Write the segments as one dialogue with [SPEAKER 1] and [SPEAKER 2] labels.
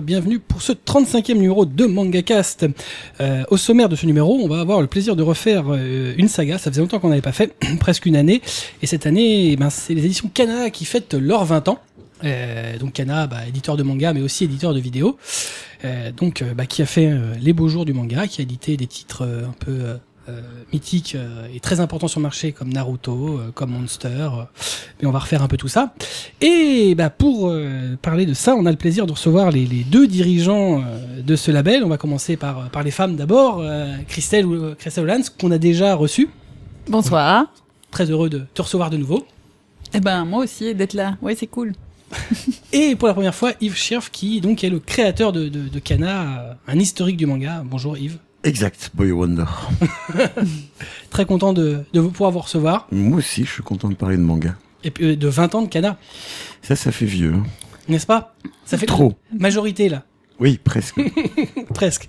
[SPEAKER 1] bienvenue pour ce 35e numéro de MangaCast. Euh, au sommaire de ce numéro, on va avoir le plaisir de refaire euh, une saga, ça faisait longtemps qu'on n'avait pas fait, presque une année, et cette année, eh ben, c'est les éditions Kana qui fêtent leurs 20 ans. Euh, donc Kana, bah, éditeur de manga, mais aussi éditeur de vidéos. Euh, donc, bah, qui a fait les beaux jours du manga, qui a édité des titres un peu mythiques euh, et très importants sur le marché, comme Naruto, euh, comme Monster. euh, mais on va refaire un peu tout ça. Et bah, pour euh, parler de ça, on a le plaisir de recevoir les, les deux dirigeants euh, de ce label. On va commencer par, par les femmes d'abord. Euh, Christelle, ou- Christelle Hollands, qu'on a déjà reçu.
[SPEAKER 2] Bonsoir.
[SPEAKER 1] Très heureux de te recevoir de nouveau.
[SPEAKER 2] Eh ben, moi aussi, d'être là. Ouais, c'est cool.
[SPEAKER 1] Et pour la première fois, Yves Schirf, qui donc est le créateur de, de, de Kana, euh, un historique du manga. Bonjour Yves.
[SPEAKER 3] Exact, Boy Wonder.
[SPEAKER 1] Très content de, de vous pouvoir vous recevoir.
[SPEAKER 3] Moi aussi, je suis content de parler de manga.
[SPEAKER 1] Et puis euh, de 20 ans de Kana,
[SPEAKER 3] Ça, ça fait vieux.
[SPEAKER 1] n'est-ce pas? Ça fait
[SPEAKER 3] Trop.
[SPEAKER 1] majorité là,
[SPEAKER 3] Oui, presque.
[SPEAKER 1] presque.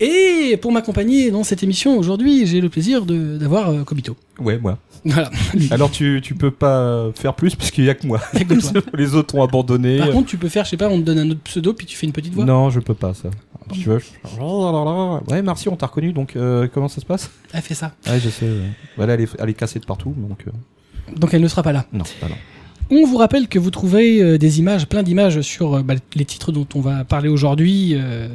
[SPEAKER 1] Et pour m'accompagner dans cette émission aujourd'hui, j'ai le plaisir de- d'avoir euh, Kobito.
[SPEAKER 4] Ouais, moi.
[SPEAKER 1] Voilà.
[SPEAKER 4] Alors tu, tu peux pas faire plus parce qu'il y a que moi.
[SPEAKER 1] Y a que toi.
[SPEAKER 4] Les autres ont abandonné.
[SPEAKER 1] Par contre, tu peux faire, je sais pas, on te donne un autre pseudo puis tu fais une petite voix.
[SPEAKER 4] non, je peux pas ça. Tu veux. je- Ouais, merci, on t'a reconnu. Donc euh, comment ça se passe?
[SPEAKER 1] Elle fait ça.
[SPEAKER 4] Ouais, je sais. Voilà, elle est, elle est cassée de partout. Donc euh,
[SPEAKER 1] Donc elle ne sera pas là.
[SPEAKER 4] non, bah non.
[SPEAKER 1] On vous rappelle que vous trouverez euh, des images, plein d'images sur euh, bah, les titres dont on va parler aujourd'hui euh,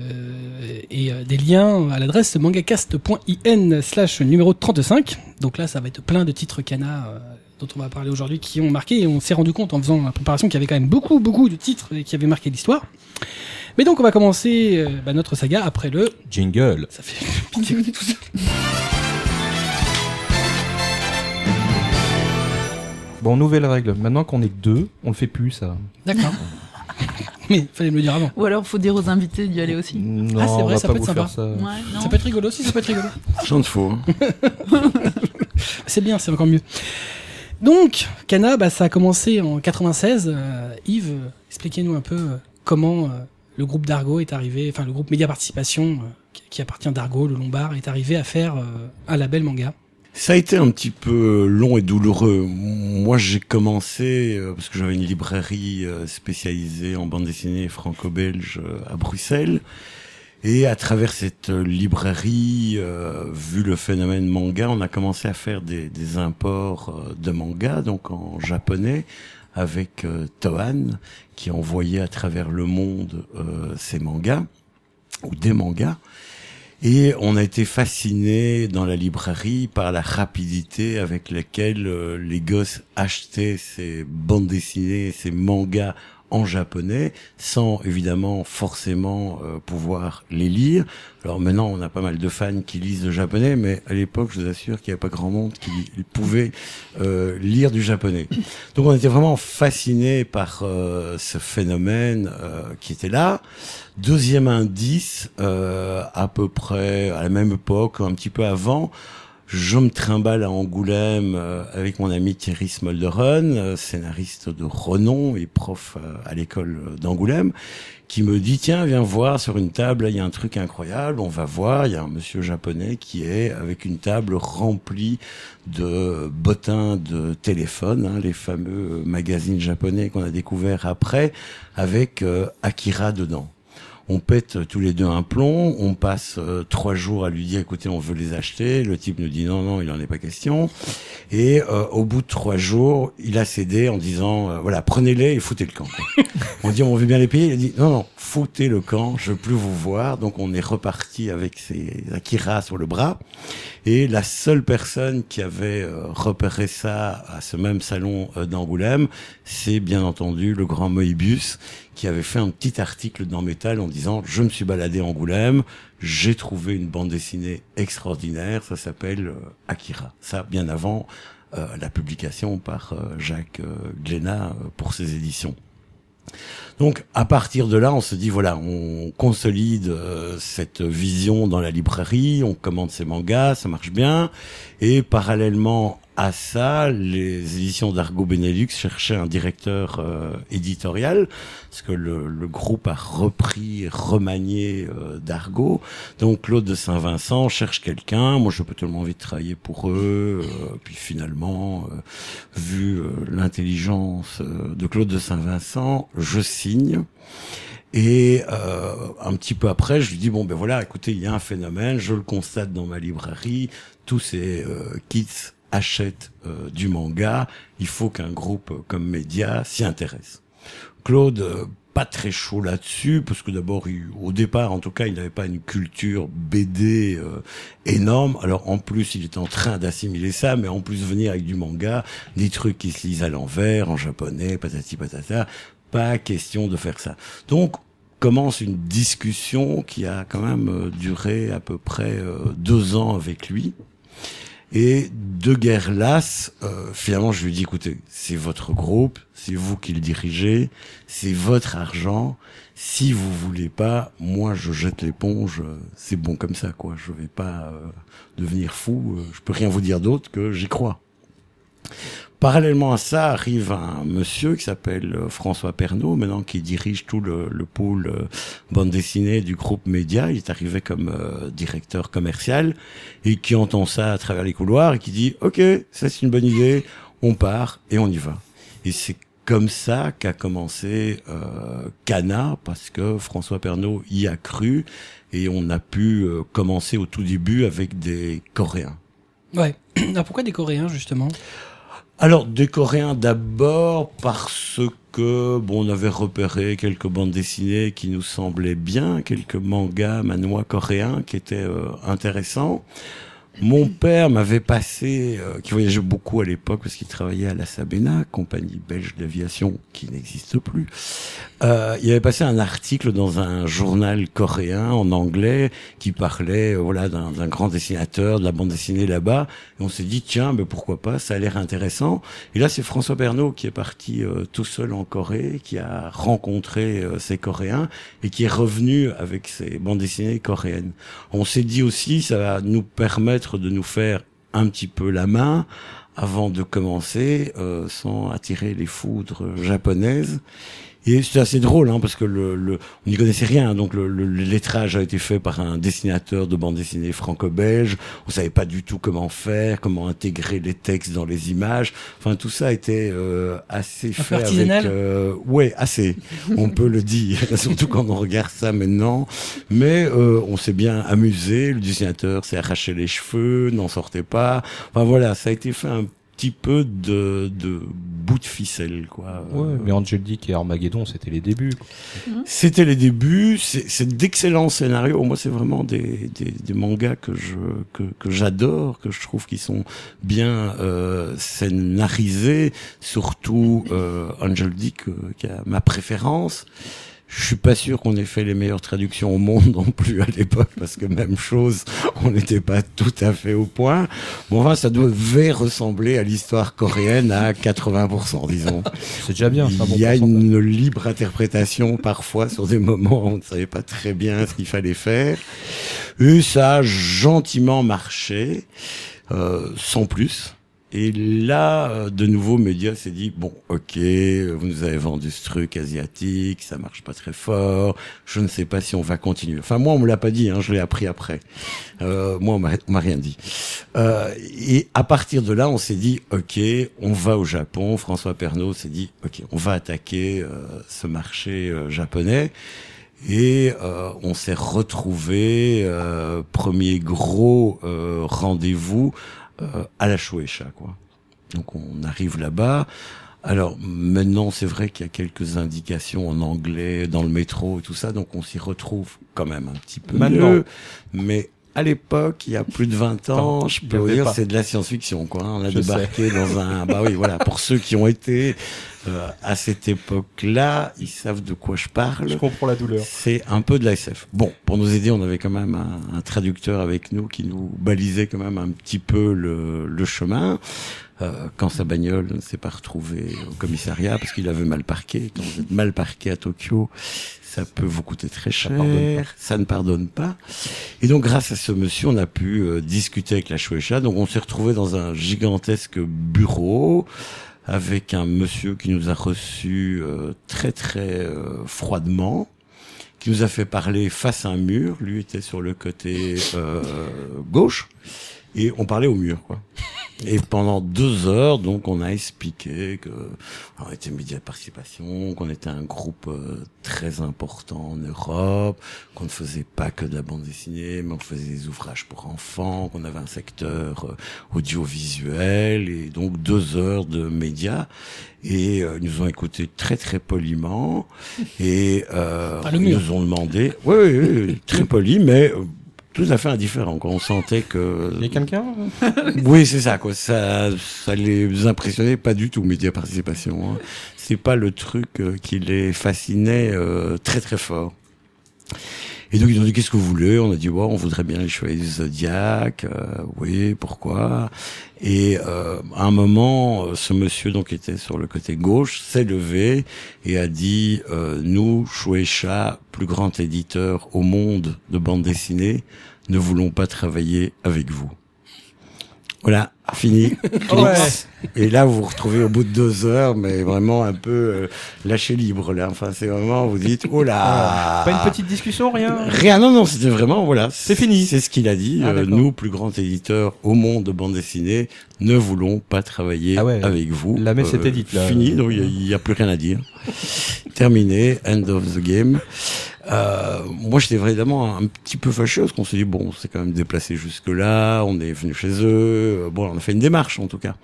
[SPEAKER 1] et des liens à l'adresse mangacast.in slash numéro 35. Donc là, ça va être plein de titres Kana euh, dont on va parler aujourd'hui qui ont marqué et on s'est rendu compte en faisant la préparation qu'il y avait quand même beaucoup, beaucoup de titres qui avaient marqué l'histoire. Mais donc on va commencer bah, notre saga après le...
[SPEAKER 4] Jingle.
[SPEAKER 1] Ça fait pitié tout seul.
[SPEAKER 4] Bon, nouvelle règle. Maintenant qu'on est que deux, on le fait plus ça.
[SPEAKER 1] D'accord. Mais fallait me le dire avant.
[SPEAKER 2] Ou alors, faut dire aux invités d'y aller aussi.
[SPEAKER 4] Non,
[SPEAKER 1] Ah, c'est vrai, ça peut être sympa.
[SPEAKER 4] ça.
[SPEAKER 2] Ouais, non.
[SPEAKER 1] Ça peut être rigolo aussi, ça peut être rigolo.
[SPEAKER 3] Chante faux.
[SPEAKER 1] C'est bien, c'est encore mieux. Donc, Cana, bah, ça a commencé en 96. Euh, Yves, expliquez-nous un peu euh, comment euh, le groupe d'Argo est arrivé, enfin le groupe Média Participation, euh, qui, qui appartient d'Argo, le Lombard, est arrivé à faire euh, un label manga.
[SPEAKER 3] Ça a été un petit peu long et douloureux. Moi, j'ai commencé euh, parce que j'avais une librairie euh, spécialisée en bande dessinée franco-belge euh, à Bruxelles. Et à travers cette librairie, vu le phénomène manga, on a commencé à faire des, des imports de manga, donc en japonais, avec Tohan, qui envoyait à travers le monde ses mangas, ou des mangas. Et on a été fasciné dans la librairie par la rapidité avec laquelle euh, les gosses achetaient ces bandes dessinées, ces mangas en japonais, sans évidemment forcément euh, pouvoir les lire. Alors maintenant, on a pas mal de fans qui lisent le japonais, mais à l'époque, je vous assure qu'il n'y avait pas grand monde qui pouvait euh, lire du japonais. Donc on était vraiment fasciné par euh, ce phénomène euh, qui était là. Deuxième indice, euh, à peu près à la même époque, un petit peu avant, je me trimballe à Angoulême euh, avec mon ami Thierry Smolderen, euh, scénariste de renom et prof euh, à l'école d'Angoulême, qui me dit tiens viens voir sur une table il y a un truc incroyable on va voir il y a un monsieur japonais qui est avec une table remplie de bottins de téléphone hein, les fameux magazines japonais qu'on a découvert après avec euh, Akira dedans on pète tous les deux un plomb, on passe euh, trois jours à lui dire écoutez on veut les acheter, le type nous dit non non il en est pas question, et euh, au bout de trois jours il a cédé en disant euh, voilà prenez-les et foutez le camp. quoi. on dit on veut bien les payer, il a dit non non foutez le camp, je veux plus vous voir, donc on est reparti avec ses Akira sur le bras, et la seule personne qui avait euh, repéré ça à ce même salon euh, d'Angoulême, c'est bien entendu le grand Moebius qui avait fait un petit article dans Métal en disant je me suis baladé à Angoulême, j'ai trouvé une bande dessinée extraordinaire, ça s'appelle euh, Akira. Ça bien avant euh, la publication par euh, Jacques euh, Glénat euh, pour ses éditions. Donc à partir de là, on se dit voilà, on consolide euh, cette vision dans la librairie, on commande ses mangas, ça marche bien, et parallèlement à ça, les éditions d'Argo Benelux cherchaient un directeur euh, éditorial, parce que le, le groupe a repris, remanié euh, d'Argo. Donc Claude de Saint-Vincent cherche quelqu'un. Moi, je peux tellement envie de travailler pour eux. euh, puis finalement, euh, vu euh, l'intelligence euh, de Claude de Saint-Vincent, je signe. Et euh, un petit peu après, je lui dis bon ben voilà, écoutez, il y a un phénomène, je le constate dans ma librairie, tous ces euh, kids achètent euh, du manga, il faut qu'un groupe comme Média s'y intéresse. Claude, euh, pas très chaud là-dessus, parce que d'abord, au départ, en tout cas, il n'avait pas une culture BD euh, énorme. Alors en plus, il est en train d'assimiler ça, mais en plus venir avec du manga, des trucs qui se lisent à l'envers, en japonais, patati patata, pas question de faire ça. Donc commence une discussion qui a quand même euh, duré à peu près euh, deux ans avec lui. Et de guerre lasse, euh, finalement, je lui dis, écoutez, c'est votre groupe, c'est vous qui le dirigez, c'est votre argent. Si vous voulez pas, moi, je jette l'éponge. C'est bon comme ça, quoi. Je vais pas euh, devenir fou. euh, Je peux rien vous dire d'autre que j'y crois. Parallèlement à ça, arrive un monsieur qui s'appelle euh, François Pernaud, maintenant qui dirige tout le, le pôle euh, bande dessinée du groupe Média. Il est arrivé comme euh, directeur commercial et qui entend ça à travers les couloirs et qui dit OK, ça c'est une bonne idée, on part et on y va. Et c'est comme ça qu'a commencé euh, Cana parce que François Pernaud y a cru et on a pu euh, commencer au tout début avec des Coréens.
[SPEAKER 1] Ouais. Alors pourquoi des Coréens justement?
[SPEAKER 3] Alors, des Coréens d'abord parce que bon, on avait repéré quelques bandes dessinées qui nous semblaient bien, quelques mangas, manois coréens qui étaient euh, intéressants. Mon père m'avait passé, euh, qui voyageait beaucoup à l'époque parce qu'il travaillait à la Sabena, compagnie belge d'aviation qui n'existe plus. Euh, il avait passé un article dans un journal coréen en anglais qui parlait euh, voilà d'un grand dessinateur de la bande dessinée là-bas. On s'est dit tiens, mais pourquoi pas, ça a l'air intéressant. Et là, c'est François Bernot qui est parti euh, tout seul en Corée, qui a rencontré euh, ces Coréens et qui est revenu avec ses bandes dessinées coréennes. On s'est dit aussi, ça va nous permettre de nous faire un petit peu la main avant de commencer, euh, sans attirer les foudres japonaises. Et c'est assez drôle, hein, parce que le, le, on n'y connaissait rien. Donc le, le- le lettrage a été fait par un dessinateur de bande dessinée franco-belge. On savait pas du tout comment faire, comment intégrer les textes dans les images. Enfin, tout ça était euh, assez
[SPEAKER 1] peu
[SPEAKER 3] fait avec. euh, ouais, assez. On peut le dire, surtout quand on regarde ça maintenant. Mais euh, on s'est bien amusé. Le dessinateur s'est arraché les cheveux, n'en sortait pas. Enfin voilà, ça a été fait un petit peu de, de bout de ficelle, quoi.
[SPEAKER 4] Ouais, mais Angelique et Armageddon, c'était les débuts. quoi.
[SPEAKER 3] C'était les débuts, c'est c'est d'excellents scénarios. Moi, c'est vraiment des, des, des mangas que je que, que j'adore, que je trouve qui sont bien euh, scénarisés. Surtout euh, Angel Dick, euh, qui a ma préférence. Je suis pas sûr qu'on ait fait les meilleures traductions au monde non plus à l'époque, parce que même chose, on n'était pas tout à fait au point. Bon, enfin, ça devait ressembler à l'histoire coréenne à 80%, disons.
[SPEAKER 4] C'est déjà bien.
[SPEAKER 3] Il y a une libre interprétation parfois sur des moments où on ne savait pas très bien ce qu'il fallait faire. Et ça a gentiment marché, euh, sans plus. Et là, euh, de nouveau, Média s'est dit, bon, ok, vous nous avez vendu ce truc asiatique, ça marche pas très fort, je ne sais pas si on va continuer. Enfin, moi, on me l'a pas dit, hein, je l'ai appris après. Euh, moi, on m'a rien dit. Euh, et à partir de là, on s'est dit, ok, on va au Japon. François Pernaud s'est dit, ok, on va attaquer euh, ce marché euh, japonais. Et euh, on s'est retrouvé euh, premier gros euh, rendez-vous à la Shueisha, quoi. Donc on arrive là-bas. Alors maintenant, c'est vrai qu'il y a quelques indications en anglais dans le métro et tout ça, donc on s'y retrouve quand même un petit peu
[SPEAKER 4] Maintenant.
[SPEAKER 3] mieux. Mais à l'époque, il y a plus de 20 ans, je peux vous dire, c'est de la science-fiction, quoi. On a
[SPEAKER 4] Je
[SPEAKER 3] débarqué dans un, bah oui, voilà. Pour ceux qui ont été euh, à cette époque-là, ils savent de quoi je parle.
[SPEAKER 4] Je comprends la douleur.
[SPEAKER 3] C'est un peu de la SF. Bon, pour nous aider, on avait quand même un, un traducteur avec nous qui nous balisait quand même un petit peu le, le chemin. Euh, quand sa bagnole ne s'est pas retrouvée au commissariat parce qu'il avait mal parqué. Quand vous êtes mal parqué à Tokyo, ça peut vous coûter très cher.
[SPEAKER 4] pardonne.
[SPEAKER 3] Ça ne pardonne pas. Et donc, grâce à ce monsieur, on a pu euh, discuter avec la Shueisha. Donc, on s'est retrouvé dans un gigantesque bureau avec un monsieur qui nous a reçus euh, très très euh, froidement, qui nous a fait parler face à un mur. Lui était sur le côté euh, gauche et on parlait au mur, quoi. Et pendant deux heures, donc, on a expliqué que on était média de participation, qu'on était un groupe euh, très important en Europe, qu'on ne faisait pas que de la bande dessinée, mais on faisait des ouvrages pour enfants, qu'on avait un secteur euh, audiovisuel, et donc deux heures de médias. Et euh, ils nous ont écoutés très très poliment, et ils nous ont demandé, oui, oui, oui, très poli, mais tout à fait indifférent. Quoi. On sentait que
[SPEAKER 4] Il y a quelqu'un?
[SPEAKER 3] Oui, c'est ça, quoi. Ça, ça les impressionnait pas du tout, média participation. Hein. C'est pas le truc euh, qui les fascinait euh, très très fort. Et donc ils ont dit qu'est-ce que vous voulez? On a dit ouais, on voudrait bien les chevaliers du zodiaque. euh, oui, pourquoi? Et euh, à un moment, euh, ce monsieur donc était sur le côté gauche s'est levé et a dit euh, nous, Shueisha, plus grand éditeur au monde de bande dessinée, ne voulons pas travailler avec vous. Voilà, fini. Clics. Et là, vous vous retrouvez au bout de deux heures, mais vraiment un peu euh, lâché libre là. Enfin, c'est vraiment, vous dites, oh là.
[SPEAKER 4] Pas une petite discussion, rien?
[SPEAKER 3] Rien, non, non, c'était vraiment, voilà.
[SPEAKER 4] C'est fini.
[SPEAKER 3] C'est ce qu'il a dit.
[SPEAKER 4] Ah,
[SPEAKER 3] Euh, nous, plus grands éditeurs au monde de bande dessinée, ne voulons pas travailler
[SPEAKER 4] Ah ouais.
[SPEAKER 3] avec vous. Euh,
[SPEAKER 4] La messe était dite, là.
[SPEAKER 3] Fini, donc il n'y a, plus rien à dire. Terminé, end of the game. Euh, moi, j'étais vraiment un petit peu fâché parce qu'on s'est dit, bon, c'est quand même déplacé jusque-là, on est venu chez eux, euh, bon, on a fait une démarche en tout cas.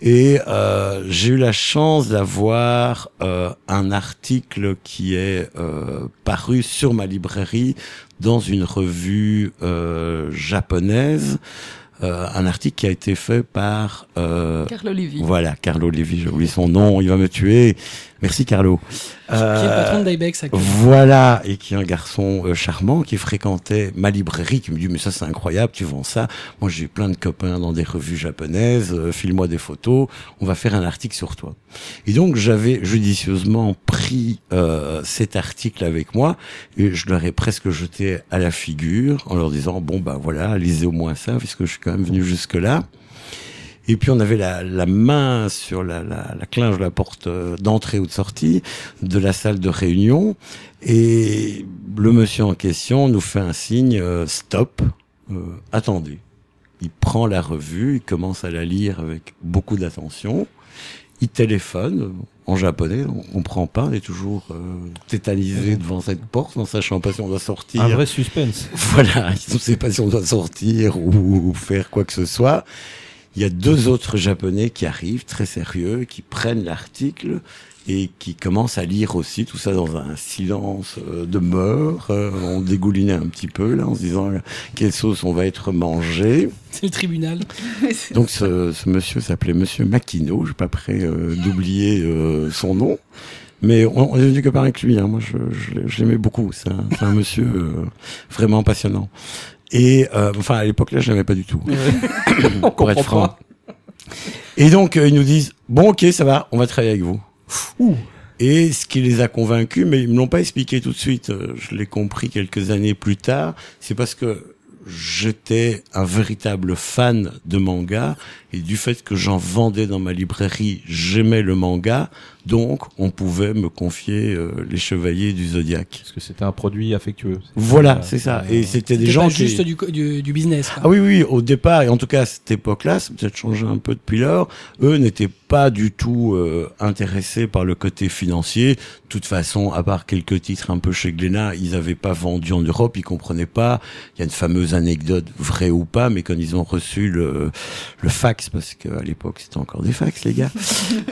[SPEAKER 3] Et euh, j'ai eu la chance d'avoir euh, un article qui est euh, paru sur ma librairie dans une revue japonaise, un article qui a été fait par
[SPEAKER 2] Carlo Lévy.
[SPEAKER 3] voilà Carlo Lévy, j'ai oublié son nom, il va me tuer. Merci Carlo.
[SPEAKER 1] Qui est le
[SPEAKER 3] Euh,
[SPEAKER 1] patron d'Ibex actuellement.
[SPEAKER 3] voilà, et qui est un garçon euh, charmant qui fréquentait ma librairie, qui me dit mais ça c'est incroyable, tu vends ça. Moi j'ai plein de copains dans des revues japonaises, euh, file-moi des photos, on va faire un article sur toi. Et donc j'avais judicieusement pris euh, cet article avec moi et je leur ai presque jeté à la figure en leur disant bon bah voilà, lisez au moins ça puisque je suis quand même venu jusque là. Et puis on avait la, la main sur la, la, la clinge de la porte euh, d'entrée ou de sortie de la salle de réunion. Et le monsieur en question nous fait un signe euh, stop, euh, attendez. Il prend la revue, il commence à la lire avec beaucoup d'attention. Il téléphone en japonais, on comprend pas, on est toujours euh, tétanisé devant cette porte, en sachant pas si on doit sortir.
[SPEAKER 4] Un vrai suspense.
[SPEAKER 3] Voilà, on ne sait pas si on doit sortir ou faire quoi que ce soit. Il y a deux autres Japonais qui arrivent, très sérieux, qui prennent l'article et qui commencent à lire aussi tout ça dans un silence euh, de mort. Euh, on dégoulinait un petit peu là en se disant quelle sauce on va être mangé.
[SPEAKER 1] C'est le tribunal.
[SPEAKER 3] Donc ce, ce monsieur s'appelait Monsieur Makino, je suis pas prêt euh, d'oublier euh, son nom. Mais on, on est venu que par avec lui. Hein. Moi, je, je, l'ai- je l'aimais beaucoup. C'est un, c'est un monsieur euh, vraiment passionnant. Et euh, enfin, à l'époque là, je l'aimais pas du tout.
[SPEAKER 4] On
[SPEAKER 3] pour être franc. Et donc euh, ils nous disent bon, ok, ça va, on va travailler avec vous. Et ce qui les a convaincus, mais ils me l'ont pas expliqué tout de suite. euh, Je l'ai compris quelques années plus tard. C'est parce que j'étais un véritable fan de manga et du fait que j'en vendais dans ma librairie, j'aimais le manga, donc on pouvait me confier euh, les chevaliers du zodiaque.
[SPEAKER 4] Parce que c'était un produit affectueux.
[SPEAKER 3] Voilà,
[SPEAKER 4] Euh,
[SPEAKER 3] c'est ça.
[SPEAKER 4] euh,
[SPEAKER 3] Et c'était des gens
[SPEAKER 1] pas
[SPEAKER 3] qui
[SPEAKER 1] juste du, du, du business. quoi.
[SPEAKER 3] ah oui, oui, au départ, et en tout cas à cette époque-là, c'est peut-être changé un peu depuis lors, eux n'étaient pas du tout euh, intéressés par le côté financier. De toute façon, à part quelques titres un peu chez Glénat, ils n'avaient pas vendu en Europe, ils comprenaient pas. Il y a une fameuse anecdote, vraie ou pas, mais quand ils ont reçu le, le fax, parce qu'à l'époque c'était encore des fax, les gars,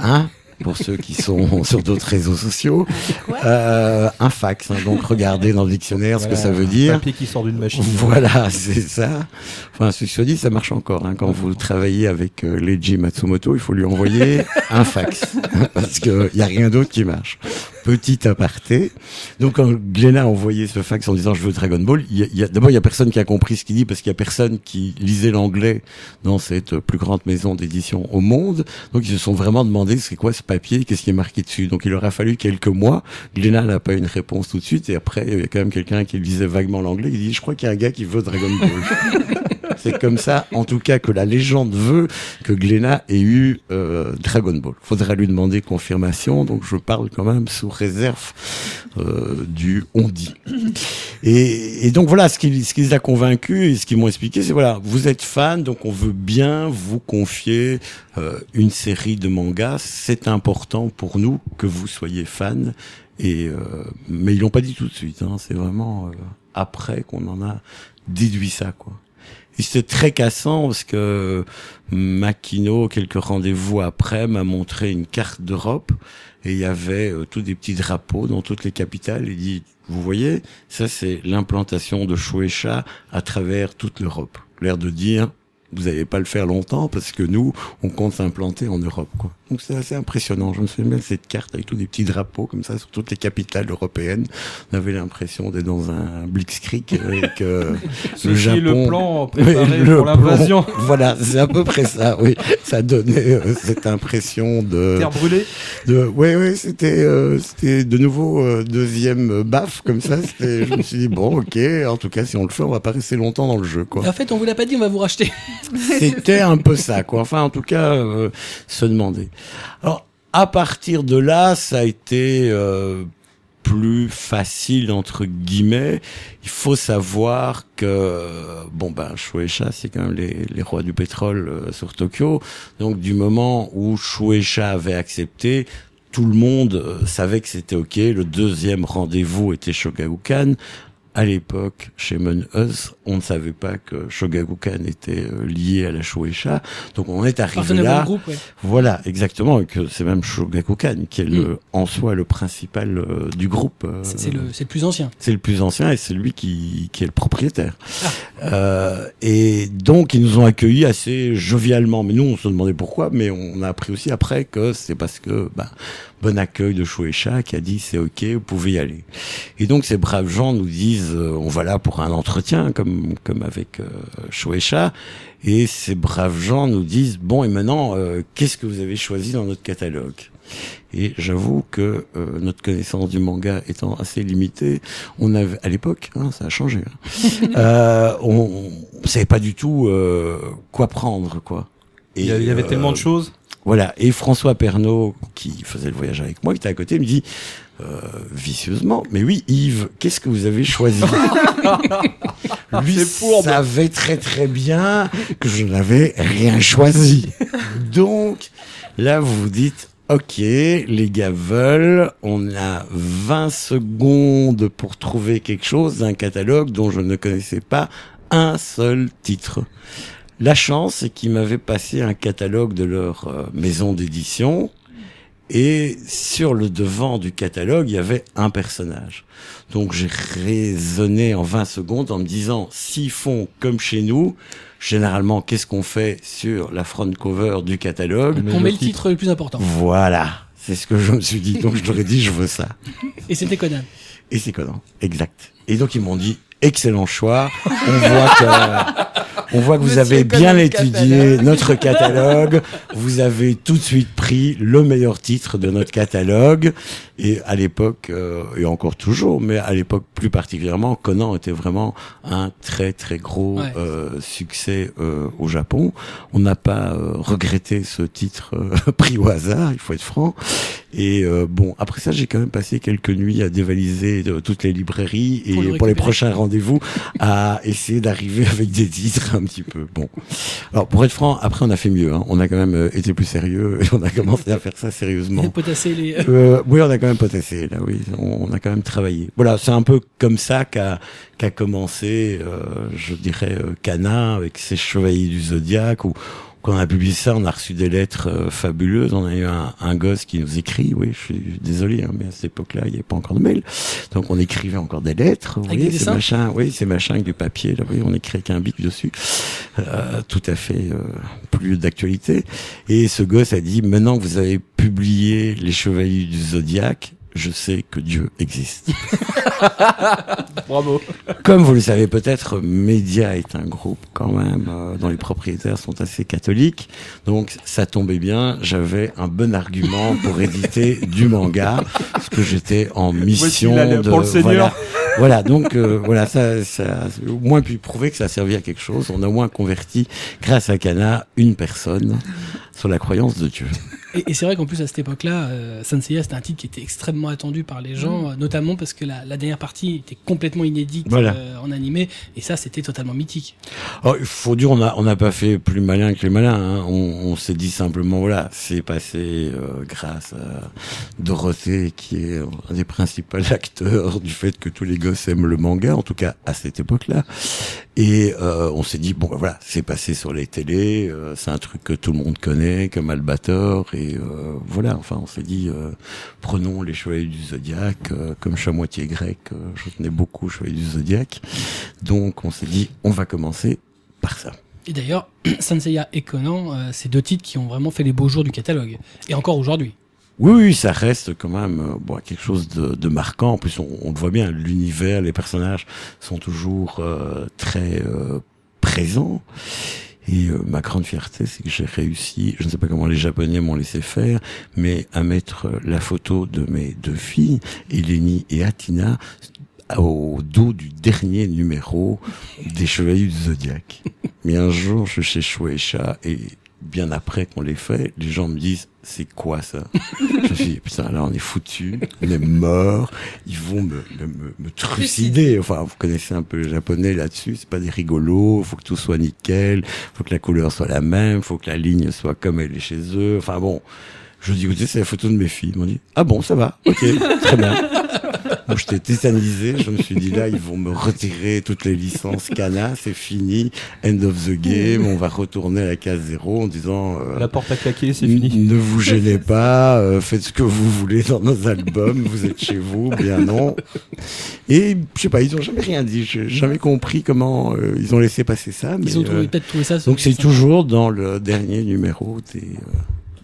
[SPEAKER 3] hein pour ceux qui sont sur d'autres réseaux sociaux, euh, un fax. hein. donc regardez dans le dictionnaire ce que ça veut
[SPEAKER 4] un
[SPEAKER 3] dire.
[SPEAKER 4] papier qui sort d'une machine.
[SPEAKER 3] Voilà, c'est ça. Enfin, ce soit dit, ça marche encore. Hein. Quand vous travaillez avec euh, Leiji Matsumoto, il faut lui envoyer un fax parce que il y a rien d'autre qui marche. Petit aparté. Donc, quand Glenna a envoyé ce fax en disant je veux Dragon Ball, il y a, d'abord il y a personne qui a compris ce qu'il dit parce qu'il y a personne qui lisait l'anglais dans cette plus grande maison d'édition au monde. Donc, ils se sont vraiment demandé c'est quoi ce papier, qu'est-ce qui est marqué dessus? Donc, il leur a fallu quelques mois. Glenna n'a pas eu une réponse tout de suite et après il y a quand même quelqu'un qui lisait vaguement l'anglais. Il dit je crois qu'il y a un gars qui veut Dragon Ball. C'est comme ça, en tout cas, que la légende veut que Glenna ait eu euh, Dragon Ball. Faudrait lui demander confirmation, donc je parle quand même sous réserve euh, du on dit. Et, et donc voilà, ce qui, ce qui les a convaincus et ce qu'ils m'ont expliqué, c'est voilà, vous êtes fan, donc on veut bien vous confier euh, une série de mangas. C'est important pour nous que vous soyez fan. Et euh, mais ils l'ont pas dit tout de suite. Hein, c'est vraiment euh, après qu'on en a déduit ça, quoi. C'était très cassant parce que Makino, quelques rendez-vous après, m'a montré une carte d'Europe et il y avait euh, tous des petits drapeaux dans toutes les capitales. Il dit, vous voyez, ça c'est l'implantation de Shueisha à travers toute l'Europe. L'air de dire, vous n'allez pas le faire longtemps parce que nous, on compte s'implanter en Europe. Quoi. Donc c'est assez impressionnant. Je me souviens bien de cette carte avec tous des petits drapeaux comme ça sur toutes les capitales européennes. On avait l'impression d'être dans un blitzkrieg avec euh, le Japon.
[SPEAKER 4] le plan préparé
[SPEAKER 3] Oui, le
[SPEAKER 4] pour l'invasion.
[SPEAKER 3] Voilà, c'est à peu près ça. Oui, ça donnait euh, cette impression de.
[SPEAKER 4] Terre brûlée.
[SPEAKER 3] de ouais, ouais, c'était, euh, c'était de nouveau euh, deuxième baffe comme ça. C'était- Je me suis dit bon, ok. En tout cas, si on le fait, on va pas rester longtemps dans le jeu, quoi.
[SPEAKER 1] En fait, on vous l'a pas dit, on va vous racheter.
[SPEAKER 3] C'était un peu ça, quoi. Enfin, en tout cas, euh, se demander. Alors, à partir de là, ça a été euh, plus facile entre guillemets. Il faut savoir que bon ben Shueisha, c'est quand même les, les rois du pétrole euh, sur Tokyo. Donc, du moment où Shueisha avait accepté. Tout le monde euh, savait que c'était ok. Le deuxième rendez-vous était Shogakukan. À l'époque, chez Munhus, on ne savait pas que Shogakukan était euh, lié à la Shueisha. Donc on est arrivé là.
[SPEAKER 1] groupe, ouais.
[SPEAKER 3] Voilà, exactement, et que c'est même Shogakukan qui est le,
[SPEAKER 1] Mm.
[SPEAKER 3] en soi le principal euh, du groupe. euh,
[SPEAKER 1] C'est le, le plus ancien.
[SPEAKER 3] c'est le plus ancien et c'est lui qui, qui est le propriétaire.
[SPEAKER 1] Ah.
[SPEAKER 3] Euh, et donc ils nous ont accueillis assez jovialement. Mais nous on se demandait pourquoi, mais on a appris aussi après que c'est parce que bah, bon accueil de Shueisha qui a dit c'est ok, vous pouvez y aller. Et donc ces braves gens nous disent on va là pour un entretien comme comme avec euh, Shueisha. Et ces braves gens nous disent bon et maintenant euh, qu'est-ce que vous avez choisi dans notre catalogue? Et j'avoue que euh, notre connaissance du manga étant assez limitée, on avait à l'époque, hein, ça a changé. hein, euh, on, on savait pas du tout euh, quoi prendre, quoi. Et,
[SPEAKER 4] Il y, avait
[SPEAKER 3] euh,
[SPEAKER 4] tellement de choses.
[SPEAKER 3] Voilà. Et François Pernaud, qui faisait le voyage avec moi, qui était à côté, me dit vicieusement, mais oui, Yves, qu'est-ce que vous avez choisi? Lui savait très très bien que je n'avais rien choisi. Donc là, vous vous dites. Ok, les gars veulent, on a 20 secondes pour trouver quelque chose d'un catalogue dont je ne connaissais pas un seul titre. La chance, c'est qu'ils m'avaient passé un catalogue de leur euh, maison d'édition. Et sur le devant du catalogue, il y avait un personnage. Donc j'ai raisonné en 20 secondes en me disant, s'ils font comme chez nous, généralement, qu'est-ce qu'on fait sur la front cover du catalogue?
[SPEAKER 1] On met le titre le plus important.
[SPEAKER 3] Voilà, c'est ce que je me suis dit. Donc je leur ai dit, je veux ça.
[SPEAKER 1] Et c'était Conan.
[SPEAKER 3] Et c'est Conan, exact. Et donc ils m'ont dit excellent choix. On voit que on voit que vous
[SPEAKER 2] Monsieur
[SPEAKER 3] avez bien étudié
[SPEAKER 2] catalogue.
[SPEAKER 3] notre catalogue. Vous avez tout de suite pris le meilleur titre de notre catalogue. Et à l'époque euh, et encore toujours, mais à l'époque plus particulièrement, Conan était vraiment un très très gros
[SPEAKER 1] Ouais.
[SPEAKER 3] euh, succès euh, au Japon. On n'a pas euh, regretté ce titre euh, pris au hasard, il faut être franc. Et euh, bon, après ça, j'ai quand même passé quelques nuits à dévaliser toutes les librairies et
[SPEAKER 1] Pour le
[SPEAKER 3] pour, les prochains rendez-vous à essayer d'arriver avec des titres un petit peu. Bon, alors pour être franc, après on a fait mieux. Hein. On a quand même été plus sérieux et on a commencé à faire ça sérieusement.
[SPEAKER 1] Les.
[SPEAKER 3] Oui, on a quand même potassé, là, oui. On, on a quand même travaillé. Voilà, c'est un peu comme ça qu'a qu'a commencé, euh, je dirais, euh, Cana avec ses chevaliers du zodiaque. Ou quand on a publié ça, on a reçu des lettres euh, fabuleuses. On a eu un, un gosse qui nous écrit. Oui, je suis désolé, hein, mais à cette époque-là, il n'y avait pas encore de mail. Donc on écrivait encore des lettres. Vous
[SPEAKER 1] Avec
[SPEAKER 3] voyez,
[SPEAKER 1] des
[SPEAKER 3] ces machins. Oui, ces machins avec du papier. Là, oui, on écrit avec un bic dessus. Euh, tout à fait euh, plus d'actualité. Et ce gosse a dit, maintenant que vous avez publié Les Chevaliers du Zodiaque, je sais que Dieu existe.
[SPEAKER 4] Bravo.
[SPEAKER 3] Comme vous le savez peut-être, Média est un groupe quand même euh, dont les propriétaires sont assez catholiques. Donc ça tombait bien, j'avais un bon argument pour éditer du manga, parce que j'étais en mission
[SPEAKER 4] la-
[SPEAKER 3] de
[SPEAKER 4] pour le Seigneur.
[SPEAKER 3] voilà, voilà, donc euh, voilà, ça, ça au moins pu prouver que ça a servi à quelque chose. On a au moins converti, grâce à Cana, une personne sur la croyance de Dieu.
[SPEAKER 1] Et, et c'est vrai qu'en plus à cette époque-là, euh, Saint Seiya c'était un titre qui était extrêmement attendu par les gens, euh, notamment parce que la, la dernière partie était complètement inédite
[SPEAKER 3] Voilà.
[SPEAKER 1] euh, en animé, et ça c'était totalement mythique.
[SPEAKER 3] Oh, il faut dire, on n'a on pas fait plus malin que les malins. hein. On, on s'est dit simplement, voilà, c'est passé euh, grâce à Dorothée, qui est un des principaux acteurs du fait que tous les gosses aiment le manga, en tout cas à cette époque-là. Et euh, on s'est dit, bon, ben voilà, c'est passé sur les télés, euh, c'est un truc que tout le monde connaît, comme Albator, et euh, voilà, enfin, on s'est dit, euh, prenons les Chevaliers du Zodiaque, euh, comme moitié grec, euh, je tenais beaucoup Chevaliers du Zodiaque. Donc on s'est dit, on va commencer par ça.
[SPEAKER 1] Et d'ailleurs, Saint Seiya et Conan, c'est deux titres qui ont vraiment fait les beaux jours du catalogue, et encore aujourd'hui.
[SPEAKER 3] Oui, oui, ça reste quand même euh, bon, quelque chose de, de marquant. En plus, on, on le voit bien, l'univers, les personnages sont toujours euh, très euh, présents. Et euh, ma grande fierté, c'est que j'ai réussi, je ne sais pas comment les Japonais m'ont laissé faire, mais à mettre la photo de mes deux filles, Eleni et Atina, au dos du dernier numéro des Chevaliers du Zodiaque. Mais un jour, je suis chez Shueisha et bien après qu'on l'ait fait, les gens me disent c'est quoi ça? Je me suis dit putain là on est foutu, on est mort, ils vont me, me, me, me trucider. Enfin vous connaissez un peu le japonais là-dessus, c'est pas des rigolos, faut que tout soit nickel, faut que la couleur soit la même, faut que la ligne soit comme elle est chez eux. Enfin bon, je dis écoutez c'est la photo de mes filles. Ils m'ont dit ah bon ça va, ok très bien. J'étais tétanisé, je me suis dit là ils vont me retirer toutes les licences Cana, c'est fini, end of the game, on va retourner à la case zéro en disant euh,
[SPEAKER 4] La porte à claquer, c'est fini.
[SPEAKER 3] ne vous gênez pas, euh, faites ce que vous voulez dans nos albums, vous êtes chez vous, bien non. Et je sais pas, ils ont jamais rien dit, j'ai jamais compris comment euh, ils ont laissé passer ça. Mais,
[SPEAKER 1] Ils ont trouvé-
[SPEAKER 3] euh,
[SPEAKER 1] peut-être trouvé ça.
[SPEAKER 3] donc c'est toujours dans le dernier numéro des euh,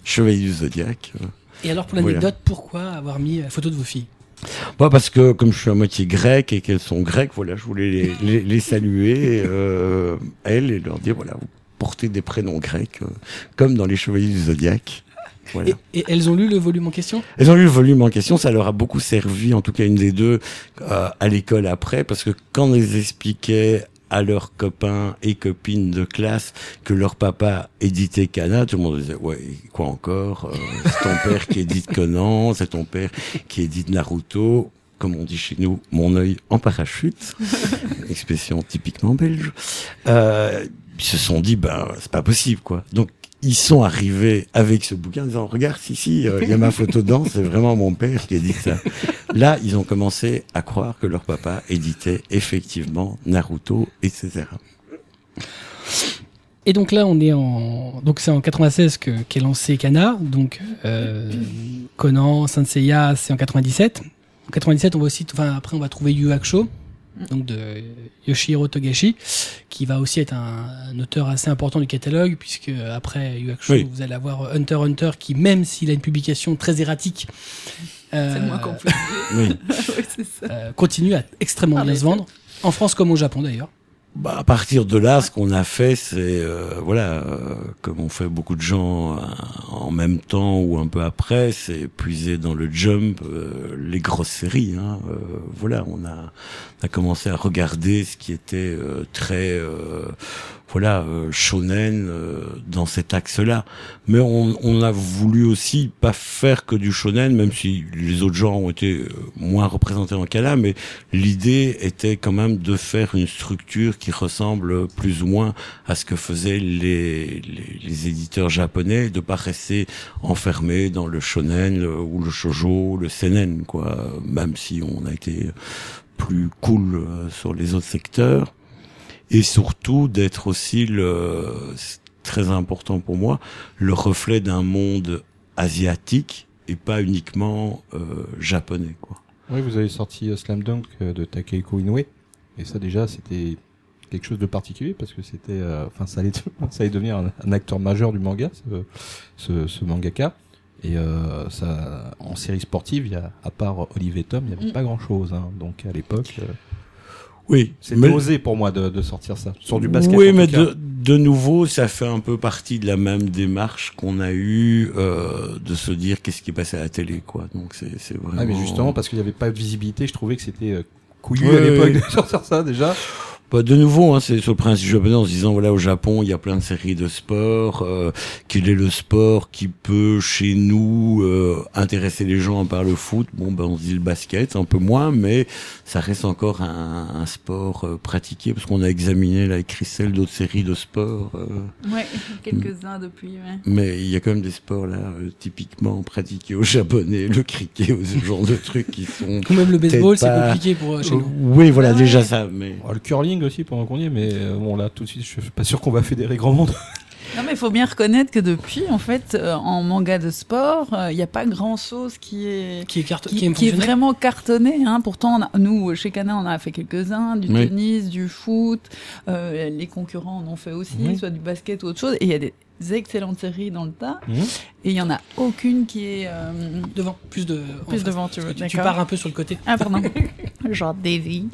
[SPEAKER 3] Chevaliers du Zodiaque. euh.
[SPEAKER 1] Et alors pour l'anecdote, pourquoi avoir mis la photo de vos filles?
[SPEAKER 3] Moi, parce que comme je suis à moitié grec et qu'elles sont grecques, voilà, je voulais les, les, les saluer, euh, elles, et leur dire, voilà, vous portez des prénoms grecs, euh, comme dans les Chevaliers du Zodiaque. Voilà.
[SPEAKER 1] et, et elles ont lu le volume en question?
[SPEAKER 3] Elles ont lu le volume en question, ça leur a beaucoup servi, en tout cas une des deux, euh, à l'école après, parce que quand elles expliquaient à leurs copains et copines de classe que leur papa éditait Cana, tout le monde disait ouais quoi encore, euh, c'est ton père qui édite Conan, c'est ton père qui édite Naruto, comme on dit chez nous, mon œil en parachute, expression typiquement belge. Euh, ils se sont dit ben c'est pas possible quoi. Donc ils sont arrivés avec ce bouquin en disant regarde si si euh, il y a ma photo dedans c'est vraiment mon père qui a dit ça là ils ont commencé à croire que leur papa éditait effectivement Naruto etc
[SPEAKER 1] Et donc là, on est en. Donc c'est en 96 que qu'est lancé Kana. Donc euh, Conan, Saint Seiya, c'est en 97. En 97, on va aussi. Enfin, après, on va trouver Yu Hakusho, donc de Yoshihiro Togashi, qui va aussi être un, un auteur assez important du catalogue, puisque après Yu Hakusho,
[SPEAKER 3] Oui.
[SPEAKER 1] vous allez avoir Hunter x Hunter, qui même s'il a une publication très erratique, euh,
[SPEAKER 2] moins
[SPEAKER 3] oui
[SPEAKER 2] ça.
[SPEAKER 1] euh, continue à extrêmement
[SPEAKER 2] Ah,
[SPEAKER 1] bien se vendre. En France comme au Japon d'ailleurs.
[SPEAKER 3] Bah, à partir de là, ce qu'on a fait, c'est euh, voilà, euh, comme on fait beaucoup de gens euh, en même temps ou un peu après, c'est puiser dans le jump euh, les grosses séries. Hein, euh, voilà, on a, on a commencé à regarder ce qui était euh, très voilà euh, shonen euh, dans cet axe-là. Mais on, on a voulu aussi pas faire que du shonen, même si les autres genres ont été euh, moins représentés dans Kala, mais l'idée était quand même de faire une structure qui ressemble plus ou moins à ce que faisaient les, les, les éditeurs japonais, de pas rester enfermé dans le shonen ou le shojo, le seinen, quoi. Même si on a été plus cool sur les autres secteurs et surtout d'être aussi le c'est très important pour moi le reflet d'un monde asiatique et pas uniquement euh, japonais quoi.
[SPEAKER 4] Oui, vous avez sorti euh, Slam Dunk euh, de Takehiko Inoue. Et ça, déjà, c'était quelque chose de particulier parce que c'était, euh, enfin, ça allait, ça allait devenir un, un acteur majeur du manga, ce, ce, ce mangaka. Et euh, ça, en série sportive, il y a, à part Olivier Tom, il n'y avait
[SPEAKER 2] Mm.
[SPEAKER 4] pas grand chose. Hein. Donc à l'époque, euh,
[SPEAKER 3] Oui,
[SPEAKER 4] c'était
[SPEAKER 3] mais-
[SPEAKER 4] osé pour moi de, de sortir ça. Sur du basket.
[SPEAKER 3] Oui,
[SPEAKER 4] en
[SPEAKER 3] mais
[SPEAKER 4] tout cas.
[SPEAKER 3] de, de nouveau, ça fait un peu partie de la même démarche qu'on a eu euh, de se dire qu'est-ce qui est passé à la télé, quoi. Donc c'est c'est vraiment.
[SPEAKER 4] Ah, mais justement, parce qu'il n'y avait pas de visibilité, je trouvais que c'était euh, couillu
[SPEAKER 3] Ouais,
[SPEAKER 4] à l'époque de sortir ça déjà.
[SPEAKER 3] Bah, de nouveau, hein, c'est sur le principe japonais en se disant voilà au Japon il y a plein de séries de sport. euh, quel est le sport qui peut chez nous euh, intéresser les gens à part le foot? Bon ben on se dit le basket un peu moins, mais ça reste encore un, un sport euh, pratiqué parce qu'on a examiné là avec Christelle d'autres séries de sport. euh,
[SPEAKER 2] Ouais, quelques-uns depuis. Ouais.
[SPEAKER 3] mais il y a quand même des sports là euh, typiquement pratiqués au japonais, le cricket ou ce genre de trucs qui sont.
[SPEAKER 1] Ou même le baseball, c'est
[SPEAKER 3] pas-
[SPEAKER 1] compliqué pour euh, chez nous.
[SPEAKER 3] oui voilà
[SPEAKER 2] Ah ouais.
[SPEAKER 3] déjà ça, mais.
[SPEAKER 4] Oh, le curling aussi pendant qu'on y est, mais euh, bon là tout de suite, je suis pas sûr qu'on va fédérer grand monde.
[SPEAKER 2] Non, mais il faut bien reconnaître que depuis, en fait, euh, en manga de sport, euh, il n'y a pas grand-chose qui est.
[SPEAKER 1] Qui est,
[SPEAKER 2] Qui,
[SPEAKER 1] qui est
[SPEAKER 2] qui est
[SPEAKER 1] fonctionné.
[SPEAKER 2] vraiment cartonné. Hein. Pourtant, on a- nous, chez Cana, on en a fait quelques-uns, du
[SPEAKER 3] Oui.
[SPEAKER 2] tennis, du foot. euh, les concurrents en ont fait aussi,
[SPEAKER 4] Oui.
[SPEAKER 2] soit du basket ou autre chose. Et il y a des excellentes séries dans le tas.
[SPEAKER 4] Mhm.
[SPEAKER 2] Et il y en a aucune qui est euh,
[SPEAKER 1] Devant, plus de.
[SPEAKER 2] plus devant, tu veux.
[SPEAKER 1] Tu, pars un peu sur le côté.
[SPEAKER 2] Ah, pardon. Genre Davy.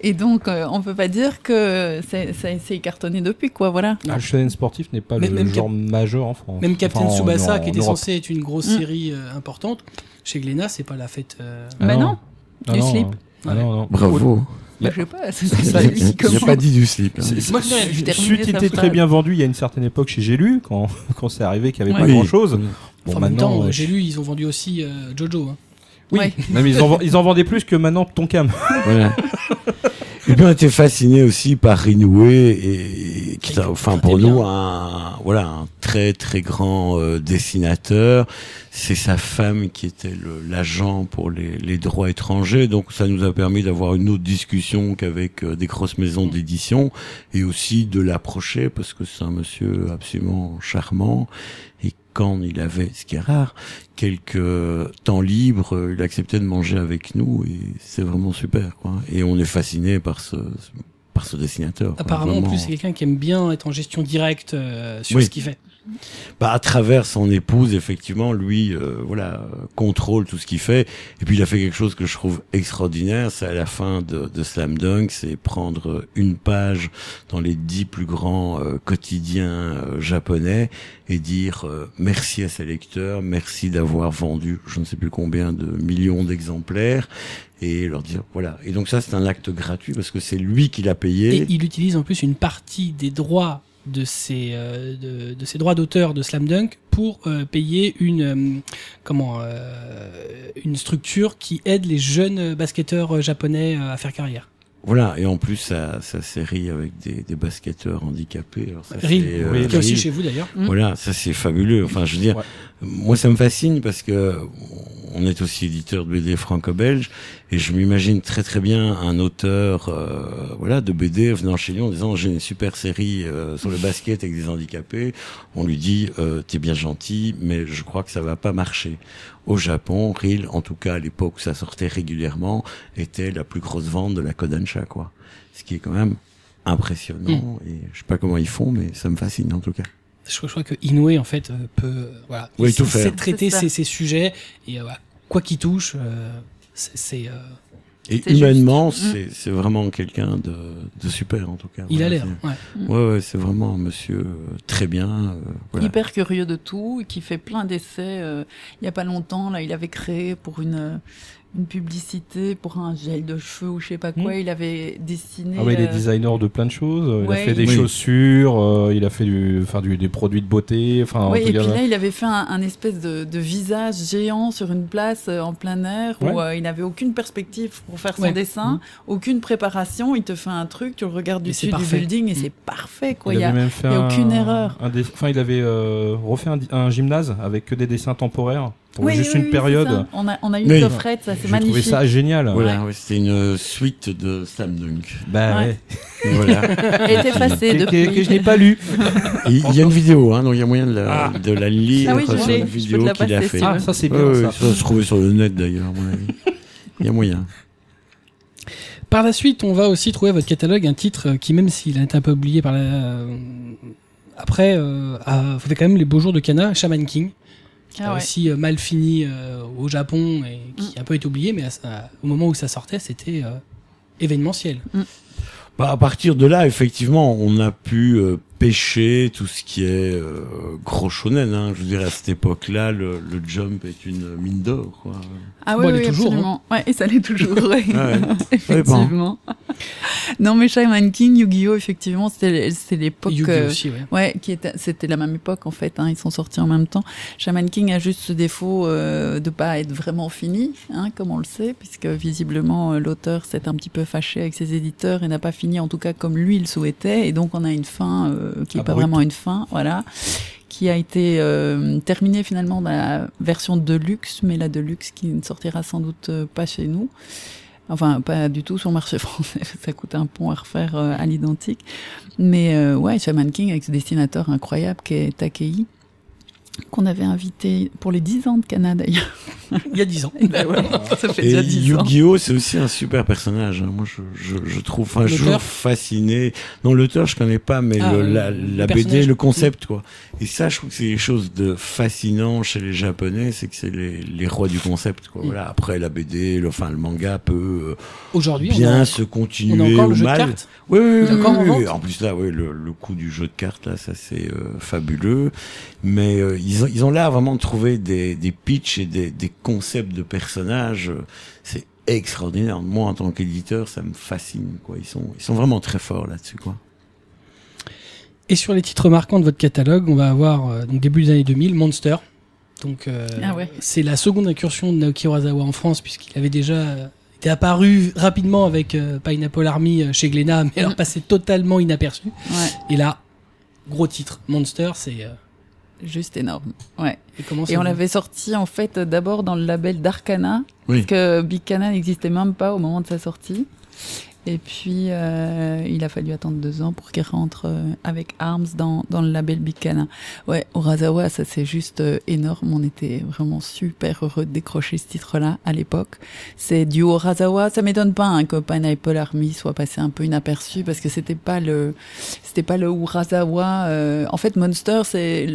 [SPEAKER 2] Et donc, euh, on peut pas dire que c'est c'est- cartonné depuis, quoi, voilà.
[SPEAKER 1] Non.
[SPEAKER 4] Le shonen sportif n'est pas
[SPEAKER 1] Même-
[SPEAKER 4] le
[SPEAKER 1] même
[SPEAKER 4] genre majeur en France.
[SPEAKER 1] Même Captain
[SPEAKER 4] Enfin, en-
[SPEAKER 1] Tsubasa,
[SPEAKER 4] en
[SPEAKER 1] qui était censé être une grosse
[SPEAKER 2] Mm.
[SPEAKER 1] série euh, importante, chez Glénat, c'est pas la fête. euh,
[SPEAKER 4] Ah
[SPEAKER 2] bah
[SPEAKER 4] non.
[SPEAKER 2] non,
[SPEAKER 4] Ah
[SPEAKER 2] du
[SPEAKER 4] non,
[SPEAKER 2] slip.
[SPEAKER 4] Ah non, non.
[SPEAKER 3] Bravo.
[SPEAKER 2] Bah, je sais pas, c'est
[SPEAKER 4] Ça,
[SPEAKER 3] Il pas dit du slip. hein.
[SPEAKER 1] Moi,
[SPEAKER 2] sa
[SPEAKER 4] était très bien vendu il y a une certaine époque chez J'ai lu, quand, quand c'est arrivé qu'il n'y avait
[SPEAKER 2] Ouais.
[SPEAKER 4] pas
[SPEAKER 3] Oui.
[SPEAKER 4] grand chose. Bon,
[SPEAKER 1] Enfin, en même
[SPEAKER 4] maintenant,
[SPEAKER 1] temps,
[SPEAKER 4] euh,
[SPEAKER 1] j'ai lu, ils ont vendu aussi euh, Jojo. hein.
[SPEAKER 4] Oui,
[SPEAKER 2] Ouais.
[SPEAKER 4] même ils en, vend- ils en vendaient plus que maintenant Tonkam.
[SPEAKER 3] Voilà. Et puis on était fasciné aussi par Inoue et, et qui,
[SPEAKER 1] Quelqu'un
[SPEAKER 3] enfin pour nous
[SPEAKER 1] bien.
[SPEAKER 3] un voilà un très très grand euh, dessinateur. C'est sa femme qui était le- l'agent pour les, les droits étrangers, donc ça nous a permis d'avoir une autre discussion qu'avec euh, des grosses maisons d'édition et aussi de l'approcher parce que c'est un monsieur absolument charmant et quand il avait, ce qui est rare, quelques temps libres, il acceptait de manger avec nous et c'est vraiment super quoi. Et on est fasciné par ce par ce dessinateur. quoi.
[SPEAKER 1] Apparemment, en plus, c'est quelqu'un qui aime bien être en gestion directe euh, sur
[SPEAKER 3] Oui.
[SPEAKER 1] ce qu'il fait.
[SPEAKER 3] Bah, à travers son épouse, effectivement, lui, euh, voilà, contrôle tout ce qu'il fait. Et puis il a fait quelque chose que je trouve extraordinaire, c'est à la fin de, de Slam Dunk, c'est prendre une page dans les dix plus grands euh, quotidiens euh, japonais et dire euh, merci à ses lecteurs, merci d'avoir vendu je ne sais plus combien de millions d'exemplaires et leur dire voilà. Et donc ça c'est un acte gratuit parce que c'est lui qui l'a payé.
[SPEAKER 1] Et il utilise en plus une partie des droits de ces euh, de, de ces droits d'auteur de Slam Dunk pour euh, payer une euh, comment euh, une structure qui aide les jeunes basketteurs euh, japonais euh, à faire carrière.
[SPEAKER 3] Voilà, et en plus sa, sa série avec des, des basketteurs handicapés. Alors ça,
[SPEAKER 1] Ril,
[SPEAKER 3] euh,
[SPEAKER 4] oui,
[SPEAKER 1] qui est aussi chez vous d'ailleurs.
[SPEAKER 2] Mm.
[SPEAKER 3] Voilà, ça c'est fabuleux. Enfin, je veux dire,
[SPEAKER 4] Ouais.
[SPEAKER 3] Moi ça me fascine parce que on est aussi éditeur de BD franco-belge et je m'imagine très très bien un auteur, euh, voilà, de BD venant chez lui en disant j'ai une super série euh, sur le basket avec des handicapés. On lui dit euh, t'es bien gentil, mais je crois que ça va pas marcher. Au Japon, Reel, en tout cas à l'époque où ça sortait régulièrement, était la plus grosse vente de la Kodansha, quoi. Ce qui est quand même impressionnant et je sais pas comment ils font, mais ça me fascine en tout cas.
[SPEAKER 1] Je, crois- je crois que Inoue en fait euh, peut euh, voilà
[SPEAKER 3] Oui,
[SPEAKER 1] il
[SPEAKER 3] tout
[SPEAKER 1] sait-
[SPEAKER 3] faire.
[SPEAKER 1] traiter ces, ces sujets et euh, voilà, quoi qu'il touche euh, c'est euh,
[SPEAKER 3] Et
[SPEAKER 2] C'est
[SPEAKER 3] humainement.
[SPEAKER 2] Mm.
[SPEAKER 3] c'est vraiment quelqu'un de, de super en tout cas.
[SPEAKER 1] il a l'air
[SPEAKER 3] c'est-
[SPEAKER 1] ouais.
[SPEAKER 3] Ouais, ouais, c'est vraiment un monsieur euh, très bien. euh, voilà.
[SPEAKER 2] hyper curieux de tout, et qui fait plein d'essais. euh, il y a pas longtemps, là, il avait créé pour une euh, une publicité pour un gel de cheveux ou je sais pas quoi.
[SPEAKER 4] Hmm.
[SPEAKER 2] Il avait dessiné.
[SPEAKER 4] Ah ouais, il est
[SPEAKER 2] euh,
[SPEAKER 4] designer de plein de choses. Il a fait des
[SPEAKER 3] Oui.
[SPEAKER 4] chaussures, euh, il a fait du, enfin, du, des produits de beauté. Enfin,
[SPEAKER 2] et
[SPEAKER 4] cas,
[SPEAKER 2] puis là, il avait fait un, un espèce de, de visage géant sur une place euh, en plein air où euh, il n'avait aucune perspective pour faire son
[SPEAKER 1] Ouais.
[SPEAKER 2] dessin, aucune préparation. Il te fait un truc, tu le regardes du
[SPEAKER 1] Et c'est
[SPEAKER 2] dessus du
[SPEAKER 1] parfait.
[SPEAKER 2] building et
[SPEAKER 1] Mm.
[SPEAKER 2] c'est parfait. Quoi.
[SPEAKER 4] il
[SPEAKER 2] Il y a-
[SPEAKER 4] avait même fait
[SPEAKER 2] il y a
[SPEAKER 4] un-
[SPEAKER 2] aucune erreur.
[SPEAKER 4] Enfin, il avait euh, refait un gymnase avec que des dessins temporaires pour
[SPEAKER 2] Oui,
[SPEAKER 4] juste
[SPEAKER 2] oui,
[SPEAKER 4] une
[SPEAKER 2] oui,
[SPEAKER 4] période.
[SPEAKER 2] On a, on a eu
[SPEAKER 3] Oui.
[SPEAKER 2] une coffrette, ça c'est
[SPEAKER 4] J'ai trouvé
[SPEAKER 2] magnifique.
[SPEAKER 4] ça génial.
[SPEAKER 3] Voilà, ouais, c'était une suite de Slam Dunk.
[SPEAKER 4] Bah
[SPEAKER 2] Ouais.
[SPEAKER 4] ouais.
[SPEAKER 3] voilà.
[SPEAKER 2] Elle est effacée
[SPEAKER 4] Que, que-
[SPEAKER 2] depuis.
[SPEAKER 4] que je n'ai pas lu.
[SPEAKER 3] Il y a une vidéo, hein, donc il y a moyen de la, de la lire
[SPEAKER 2] Ah oui, je
[SPEAKER 3] sur une
[SPEAKER 2] Je peux
[SPEAKER 3] vidéo
[SPEAKER 2] te la
[SPEAKER 3] qu'il a fait.
[SPEAKER 4] Ah, ça c'est bien
[SPEAKER 3] ouais,
[SPEAKER 4] ça.
[SPEAKER 3] ça va se trouver sur le net d'ailleurs, à mon avis. Il y a moyen.
[SPEAKER 1] Par la suite, on va aussi trouver à votre catalogue un titre euh, qui, même s'il a été un peu oublié par la... euh, après, euh, a fait quand même les beaux jours de Kana, Shaman King, qui a
[SPEAKER 2] Ah ouais.
[SPEAKER 1] aussi euh, mal fini euh, au Japon et qui a un peu été oublié, mais à au moment où ça sortait, c'était euh, événementiel.
[SPEAKER 3] Bah, à partir de là, effectivement, on a pu euh, pêcher tout ce qui est euh, gros shonen. Hein. Je veux dire, à cette époque-là, le, le jump est une mine d'or. quoi.
[SPEAKER 2] Ah
[SPEAKER 1] Bon,
[SPEAKER 2] oui, oui,
[SPEAKER 1] toujours,
[SPEAKER 2] absolument. Ouais, et ça l'est toujours, ouais.
[SPEAKER 3] Ouais.
[SPEAKER 2] effectivement. non, mais Shaman King, Yu-Gi-Oh, effectivement, c'était c'est l'époque.
[SPEAKER 1] Yu-Gi-Oh
[SPEAKER 2] euh,
[SPEAKER 1] aussi, ouais.
[SPEAKER 2] Ouais, qui était, c'était la même époque en fait. Hein, ils sont sortis en même temps. Shaman King a juste ce défaut euh, de pas être vraiment fini, hein, comme on le sait, puisque visiblement euh, l'auteur s'est un petit peu fâché avec ses éditeurs et n'a pas fini, en tout cas comme lui il souhaitait. Et donc on a une fin euh, qui est pas
[SPEAKER 4] Abrupte.
[SPEAKER 2] vraiment une fin, voilà, qui a été euh, terminée finalement dans la version deluxe, mais la deluxe qui ne sortira sans doute euh, pas chez nous. Enfin, pas du tout sur le marché français, ça coûte un pont à refaire euh, à l'identique. Mais euh, ouais, Shaman King avec ce dessinateur incroyable qui est Takei, qu'on avait invité pour les 10 ans de Cana d'ailleurs.
[SPEAKER 1] Il y a 10 ans.
[SPEAKER 2] Ben ouais, ça fait
[SPEAKER 3] Et
[SPEAKER 2] déjà 10 ans.
[SPEAKER 3] Yu-Gi-Oh, c'est aussi un super personnage. hein. Moi, je, je, je trouve, enfin, je suis fasciné. Non, l'auteur, je connais pas, mais
[SPEAKER 1] Ah,
[SPEAKER 3] le, la,
[SPEAKER 1] le
[SPEAKER 3] BD, le concept, quoi. Et ça, je trouve que c'est quelque chose de fascinant chez les Japonais, c'est que c'est les, les rois du concept, quoi.
[SPEAKER 1] Mm.
[SPEAKER 3] Voilà. Après, la BD, le, enfin, le manga peut euh,
[SPEAKER 1] Aujourd'hui, on
[SPEAKER 3] bien
[SPEAKER 1] a,
[SPEAKER 3] se
[SPEAKER 1] on
[SPEAKER 3] continuer
[SPEAKER 1] a encore
[SPEAKER 3] ou
[SPEAKER 1] le jeu de
[SPEAKER 3] mal.
[SPEAKER 1] cartes.
[SPEAKER 3] Oui, oui, oui,
[SPEAKER 1] en
[SPEAKER 3] plus là, oui, le, le coup du jeu de cartes là, ça c'est euh, fabuleux. Mais euh, ils ont ils ont là vraiment de trouver des des pitchs et des des concepts de personnages. C'est extraordinaire. Moi, en tant qu'éditeur, ça me fascine. Quoi, ils sont ils sont vraiment très forts là-dessus. Quoi.
[SPEAKER 1] Et sur les titres marquants de votre catalogue, on va avoir euh, donc début des années 2000 Monster. Donc euh,
[SPEAKER 2] Ah ouais.
[SPEAKER 1] c'est la seconde incursion de Naoki Urasawa en France puisqu'il avait déjà euh, été apparu rapidement avec euh, Pineapple Army chez Glénat, mais alors
[SPEAKER 2] Mhm.
[SPEAKER 1] passé totalement inaperçu.
[SPEAKER 2] Ouais,
[SPEAKER 1] Et là, gros titre, Monster, c'est euh,
[SPEAKER 2] juste énorme. Ouais.
[SPEAKER 1] et comment
[SPEAKER 2] Et on l'avait sorti en fait d'abord dans le label d'Arcana,
[SPEAKER 3] Oui.
[SPEAKER 2] parce que Big Cana n'existait même pas au moment de sa sortie. Et puis euh, il a fallu attendre deux ans pour qu'il rentre euh, avec Arms dans, dans le label Big Cana. Ouais, Urasawa, ça c'est juste euh, énorme. On était vraiment super heureux de décrocher ce titre-là à l'époque. C'est du Urasawa. Ça m'étonne pas hein, que Pineapple Army soit passé un peu inaperçu parce que c'était pas le c'était pas le Urasawa. euh, En fait, Monster, c'est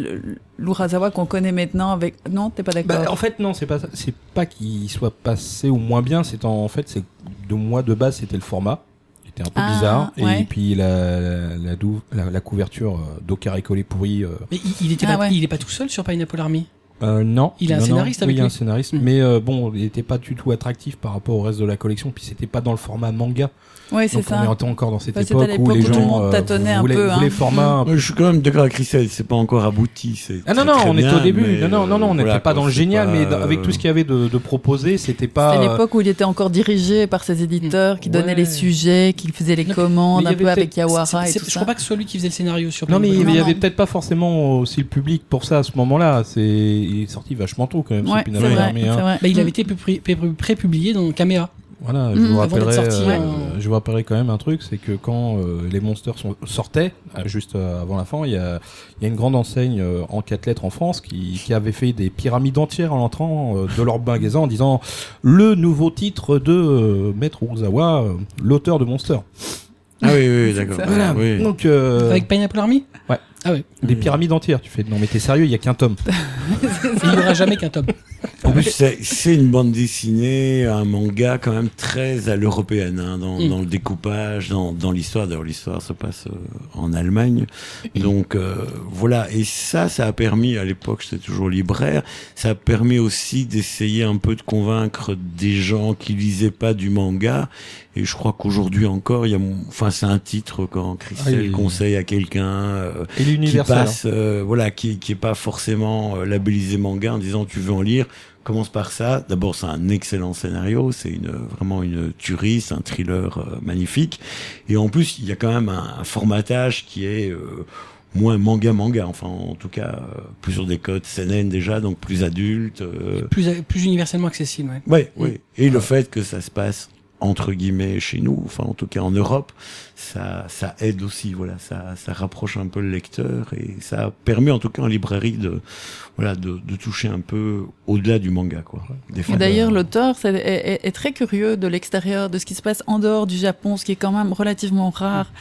[SPEAKER 2] l'Urasawa qu'on connaît maintenant avec. Non, t'es pas d'accord?
[SPEAKER 4] Bah, en fait, non, c'est pas. C'est pas qu'il soit passé ou moins bien. C'est en, en fait, c'est de moi de base, c'était le format. Il était un peu
[SPEAKER 2] Ah,
[SPEAKER 4] bizarre.
[SPEAKER 2] ouais.
[SPEAKER 4] Et puis la, la, la, dou- la, la couverture euh, d'eau carré collé pourri. euh,
[SPEAKER 1] Mais il, il était
[SPEAKER 2] Ah
[SPEAKER 1] pas,
[SPEAKER 2] ouais.
[SPEAKER 1] il est pas tout seul sur Pineapple Army?
[SPEAKER 4] Euh, non.
[SPEAKER 1] Il a un
[SPEAKER 4] Non, non.
[SPEAKER 1] scénariste avec
[SPEAKER 4] Oui, il y a un
[SPEAKER 1] lui
[SPEAKER 4] scénariste.
[SPEAKER 1] Mm.
[SPEAKER 4] Mais euh, bon, il était pas du tout attractif par rapport au reste de la collection. Puis c'était pas dans le format manga.
[SPEAKER 2] Ouais, c'est ça.
[SPEAKER 4] on était encore dans cette époque,
[SPEAKER 2] à l'époque
[SPEAKER 4] où les
[SPEAKER 2] le
[SPEAKER 4] gens
[SPEAKER 2] monde
[SPEAKER 4] euh,
[SPEAKER 2] tâtonnait un
[SPEAKER 4] voulaient,
[SPEAKER 2] peu,
[SPEAKER 4] voulaient
[SPEAKER 2] hein.
[SPEAKER 4] format un peu
[SPEAKER 3] Ouais, je suis quand même d'accord avec Christelle. C'est pas encore abouti. C'est
[SPEAKER 4] Ah non non,
[SPEAKER 3] très
[SPEAKER 4] on était
[SPEAKER 3] bien,
[SPEAKER 4] au début. non non non, non, on
[SPEAKER 3] euh,
[SPEAKER 4] n'était
[SPEAKER 3] voilà,
[SPEAKER 4] pas
[SPEAKER 3] quoi,
[SPEAKER 4] dans le génial,
[SPEAKER 3] pas,
[SPEAKER 4] mais avec
[SPEAKER 3] euh,
[SPEAKER 4] tout ce qu'il y avait de, de proposé, c'était pas.
[SPEAKER 2] C'était
[SPEAKER 4] euh,
[SPEAKER 2] l'époque où il était encore dirigé par ses éditeurs, qui donnaient
[SPEAKER 4] Ouais.
[SPEAKER 2] les sujets, qui faisaient les commandes,
[SPEAKER 4] il y
[SPEAKER 2] un peu
[SPEAKER 4] avait
[SPEAKER 2] avec Yawara et tout
[SPEAKER 1] je crois pas que ce soit lui qui faisait le scénario sur
[SPEAKER 4] Non mais il y avait peut-être pas forcément aussi le public pour ça à ce moment-là. C'est il est sorti vachement tôt quand même. hein.
[SPEAKER 1] Bah, il
[SPEAKER 2] Mm.
[SPEAKER 1] avait été pré- pré- pré-publié dans Caméra.
[SPEAKER 4] Voilà, je
[SPEAKER 2] Mm,
[SPEAKER 4] vous rappellerai,
[SPEAKER 1] sorti,
[SPEAKER 4] euh,
[SPEAKER 1] ouais.
[SPEAKER 4] je vous rappellerai quand même un truc, c'est que quand euh, les monsters sont, sortaient, euh, juste euh, avant la fin, il y a, il y a une grande enseigne euh, en quatre lettres en France qui, qui avait fait des pyramides entières en entrant euh, de leur magasin en disant le nouveau titre de euh, Maître euh, l'auteur de Monster.
[SPEAKER 3] Ah oui, oui, oui, d'accord.
[SPEAKER 4] Voilà.
[SPEAKER 3] Oui.
[SPEAKER 4] Donc euh,
[SPEAKER 1] Avec Pineapple Army?
[SPEAKER 4] Ouais.
[SPEAKER 1] Ah ouais.
[SPEAKER 4] des pyramides entières. Tu fais non mais t'es sérieux, il y a qu'un tome.
[SPEAKER 1] Il n'y aura jamais qu'un tome.
[SPEAKER 3] En plus, c'est c'est une bande dessinée, un manga quand même très à l'européenne, hein, dans,
[SPEAKER 1] Mm.
[SPEAKER 3] dans le découpage, dans, dans l'histoire. D'ailleurs, l'histoire se passe euh, en Allemagne. Donc euh, voilà, et ça, ça a permis, à l'époque, j'étais toujours libraire, ça a permis aussi d'essayer un peu de convaincre des gens qui lisaient pas du manga. Et je crois qu'aujourd'hui encore, il y a, enfin, c'est un titre quand Christelle
[SPEAKER 4] Ah, il-
[SPEAKER 3] conseille à quelqu'un. euh, qui passe, euh, voilà, qui qui est pas forcément euh, labellisé manga en disant tu veux en lire, commence par ça. D'abord, c'est un excellent scénario, c'est une vraiment une tuerie, c'est un thriller euh, magnifique. Et en plus, il y a quand même un, un formatage qui est euh, moins manga manga, enfin en tout cas euh, plus sur des codes CNN déjà, donc plus adulte. euh,
[SPEAKER 1] Plus, plus universellement accessible, ouais.
[SPEAKER 3] Ouais, oui. Et le fait que ça se passe entre guillemets chez nous, enfin en tout cas en Europe, ça, ça aide aussi, voilà, ça, ça rapproche un peu le lecteur et ça permet en tout cas en librairie de, voilà, de, de toucher un peu au-delà du manga, quoi.
[SPEAKER 2] D'ailleurs, l'auteur c'est- est, est- est très curieux de l'extérieur, de ce qui se passe en dehors du Japon, ce qui est quand même relativement rare.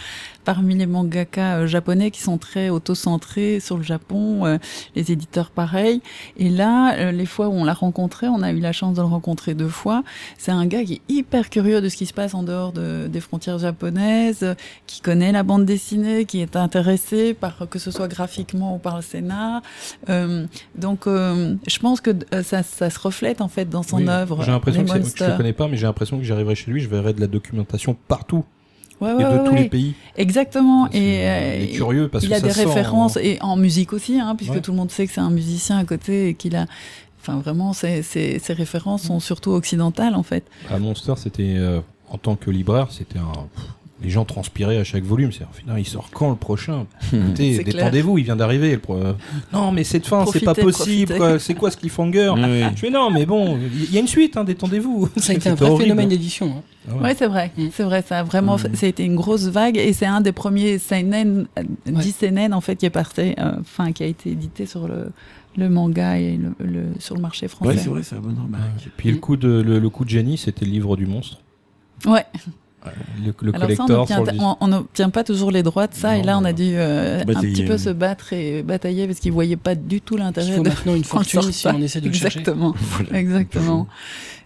[SPEAKER 2] Parmi les mangaka euh, japonais qui sont très auto-centrés sur le Japon, euh, les éditeurs pareils. Et là, euh, les fois où on l'a rencontré, on a eu la chance de le rencontrer deux fois. C'est un gars qui est hyper curieux de ce qui se passe en dehors de, des frontières japonaises, qui connaît la bande dessinée, qui est intéressé par que ce soit graphiquement ou par le scénar. Euh, donc, euh, je pense que ça, ça se reflète en fait dans son
[SPEAKER 4] Oui,
[SPEAKER 2] œuvre.
[SPEAKER 4] J'ai l'impression que c'est- je le connais pas, mais j'ai l'impression que j'arriverai chez lui, je verrai de la documentation partout
[SPEAKER 2] Ouais,
[SPEAKER 4] et
[SPEAKER 2] ouais,
[SPEAKER 4] de
[SPEAKER 2] ouais,
[SPEAKER 4] tous
[SPEAKER 2] ouais.
[SPEAKER 4] les pays.
[SPEAKER 2] Exactement. Et,
[SPEAKER 4] il
[SPEAKER 2] euh,
[SPEAKER 4] est curieux parce
[SPEAKER 2] il
[SPEAKER 4] que
[SPEAKER 2] a
[SPEAKER 4] ça
[SPEAKER 2] des
[SPEAKER 4] sort en-
[SPEAKER 2] références et en musique aussi, hein, puisque
[SPEAKER 4] Ouais.
[SPEAKER 2] tout le monde sait que c'est un musicien à côté et qu'il a. Enfin, vraiment, ses, ses, ses références sont surtout occidentales en fait.
[SPEAKER 4] À Monster, c'était euh, en tant que libraire, c'était un. pff, Les gens transpiraient à chaque volume. C'est final, il sort quand le prochain? Écoutez, détendez-vous, il vient d'arriver. le pro- euh, Non, mais cette fin, c'est pas possible. C'est quoi ce cliffhanger?
[SPEAKER 3] Oui.
[SPEAKER 4] Je fais non, mais bon, il y a une suite, hein, détendez-vous.
[SPEAKER 1] Ça a été un vrai
[SPEAKER 4] horrible.
[SPEAKER 1] phénomène d'édition. hein.
[SPEAKER 4] Ah ouais.
[SPEAKER 2] Ouais, c'est vrai,
[SPEAKER 1] Mm.
[SPEAKER 2] c'est vrai. Ça a vraiment,
[SPEAKER 3] Mm.
[SPEAKER 2] ça a été une grosse vague et c'est un des premiers seinen,
[SPEAKER 1] Ouais.
[SPEAKER 2] 10 seinen en fait qui est parti, euh, enfin qui a été édité sur le, le manga et le, le- sur le marché français.
[SPEAKER 3] Ouais, c'est vrai, c'est la bonne remarque.
[SPEAKER 4] Et puis le coup de le, le coup de génie, c'était le livre du monstre.
[SPEAKER 2] Ouais.
[SPEAKER 4] Le, le
[SPEAKER 2] Alors ça, on n'obtient
[SPEAKER 4] le
[SPEAKER 2] pas toujours les droits de ça,
[SPEAKER 4] Non,
[SPEAKER 2] et là, on a dû euh, un petit peu se battre et batailler parce qu'ils voyaient pas du tout
[SPEAKER 1] Il
[SPEAKER 2] l'intérêt
[SPEAKER 1] faut
[SPEAKER 2] de
[SPEAKER 1] maintenant une fortune si on essaie de le chercher.
[SPEAKER 2] Exactement,
[SPEAKER 3] Voilà.
[SPEAKER 2] exactement.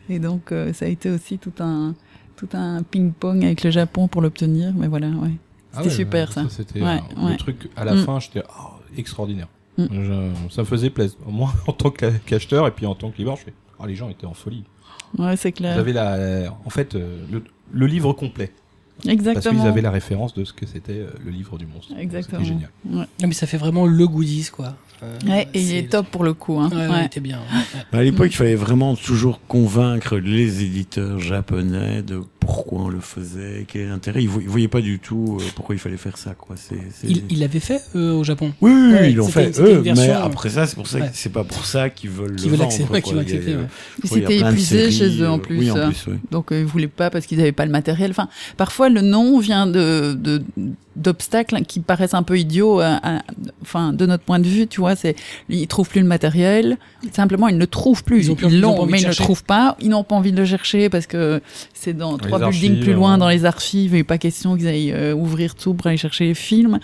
[SPEAKER 2] Et donc, euh, ça a été aussi tout un tout un ping-pong avec le Japon pour l'obtenir, mais voilà, ouais.
[SPEAKER 4] Ah
[SPEAKER 2] C'était
[SPEAKER 4] ouais,
[SPEAKER 2] super, ça.
[SPEAKER 4] C'était
[SPEAKER 2] Ouais,
[SPEAKER 4] euh,
[SPEAKER 2] ouais.
[SPEAKER 4] le truc à la
[SPEAKER 2] Mm.
[SPEAKER 4] fin, j'étais oh, extraordinaire.
[SPEAKER 2] Mm.
[SPEAKER 4] Je- ça me faisait plaisir. Moi, en tant que- qu'acheteur et puis en tant que libraire, je fais oh, les gens étaient en folie.
[SPEAKER 2] Ouais, c'est clair.
[SPEAKER 4] Vous avez la, en fait, euh, le, le livre complet. Parce
[SPEAKER 2] Exactement.
[SPEAKER 4] qu'ils avaient la référence de ce que c'était euh, le livre du monstre.
[SPEAKER 2] Exactement.
[SPEAKER 4] C'était génial.
[SPEAKER 1] Non, mais ça fait vraiment le goodies, quoi. Euh,
[SPEAKER 2] Ouais, et il est top pour le coup. Hein.
[SPEAKER 1] Ouais, ouais,
[SPEAKER 2] Ouais.
[SPEAKER 1] il était bien.
[SPEAKER 3] À l'époque, il fallait vraiment toujours convaincre les éditeurs japonais de pourquoi on le faisait, quel est l'intérêt. Ils, vo- ils voyaient pas du tout euh, pourquoi il fallait faire ça, quoi.
[SPEAKER 1] Il il l'avait fait euh, au Japon?
[SPEAKER 3] Oui, oui, oui,
[SPEAKER 1] Ouais,
[SPEAKER 3] ils l'ont fait eux,
[SPEAKER 1] version,
[SPEAKER 3] mais après ça, c'est pour ça, que
[SPEAKER 1] ouais.
[SPEAKER 3] c'est pas pour ça qu'ils veulent
[SPEAKER 1] Qui
[SPEAKER 3] le
[SPEAKER 1] veulent
[SPEAKER 3] vendre.
[SPEAKER 1] accepter,
[SPEAKER 3] Il
[SPEAKER 1] accepter, ouais.
[SPEAKER 2] Puis
[SPEAKER 3] Ouais, il y a
[SPEAKER 2] C'était
[SPEAKER 3] plein de
[SPEAKER 2] épuisé
[SPEAKER 3] séries,
[SPEAKER 2] chez eux en
[SPEAKER 3] euh,
[SPEAKER 2] plus.
[SPEAKER 3] Oui, en plus, oui.
[SPEAKER 2] Donc euh, ils voulaient pas parce qu'ils n'avaient pas le matériel. Enfin, parfois le nom vient de de- d'obstacles qui paraissent un peu idiots. à- enfin, de notre point de vue, tu vois, c'est ils trouvent plus le matériel. Simplement, ils ne le trouvent plus.
[SPEAKER 1] Ils ils
[SPEAKER 2] l'ont, mais ils ne le trouvent pas. Ils n'ont pas envie de le chercher parce que c'est dans
[SPEAKER 4] Les
[SPEAKER 2] trois buildings
[SPEAKER 4] archives,
[SPEAKER 2] plus loin
[SPEAKER 4] euh,
[SPEAKER 2] dans les archives. Et pas question qu'ils aillent euh, ouvrir tout pour aller chercher les films.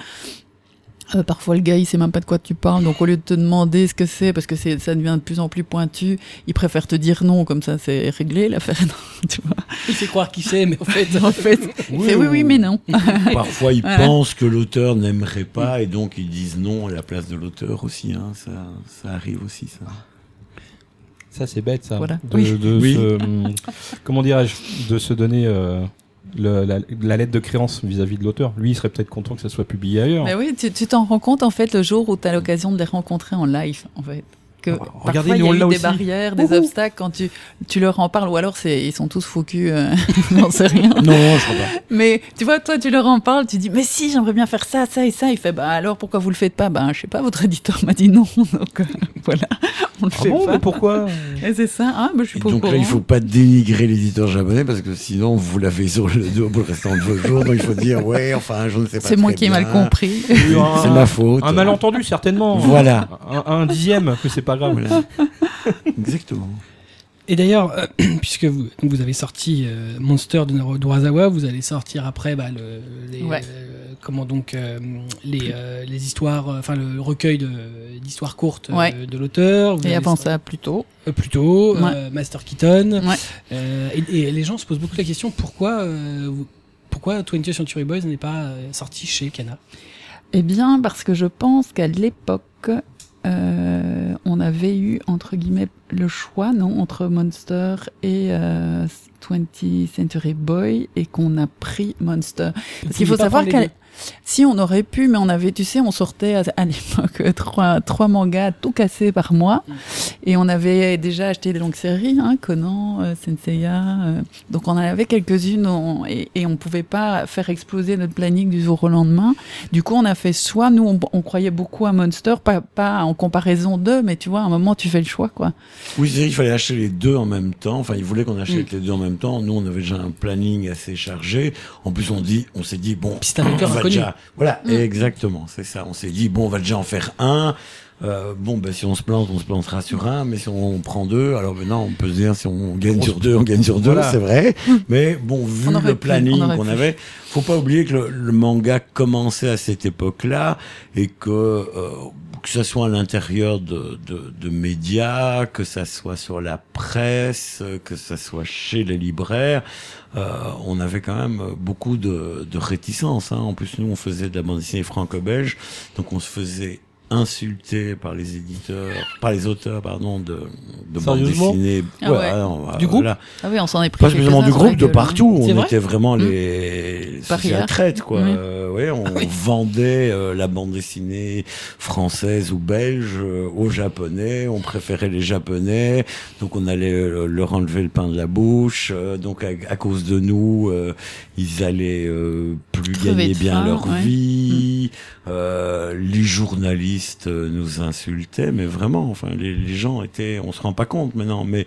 [SPEAKER 2] Euh, parfois le gars il sait même pas de quoi tu parles donc au lieu de te demander ce que c'est parce que c'est ça devient de plus en plus pointu il préfère te dire non comme ça c'est réglé l'affaire tu vois
[SPEAKER 1] Il fait croire qu'il sait, mais en fait.
[SPEAKER 2] en fait oui oui mais non
[SPEAKER 3] Parfois, ils
[SPEAKER 2] Voilà.
[SPEAKER 3] pensent que l'auteur n'aimerait pas et donc ils disent non à la place de l'auteur aussi. Hein. Ça, ça arrive aussi, ça.
[SPEAKER 4] Ça, c'est bête, ça.
[SPEAKER 2] Voilà.
[SPEAKER 4] De,
[SPEAKER 2] Oui.
[SPEAKER 4] de
[SPEAKER 3] Oui.
[SPEAKER 4] se, hum, comment dirais-je, de se donner euh, le- la, la lettre de créance vis-à-vis de l'auteur. Lui, il serait peut-être content que ça soit publié ailleurs.
[SPEAKER 2] mais oui tu tu t'en rends compte en fait le jour où tu as l'occasion de les rencontrer en live en fait que parfois
[SPEAKER 4] regardez,
[SPEAKER 2] il y a eu des
[SPEAKER 4] aussi.
[SPEAKER 2] barrières des
[SPEAKER 4] Ouhou.
[SPEAKER 2] obstacles quand tu tu leur en parles ou alors c'est ils sont tous focus euh, j'en sais rien
[SPEAKER 3] Non, je crois pas.
[SPEAKER 2] Mais tu vois, toi, tu leur en parles, tu dis, mais si, j'aimerais bien faire ça, ça et ça. Il fait, bah alors pourquoi vous le faites pas? Ben, je sais pas, votre éditeur m'a dit non. Donc euh, voilà, on le
[SPEAKER 4] Ah
[SPEAKER 2] fait
[SPEAKER 4] bon,
[SPEAKER 2] pas.
[SPEAKER 4] mais pourquoi?
[SPEAKER 2] Et c'est ça, ah, bah, je suis pas
[SPEAKER 3] donc là, il faut pas dénigrer l'éditeur japonais parce que sinon vous l'avez sur le dos pour le restant de vos jours. Donc il faut dire ouais, enfin, je ne sais pas.
[SPEAKER 2] C'est moi qui ai mal compris.
[SPEAKER 3] C'est ma faute.
[SPEAKER 4] Un malentendu, certainement.
[SPEAKER 3] Voilà.
[SPEAKER 4] Un, un dixième, que c'est pas grave.
[SPEAKER 3] Voilà. Exactement.
[SPEAKER 1] Et d'ailleurs, euh, puisque vous, donc vous avez sorti euh, Monster de d'Urasawa, vous allez sortir après bah, le, les,
[SPEAKER 2] Ouais.
[SPEAKER 1] euh, comment donc euh, les, euh, les histoires, euh, enfin le recueil d'histoires courtes euh,
[SPEAKER 2] Ouais.
[SPEAKER 1] de l'auteur.
[SPEAKER 2] Et avant ça, plutôt.
[SPEAKER 1] euh, plutôt
[SPEAKER 2] Ouais.
[SPEAKER 1] euh, Master Keaton.
[SPEAKER 2] Ouais.
[SPEAKER 1] Euh, et, et les gens se posent beaucoup la question pourquoi euh, vous- pourquoi 20th Century Boys n'est pas sorti chez Kana?
[SPEAKER 2] Eh bien, parce que je pense qu'à l'époque, on avait eu, entre guillemets, le choix, non, entre Monster et euh, 20th Century Boy, et qu'on a pris Monster. Parce qu'il faut savoir qu'à si on aurait pu, mais on avait, tu sais, on sortait à, à l'époque trois, trois mangas tout cassés par mois, et on avait déjà acheté des longues séries, hein, Conan, euh, Senseiya, euh, donc on en avait quelques-unes, on- et, et on pouvait pas faire exploser notre planning du jour au lendemain. Du coup, on a fait soit nous, on, on croyait beaucoup à Monster, pas, pas en comparaison d'eux, mais tu vois, à un moment, tu fais le choix, quoi.
[SPEAKER 3] Oui, c'est vrai qu'il fallait acheter les deux en même temps. Enfin, ils voulaient qu'on achète les deux en même temps. Nous, on avait déjà un planning assez chargé. En plus, on dit, on s'est dit, bon,
[SPEAKER 1] Puis c'est un auteur
[SPEAKER 3] on va déjà, voilà, exactement, c'est ça. On s'est dit, bon, on va déjà en faire un. Euh, bon, ben, si on se plante, on se plantera sur un, mais si on prend deux, alors maintenant, on peut se dire, si on gagne sur deux, on gagne sur deux,
[SPEAKER 4] Voilà.
[SPEAKER 3] c'est vrai. Mais bon, vu le
[SPEAKER 2] pu,
[SPEAKER 3] planning qu'on
[SPEAKER 2] pu.
[SPEAKER 3] avait, faut pas oublier que le, le manga commençait à cette époque-là et que euh, que ça soit à l'intérieur de, de, de médias, que ça soit sur la presse, que ça soit chez les libraires, euh, on avait quand même beaucoup de, de réticences. Hein. En plus, nous, on faisait de la bande dessinée franco-belge, donc on se faisait insulter par les éditeurs, par les auteurs, pardon, de, de bande dessinée.
[SPEAKER 2] Ah ouais.
[SPEAKER 3] alors,
[SPEAKER 1] Du groupe
[SPEAKER 3] voilà.
[SPEAKER 2] Ah oui, on s'en est pris
[SPEAKER 3] Pas spécialement
[SPEAKER 2] quelques-uns
[SPEAKER 3] du
[SPEAKER 2] la
[SPEAKER 3] groupe, de
[SPEAKER 2] hein.
[SPEAKER 3] partout. On
[SPEAKER 1] vrai
[SPEAKER 3] était vraiment
[SPEAKER 2] Mmh.
[SPEAKER 3] les
[SPEAKER 2] Parieurs.
[SPEAKER 3] à traite, quoi.
[SPEAKER 2] Oui.
[SPEAKER 3] Euh, ouais, on
[SPEAKER 1] oui.
[SPEAKER 3] vendait euh, la bande dessinée française ou belge euh, aux Japonais. On préférait les Japonais, donc on allait euh, leur enlever le pain de la bouche. euh, donc à, à cause de nous, euh, ils allaient euh, plus gagner bien
[SPEAKER 2] faim,
[SPEAKER 3] leur
[SPEAKER 2] ouais.
[SPEAKER 3] vie. Euh, les journalistes euh, nous insultaient, mais vraiment, enfin, les, les gens étaient, on se rend pas compte maintenant, mais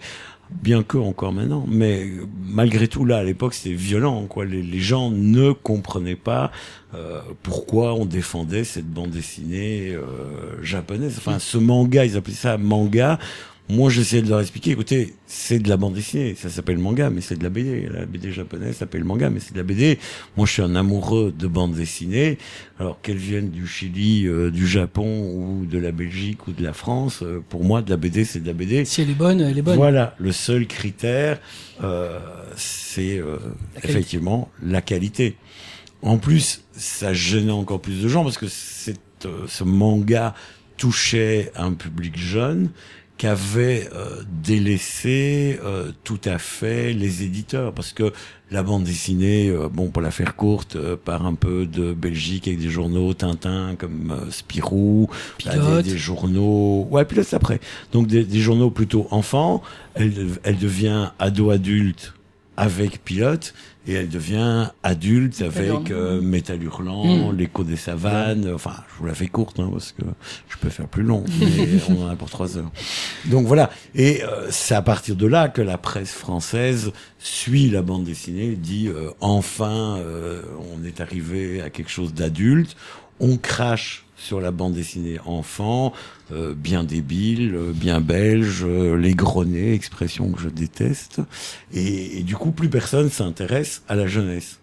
[SPEAKER 3] bien que encore maintenant, mais malgré tout là, à l'époque, c'était violent, quoi. Les, les gens ne comprenaient pas euh, pourquoi on défendait cette bande dessinée euh, japonaise. Enfin, ce manga, ils appelaient ça manga. Moi, j'essayais de leur expliquer, écoutez, c'est de la bande dessinée, ça s'appelle manga, mais c'est de la BD. La BD japonaise s'appelle manga, mais c'est de la BD. Moi, je suis un amoureux de bande dessinée. Alors qu'elle vienne du Chili, euh, du Japon ou de la Belgique ou de la France, euh, pour moi, de la BD, c'est de la BD.
[SPEAKER 1] Si elle est bonne, elle est bonne.
[SPEAKER 3] Voilà, le seul critère, euh, c'est euh, effectivement la qualité. En plus, ça gênait encore plus de gens parce que cette, euh, ce manga touchait un public jeune qu'avaient euh, délaissé euh, tout à fait les éditeurs. Parce que la bande dessinée, euh, bon pour la faire courte, euh, par un peu de Belgique avec des journaux Tintin comme euh, Spirou, bah, des, des journaux, ouais Pilote c'est après, donc des, des journaux plutôt enfants. Elle, elle devient ado adulte avec Pilote et elle devient adulte avec euh, Métal Hurlant,
[SPEAKER 1] Mm.
[SPEAKER 3] l'écho des savanes. Enfin, je vous la fais courte hein, parce que je peux faire plus long, mais on en a pour trois heures. Donc voilà. Et euh, c'est à partir de là que la presse française suit la bande dessinée, dit euh, enfin, euh, on est arrivé à quelque chose d'adulte. On crache sur la bande dessinée enfant, euh, bien débile, euh, bien belge, euh, les grenets, expression que je déteste. Et, et du coup, plus personne s'intéresse à la jeunesse.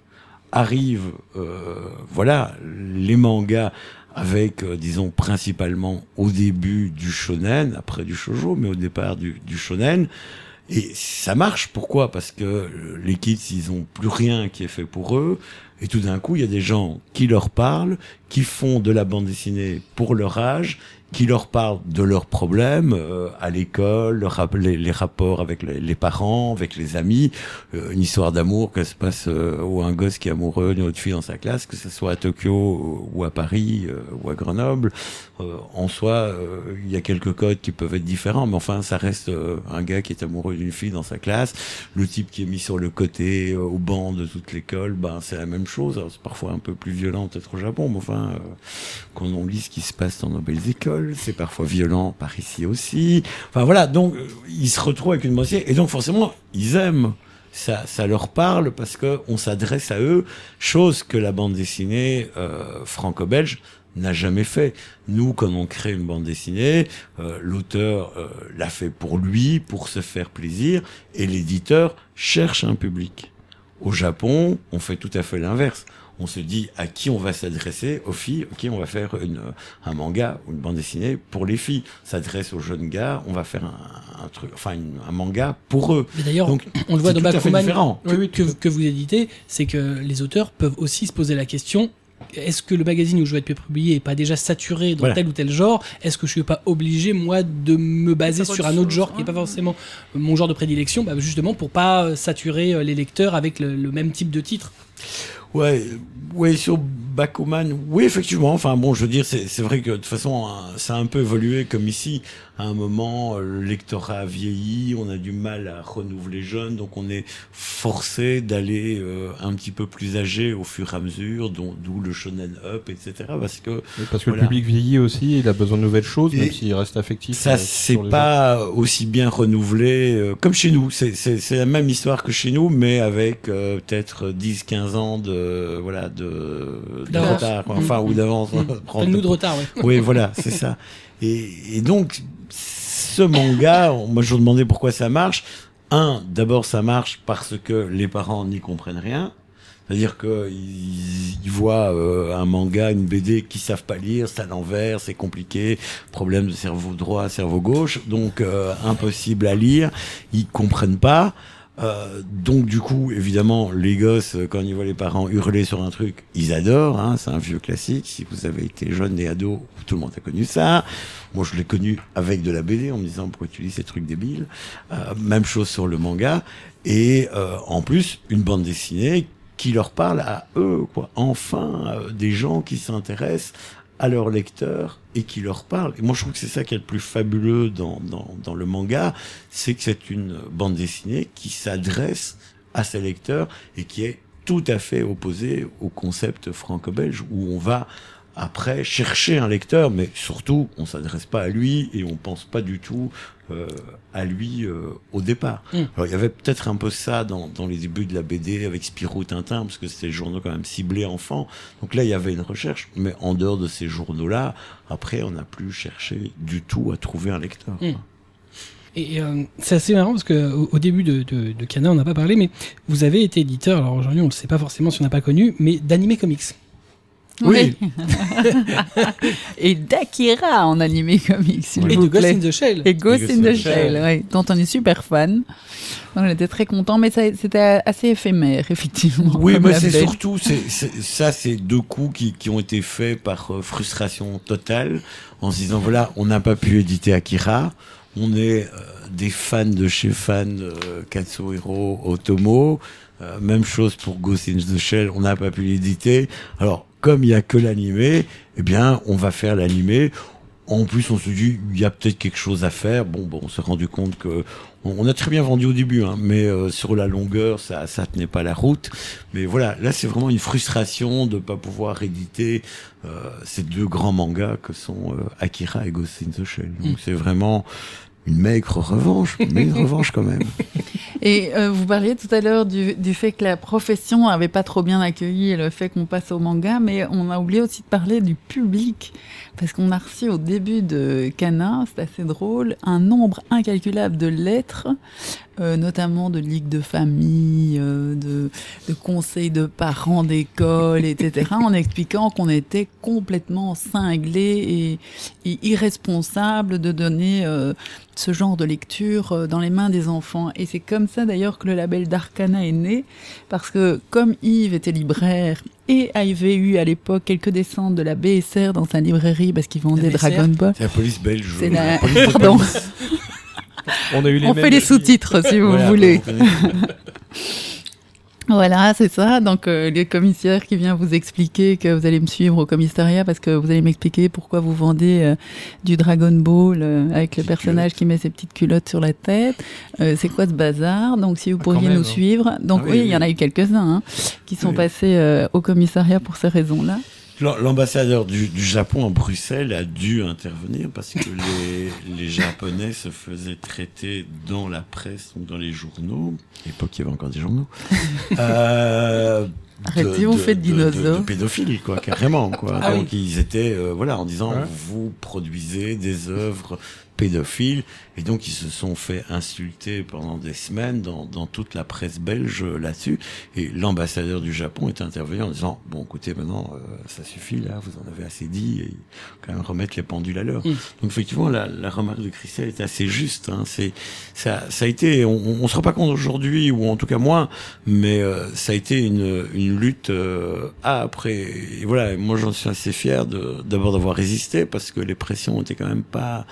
[SPEAKER 3] Arrivent, euh, voilà, les mangas avec, euh, disons, principalement au début du shonen, après du shoujo, mais au départ du, du shonen. Et ça marche. Pourquoi? Parce que les kids, ils ont plus rien qui est fait pour eux. Et tout d'un coup, il y a des gens qui leur parlent, qui font de la bande dessinée pour leur âge, qui leur parlent de leurs problèmes euh, à l'école, les, rapports avec les, parents, avec les amis, euh, une histoire d'amour que se passe euh, ou un gosse qui est amoureux d'une autre fille dans sa classe, que ce soit à Tokyo ou à Paris euh, ou à Grenoble. Euh, en soi, euh, il y a quelques codes qui peuvent être différents, mais enfin, ça reste un gars qui est amoureux d'une fille dans sa classe, le type qui est mis sur le côté au banc de toute l'école, ben c'est la même chose. C'est parfois un peu plus violent peut-être au Japon, mais enfin, quand on lit ce qui se passe dans nos belles écoles, c'est parfois violent par ici aussi. Enfin voilà, donc euh, ils se retrouvent avec une moitié, et donc forcément, ils aiment. Ça, ça leur parle parce que on s'adresse à eux, chose que la bande dessinée euh, franco-belge n'a jamais fait. Nous, quand on crée une bande dessinée, euh, l'auteur l'a fait pour lui, pour se faire plaisir, et l'éditeur cherche un public. Au Japon, on fait tout à fait l'inverse. On se dit à qui on va s'adresser, aux filles, ok, on va faire une, un manga ou une bande dessinée pour les filles. S'adresse aux jeunes gars, on va faire un, un truc, enfin une- un manga pour eux.
[SPEAKER 1] Mais d'ailleurs,
[SPEAKER 3] Donc,
[SPEAKER 1] on le voit dans Bakuman
[SPEAKER 3] différent.
[SPEAKER 1] que, que, que vous éditez, c'est que les auteurs peuvent aussi se poser la question est-ce que le magazine où je vais être publié est pas déjà saturé dans
[SPEAKER 3] Voilà.
[SPEAKER 1] tel ou tel genre? Est-ce que je suis pas obligé moi de me baser sur un autre genre qui est
[SPEAKER 2] ouais.
[SPEAKER 1] pas forcément mon genre de prédilection, bah, justement pour pas euh, saturer euh, les lecteurs avec le, le même type de titre
[SPEAKER 3] Ouais, ouais, sur Bakuman, oui, effectivement. Enfin, bon, je veux dire, c'est c'est vrai que de toute façon, hein, ça a un peu évolué comme ici. À un moment, euh, le lectorat a vieilli, on a du mal à renouveler jeunes, donc on est forcé d'aller euh, un petit peu plus âgé au fur et à mesure, dont- d'où le shonen up, etc. Parce que
[SPEAKER 4] Oui, parce que
[SPEAKER 3] Voilà.
[SPEAKER 4] le public vieillit aussi, il a besoin de nouvelles choses,
[SPEAKER 3] Et
[SPEAKER 4] même s'il reste affectif.
[SPEAKER 3] ça,
[SPEAKER 4] euh,
[SPEAKER 3] c'est pas aussi bien renouvelé euh, comme chez nous. C'est c'est c'est la même histoire que chez nous, mais avec euh, peut-être 10-15 ans de voilà de, retard, quoi. enfin ou d'avance.
[SPEAKER 1] Mm.
[SPEAKER 3] Prendre-
[SPEAKER 1] Nous de retard, ouais.
[SPEAKER 3] Oui, voilà, c'est ça. Et, et donc, ce manga, moi je me demandais pourquoi ça marche. Un, d'abord ça marche parce que les parents n'y comprennent rien. C'est-à-dire que ils, ils voient euh, un manga, une BD qu'ils savent pas lire, c'est à l'envers, c'est compliqué, problème de cerveau droit, cerveau gauche, donc euh, impossible à lire, ils comprennent pas. Euh, donc du coup, évidemment, les gosses, euh, quand ils voient les parents hurler sur un truc, ils adorent. Hein, c'est un vieux classique. Si vous avez été jeune et ado, tout le monde a connu ça. Moi, je l'ai connu avec de la BD en me disant pourquoi tu lis ces trucs débiles? Euh, même chose sur le manga. Et euh, en plus, une bande dessinée qui leur parle à eux, quoi. Enfin, euh, des gens qui s'intéressent à leurs lecteurs et qui leur parlent. Et moi, je trouve que c'est ça qui est le plus fabuleux dans, dans, dans le manga, c'est que c'est une bande dessinée qui s'adresse à ses lecteurs et qui est tout à fait opposée au concept franco-belge où on va après chercher un lecteur, mais surtout on s'adresse pas à lui et on pense pas du tout euh, à lui euh, au départ.
[SPEAKER 1] Mm.
[SPEAKER 3] Alors il y avait peut-être un peu ça dans, dans les débuts de la BD avec Spirou Tintin parce que c'était des journaux quand même ciblés enfants. Donc là il y avait une recherche, mais en dehors de ces journaux-là, après on n'a plus cherché du tout à trouver un lecteur.
[SPEAKER 1] Mm. Et euh, c'est assez marrant parce que au, au début de, de, de Cana, on n'a pas parlé, mais vous avez été éditeur, alors aujourd'hui on ne le sait pas forcément si on n'a pas connu, mais d'animé comics.
[SPEAKER 3] Oui.
[SPEAKER 2] Et d'Akira en animé comics, s'il
[SPEAKER 1] Et
[SPEAKER 2] vous
[SPEAKER 1] de Ghost in the Shell.
[SPEAKER 2] Et Ghost
[SPEAKER 3] Ghost
[SPEAKER 2] in
[SPEAKER 3] in
[SPEAKER 2] the
[SPEAKER 3] the
[SPEAKER 2] Shell,
[SPEAKER 3] Shell.
[SPEAKER 2] ouais, dont on est super fan. Donc, on était très content, mais ça- c'était assez éphémère, effectivement.
[SPEAKER 3] Oui, mais c'est surtout ça, c'est deux coups qui, qui ont été faits par euh, frustration totale, en se disant voilà, on n'a pas pu éditer Akira, on est euh, des fans de chez fans euh, Katsuhiro Otomo, euh, même chose pour Ghost in the Shell, on n'a pas pu l'éditer. Alors, comme il y a que l'animé, eh bien, on va faire l'animé. En plus, on se dit, il y a peut-être quelque chose à faire. Bon, bon, on s'est rendu compte que on, a très bien vendu au début, hein, mais euh, sur la longueur, ça, ça tenait pas la route. Mais voilà, là, c'est vraiment une frustration de pas pouvoir éditer euh, ces deux grands mangas que sont euh, Akira et Ghost in the Shell. Donc, c'est vraiment une maigre revanche, mais une revanche quand même.
[SPEAKER 2] Et euh, vous parliez tout à l'heure du, du fait que la profession avait pas trop bien accueilli le fait qu'on passe au manga, mais on a oublié aussi de parler du public. Parce qu'on a reçu au début de Cana, c'est assez drôle, un nombre incalculable de lettres, euh, notamment de ligues de famille, euh, de, de conseils de parents d'école, etc., en expliquant qu'on était complètement cinglé et, et irresponsable de donner euh, ce genre de lecture euh, dans les mains des enfants. Et c'est comme ça d'ailleurs que le label d'Arcana est né, parce que comme Yves était libraire et avait eu à l'époque quelques descentes de la BSR dans sa librairie parce qu'il vendait? Dragon Ball.
[SPEAKER 3] C'est la police belge.
[SPEAKER 2] C'est
[SPEAKER 3] euh,
[SPEAKER 2] la-
[SPEAKER 3] police de
[SPEAKER 2] Pardon.
[SPEAKER 4] On a eu les
[SPEAKER 2] On
[SPEAKER 4] mêmes
[SPEAKER 2] fait les sous-titres si vous
[SPEAKER 3] Voilà,
[SPEAKER 2] voulez.
[SPEAKER 3] connaissez.
[SPEAKER 2] Voilà, c'est ça. Donc euh, le commissaire qui vient vous expliquer que vous allez me suivre au commissariat parce que vous allez m'expliquer pourquoi vous vendez euh, du Dragon Ball euh, avec le personnage qui met ses petites culottes sur la tête. Euh, c'est quoi ce bazar? Donc si vous
[SPEAKER 4] Ah,
[SPEAKER 2] pourriez
[SPEAKER 4] même,
[SPEAKER 2] nous
[SPEAKER 4] hein.
[SPEAKER 2] suivre. Donc
[SPEAKER 3] Ah
[SPEAKER 2] oui,
[SPEAKER 3] oui,
[SPEAKER 2] il y en a eu quelques-uns hein, qui sont
[SPEAKER 3] Oui.
[SPEAKER 2] passés euh, au commissariat pour ces raisons-là.
[SPEAKER 3] L'am- L'ambassadeur du, du Japon à Bruxelles a dû intervenir parce que les, les Japonais se faisaient traiter dans la presse, donc dans les journaux. À l'époque, il y avait encore des journaux. euh,
[SPEAKER 2] Arrêtez, vous faites
[SPEAKER 3] de, de,
[SPEAKER 2] dinosaure.
[SPEAKER 3] de pédophiles, quoi, carrément, quoi.
[SPEAKER 1] Ah
[SPEAKER 3] donc ils étaient, euh, voilà, en disant,
[SPEAKER 4] Ouais.
[SPEAKER 3] vous produisez des œuvres pédophiles, et donc ils se sont fait insulter pendant des semaines dans, dans toute la presse belge euh, là-dessus. Et l'ambassadeur du Japon est intervenu en disant, bon, écoutez, maintenant, euh, ça suffit, là, vous en avez assez dit, et quand même remettre les pendules à l'heure.
[SPEAKER 1] Mm.
[SPEAKER 3] Donc effectivement, la, la remarque de Christelle est assez juste. Hein. C'est ça, ça a été, on, on se rend pas compte aujourd'hui, ou en tout cas moi, mais euh, ça a été une, une lutte euh, âpre. Et, et voilà, moi j'en suis assez fier de d'abord d'avoir résisté parce que les pressions étaient quand même pas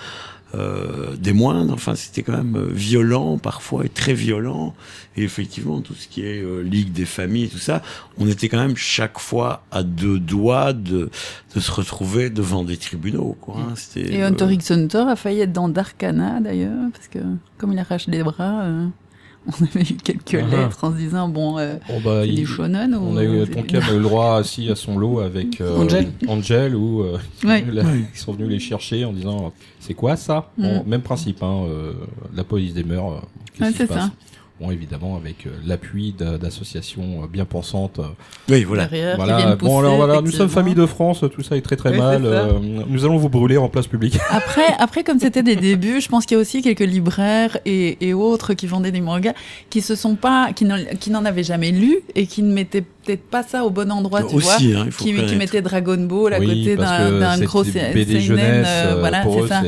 [SPEAKER 3] euh, des moindres. Enfin, c'était quand même euh, violent parfois et très violent. Et effectivement, tout ce qui est euh, Ligue des familles et tout ça, on était quand même chaque fois à deux doigts de, de se retrouver devant des tribunaux. Quoi, hein.
[SPEAKER 2] Et
[SPEAKER 3] euh,
[SPEAKER 2] Hunter X Hunter a failli être dans Darkana d'ailleurs, parce que comme il arrache les bras, euh, on avait eu quelques
[SPEAKER 4] Ah.
[SPEAKER 2] lettres en se disant bon, euh,
[SPEAKER 4] Bon, bah,
[SPEAKER 2] c'est
[SPEAKER 4] il-
[SPEAKER 2] des shonen ou
[SPEAKER 4] On a eu,
[SPEAKER 2] c'est-
[SPEAKER 4] Tonka a eu le droit aussi à son lot avec euh,
[SPEAKER 1] Angel.
[SPEAKER 4] Angel où euh,
[SPEAKER 2] Ouais.
[SPEAKER 4] là, ils sont venus les chercher en disant c'est quoi ça? Bon, Même principe, hein, euh, la police des mœurs. euh, qu'est-ce
[SPEAKER 2] Ouais,
[SPEAKER 4] qui se
[SPEAKER 2] c'est ça.
[SPEAKER 4] Bon, évidemment, avec euh, l'appui d'a- d'associations euh, bien pensantes. euh,
[SPEAKER 3] Oui, voilà.
[SPEAKER 2] derrière,
[SPEAKER 4] voilà. Bon, alors voilà, nous sommes famille de France, tout ça est très très
[SPEAKER 2] Oui,
[SPEAKER 4] mal. euh, nous allons vous brûler en place publique.
[SPEAKER 2] Après, après, comme c'était des débuts, je pense qu'il y a aussi quelques libraires et, et autres qui vendaient des mangas qui se sont pas, qui n'en qui n'en avaient jamais lu et qui ne mettaient peut-être pas ça au bon endroit, tu vois.
[SPEAKER 3] Aussi, hein, il faut
[SPEAKER 2] Qui, mettaient Dragon Ball à
[SPEAKER 4] Oui,
[SPEAKER 2] côté d'un gros
[SPEAKER 4] BD
[SPEAKER 2] seinen,
[SPEAKER 4] jeunesse,
[SPEAKER 2] euh,
[SPEAKER 4] euh,
[SPEAKER 2] voilà,
[SPEAKER 4] pour
[SPEAKER 2] c'est
[SPEAKER 4] eux,
[SPEAKER 2] ça.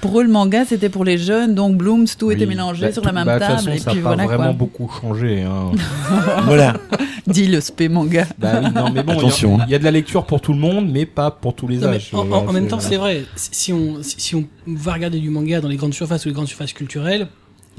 [SPEAKER 2] Pour eux, le manga, c'était pour les jeunes, donc Blooms, tout était mélangé
[SPEAKER 4] Bah,
[SPEAKER 2] sur
[SPEAKER 4] tout-
[SPEAKER 2] la même
[SPEAKER 4] bah,
[SPEAKER 2] table,
[SPEAKER 4] façon,
[SPEAKER 2] et
[SPEAKER 4] ça
[SPEAKER 2] puis voilà
[SPEAKER 4] vraiment
[SPEAKER 2] quoi.
[SPEAKER 4] beaucoup changé. Hein.
[SPEAKER 3] Voilà.
[SPEAKER 2] Dit le spé manga.
[SPEAKER 4] bah oui, non, mais bon, il y a-
[SPEAKER 3] Attention.
[SPEAKER 4] il y, a de la lecture pour tout le monde, mais pas pour tous les
[SPEAKER 1] Non, mais
[SPEAKER 4] âges.
[SPEAKER 1] en, en-
[SPEAKER 4] Voilà,
[SPEAKER 1] en même temps, c'est vrai. On, si on va regarder du manga dans les grandes surfaces ou les grandes surfaces culturelles,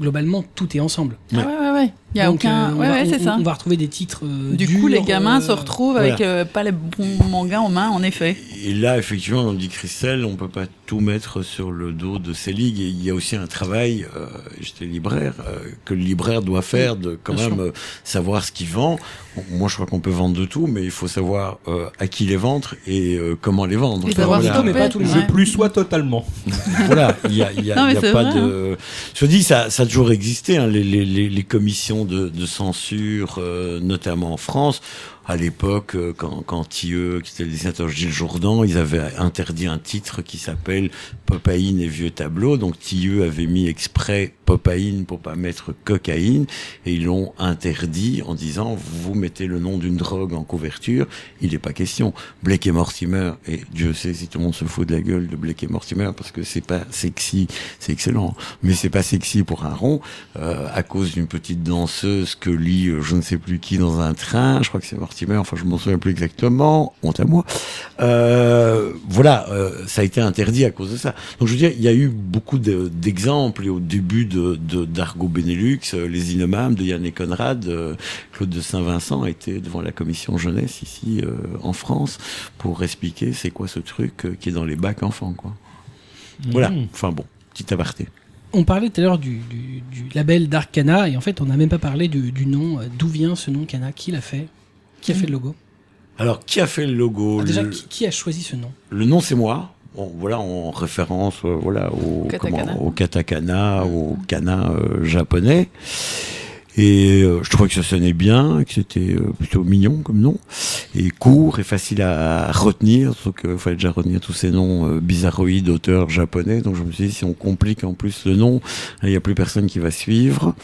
[SPEAKER 1] globalement, tout est ensemble.
[SPEAKER 2] Ah ouais, ouais, ouais. Il y a
[SPEAKER 1] Donc,
[SPEAKER 2] aucun.
[SPEAKER 1] euh, on
[SPEAKER 2] ouais,
[SPEAKER 1] va-
[SPEAKER 2] ouais, c'est
[SPEAKER 1] on-
[SPEAKER 2] ça.
[SPEAKER 1] On va retrouver des titres. euh,
[SPEAKER 2] Du
[SPEAKER 1] durs,
[SPEAKER 2] coup, les gamins
[SPEAKER 1] euh,
[SPEAKER 2] se retrouvent avec euh, pas les bons mangas en main, en effet.
[SPEAKER 3] Et là, effectivement, on dit Christelle, on peut pas tout mettre sur le dos de ces ligues. Et il y a aussi un travail, euh, j'étais libraire, euh, que le libraire doit faire de quand
[SPEAKER 1] bien
[SPEAKER 3] même euh, savoir ce qu'il vend. Bon, moi, je crois qu'on peut vendre de tout, mais il faut savoir euh, à qui les vendre et euh, comment les vendre.
[SPEAKER 2] Et
[SPEAKER 3] Enfin,
[SPEAKER 2] savoir
[SPEAKER 3] voilà.
[SPEAKER 1] mais pas tous les
[SPEAKER 2] Ouais.
[SPEAKER 4] Je plus sois totalement.
[SPEAKER 3] voilà, il y a, il y a,
[SPEAKER 2] Non,
[SPEAKER 3] y a pas
[SPEAKER 2] vrai, hein.
[SPEAKER 3] de. Je dis, ça, ça a toujours existé, hein, les, les, les, les commissions de, de censure, euh, notamment en France. À l'époque, euh, quand, quand Thieu, qui était le dessinateur Gilles Jourdan, ils avaient interdit un titre qui s'appelle Popaïne et vieux tableau. Donc Thieu avait mis exprès Popaïne pour pas mettre cocaïne, et ils l'ont interdit en disant vous mettez le nom d'une drogue en couverture, il n'est pas question. Blake et Mortimer, et Dieu sait si tout le monde se fout de la gueule de Blake et Mortimer parce que c'est pas sexy, c'est excellent, mais c'est pas sexy pour un rond euh, à cause d'une petite danseuse que lit euh, je ne sais plus qui dans un train. Je crois que c'est Mortimer, enfin je m'en souviens plus exactement, honte à moi. Euh, voilà, euh, ça a été interdit à cause de ça. Donc je veux dire, il y a eu beaucoup de- d'exemples et au début de de- d'Argo Benelux, euh, les Innommables de Yann et Conrad, euh, Claude de Saint-Vincent était devant la commission jeunesse ici en France pour expliquer c'est quoi ce truc qui est dans les bacs enfants quoi. Voilà.
[SPEAKER 4] Mhm.
[SPEAKER 3] Enfin bon, petit aparté.
[SPEAKER 1] On parlait tout à l'heure du, du, du label d'Arcana et en fait on n'a même pas parlé du, du nom. D'où vient ce nom Cana Qui l'a fait? Qui a fait le logo?
[SPEAKER 3] Alors qui a fait le logo?
[SPEAKER 1] Ah, Déjà,
[SPEAKER 3] Le-
[SPEAKER 1] qui, qui a choisi ce nom?
[SPEAKER 3] Le nom c'est moi. Bon, voilà, en référence, euh, voilà, au
[SPEAKER 2] Katakana.
[SPEAKER 3] comment, au katakana, au kana euh, japonais. Et euh, je trouvais que ça sonnait bien, que c'était euh, plutôt mignon comme nom, et court et facile à, retenir, sauf qu'il fallait déjà retenir tous ces noms euh, bizarroïdes d'auteurs japonais. Donc je me suis dit, si on complique en plus le nom, il n'y a plus personne qui va suivre.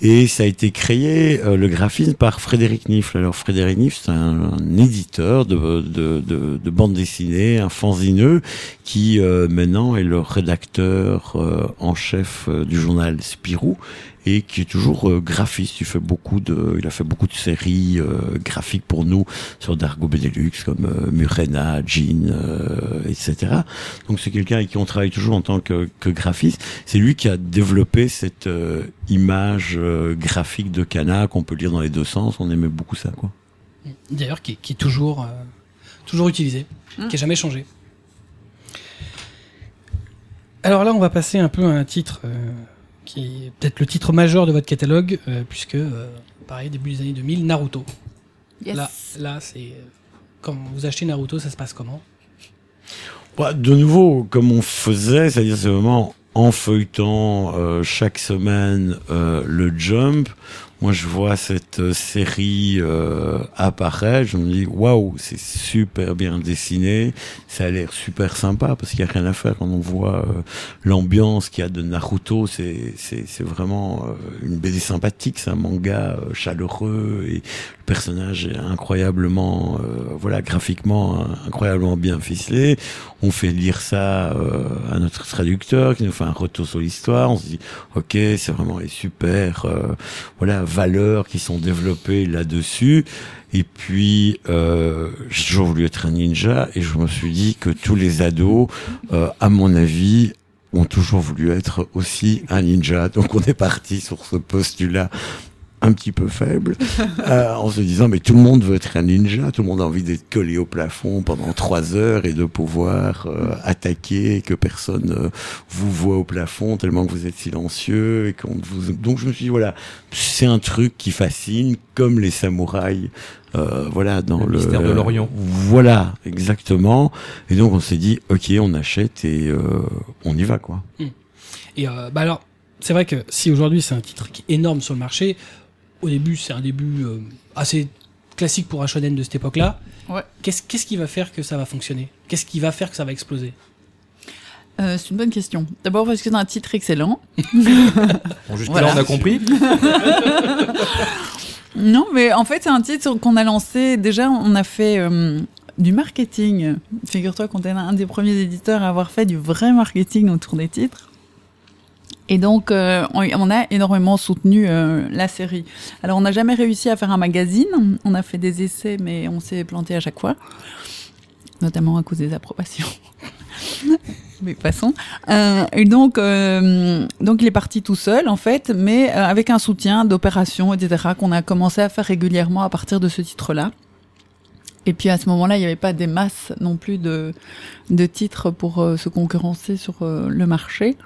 [SPEAKER 3] Et ça a été créé, euh, le graphisme, par Frédéric Nifle. Alors Frédéric Nifle, c'est un, un éditeur de, de, de, de bande dessinée, un fanzineux, qui euh, maintenant est le rédacteur en chef du journal Spirou et qui est toujours euh, graphiste. Il fait beaucoup de, il a fait beaucoup de séries euh, graphiques pour nous sur Dargo Benelux comme euh, Murena, Jean, euh, etc. Donc c'est quelqu'un avec qui on travaille toujours en tant que, que graphiste. C'est lui qui a développé cette euh, image euh, graphique de Cana qu'on peut lire dans les deux sens. On aimait beaucoup ça, quoi.
[SPEAKER 1] D'ailleurs, qui, est- qui est toujours, euh, toujours utilisé,
[SPEAKER 2] Mm.
[SPEAKER 1] qui a jamais changé. Alors là, on va passer un peu à un titre euh, qui est peut-être le titre majeur de votre catalogue, euh, puisque, euh, pareil, début des années 2000, Naruto.
[SPEAKER 2] Yes.
[SPEAKER 1] Là, là c'est euh, quand vous achetez Naruto, ça se passe comment?
[SPEAKER 3] Bah, de nouveau, comme on faisait, c'est-à-dire c'est vraiment en feuilletant euh, chaque semaine euh, le Jump. Moi, je vois cette euh, série euh, apparaître, je me dis waouh, c'est super bien dessiné, ça a l'air super sympa parce qu'il y a rien à faire. Quand on voit euh, l'ambiance qu'il y a de Naruto. C'est c'est c'est vraiment euh, une BD sympathique, c'est un manga chaleureux et personnage est incroyablement, euh, voilà, graphiquement euh, incroyablement bien ficelé. On fait lire ça euh, à notre traducteur qui nous fait un retour sur l'histoire. On se dit, ok, c'est vraiment les super, euh, voilà, valeurs qui sont développées là-dessus. Et puis, euh, j'ai toujours voulu être un ninja et je me suis dit que tous les ados, euh, à mon avis, ont toujours voulu être aussi un ninja. Donc on est parti sur ce postulat un petit peu faible, euh, en se disant mais tout le monde veut être un ninja, tout le monde a envie d'être collé au plafond pendant trois heures et de pouvoir euh, attaquer, que personne euh, vous voit au plafond tellement que vous êtes silencieux et qu'on vous. Donc je me suis dit voilà, c'est un truc qui fascine, comme les samouraïs. Euh, voilà dans
[SPEAKER 4] Le
[SPEAKER 3] le,
[SPEAKER 4] mystère de l'Orient.
[SPEAKER 3] Voilà, exactement. Et donc on s'est dit ok, on achète et euh, on y va quoi.
[SPEAKER 1] Et euh, bah alors, c'est vrai que si aujourd'hui c'est un titre qui est énorme sur le marché, au début c'est un début euh, assez classique pour un shonen de cette époque-là.
[SPEAKER 2] Ouais.
[SPEAKER 1] Qu'est-ce qu'est-ce qui va faire que ça va fonctionner? Qu'est-ce qui va faire que ça va exploser?
[SPEAKER 2] Euh, c'est une bonne question. D'abord parce que c'est un titre excellent.
[SPEAKER 4] Bon, jusque
[SPEAKER 2] Voilà.
[SPEAKER 4] là, on a compris.
[SPEAKER 2] Non, mais en fait, c'est un titre qu'on a lancé. Déjà, on a fait euh, du marketing. Figure-toi qu'on est un des premiers éditeurs à avoir fait du vrai marketing autour des titres. Et donc, euh, on, a énormément soutenu euh, la série. Alors, on n'a jamais réussi à faire un magazine. On a fait des essais, mais on s'est planté à chaque fois. Notamment à cause des approbations. mais passons. Euh, et donc, euh, donc, il est parti tout seul, en fait, mais euh, avec un soutien d'opérations, etc., qu'on a commencé à faire régulièrement à partir de ce titre-là. Et puis à ce moment-là, il n'y avait pas des masses non plus de, de titres pour euh, se concurrencer sur euh, le marché.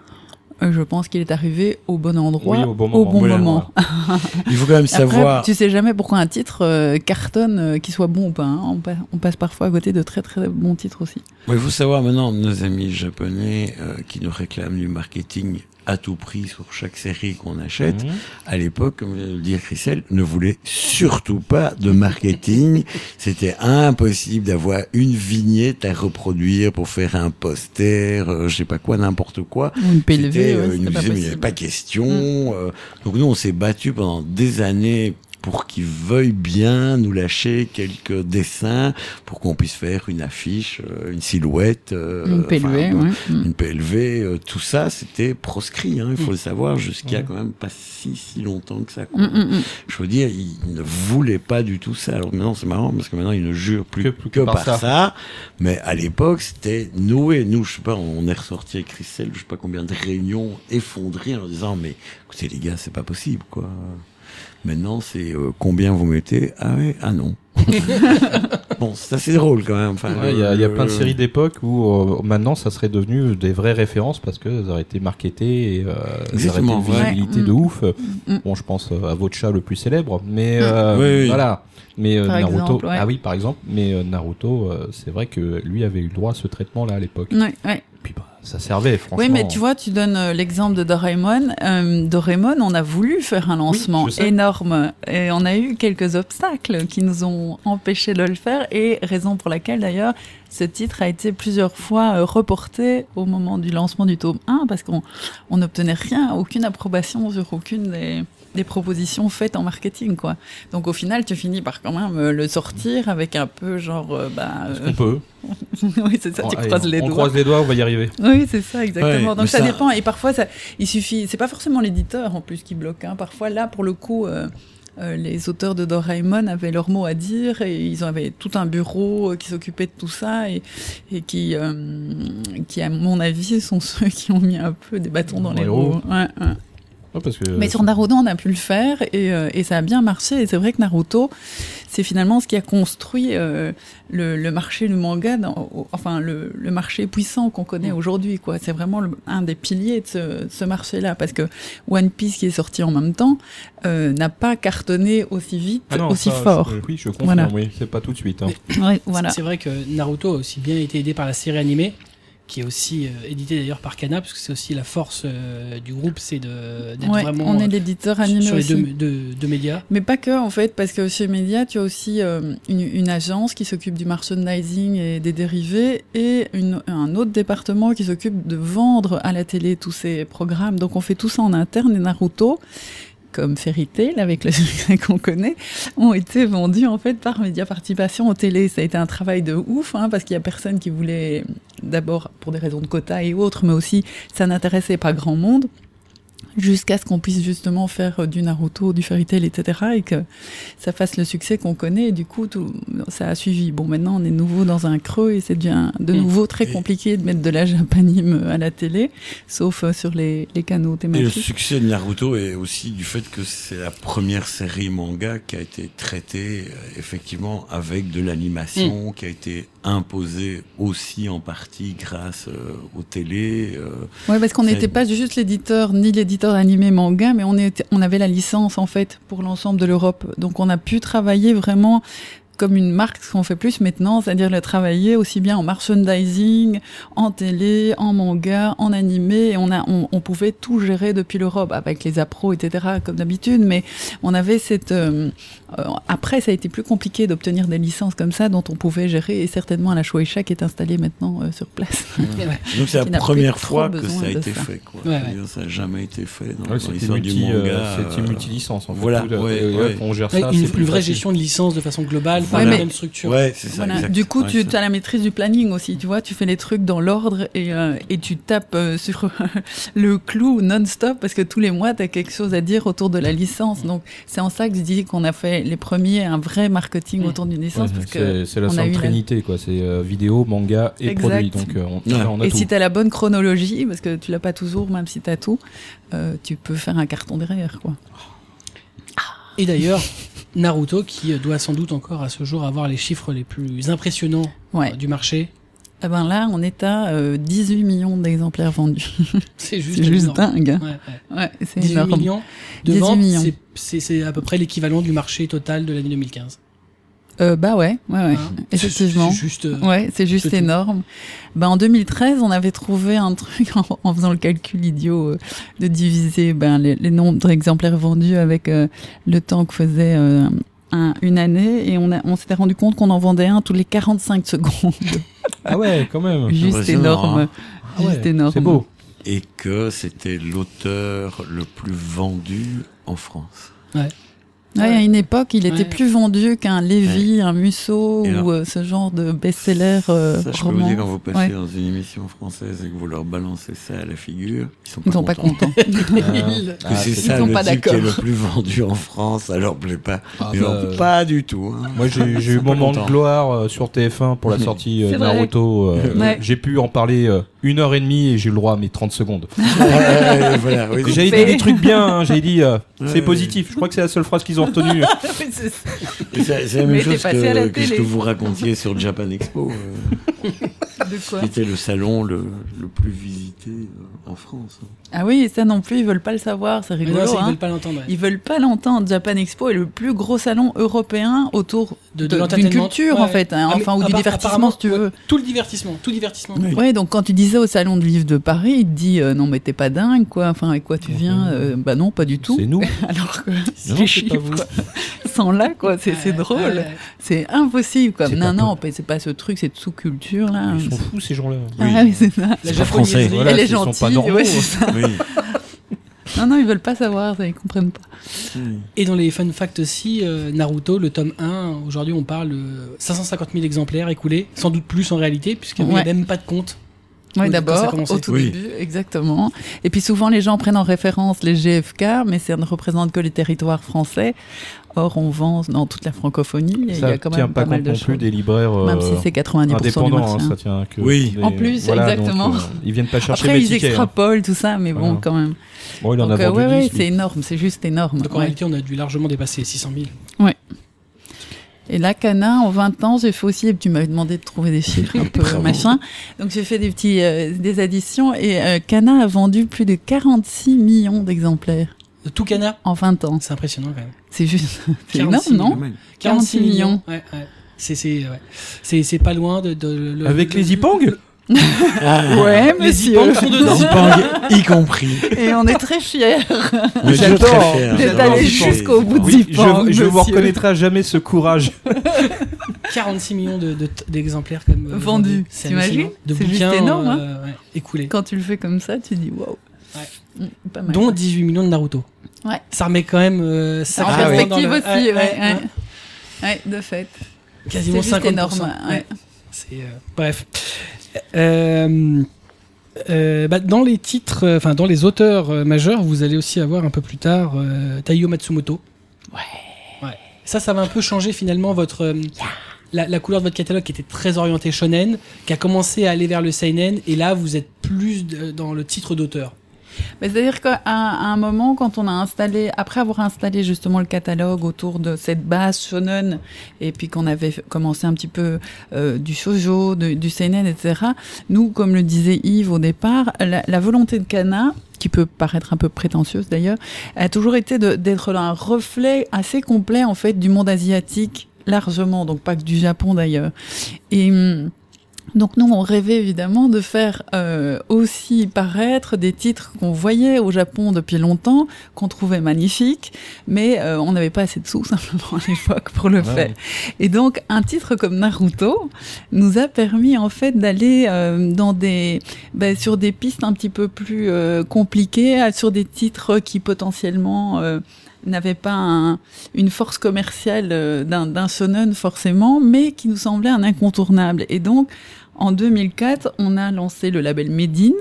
[SPEAKER 2] Je pense qu'il est arrivé au bon endroit,
[SPEAKER 4] Oui, au bon moment.
[SPEAKER 3] Il faut quand même
[SPEAKER 2] Après,
[SPEAKER 3] savoir.
[SPEAKER 2] tu sais jamais pourquoi un titre euh, cartonne, euh, qu'il soit bon ou pas. hein. On, pa- on passe parfois à côté de très très bons titres aussi.
[SPEAKER 3] Il faut savoir maintenant, nos amis japonais euh, qui nous réclament du marketing à tout prix sur chaque série qu'on achète,
[SPEAKER 4] Mhm.
[SPEAKER 3] à l'époque, comme vient de le dire Christelle, ne voulaient surtout pas de marketing. C'était impossible d'avoir une vignette à reproduire pour faire un poster, euh, je sais pas quoi, n'importe quoi.
[SPEAKER 2] Une PLV,
[SPEAKER 3] euh,
[SPEAKER 2] ouais, c'était pas
[SPEAKER 3] mais il avait pas question. euh, donc nous, on s'est battu pendant des années pour qu'ils veuillent bien nous lâcher quelques dessins pour qu'on puisse faire une affiche, euh, une silhouette. euh,
[SPEAKER 2] Une PLV,
[SPEAKER 3] enfin,
[SPEAKER 2] ouais. Mm.
[SPEAKER 3] une PLV, euh, tout ça, c'était proscrit, hein, il faut le savoir, jusqu'à
[SPEAKER 4] Mm.
[SPEAKER 3] quand même pas si si longtemps que ça. quoi.
[SPEAKER 2] Mm, mm, mm.
[SPEAKER 3] Je veux dire, ils ne voulaient pas du tout ça. Alors maintenant, c'est marrant parce que maintenant, ils ne jurent plus
[SPEAKER 4] Que-
[SPEAKER 3] que,
[SPEAKER 4] plus que
[SPEAKER 3] par,
[SPEAKER 4] par
[SPEAKER 3] ça.
[SPEAKER 4] ça.
[SPEAKER 3] Mais à l'époque, c'était nous et nous, je sais pas, on est ressorti avec Christelle, je sais pas combien de réunions effondrées en disant, mais écoutez les gars, c'est pas possible, quoi. Maintenant, c'est euh, combien vous mettez? Ah ouais, ah non. bon, c'est assez drôle quand même. Enfin,
[SPEAKER 4] Ouais, Il y, a- il y a
[SPEAKER 3] le-
[SPEAKER 4] plein de séries d'époque où euh, maintenant ça serait devenu des vraies références parce qu'elles auraient été marketées et euh, elles auraient été une visibilité
[SPEAKER 2] Ouais.
[SPEAKER 4] de ouf.
[SPEAKER 2] Mm.
[SPEAKER 4] Bon, je pense euh, à votre chat le plus célèbre, mais
[SPEAKER 2] Mm.
[SPEAKER 4] euh,
[SPEAKER 3] Oui, oui.
[SPEAKER 4] voilà. Mais euh, Naruto,
[SPEAKER 2] exemple, ouais.
[SPEAKER 4] ah oui, par exemple, mais euh, Naruto, euh, c'est vrai que lui avait eu le droit à ce traitement-là à l'époque.
[SPEAKER 2] Ouais, ouais.
[SPEAKER 4] Puis bah, ça servait, franchement.
[SPEAKER 2] Oui, mais tu vois, tu donnes euh, l'exemple de Doraemon. Euh, Doraemon, on a voulu faire un lancement énorme et on a eu quelques obstacles qui nous ont empêché de le faire et raison pour laquelle d'ailleurs ce titre a été plusieurs fois euh, reporté au moment du lancement du tome 1 parce qu'on on n'obtenait rien, aucune approbation sur aucune des, des propositions faites en marketing quoi. Donc au final, tu finis par quand même euh, le sortir avec un peu genre euh, bah euh,
[SPEAKER 4] qu'on peut?
[SPEAKER 2] Oui, c'est ça, tu
[SPEAKER 4] Allez,
[SPEAKER 2] croises les
[SPEAKER 4] on
[SPEAKER 2] doigts.
[SPEAKER 4] croise les doigts, on va y arriver.
[SPEAKER 2] Oui, c'est ça, exactement.
[SPEAKER 3] Ouais,
[SPEAKER 2] Donc ça,
[SPEAKER 3] ça-
[SPEAKER 2] dépend. Et parfois, ça, il suffit. C'est pas forcément l'éditeur en plus qui bloque. Hein. Parfois, là, pour le coup, euh, euh, les auteurs de Doraemon avaient leur mot à dire et ils avaient tout un bureau qui s'occupait de tout ça et, et qui, qui, à mon avis, sont ceux qui ont mis un peu des bâtons dans
[SPEAKER 4] Dans
[SPEAKER 2] les roues.
[SPEAKER 4] roues.
[SPEAKER 2] Ouais, ouais.
[SPEAKER 4] Ouais, parce que
[SPEAKER 2] Mais sur Naruto, on a pu le faire et, euh, et ça a bien marché. Et c'est vrai que Naruto, c'est finalement ce qui a construit euh, le, le marché du manga, dans- au- enfin le, le marché puissant qu'on connaît aujourd'hui. quoi. C'est vraiment le- un des piliers de ce, de ce marché-là. Parce que One Piece, qui est sorti en même temps, euh, n'a pas cartonné aussi vite,
[SPEAKER 4] Ah non,
[SPEAKER 2] aussi
[SPEAKER 4] ça,
[SPEAKER 2] fort.
[SPEAKER 4] je- oui, je confirme,
[SPEAKER 2] Voilà.
[SPEAKER 4] oui, c'est pas tout de suite. hein.
[SPEAKER 2] Ouais, voilà.
[SPEAKER 1] C'est vrai que Naruto a aussi bien été aidé par la série animée, qui est aussi euh, éditée d'ailleurs par Kana, parce que c'est aussi la force euh, du groupe, c'est d'être
[SPEAKER 2] Ouais,
[SPEAKER 1] vraiment
[SPEAKER 2] on est
[SPEAKER 1] euh,
[SPEAKER 2] l'éditeur
[SPEAKER 1] sur
[SPEAKER 2] animé
[SPEAKER 1] les
[SPEAKER 2] aussi.
[SPEAKER 1] deux, deux- deux médias.
[SPEAKER 2] Mais pas que, en fait, parce que chez Media, tu as aussi euh, une, une agence qui s'occupe du merchandising et des dérivés et une- un autre département qui s'occupe de vendre à la télé tous ces programmes. Donc on fait tout ça en interne et Naruto, comme Fairy avec le succès qu'on connaît, ont été vendus en fait par Média Participation en télé. Ça a été un travail de ouf, hein, parce qu'il y a personne qui voulait, d'abord pour des raisons de quota et autres, mais aussi ça n'intéressait pas grand monde. Jusqu'à ce qu'on puisse justement faire du Naruto, du Fairy Tail, etc. et que ça fasse le succès qu'on connaît. Et du coup, tout, ça a suivi. Bon, maintenant, on est nouveau dans un creux et c'est devient de
[SPEAKER 1] Mm.
[SPEAKER 2] nouveau très compliqué de mettre de la japanime à la télé, sauf euh, sur les, les canaux
[SPEAKER 3] Et le
[SPEAKER 2] thématiques.
[SPEAKER 3] succès de Naruto est aussi du fait que c'est la première série manga qui a été traitée euh, effectivement avec de l'animation, qui a été imposée aussi en partie grâce euh, aux télés. euh,
[SPEAKER 2] Ouais, parce qu'on n'était pas juste l'éditeur, ni l'éditeur animé manga, mais on, était, on avait la licence en fait pour l'ensemble de l'Europe. Donc on a pu travailler vraiment comme une marque, ce qu'on fait plus maintenant, c'est-à-dire le travailler aussi bien en merchandising, en télé, en manga, en animé. Et on, a, on, on pouvait tout gérer depuis l'Europe, avec les appros, etc., comme d'habitude. Mais on avait cette... euh, euh, après, ça a été plus compliqué d'obtenir des licences comme ça, dont on pouvait gérer, et certainement la Shueisha qui est installée maintenant euh, sur place.
[SPEAKER 1] Ouais.
[SPEAKER 3] Donc c'est la première fois que ça a été
[SPEAKER 2] ça.
[SPEAKER 3] fait. Quoi.
[SPEAKER 1] Ouais, ouais.
[SPEAKER 3] C'est-à-dire, Ça n'a jamais été fait dans, l'histoire du manga.
[SPEAKER 4] euh, c'était multi-licence en fait.
[SPEAKER 3] voilà,
[SPEAKER 4] on gère
[SPEAKER 1] Ouais,
[SPEAKER 4] ça.
[SPEAKER 1] une plus vraie
[SPEAKER 4] facile.
[SPEAKER 1] gestion de licence de façon globale,
[SPEAKER 3] Voilà.
[SPEAKER 1] pas la
[SPEAKER 2] Mais-
[SPEAKER 1] même structure.
[SPEAKER 3] Ouais, c'est ça.
[SPEAKER 2] Voilà.
[SPEAKER 3] exact.
[SPEAKER 2] Du coup,
[SPEAKER 3] Ouais,
[SPEAKER 2] tu as la maîtrise du planning aussi, tu vois, tu fais les trucs dans l'ordre et, euh, et tu tapes euh, sur le clou non-stop parce que tous les mois, tu as quelque chose à dire autour de la licence. Donc, c'est en ça que je dis qu'on a fait les premiers un vrai marketing
[SPEAKER 1] Mm.
[SPEAKER 2] autour d'une
[SPEAKER 4] Ouais,
[SPEAKER 2] licence parce que
[SPEAKER 4] c'est la Sainte
[SPEAKER 2] la-
[SPEAKER 4] Trinité, quoi. C'est euh, vidéo, manga et
[SPEAKER 2] Exact.
[SPEAKER 4] produit. Donc euh, on,
[SPEAKER 3] Ouais.
[SPEAKER 4] là, on a
[SPEAKER 2] et
[SPEAKER 4] tout.
[SPEAKER 2] si tu as la bonne chronologie, parce que tu l'as pas toujours, même si tu as tout, euh, tu peux faire un carton derrière, quoi.
[SPEAKER 1] Et d'ailleurs, Naruto, qui euh, doit sans doute encore à ce jour avoir les chiffres les plus impressionnants
[SPEAKER 2] Ouais.
[SPEAKER 1] euh, du marché,
[SPEAKER 2] Eh ben là, on est à euh, 18 millions d'exemplaires vendus.
[SPEAKER 1] c'est juste,
[SPEAKER 2] juste dingue.
[SPEAKER 1] Ouais, ouais.
[SPEAKER 2] Ouais, c'est
[SPEAKER 1] 18
[SPEAKER 2] énorme.
[SPEAKER 1] millions de
[SPEAKER 2] 18
[SPEAKER 1] ventes, c'est à peu près l'équivalent du marché total de l'année 2015.
[SPEAKER 2] Euh, bah ouais, ouais, ouais.
[SPEAKER 1] Hein.
[SPEAKER 2] Effectivement.
[SPEAKER 1] C'est juste. euh,
[SPEAKER 2] Ouais, c'est juste
[SPEAKER 1] tout.
[SPEAKER 2] énorme. Ben, en 2013, on avait trouvé un truc en, en faisant le calcul idiot euh, de diviser ben, les, les nombres d'exemplaires vendus avec euh, le temps que faisait euh, un- une année et on, a- on s'était rendu compte qu'on en vendait un tous les 45 secondes.
[SPEAKER 4] Ah ouais, quand même.
[SPEAKER 2] Juste énorme.
[SPEAKER 3] hein.
[SPEAKER 4] Ah ouais,
[SPEAKER 2] énorme.
[SPEAKER 4] C'est beau.
[SPEAKER 3] Et que c'était l'auteur le plus vendu en France.
[SPEAKER 2] Ouais, à une époque, il était
[SPEAKER 1] Ouais.
[SPEAKER 2] plus vendu qu'un Lévy, un Musso
[SPEAKER 3] là-
[SPEAKER 2] ou euh, ce genre de best-seller euh,
[SPEAKER 3] ça, je peux vous dire, quand vous passez
[SPEAKER 2] Ouais.
[SPEAKER 3] dans une émission française et que vous leur balancez ça à la figure, ils sont pas
[SPEAKER 2] Ils sont pas
[SPEAKER 3] contents.
[SPEAKER 2] contents.
[SPEAKER 1] Ils-
[SPEAKER 4] Ah,
[SPEAKER 3] Que c'est
[SPEAKER 4] c'est-
[SPEAKER 3] ça
[SPEAKER 2] sont
[SPEAKER 3] le
[SPEAKER 2] pas
[SPEAKER 3] type qui est
[SPEAKER 2] d'accord.
[SPEAKER 3] le plus vendu en France, ça leur plaît pas.
[SPEAKER 4] Ah, bah,
[SPEAKER 3] pas du tout. hein.
[SPEAKER 4] Moi, j'ai eu
[SPEAKER 3] sont pas
[SPEAKER 4] moment de gloire euh, sur TF1 pour la sortie euh. Naruto. euh,
[SPEAKER 2] Ouais.
[SPEAKER 4] J'ai pu en parler euh, une heure et demie et j'ai le droit à mes 30 secondes.
[SPEAKER 3] Ouais, voilà, oui.
[SPEAKER 4] J'avais dit des trucs bien, hein, j'ai dit euh, c'est
[SPEAKER 3] ouais.
[SPEAKER 4] positif. Je crois que c'est la seule phrase qu'ils ont retenue.
[SPEAKER 2] C'est ça.
[SPEAKER 3] La même chose que, que ce que vous racontiez sur le Japan Expo, euh,
[SPEAKER 2] de quoi
[SPEAKER 3] qui était le salon le, le plus visité euh, en France.
[SPEAKER 2] Ah oui, ça non plus, ils veulent pas le savoir, c'est rigolo.
[SPEAKER 1] non, c'est qu'ils
[SPEAKER 2] hein.
[SPEAKER 1] veulent pas l'entendre. ouais.
[SPEAKER 2] Ils veulent pas l'entendre. Japan Expo est le plus gros salon européen autour
[SPEAKER 1] De- de
[SPEAKER 2] de- d'une
[SPEAKER 1] l'entertainment.
[SPEAKER 2] culture
[SPEAKER 1] Ouais.
[SPEAKER 2] en fait, hein,
[SPEAKER 1] Ah,
[SPEAKER 2] enfin ou du divertissement si tu
[SPEAKER 1] ouais,
[SPEAKER 2] veux.
[SPEAKER 1] Tout le divertissement, tout divertissement.
[SPEAKER 3] Oui.
[SPEAKER 2] Ouais, donc quand tu disais au salon du livre de Paris, il te dit euh, non mais t'es pas dingue quoi. Enfin avec quoi tu viens Euh, Bah non, pas du tout.
[SPEAKER 4] C'est nous.
[SPEAKER 2] Alors que
[SPEAKER 4] Non,
[SPEAKER 2] les
[SPEAKER 4] c'est pas
[SPEAKER 2] chiffres
[SPEAKER 4] vous.
[SPEAKER 2] sont là quoi. C'est c'est
[SPEAKER 1] Ouais,
[SPEAKER 2] drôle.
[SPEAKER 1] ouais.
[SPEAKER 2] C'est impossible.
[SPEAKER 4] C'est
[SPEAKER 2] Non non, c'est pas ce truc, cette sous-culture là.
[SPEAKER 4] Ils sont fous ces gens-là.
[SPEAKER 2] Ah oui, c'est ça.
[SPEAKER 1] La
[SPEAKER 3] C'est français.
[SPEAKER 4] Voilà,
[SPEAKER 2] Elle est
[SPEAKER 4] ils sont pas
[SPEAKER 2] gentille.
[SPEAKER 4] normaux.
[SPEAKER 2] ouais, c'est ça.
[SPEAKER 3] Oui.
[SPEAKER 2] Non non, ils veulent pas savoir, ça, ils comprennent pas.
[SPEAKER 1] Et dans les fun facts aussi, euh, Naruto, le tome 1, aujourd'hui on parle de 550 000 exemplaires écoulés, sans doute plus en réalité, puisqu'il n'y a même pas de compte.
[SPEAKER 2] Oui,
[SPEAKER 1] Oui, ça
[SPEAKER 2] d'abord, au tout
[SPEAKER 3] Oui.
[SPEAKER 2] début, exactement. Et puis souvent, les gens prennent en référence les GFK, mais ça ne représente que les territoires français. Or, on vend dans toute la francophonie et il y
[SPEAKER 4] Ça
[SPEAKER 2] a quand
[SPEAKER 4] tient
[SPEAKER 2] même
[SPEAKER 4] pas
[SPEAKER 2] pas mal de
[SPEAKER 4] non
[SPEAKER 2] choses.
[SPEAKER 4] plus des libraires euh,
[SPEAKER 2] Même si c'est 90% du
[SPEAKER 4] indépendants.
[SPEAKER 2] marché.
[SPEAKER 4] hein,
[SPEAKER 2] hein.
[SPEAKER 4] ça tient que
[SPEAKER 3] Oui.
[SPEAKER 4] des-
[SPEAKER 2] En plus,
[SPEAKER 4] voilà,
[SPEAKER 2] exactement.
[SPEAKER 4] donc, euh, ils viennent pas chercher
[SPEAKER 2] Après,
[SPEAKER 4] mes
[SPEAKER 2] ils
[SPEAKER 4] tickets. hein.
[SPEAKER 2] extrapolent tout ça, mais bon,
[SPEAKER 4] Voilà.
[SPEAKER 2] quand même.
[SPEAKER 4] Bon, il en
[SPEAKER 2] Donc,
[SPEAKER 4] a
[SPEAKER 2] euh,
[SPEAKER 4] vendu
[SPEAKER 2] ouais, ouais,
[SPEAKER 4] 10, lui.
[SPEAKER 2] c'est énorme, c'est juste énorme.
[SPEAKER 1] Donc en
[SPEAKER 2] ouais.
[SPEAKER 1] réalité, on a dû largement dépasser les 600 000.
[SPEAKER 2] Et là, Cana, en 20 ans, j'ai fait aussi, tu m'avais demandé de trouver des chiffres un peu
[SPEAKER 3] Bravo.
[SPEAKER 2] machin. Donc j'ai fait des petits, euh, des additions, et euh, Cana a vendu plus de 46 millions d'exemplaires
[SPEAKER 1] De tout Cana,
[SPEAKER 2] en 20 ans.
[SPEAKER 1] c'est impressionnant quand même.
[SPEAKER 2] C'est juste, c'est
[SPEAKER 1] 46
[SPEAKER 2] énorme, non
[SPEAKER 3] Pas mal.
[SPEAKER 2] 46 millions.
[SPEAKER 1] Ouais, ouais. C'est c'est ouais. c'est c'est pas loin de, de le-
[SPEAKER 4] Avec
[SPEAKER 1] le-
[SPEAKER 4] les Zipang
[SPEAKER 3] Ah,
[SPEAKER 2] Ouais,
[SPEAKER 1] Les
[SPEAKER 2] monsieur.
[SPEAKER 1] Zipangs sont dedans.
[SPEAKER 3] Y compris.
[SPEAKER 2] Et on est très fiers
[SPEAKER 3] Mais
[SPEAKER 4] J'adore.
[SPEAKER 2] d'être
[SPEAKER 3] Zipang.
[SPEAKER 2] jusqu'au bout de
[SPEAKER 4] Oui,
[SPEAKER 2] Zipang.
[SPEAKER 4] je, je vous reconnaîtrai à jamais ce courage.
[SPEAKER 1] 46 millions de- de- d'exemplaires comme euh,
[SPEAKER 2] Vendus.
[SPEAKER 1] C'est
[SPEAKER 2] T'imagines.
[SPEAKER 1] De
[SPEAKER 2] C'est juste
[SPEAKER 1] bouquins
[SPEAKER 2] énorme, hein.
[SPEAKER 1] euh, ouais, écoulés.
[SPEAKER 2] Quand tu le fais comme ça, tu dis waouh.
[SPEAKER 1] Ouais.
[SPEAKER 2] Mm, Pas mal.
[SPEAKER 1] Dont 18 millions de Naruto.
[SPEAKER 2] Ouais.
[SPEAKER 1] Ça remet quand même euh,
[SPEAKER 2] en
[SPEAKER 1] dans le-
[SPEAKER 2] perspective aussi, ouais, ouais, de fait.
[SPEAKER 1] Quasiment
[SPEAKER 2] juste
[SPEAKER 1] 50%.
[SPEAKER 2] énorme.
[SPEAKER 1] Ouais.
[SPEAKER 2] ouais.
[SPEAKER 1] C'est euh, bref. Euh, Euh, bah, dans les titres, enfin dans les auteurs majeurs, vous allez aussi avoir un peu plus tard Taiyo Matsumoto. Ouais. Ça, ça va un peu changer finalement votre la, la couleur de votre catalogue qui était très orienté shonen, qui a commencé à aller vers le seinen, et là vous êtes plus dans le titre d'auteur.
[SPEAKER 2] C'est-à-dire qu'à un moment, quand on a installé, après avoir installé justement le catalogue autour de cette base shonen, et puis qu'on avait commencé un petit peu euh, du shoujo, du seinen, etc., nous, comme le disait Yves au départ, la, la volonté de Kana, qui peut paraître un peu prétentieuse d'ailleurs, a toujours été d'être un reflet assez complet en fait du monde asiatique largement, donc pas que du Japon d'ailleurs. Et hum, donc nous, on rêvait évidemment de faire euh, aussi paraître des titres qu'on voyait au Japon depuis longtemps, qu'on trouvait magnifiques, mais euh, on n'avait pas assez de sous simplement à l'époque pour le
[SPEAKER 4] Ouais,
[SPEAKER 2] faire. Et donc un titre comme Naruto nous a permis en fait d'aller euh, dans des ben, sur des pistes un petit peu plus euh, compliquées, euh, sur des titres qui potentiellement n'avaient pas un- une force commerciale euh, d'un shonen forcément, mais qui nous semblait un incontournable. Et donc en 2004, on a lancé le label Medine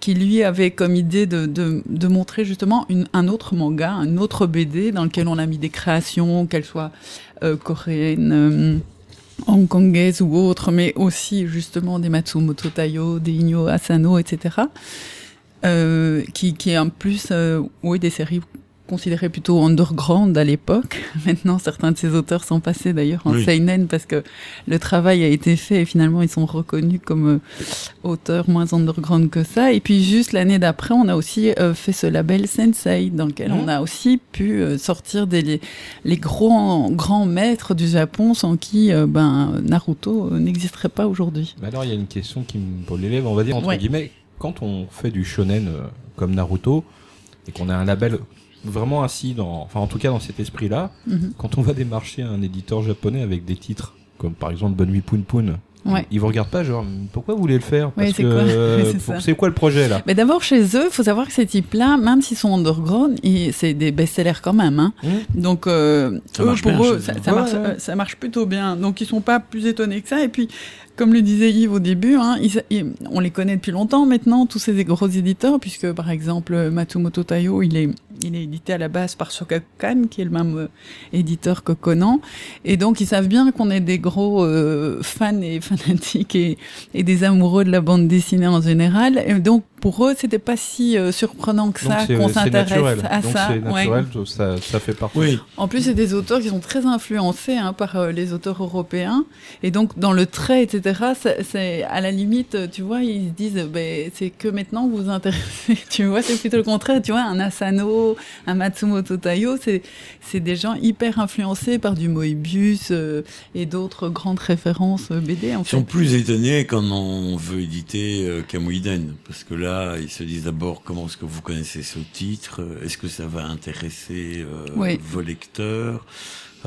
[SPEAKER 2] qui lui avait comme idée de, montrer justement un autre manga, un autre BD dans lequel on a mis des créations, qu'elles soient euh, coréennes, euh, hongkongaises ou autres, mais aussi justement des Matsumoto Taiyo, des Inyo Asano, etc. Qui, qui est en plus oui, des séries considérées plutôt underground à l'époque. Maintenant, certains de ces auteurs sont passés d'ailleurs en
[SPEAKER 3] Oui.
[SPEAKER 2] seinen parce que le travail a été fait et finalement ils sont reconnus comme euh, auteurs moins underground que ça. Et puis juste l'année d'après, on a aussi euh, fait ce label Sensei dans lequel on a aussi pu euh, sortir des, les, les grands, grands maîtres du Japon sans qui ben, Naruto n'existerait pas aujourd'hui.
[SPEAKER 4] Alors, il y a une question qui me les lèvres, on va dire, entre
[SPEAKER 2] Ouais.
[SPEAKER 4] guillemets. Quand on fait du shonen comme Naruto, et qu'on a un label vraiment assis dans, enfin, en tout cas dans cet esprit-là,
[SPEAKER 2] Mhm.
[SPEAKER 4] quand on va démarcher un éditeur japonais avec des titres, comme par exemple Bonne Nuit Poun Poun,
[SPEAKER 2] Ouais.
[SPEAKER 4] ils vous regardent pas, genre, pourquoi vous voulez le faire?
[SPEAKER 2] Ouais,
[SPEAKER 4] Parce
[SPEAKER 2] c'est
[SPEAKER 4] que,
[SPEAKER 2] quoi?
[SPEAKER 4] euh,
[SPEAKER 2] C'est
[SPEAKER 4] quoi le projet là?
[SPEAKER 2] Mais d'abord, chez eux, il faut savoir que ces types-là, même s'ils sont underground, c'est des best-sellers quand même. Hein.
[SPEAKER 4] Hmm
[SPEAKER 2] Donc, euh,
[SPEAKER 3] Ça
[SPEAKER 2] eux, pour eux, ça,
[SPEAKER 3] eux.
[SPEAKER 2] ça
[SPEAKER 4] Ouais,
[SPEAKER 2] marche,
[SPEAKER 4] ouais.
[SPEAKER 2] euh, ça marche plutôt bien. Donc, ils sont pas plus étonnés que ça. Et puis, comme le disait Yves au début, hein, on les connaît depuis longtemps maintenant, tous ces gros éditeurs, puisque par exemple, Matsumoto Taiyo, il est, il est édité à la base par Shogakukan, qui est le même euh, éditeur que Conan. Et donc, ils savent bien qu'on est des gros euh, fans et fanatiques et, et des amoureux de la bande dessinée en général. Et donc, pour eux, c'était pas si euh, surprenant que ça qu'on
[SPEAKER 4] c'est
[SPEAKER 2] s'intéresse à
[SPEAKER 4] Donc
[SPEAKER 2] ça.
[SPEAKER 4] c'est
[SPEAKER 2] Ouais.
[SPEAKER 4] naturel, ça, ça fait partie.
[SPEAKER 3] Oui,
[SPEAKER 2] En plus, c'est des auteurs qui sont très influencés hein, par euh, les auteurs européens. Et donc, dans le trait, etc., c'est à la limite, euh, tu vois, ils se disent, euh, ben, c'est que maintenant vous vous intéressez. tu vois, c'est plutôt le contraire. Tu vois, un Asano, un Matsumoto Taiyo, c'est des gens hyper influencés par du Moebius euh, et d'autres grandes références euh, BD. En
[SPEAKER 3] Ils sont plus étonnés quand on veut éditer euh, Kamuiden, parce que là, ils se disent d'abord comment est-ce que vous connaissez ce titre, est-ce que ça va intéresser euh,
[SPEAKER 2] Oui.
[SPEAKER 3] vos lecteurs?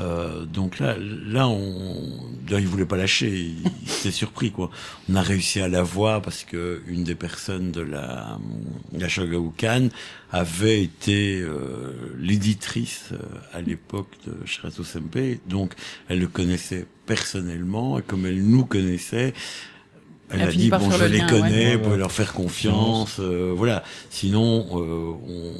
[SPEAKER 3] Euh, donc là, là, on, d'ailleurs, ils voulaient pas lâcher, ils, étaient surpris quoi. On a réussi à la voir parce que une des personnes de la, la Shogakukan avait été euh, l'éditrice euh, à l'époque de Shirato Senpei, donc elle le connaissait personnellement et comme elle nous connaissait, elle,
[SPEAKER 2] Elle
[SPEAKER 3] a dit bon je
[SPEAKER 2] le
[SPEAKER 3] les
[SPEAKER 2] lien,
[SPEAKER 3] connais,
[SPEAKER 4] ouais.
[SPEAKER 3] vous pouvez leur faire confiance, euh, voilà. Sinon euh,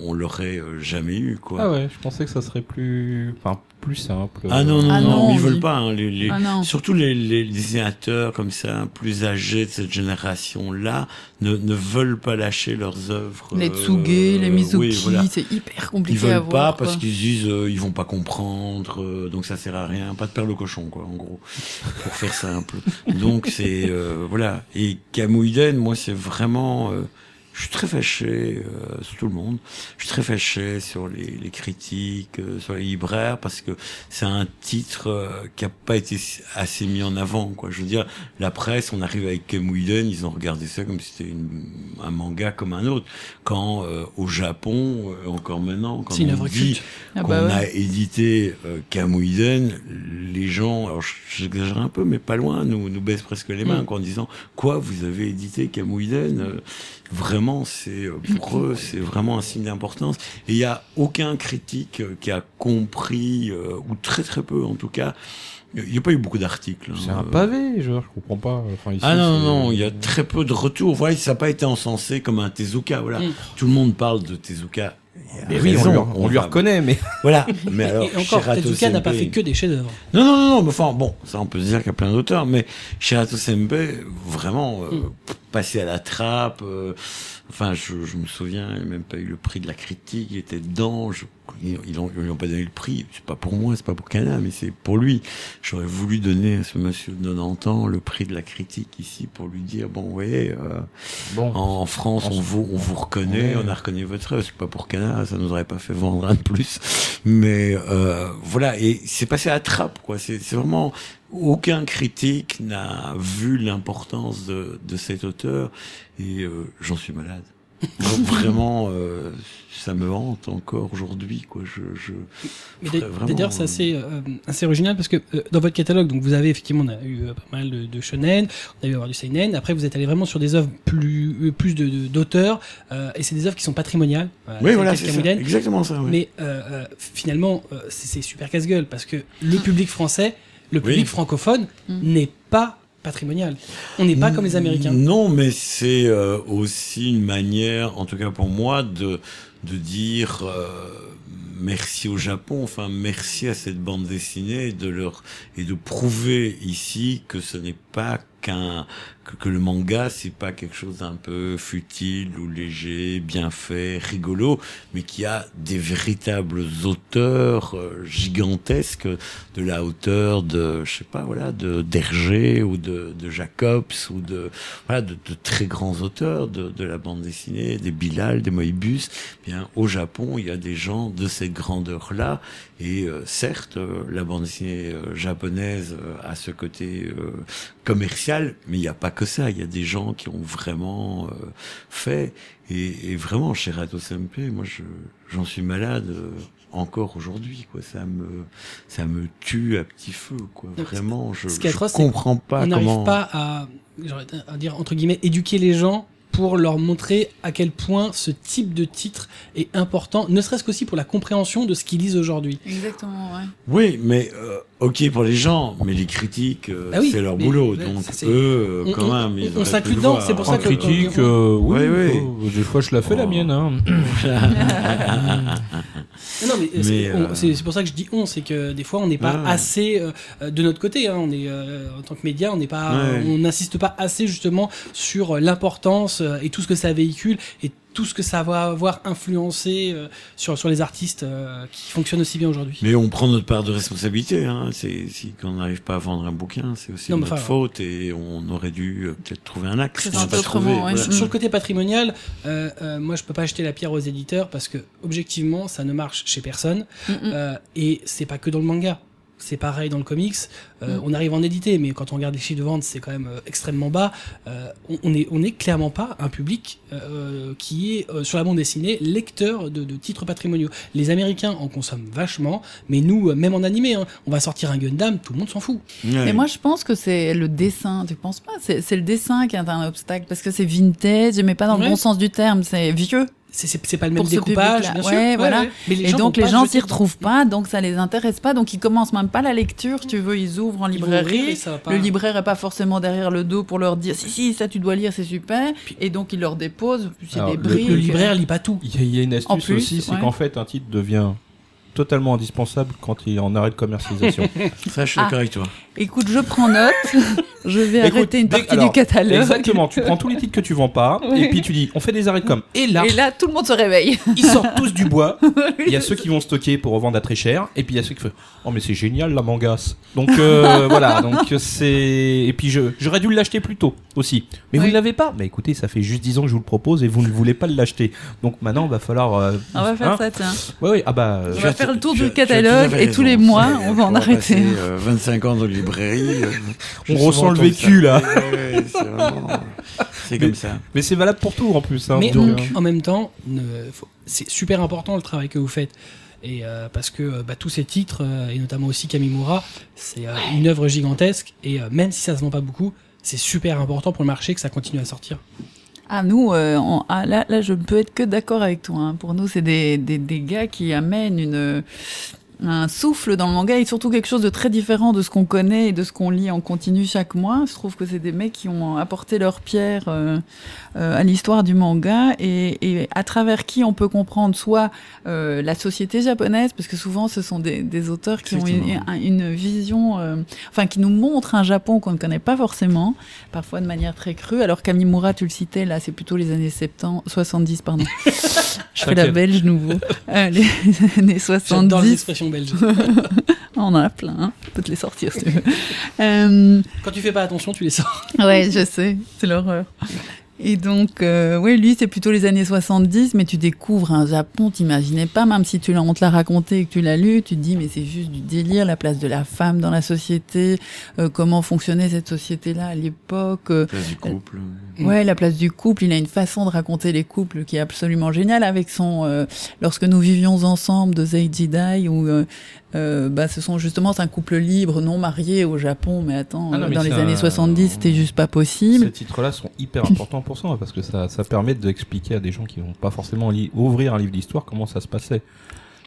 [SPEAKER 3] on, on l'aurait euh, jamais eu quoi.
[SPEAKER 4] Ah ouais, je pensais que ça serait plus, enfin, plus simple.
[SPEAKER 3] Ah non, non,
[SPEAKER 2] Ah
[SPEAKER 3] non,
[SPEAKER 2] non,
[SPEAKER 3] ils
[SPEAKER 2] oui.
[SPEAKER 3] veulent pas. hein, les, les-
[SPEAKER 2] Ah.
[SPEAKER 3] Surtout les, les dessinateurs comme ça, plus âgés de cette génération-là, ne, ne veulent pas lâcher leurs œuvres.
[SPEAKER 2] Les
[SPEAKER 3] euh,
[SPEAKER 2] Tsuge, les Mizuki,
[SPEAKER 3] oui, voilà.
[SPEAKER 2] c'est hyper
[SPEAKER 3] Ils
[SPEAKER 2] compliqué à
[SPEAKER 3] veulent
[SPEAKER 2] voir.
[SPEAKER 3] pas parce qu'ils se disent euh, ils vont pas comprendre, euh, donc ça sert à rien. Pas de perle au cochon, quoi, en gros, pour faire simple. Donc c'est euh, voilà. Et Kamuiden, moi, c'est vraiment. Je suis très fâché euh, sur tout le monde. Je suis très fâché sur les, les critiques, euh, sur les libraires, parce que c'est un titre euh, qui a pas été assez mis en avant. Quoi. Je veux dire, la presse, on arrive avec Kemuiden, ils ont regardé ça comme si c'était un manga comme un autre. Quand euh, au Japon, euh, encore maintenant, quand on dit.
[SPEAKER 2] Ah
[SPEAKER 3] qu'on
[SPEAKER 2] bah ouais.
[SPEAKER 3] a édité euh, Kamuiden, les gens, alors j'exagère un peu, mais pas loin, nous, nous baissent presque les mains
[SPEAKER 1] Mm.
[SPEAKER 3] quoi, en disant quoi, vous avez édité Camouiden Euh, Vraiment, c'est euh, pour eux, c'est vraiment un signe d'importance. Et il y a aucun critique euh, qui a compris, euh, ou très très peu en tout cas. Il n'y a pas eu beaucoup d'articles. hein.
[SPEAKER 4] C'est un pavé, je, je comprends pas. Enfin, ici,
[SPEAKER 3] ah non, non, il y a très peu de retours. Voilà, ça n'a pas été encensé comme un Tezuka. Voilà.
[SPEAKER 1] Mm.
[SPEAKER 3] Tout le monde parle de Tezuka.
[SPEAKER 4] Mais oui, on, lui, on lui reconnaît, mais
[SPEAKER 3] Voilà. Mais alors,
[SPEAKER 1] et encore, Tezuka n'a pas fait que des chefs-d'œuvre.
[SPEAKER 3] Non, non, non, non, mais enfin, bon, ça on peut se dire qu'il y a plein d'auteurs, mais Shirato Senpai, vraiment, euh,
[SPEAKER 1] Mm.
[SPEAKER 3] passé à la trappe, euh, enfin, je, je me souviens, il n'a même pas eu le prix de la critique, il était dedans, je, ils, ils, ont, ils ont pas donné le prix, c'est pas pour moi, c'est pas pour Cana, mais c'est pour lui. J'aurais voulu donner à ce monsieur de 90 ans le prix de la critique ici pour lui dire, bon, vous voyez, euh,
[SPEAKER 4] bon.
[SPEAKER 3] en France, on vous, on vous reconnaît,
[SPEAKER 4] Ouais.
[SPEAKER 3] on a reconnu votre œuvre. C'est pas pour Cana, ça nous aurait pas fait vendre un de plus. Mais euh, voilà, et c'est passé à trappe, quoi. C'est c'est vraiment aucun critique n'a vu l'importance de, de cet auteur, et euh, j'en suis malade. Donc vraiment, euh, ça me hante encore aujourd'hui, quoi. Je, je
[SPEAKER 1] d'ailleurs, c'est
[SPEAKER 3] euh,
[SPEAKER 1] assez, euh, assez original parce que euh, dans votre catalogue, donc vous avez effectivement, on a eu pas mal de, de shonen, on a eu avoir du seinen. Après, vous êtes allé vraiment sur des œuvres plus, plus de, de- d'auteurs, euh, et c'est des œuvres qui sont patrimoniales. Euh,
[SPEAKER 3] Oui, voilà, c'est ça. Exactement ça.
[SPEAKER 1] Mais finalement, euh, c'est, super casse-gueule parce que le public français, le
[SPEAKER 3] Oui.
[SPEAKER 1] public francophone
[SPEAKER 2] Mm.
[SPEAKER 1] n'est pas patrimonial. On n'est pas comme les Américains.
[SPEAKER 3] Non, mais c'est euh, aussi une manière, en tout cas pour moi, de, de dire euh, merci au Japon, enfin merci à cette bande dessinée de leur et de prouver ici que ce n'est pas qu'un que, que le manga c'est pas quelque chose d'un peu futile ou léger, bien fait, rigolo, mais qui a des véritables auteurs euh, gigantesques de la hauteur de je sais pas voilà de d'Hergé ou de, de Jacobs ou de voilà de, de très grands auteurs de, de la bande dessinée, des Bilal, des Moebius. Bien au Japon, il y a des gens de cette grandeur là et euh, certes euh, la bande dessinée euh, japonaise a ce côté euh, commercial, mais il n'y a pas que ça. Il y a des gens qui ont vraiment euh, fait et, et vraiment chez Rato Senpai, moi je j'en suis malade. euh, encore aujourd'hui quoi ça me ça me tue à petit feu quoi
[SPEAKER 1] Donc,
[SPEAKER 3] vraiment je, je comprends pas
[SPEAKER 1] on n'arrive
[SPEAKER 3] comment
[SPEAKER 1] pas à, à dire entre guillemets, éduquer les gens pour leur montrer à quel point ce type de titre est important, ne serait-ce qu'aussi pour la compréhension de ce qu'ils lisent aujourd'hui.
[SPEAKER 2] Exactement, ouais.
[SPEAKER 3] Oui, mais euh, ok pour les gens, mais les critiques, euh,
[SPEAKER 1] Ah oui,
[SPEAKER 3] c'est leur
[SPEAKER 1] mais-
[SPEAKER 3] boulot.
[SPEAKER 1] mais
[SPEAKER 3] donc eux, euh,
[SPEAKER 1] on-
[SPEAKER 3] quand
[SPEAKER 1] on-
[SPEAKER 3] même, ils
[SPEAKER 1] on s'inclut dedans, c'est pour ça que-
[SPEAKER 4] critique, euh, oui, euh, des fois je la fais la
[SPEAKER 3] Oh.
[SPEAKER 4] mienne. Hein.
[SPEAKER 1] Non, mais,
[SPEAKER 3] Mais,
[SPEAKER 1] c'est
[SPEAKER 3] euh,
[SPEAKER 1] pour ça que je dis on, c'est que des fois on n'est pas
[SPEAKER 3] Ouais.
[SPEAKER 1] assez de notre côté. Hein, on est euh, en tant que média, on n'est pas,
[SPEAKER 3] Ouais.
[SPEAKER 1] on n'insiste pas assez justement sur l'importance euh, et tout ce que ça véhicule et tout ce que ça va avoir influencé euh, sur sur les artistes euh, qui fonctionnent aussi bien aujourd'hui.
[SPEAKER 3] Mais on prend notre part de responsabilité. Hein. C'est si on n'arrive pas à vendre un bouquin, c'est aussi
[SPEAKER 1] Non,
[SPEAKER 3] notre
[SPEAKER 1] enfin,
[SPEAKER 3] faute et on aurait dû euh, peut-être trouver un axe. Pas trouvé.
[SPEAKER 2] autrement, ouais.
[SPEAKER 3] voilà.
[SPEAKER 1] Sur, sur le côté patrimonial, euh, euh, moi je peux pas acheter la pierre aux éditeurs parce que objectivement ça ne marche chez personne
[SPEAKER 2] Mm, mm.
[SPEAKER 1] Euh, et c'est pas que dans le manga. C'est pareil dans le comics. Euh,
[SPEAKER 2] Mm.
[SPEAKER 1] On arrive en édité, mais quand on regarde les chiffres de vente, c'est quand même euh, extrêmement bas. Euh, on, on est, on est clairement pas un public euh, qui est euh, sur la bande dessinée lecteur de, de titres patrimoniaux. Les Américains en consomment vachement, mais nous, même en animé, hein, on va sortir un Gundam, tout le monde s'en fout.
[SPEAKER 2] Mais moi, je pense que c'est le dessin. Tu penses pas? C'est c'est le dessin qui est un obstacle parce que c'est vintage, mais pas dans
[SPEAKER 1] Ouais.
[SPEAKER 2] le bon sens du terme. C'est vieux.
[SPEAKER 1] C'est- pas le même découpage,
[SPEAKER 2] public-là.
[SPEAKER 1] bien sûr.
[SPEAKER 2] Ouais, voilà.
[SPEAKER 1] Mais les
[SPEAKER 2] et
[SPEAKER 1] gens
[SPEAKER 2] donc les gens s'y retrouvent pas, donc ça les intéresse pas, donc ils commencent même pas la lecture. Tu veux, ils ouvrent en
[SPEAKER 1] ouvrir
[SPEAKER 2] librairie.
[SPEAKER 1] pas-
[SPEAKER 2] Le libraire est pas forcément derrière le dos pour leur dire si si ça tu dois lire c'est super. Et donc il leur dépose. C'est des
[SPEAKER 4] le-
[SPEAKER 2] briques.
[SPEAKER 1] Le libraire lit pas tout.
[SPEAKER 4] Il y, a- il y a une astuce
[SPEAKER 2] En plus,
[SPEAKER 4] aussi, c'est
[SPEAKER 2] ouais.
[SPEAKER 4] qu'en fait un titre devient totalement indispensable quand il est en arrêt de commercialisation.
[SPEAKER 3] Ça, je suis
[SPEAKER 2] Ah.
[SPEAKER 3] d'accord avec toi.
[SPEAKER 2] Écoute, je prends note. je vais
[SPEAKER 4] Écoute,
[SPEAKER 2] arrêter une
[SPEAKER 4] dès-
[SPEAKER 2] partie
[SPEAKER 4] alors,
[SPEAKER 2] du catalogue.
[SPEAKER 4] Exactement, tu prends tous les titres que tu vends pas, et puis tu dis on fait des arrêts de com. Et là,
[SPEAKER 2] Et là, tout le monde se réveille.
[SPEAKER 4] ils sortent tous du bois. Il y a ceux qui vont stocker pour revendre à très cher, et puis il y a ceux qui font oh mais c'est génial la mangasse. Donc euh, voilà, donc c'est et puis je j'aurais dû l'acheter plus tôt aussi. Mais vous
[SPEAKER 2] Oui.
[SPEAKER 4] ne l'avez pas. Mais écoutez, ça fait juste 10 ans que je vous le propose et vous ne voulez pas l'acheter. Donc maintenant, va falloir. euh,
[SPEAKER 2] On va faire
[SPEAKER 4] hein
[SPEAKER 2] ça, tiens.
[SPEAKER 4] Ouais, ouais, ah bah. euh,
[SPEAKER 2] faire le tour
[SPEAKER 3] tu
[SPEAKER 2] du catalogue et tous les mois, on va en arrêter.
[SPEAKER 3] passer, euh, 25 ans de librairie. euh,
[SPEAKER 4] On ressent le vécu,
[SPEAKER 3] ça.
[SPEAKER 4] là.
[SPEAKER 3] Ouais, c'est vraiment- comme ça.
[SPEAKER 4] Mais c'est valable pour tout en plus. Hein,
[SPEAKER 1] Mais
[SPEAKER 4] donc,
[SPEAKER 1] en,
[SPEAKER 4] euh,
[SPEAKER 1] en même temps, c'est super important le travail que vous faites. Et euh, parce que bah, tous ces titres, euh, et notamment aussi Kamimura, c'est euh, une œuvre gigantesque. Et euh, même si ça se vend pas beaucoup, c'est super important pour le marché que ça continue à sortir.
[SPEAKER 2] Ah, nous, euh, on- ah, là, là, je ne peux être que d'accord avec toi. hein. Pour nous, c'est des, des, des gars qui amènent une, un souffle dans le manga et surtout quelque chose de très différent de ce qu'on connaît et de ce qu'on lit en continu chaque mois. Je trouve que c'est des mecs qui ont apporté leur pierre euh, euh, à l'histoire du manga et, et à travers qui on peut comprendre soit euh, la société japonaise, parce que souvent ce sont des, des auteurs qui ont une, une vision, euh, enfin qui nous montrent un Japon qu'on ne connaît pas forcément, parfois de manière très crue. Alors Kamimura, tu le citais, là c'est plutôt les années 70, 70 pardon. Je fais la belge nouveau. Euh, les années
[SPEAKER 1] J'adore les
[SPEAKER 2] 70, on en a plein, hein. je peux te les sortir si tu veux. Euh,
[SPEAKER 1] Quand tu fais pas attention, tu les sors.
[SPEAKER 2] Ouais, je sais, c'est l'horreur. Et donc, euh, ouais, lui, c'est plutôt les années 70, mais tu découvres un Japon, t'imaginais pas, même si tu l'as, on te l'a raconté et que tu l'as lu, tu te dis, mais c'est juste du délire, la place de la femme dans la société, euh, comment fonctionnait cette société-là à l'époque. euh,
[SPEAKER 3] Place du couple.
[SPEAKER 2] Ouais, la place du couple, il a une façon de raconter les couples qui est absolument géniale avec son euh, lorsque nous vivions ensemble de Seiji Dai où euh, euh, bah ce sont justement un couple libre non marié au Japon mais attends
[SPEAKER 4] Ah non,
[SPEAKER 2] euh,
[SPEAKER 4] mais
[SPEAKER 2] dans les années
[SPEAKER 4] un-
[SPEAKER 2] 70 c'était juste pas possible.
[SPEAKER 4] Ces titres-là sont hyper importants pour ça, parce que ça, ça permet d'expliquer à des gens qui n'ont pas forcément ouvrir un livre d'histoire comment ça se passait.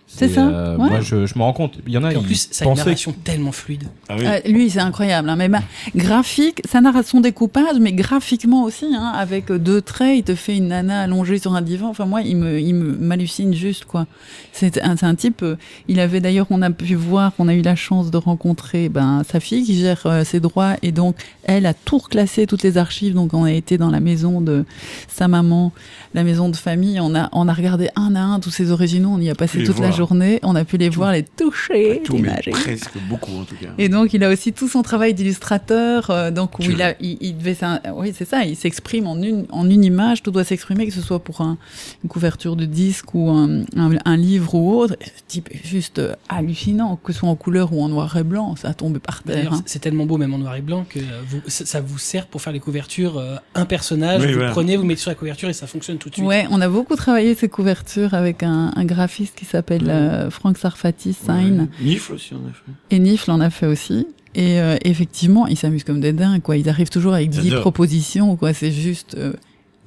[SPEAKER 2] C'est ça,
[SPEAKER 4] euh,
[SPEAKER 2] ouais.
[SPEAKER 4] Moi, je, je me rends compte. Il y en a,
[SPEAKER 1] en plus, ça a une
[SPEAKER 4] pensaient
[SPEAKER 1] narration tellement fluide.
[SPEAKER 3] Ah oui.
[SPEAKER 2] Euh, lui, c'est incroyable. Hein. Mais bah, graphique, sa narration découpage, mais graphiquement aussi, hein, avec euh, deux traits, il te fait une nana allongée sur un divan. Enfin, moi, il me, il me m'hallucine juste, quoi. C'est un, c'est un type. euh, il avait d'ailleurs, on a pu voir, on a eu la chance de rencontrer ben, sa fille qui gère euh, ses droits, et donc elle a tout reclassé, toutes les archives. Donc, on a été dans la maison de sa maman, la maison de famille. On a, on a regardé un à un tous ces originaux. On y a passé toute la. Journée. On a pu les voir, les toucher,
[SPEAKER 3] Tout, mais presque beaucoup en tout cas.
[SPEAKER 2] Et donc, il a aussi tout son travail d'illustrateur, euh, donc où
[SPEAKER 3] Tu
[SPEAKER 2] il a, il, il devait, s'in- oui, c'est ça, il s'exprime en une, en une image, tout doit s'exprimer, que ce soit pour un, une couverture de disque ou un, un, un livre ou autre. Et ce type est juste euh, hallucinant, que ce soit en couleur ou en noir et blanc, ça tombe par terre. Hein.
[SPEAKER 1] c'est tellement beau, même en noir et blanc, que vous, ça ça vous sert pour faire les couvertures. euh, un personnage,
[SPEAKER 3] Oui,
[SPEAKER 1] vous
[SPEAKER 3] voilà.
[SPEAKER 1] prenez, vous mettez sur la couverture et ça fonctionne tout de suite.
[SPEAKER 2] Ouais, on a beaucoup travaillé ces couvertures avec un, un graphiste qui s'appelle euh, Frank Sarfati, Sign.
[SPEAKER 3] Ouais. Nifl aussi on a fait.
[SPEAKER 2] Et Nifl en a fait aussi. Et euh, effectivement, ils s'amusent comme des dingues, quoi. Ils arrivent toujours avec 10
[SPEAKER 3] J'adore.
[SPEAKER 2] propositions, quoi. C'est juste euh,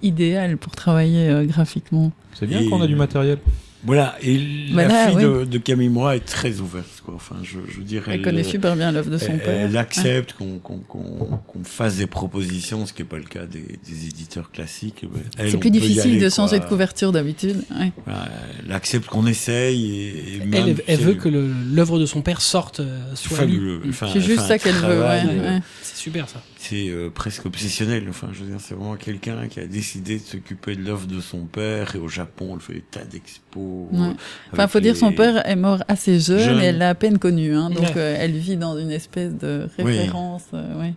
[SPEAKER 2] idéal pour travailler euh, graphiquement.
[SPEAKER 4] C'est bien
[SPEAKER 3] Et-
[SPEAKER 4] qu'on a du matériel.
[SPEAKER 3] Voilà, et
[SPEAKER 2] Voilà,
[SPEAKER 3] la fille
[SPEAKER 2] oui.
[SPEAKER 3] de, de Camille Moira est très ouverte, quoi. Enfin, je, dire,
[SPEAKER 2] Elle, connaît super bien l'œuvre de son
[SPEAKER 3] elle,
[SPEAKER 2] père.
[SPEAKER 3] elle accepte qu'on qu'on qu'on qu'on fasse des propositions, ce qui n'est pas le cas des, des éditeurs classiques.
[SPEAKER 2] C'est plus difficile
[SPEAKER 3] aller,
[SPEAKER 2] de changer
[SPEAKER 3] quoi.
[SPEAKER 2] de couverture d'habitude. Ouais.
[SPEAKER 3] Voilà, elle accepte qu'on essaye et, et
[SPEAKER 1] Elle,
[SPEAKER 3] même,
[SPEAKER 1] elle, elle
[SPEAKER 3] c'est-
[SPEAKER 1] veut que l'œuvre de son père sorte, euh,
[SPEAKER 3] c'est
[SPEAKER 1] soit lue.
[SPEAKER 3] fabuleux. Enfin,
[SPEAKER 2] C'est juste
[SPEAKER 3] enfin,
[SPEAKER 2] ça qu'elle veut. Ouais,
[SPEAKER 3] euh,
[SPEAKER 2] ouais.
[SPEAKER 1] C'est super ça.
[SPEAKER 3] C'est euh, presque obsessionnel. Enfin, je veux dire, c'est vraiment quelqu'un qui a décidé de s'occuper de l'œuvre de son père. Et au Japon, elle fait des tas d'expos.
[SPEAKER 2] Ouais.
[SPEAKER 3] euh,
[SPEAKER 2] Enfin, faut dire,
[SPEAKER 3] les-
[SPEAKER 2] son père est mort assez jeune,
[SPEAKER 3] Jeune.
[SPEAKER 2] et elle l'a à peine connu. Hein, donc,
[SPEAKER 1] Ouais.
[SPEAKER 2] euh, elle vit dans une espèce de
[SPEAKER 3] Oui.
[SPEAKER 2] référence. euh, ouais.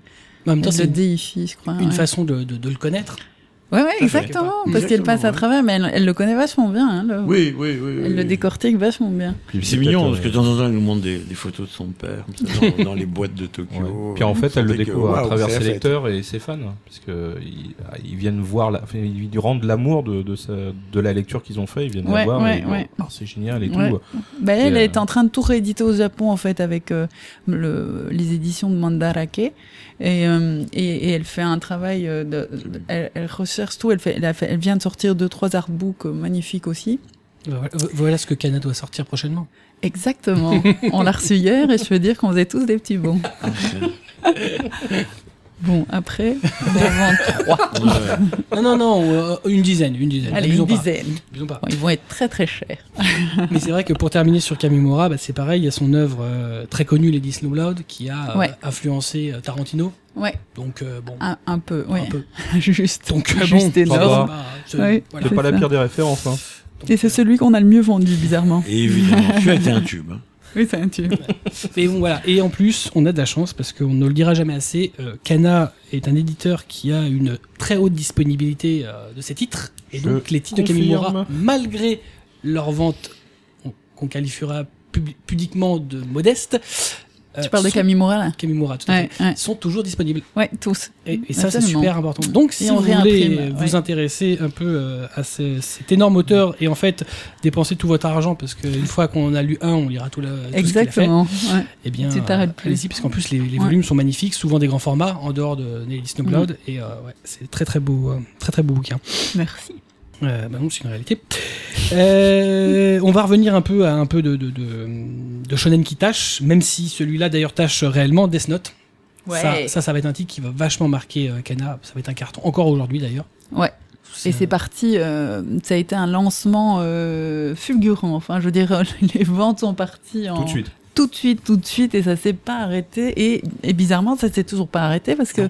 [SPEAKER 1] Mais en même temps, c'est
[SPEAKER 2] déifie, je crois.
[SPEAKER 1] une
[SPEAKER 2] ouais.
[SPEAKER 1] façon de, de, de le connaître.
[SPEAKER 2] Ouais, ouais, exactement. Parce qu'elle passe à travers, mais elle, elle le connaît vachement bien. Hein, le-
[SPEAKER 3] Oui, oui, oui.
[SPEAKER 2] Elle
[SPEAKER 3] oui.
[SPEAKER 2] le décortique vachement bien.
[SPEAKER 4] Puis
[SPEAKER 3] C'est mignon
[SPEAKER 4] euh,
[SPEAKER 3] parce que de temps en temps, elle nous montre des, des photos de son père comme ça, dans, dans les boîtes de Tokyo.
[SPEAKER 4] Ouais. Puis en fait, elle le
[SPEAKER 3] que,
[SPEAKER 4] découvre à travers ses lecteurs et ses fans, puisque ils, ils viennent voir, la, enfin, ils lui rendent l'amour de, de, sa- de la lecture qu'ils ont fait, ils viennent
[SPEAKER 2] Ouais,
[SPEAKER 4] la voir
[SPEAKER 2] ouais,
[SPEAKER 4] et
[SPEAKER 2] ouais.
[SPEAKER 4] oh, c'est génial et
[SPEAKER 2] Ouais.
[SPEAKER 4] tout.
[SPEAKER 2] Bah, elle
[SPEAKER 4] euh,
[SPEAKER 2] est en train de tout rééditer au Japon en fait avec euh, le, les éditions de Mandarake et, euh, et, et elle fait un travail euh, de, de- elle, elle recherche tout. Elle fait, elle, a fait- elle vient de sortir deux trois artbooks euh, magnifiques aussi.
[SPEAKER 1] Voilà, voilà ce que Kana doit sortir prochainement.
[SPEAKER 2] exactement. On l'a reçu hier et je veux dire qu'on faisait tous des petits bons.
[SPEAKER 3] Ah,
[SPEAKER 2] bon après on va en vendre trois
[SPEAKER 3] Ouais.
[SPEAKER 1] Non, non, non, euh, une dizaine, une dizaine.
[SPEAKER 2] allez
[SPEAKER 1] Abusons
[SPEAKER 2] une
[SPEAKER 1] pas,
[SPEAKER 2] dizaine
[SPEAKER 1] abusons pas.
[SPEAKER 2] Bon, ils vont être très très chers
[SPEAKER 1] Mais c'est vrai que pour terminer sur Kamimura, bah, c'est pareil, il y a son œuvre euh, très connue, Lady Snowblood, qui a euh,
[SPEAKER 2] Ouais.
[SPEAKER 1] influencé euh, Tarantino.
[SPEAKER 2] ouais
[SPEAKER 1] Donc, euh, bon,
[SPEAKER 2] un, un peu ouais
[SPEAKER 1] un peu.
[SPEAKER 2] juste
[SPEAKER 1] Donc, euh,
[SPEAKER 2] juste
[SPEAKER 1] bon,
[SPEAKER 2] énorme
[SPEAKER 1] bah, c'est-
[SPEAKER 2] Ouais.
[SPEAKER 1] voilà.
[SPEAKER 4] Pas la pire des références. Hein.
[SPEAKER 1] Donc,
[SPEAKER 2] et c'est
[SPEAKER 1] euh,
[SPEAKER 2] celui qu'on a le mieux vendu bizarrement
[SPEAKER 3] Et évidemment, tu as été un tube. hein.
[SPEAKER 2] Oui c'est un tube
[SPEAKER 1] Mais bon, voilà. Et en plus, on a de la chance parce qu'on ne le dira jamais assez. euh, Kana est un éditeur qui a une très haute disponibilité euh, de ses titres. Et
[SPEAKER 4] Je
[SPEAKER 1] donc, les titres de
[SPEAKER 4] confirme.
[SPEAKER 1] Kamimura, malgré leur vente qu'on- qualifiera pub- pudiquement de modeste,
[SPEAKER 2] Tu parles de Kamimura là
[SPEAKER 1] Kamimura, tout à
[SPEAKER 2] Ouais,
[SPEAKER 1] fait,
[SPEAKER 2] ouais.
[SPEAKER 1] sont toujours disponibles.
[SPEAKER 2] Ouais, tous.
[SPEAKER 1] Et, et ça, c'est super important. Donc, si
[SPEAKER 2] Et
[SPEAKER 1] vous voulez vous intéresser un peu euh, à ce- cet énorme auteur et en fait dépenser tout votre argent, parce qu'une fois qu'on a lu un, on lira tout, le, tout ce qu'il a fait,
[SPEAKER 2] Exactement. Ouais.
[SPEAKER 1] eh bien,
[SPEAKER 2] Tu t'arrêtes plus.
[SPEAKER 1] allez-y, parce qu'en plus, les, volumes sont magnifiques, souvent des grands formats, en dehors de Nelly Snowcloud,
[SPEAKER 2] Mm.
[SPEAKER 1] et euh, ouais, c'est très très beau, euh, très très beau bouquin.
[SPEAKER 2] Merci.
[SPEAKER 1] Euh, bah non, c'est une réalité. Euh, on va revenir un peu à un peu de, de, de, de shonen qui tâche, même si celui-là d'ailleurs tâche réellement Death Note. Ça, ça, ça va être un titre qui va vachement marquer euh, Kana. Ça va être un carton, encore aujourd'hui d'ailleurs.
[SPEAKER 2] Ouais. Et c'est parti, euh, ça a été un lancement euh, fulgurant. Enfin, je veux dire, les ventes sont parties en
[SPEAKER 4] Tout de suite.
[SPEAKER 2] Tout de suite, tout de suite, et ça s'est pas arrêté. Et, et bizarrement, ça s'est toujours pas arrêté parce que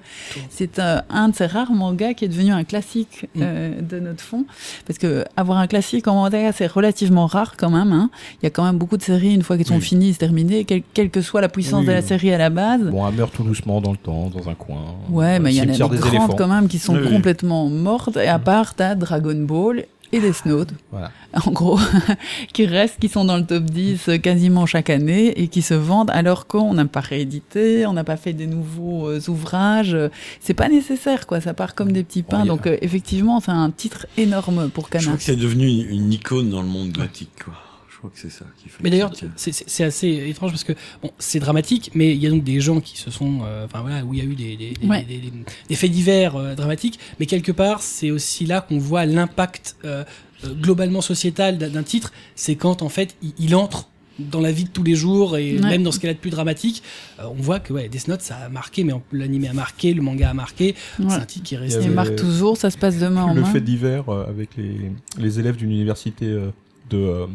[SPEAKER 2] c'est euh, un de ces rares mangas qui est devenu un classique
[SPEAKER 1] Mm.
[SPEAKER 2] euh, de notre fond. Parce que avoir un classique en manga, c'est relativement rare quand même. hein. Il y a quand même beaucoup de séries, une fois qu'elles sont
[SPEAKER 3] Oui.
[SPEAKER 2] finies, c'est terminé, quel- quelle que soit la puissance
[SPEAKER 4] Oui,
[SPEAKER 2] de la
[SPEAKER 4] oui.
[SPEAKER 2] série à la base.
[SPEAKER 4] Bon, elle meurt tout doucement dans le temps, dans un coin.
[SPEAKER 2] Ouais,
[SPEAKER 4] Euh,
[SPEAKER 2] mais il y en a des grandes
[SPEAKER 4] éléphants.
[SPEAKER 2] quand même qui sont complètement mortes. Et à part, t'as Dragon Ball et Death Note,
[SPEAKER 4] Voilà.
[SPEAKER 2] en gros, qui restent, qui sont dans le top 10 quasiment chaque année et qui se vendent alors qu'on n'a pas réédité, on n'a pas fait des nouveaux euh, ouvrages. C'est pas nécessaire, quoi. Ça part comme des petits pains. Donc, euh, effectivement, c'est un titre énorme pour
[SPEAKER 3] Je
[SPEAKER 2] Kana.
[SPEAKER 3] crois que c'est devenu une, une icône dans le monde gothique, quoi. Je crois que c'est ça qui fait.
[SPEAKER 1] Mais d'ailleurs, c'est- assez étrange parce que bon, c'est dramatique, mais il y a donc des gens qui se sont, euh, enfin voilà, où il y a eu des, des, des-
[SPEAKER 2] Ouais.
[SPEAKER 1] des- des- des faits divers euh, dramatiques, mais quelque part, c'est aussi là qu'on voit l'impact euh, euh, globalement sociétal d'un titre. C'est quand en fait, il, il entre dans la vie de tous les jours et
[SPEAKER 2] Ouais.
[SPEAKER 1] même dans ce qu'elle a de plus dramatique, euh, on voit que ouais, Death Note ça a marqué, mais l'anime a marqué, le manga a marqué.
[SPEAKER 2] Ouais.
[SPEAKER 1] C'est un titre qui est resté.
[SPEAKER 2] Il marque toujours, ça se passe de main en
[SPEAKER 4] Le
[SPEAKER 2] main.
[SPEAKER 4] fait divers euh, avec les, les élèves d'une université euh, de, euh,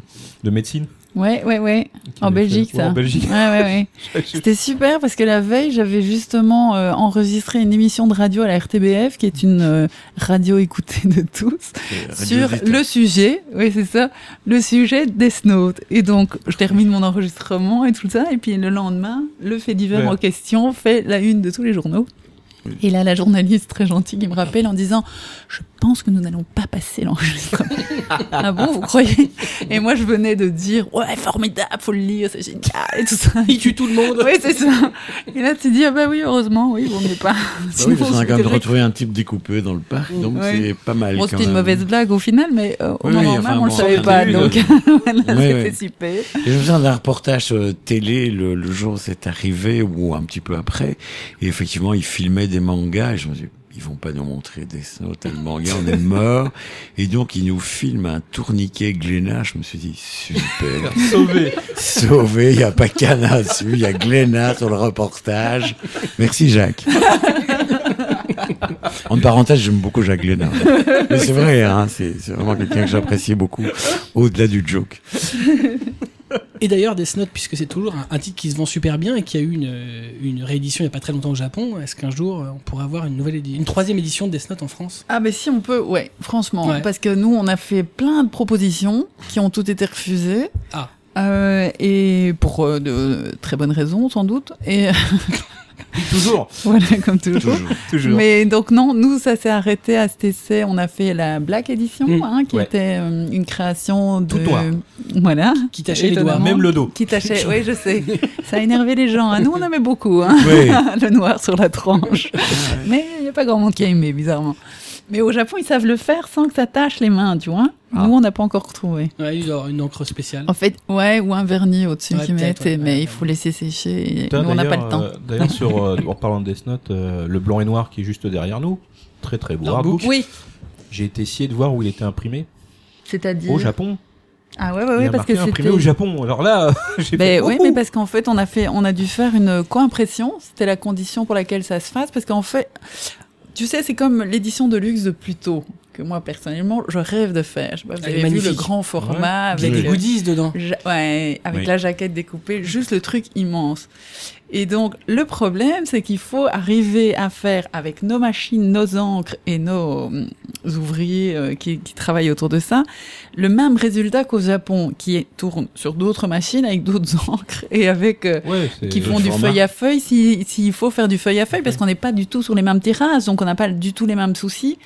[SPEAKER 4] de médecine.
[SPEAKER 2] Ouais, ouais, ouais. En Belgique,
[SPEAKER 4] fait- ouais,
[SPEAKER 2] ça.
[SPEAKER 4] En Belgique.
[SPEAKER 2] Ouais, ouais, ouais. C'était super parce que la veille, j'avais justement euh, enregistré une émission de radio à la RTBF, qui est une euh, radio écoutée de tous, sur le sujet, oui c'est ça, le sujet Death Note. Et donc, je termine mon enregistrement et tout ça, et puis le lendemain, le fait divers
[SPEAKER 4] Ouais.
[SPEAKER 2] en question fait la une de tous les journaux.
[SPEAKER 3] Oui.
[SPEAKER 2] Et là, la journaliste très gentille qui me rappelle en disant Je pense que nous n'allons pas passer l'enregistrement. ah bon, vous croyez? Et moi, je venais de dire Ouais, formidable, faut le lire, c'est génial, et tout ça.
[SPEAKER 1] Il tue tout le monde.
[SPEAKER 2] Oui, c'est ça. Et là, tu dis, ah bah oui, heureusement, oui, vaut mieux pas.
[SPEAKER 3] Bah oui,
[SPEAKER 2] Sinon,
[SPEAKER 3] parce a
[SPEAKER 2] c'est
[SPEAKER 3] quand même
[SPEAKER 2] que-
[SPEAKER 3] retrouvé un type découpé dans le parc, donc c'est pas mal.
[SPEAKER 2] Bon, c'était une mauvaise blague au final, mais euh, au
[SPEAKER 3] Oui,
[SPEAKER 2] moment
[SPEAKER 3] oui,
[SPEAKER 2] même, on le
[SPEAKER 3] bon,
[SPEAKER 2] savait pas. Donc,
[SPEAKER 3] Oui,
[SPEAKER 2] c'était
[SPEAKER 3] oui.
[SPEAKER 2] super.
[SPEAKER 3] Me souviens d'un reportage euh, télé le, le jour où c'est arrivé, ou un petit peu après, et effectivement, ils filmaient des mangas, et je me dit, ils vont pas nous montrer des et le manga, on est mort. Et donc, ils nous filment un tourniquet Glénat, je me suis dit, super.
[SPEAKER 4] Sauvé.
[SPEAKER 3] Sauvé, il n'y a pas Cana dessus, il y a Glénat sur le reportage. Merci Jacques. En parenthèse, j'aime beaucoup Jacques Glénat. Mais c'est vrai, hein, c'est c'est vraiment quelqu'un que j'apprécie beaucoup, au-delà du joke.
[SPEAKER 1] Et d'ailleurs, Death Note, puisque c'est toujours un, un titre qui se vend super bien et qui a eu une, une réédition il n'y a pas très longtemps au Japon, est-ce qu'un jour euh, on pourrait avoir une nouvelle édi- une troisième édition de Death Note en France?
[SPEAKER 2] Ah, mais si on peut, ouais, franchement.
[SPEAKER 1] Ouais.
[SPEAKER 2] Parce que nous, on a fait plein de propositions qui ont toutes été refusées.
[SPEAKER 1] Ah.
[SPEAKER 2] Euh, et pour euh, de très bonnes raisons, sans doute. Et
[SPEAKER 4] Toujours.
[SPEAKER 2] voilà, comme toujours.
[SPEAKER 3] Toujours.
[SPEAKER 4] Toujours.
[SPEAKER 2] Mais donc non, nous ça s'est arrêté à cet essai. On a fait la Black Edition,
[SPEAKER 1] Mm.
[SPEAKER 2] hein, qui
[SPEAKER 4] Ouais.
[SPEAKER 2] était euh, une création de
[SPEAKER 4] Tout noir.
[SPEAKER 2] voilà,
[SPEAKER 1] Qui tachait les doigts.
[SPEAKER 4] Même le dos.
[SPEAKER 2] qui tachait. Oui, je sais. Ça a énervé les gens. hein. Nous on aimait beaucoup hein,
[SPEAKER 3] Oui.
[SPEAKER 2] le noir sur la tranche. Mais il n'y a pas grand monde qui a aimé, bizarrement. Mais au Japon, ils savent le faire sans que ça tâche les mains, tu vois.
[SPEAKER 4] Ah.
[SPEAKER 2] Nous, on n'a pas encore retrouvé.
[SPEAKER 1] Ouais, il y aura une encre spéciale.
[SPEAKER 2] En fait, ouais, ou un vernis au-dessus
[SPEAKER 1] Ouais,
[SPEAKER 2] qui
[SPEAKER 1] peut-être,
[SPEAKER 2] mettent,
[SPEAKER 1] ouais,
[SPEAKER 2] mais
[SPEAKER 1] ouais,
[SPEAKER 2] il faut laisser sécher. Et nous, on n'a pas le temps.
[SPEAKER 4] euh, D'ailleurs, sur, euh, en parlant de Death Note, euh, le blanc et noir qui est juste derrière nous, très très beau artbook.
[SPEAKER 2] Oui,
[SPEAKER 4] J'ai été essayer de voir où il était imprimé.
[SPEAKER 2] c'est-à-dire.
[SPEAKER 4] Au Japon.
[SPEAKER 2] Ah ouais, ouais, ouais,
[SPEAKER 4] a
[SPEAKER 2] parce que
[SPEAKER 4] marqué imprimé
[SPEAKER 2] c'était.
[SPEAKER 4] au Japon. Alors là, j'ai
[SPEAKER 2] Ben oui, mais parce qu'en fait, on a fait, on a dû faire une co-impression. C'était la condition pour laquelle ça se fasse, parce qu'en fait, tu sais, c'est comme l'édition de luxe de Pluto que moi personnellement, je rêve de faire. Je sais pas, vous avez vu le grand format
[SPEAKER 1] Il y a
[SPEAKER 2] avec
[SPEAKER 1] des
[SPEAKER 2] le-
[SPEAKER 1] goodies dedans.
[SPEAKER 2] Ja- ouais, avec
[SPEAKER 3] Oui.
[SPEAKER 2] la jaquette découpée, juste le truc immense. Et donc, le problème, c'est qu'il faut arriver à faire avec nos machines, nos encres et nos, ouvriers euh, qui, qui travaillent autour de ça, le même résultat qu'au Japon, qui est, tourne sur d'autres machines avec d'autres encres et avec euh,
[SPEAKER 4] Ouais,
[SPEAKER 2] qui font du
[SPEAKER 4] format.
[SPEAKER 2] feuille à feuille si- s'il faut faire du feuille à feuille parce qu'on n'est pas du tout sur les mêmes tirages donc on n'a pas du tout les mêmes soucis.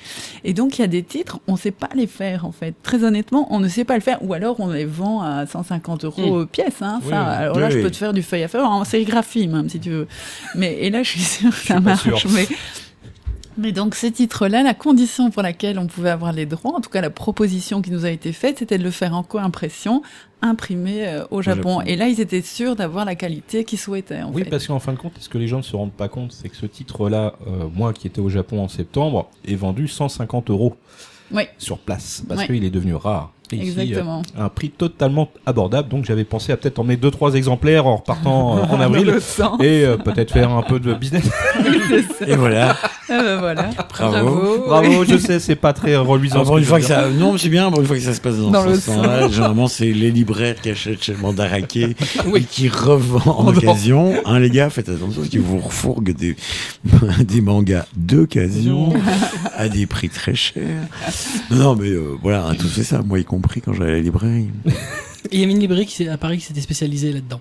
[SPEAKER 2] Et donc il y a des titres on sait pas les faire en fait. Très honnêtement on ne sait pas le faire. Ou alors on les vend à 150 euros pièce hein,
[SPEAKER 4] Oui,
[SPEAKER 2] ça.
[SPEAKER 4] Oui.
[SPEAKER 2] alors là
[SPEAKER 3] Oui,
[SPEAKER 2] je peux te faire du feuille à feuille en sérigraphie même si tu veux mais et là je suis sûre que ça marche
[SPEAKER 4] sûr.
[SPEAKER 2] mais mais donc ces titres-là, la condition pour laquelle on pouvait avoir les droits, en tout cas la proposition qui nous a été faite, c'était de le faire en co-impression, imprimé euh, au Japon.
[SPEAKER 3] Japon.
[SPEAKER 2] Et là, ils étaient sûrs d'avoir la qualité qu'ils souhaitaient. En
[SPEAKER 4] Oui,
[SPEAKER 2] fait.
[SPEAKER 4] parce qu'en fin de compte, ce que les gens ne se rendent pas compte, c'est que ce titre-là, euh, moi qui étais au Japon en septembre, est vendu 150 euros
[SPEAKER 2] Oui,
[SPEAKER 4] sur place, parce
[SPEAKER 2] Ouais.
[SPEAKER 4] qu'il est devenu rare. Et ici,
[SPEAKER 2] exactement.
[SPEAKER 4] euh, un prix totalement abordable, donc j'avais pensé à peut-être emmener deux trois exemplaires en repartant euh, en avril et euh, peut-être faire un peu de business.
[SPEAKER 3] Et voilà.
[SPEAKER 2] Ah ben voilà.
[SPEAKER 3] Bravo.
[SPEAKER 4] Bravo, je sais, c'est pas très reluisant.
[SPEAKER 3] Pour une
[SPEAKER 4] je
[SPEAKER 3] fois que ça, non, mais c'est bien, pour une fois que ça se passe dans,
[SPEAKER 2] Dans
[SPEAKER 3] ce sens-là. Généralement, c'est les libraires qui achètent chez Mandaraké et qui revendent en occasion. Hein, les gars, faites attention, parce qu'ils vous refourguent des, des mangas d'occasion à des prix très chers. Non, non, mais euh, voilà, a tous fait ça, moi y compris quand j'allais à la librairie.
[SPEAKER 1] Il y avait une librairie qui, à Paris qui s'était spécialisée là-dedans.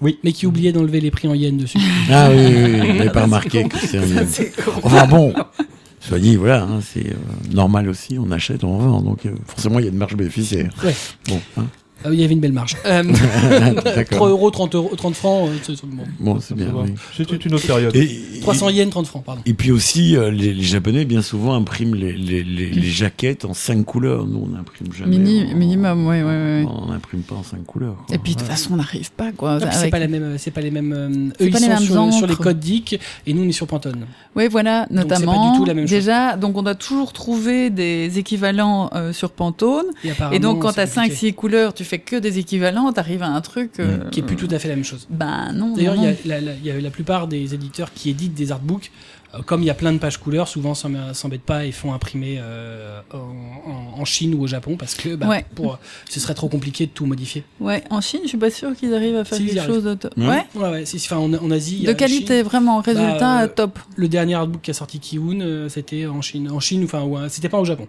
[SPEAKER 4] Oui.
[SPEAKER 1] Mais qui oubliait d'enlever les prix en yens dessus.
[SPEAKER 3] Ah oui, oui, oui, on n'avait pas remarqué que c'est un
[SPEAKER 2] C'est con.
[SPEAKER 3] Enfin bon, soit dit, voilà, hein, c'est euh, normal aussi, on achète, on vend, donc euh, forcément il y a une marge bénéficiaire.
[SPEAKER 1] Ouais.
[SPEAKER 3] Bon, hein,
[SPEAKER 1] Ah oui, il y avait une belle marge. Euh, 3
[SPEAKER 3] d'accord.
[SPEAKER 1] euros, 30 euros, 30 francs. euh, c'est- c'est bon.
[SPEAKER 3] Bon, c'est bien. oui.
[SPEAKER 4] C'était une autre période.
[SPEAKER 3] Et,
[SPEAKER 1] 300 yens, 30 francs, pardon.
[SPEAKER 3] et puis aussi, euh, les, les Japonais, bien souvent, impriment les, les, les, les jaquettes en cinq couleurs. Nous, on n'imprime jamais.
[SPEAKER 2] Mini-
[SPEAKER 3] en-
[SPEAKER 2] minimum, ouais, ouais, ouais.
[SPEAKER 3] On n'imprime pas en cinq couleurs. quoi.
[SPEAKER 2] Et puis de toute façon, on n'arrive pas quoi.
[SPEAKER 1] Ah, c'est
[SPEAKER 2] Avec-
[SPEAKER 1] pas la même, c'est pas les mêmes. euh,
[SPEAKER 2] C'est
[SPEAKER 1] eux,
[SPEAKER 2] pas
[SPEAKER 1] ils
[SPEAKER 2] les
[SPEAKER 1] sont
[SPEAKER 2] mêmes
[SPEAKER 1] sur, sur les codes DIC et nous, on est sur Pantone.
[SPEAKER 2] Oui, voilà,
[SPEAKER 1] c'est pas
[SPEAKER 2] notamment.
[SPEAKER 1] du tout la même chose.
[SPEAKER 2] Déjà, donc on doit toujours trouver des équivalents euh, sur Pantone.
[SPEAKER 1] Et,
[SPEAKER 2] Et donc, quand
[SPEAKER 1] c'est
[SPEAKER 2] tu as
[SPEAKER 1] compliqué.
[SPEAKER 2] 5-6 couleurs, tu fais que des équivalents, tu arrives à un truc. euh,
[SPEAKER 1] Qui est plus tout à fait la même chose.
[SPEAKER 2] Ben non.
[SPEAKER 1] D'ailleurs, il y, y a la plupart des éditeurs qui éditent des artbooks. euh, Comme il y a plein de pages couleurs, souvent s'en- s'embêtent pas et font imprimer euh, en, Chine ou au Japon parce que bah,
[SPEAKER 2] Ouais.
[SPEAKER 1] pour, ce serait trop compliqué de tout modifier.
[SPEAKER 2] Ouais, en Chine, je suis pas sûre qu'ils arrivent à faire
[SPEAKER 1] Si,
[SPEAKER 2] quelque chose de.
[SPEAKER 3] Ouais.
[SPEAKER 2] Ouais.
[SPEAKER 1] Ouais, enfin, en, en Asie.
[SPEAKER 2] De qualité,
[SPEAKER 1] Chine.
[SPEAKER 2] vraiment, résultat
[SPEAKER 1] Bah, euh,
[SPEAKER 2] top.
[SPEAKER 1] le dernier artbook qui a sorti Kiun, c'était en Chine. En Chine, enfin, ouais, c'était pas au Japon.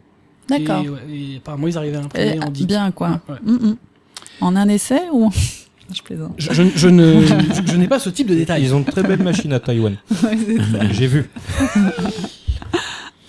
[SPEAKER 2] D'accord.
[SPEAKER 1] Et, ouais, et apparemment, ils arrivaient à imprimer
[SPEAKER 2] Eh,
[SPEAKER 1] en 10.
[SPEAKER 2] bien, quoi.
[SPEAKER 1] Ouais.
[SPEAKER 2] Mm, mm. En un essai ou. je plaisante.
[SPEAKER 1] Je, je- je ne, je, je n'ai pas ce type de détails.
[SPEAKER 4] Ils ont de très belles machines à Taïwan.
[SPEAKER 2] Ouais.
[SPEAKER 4] J'ai vu.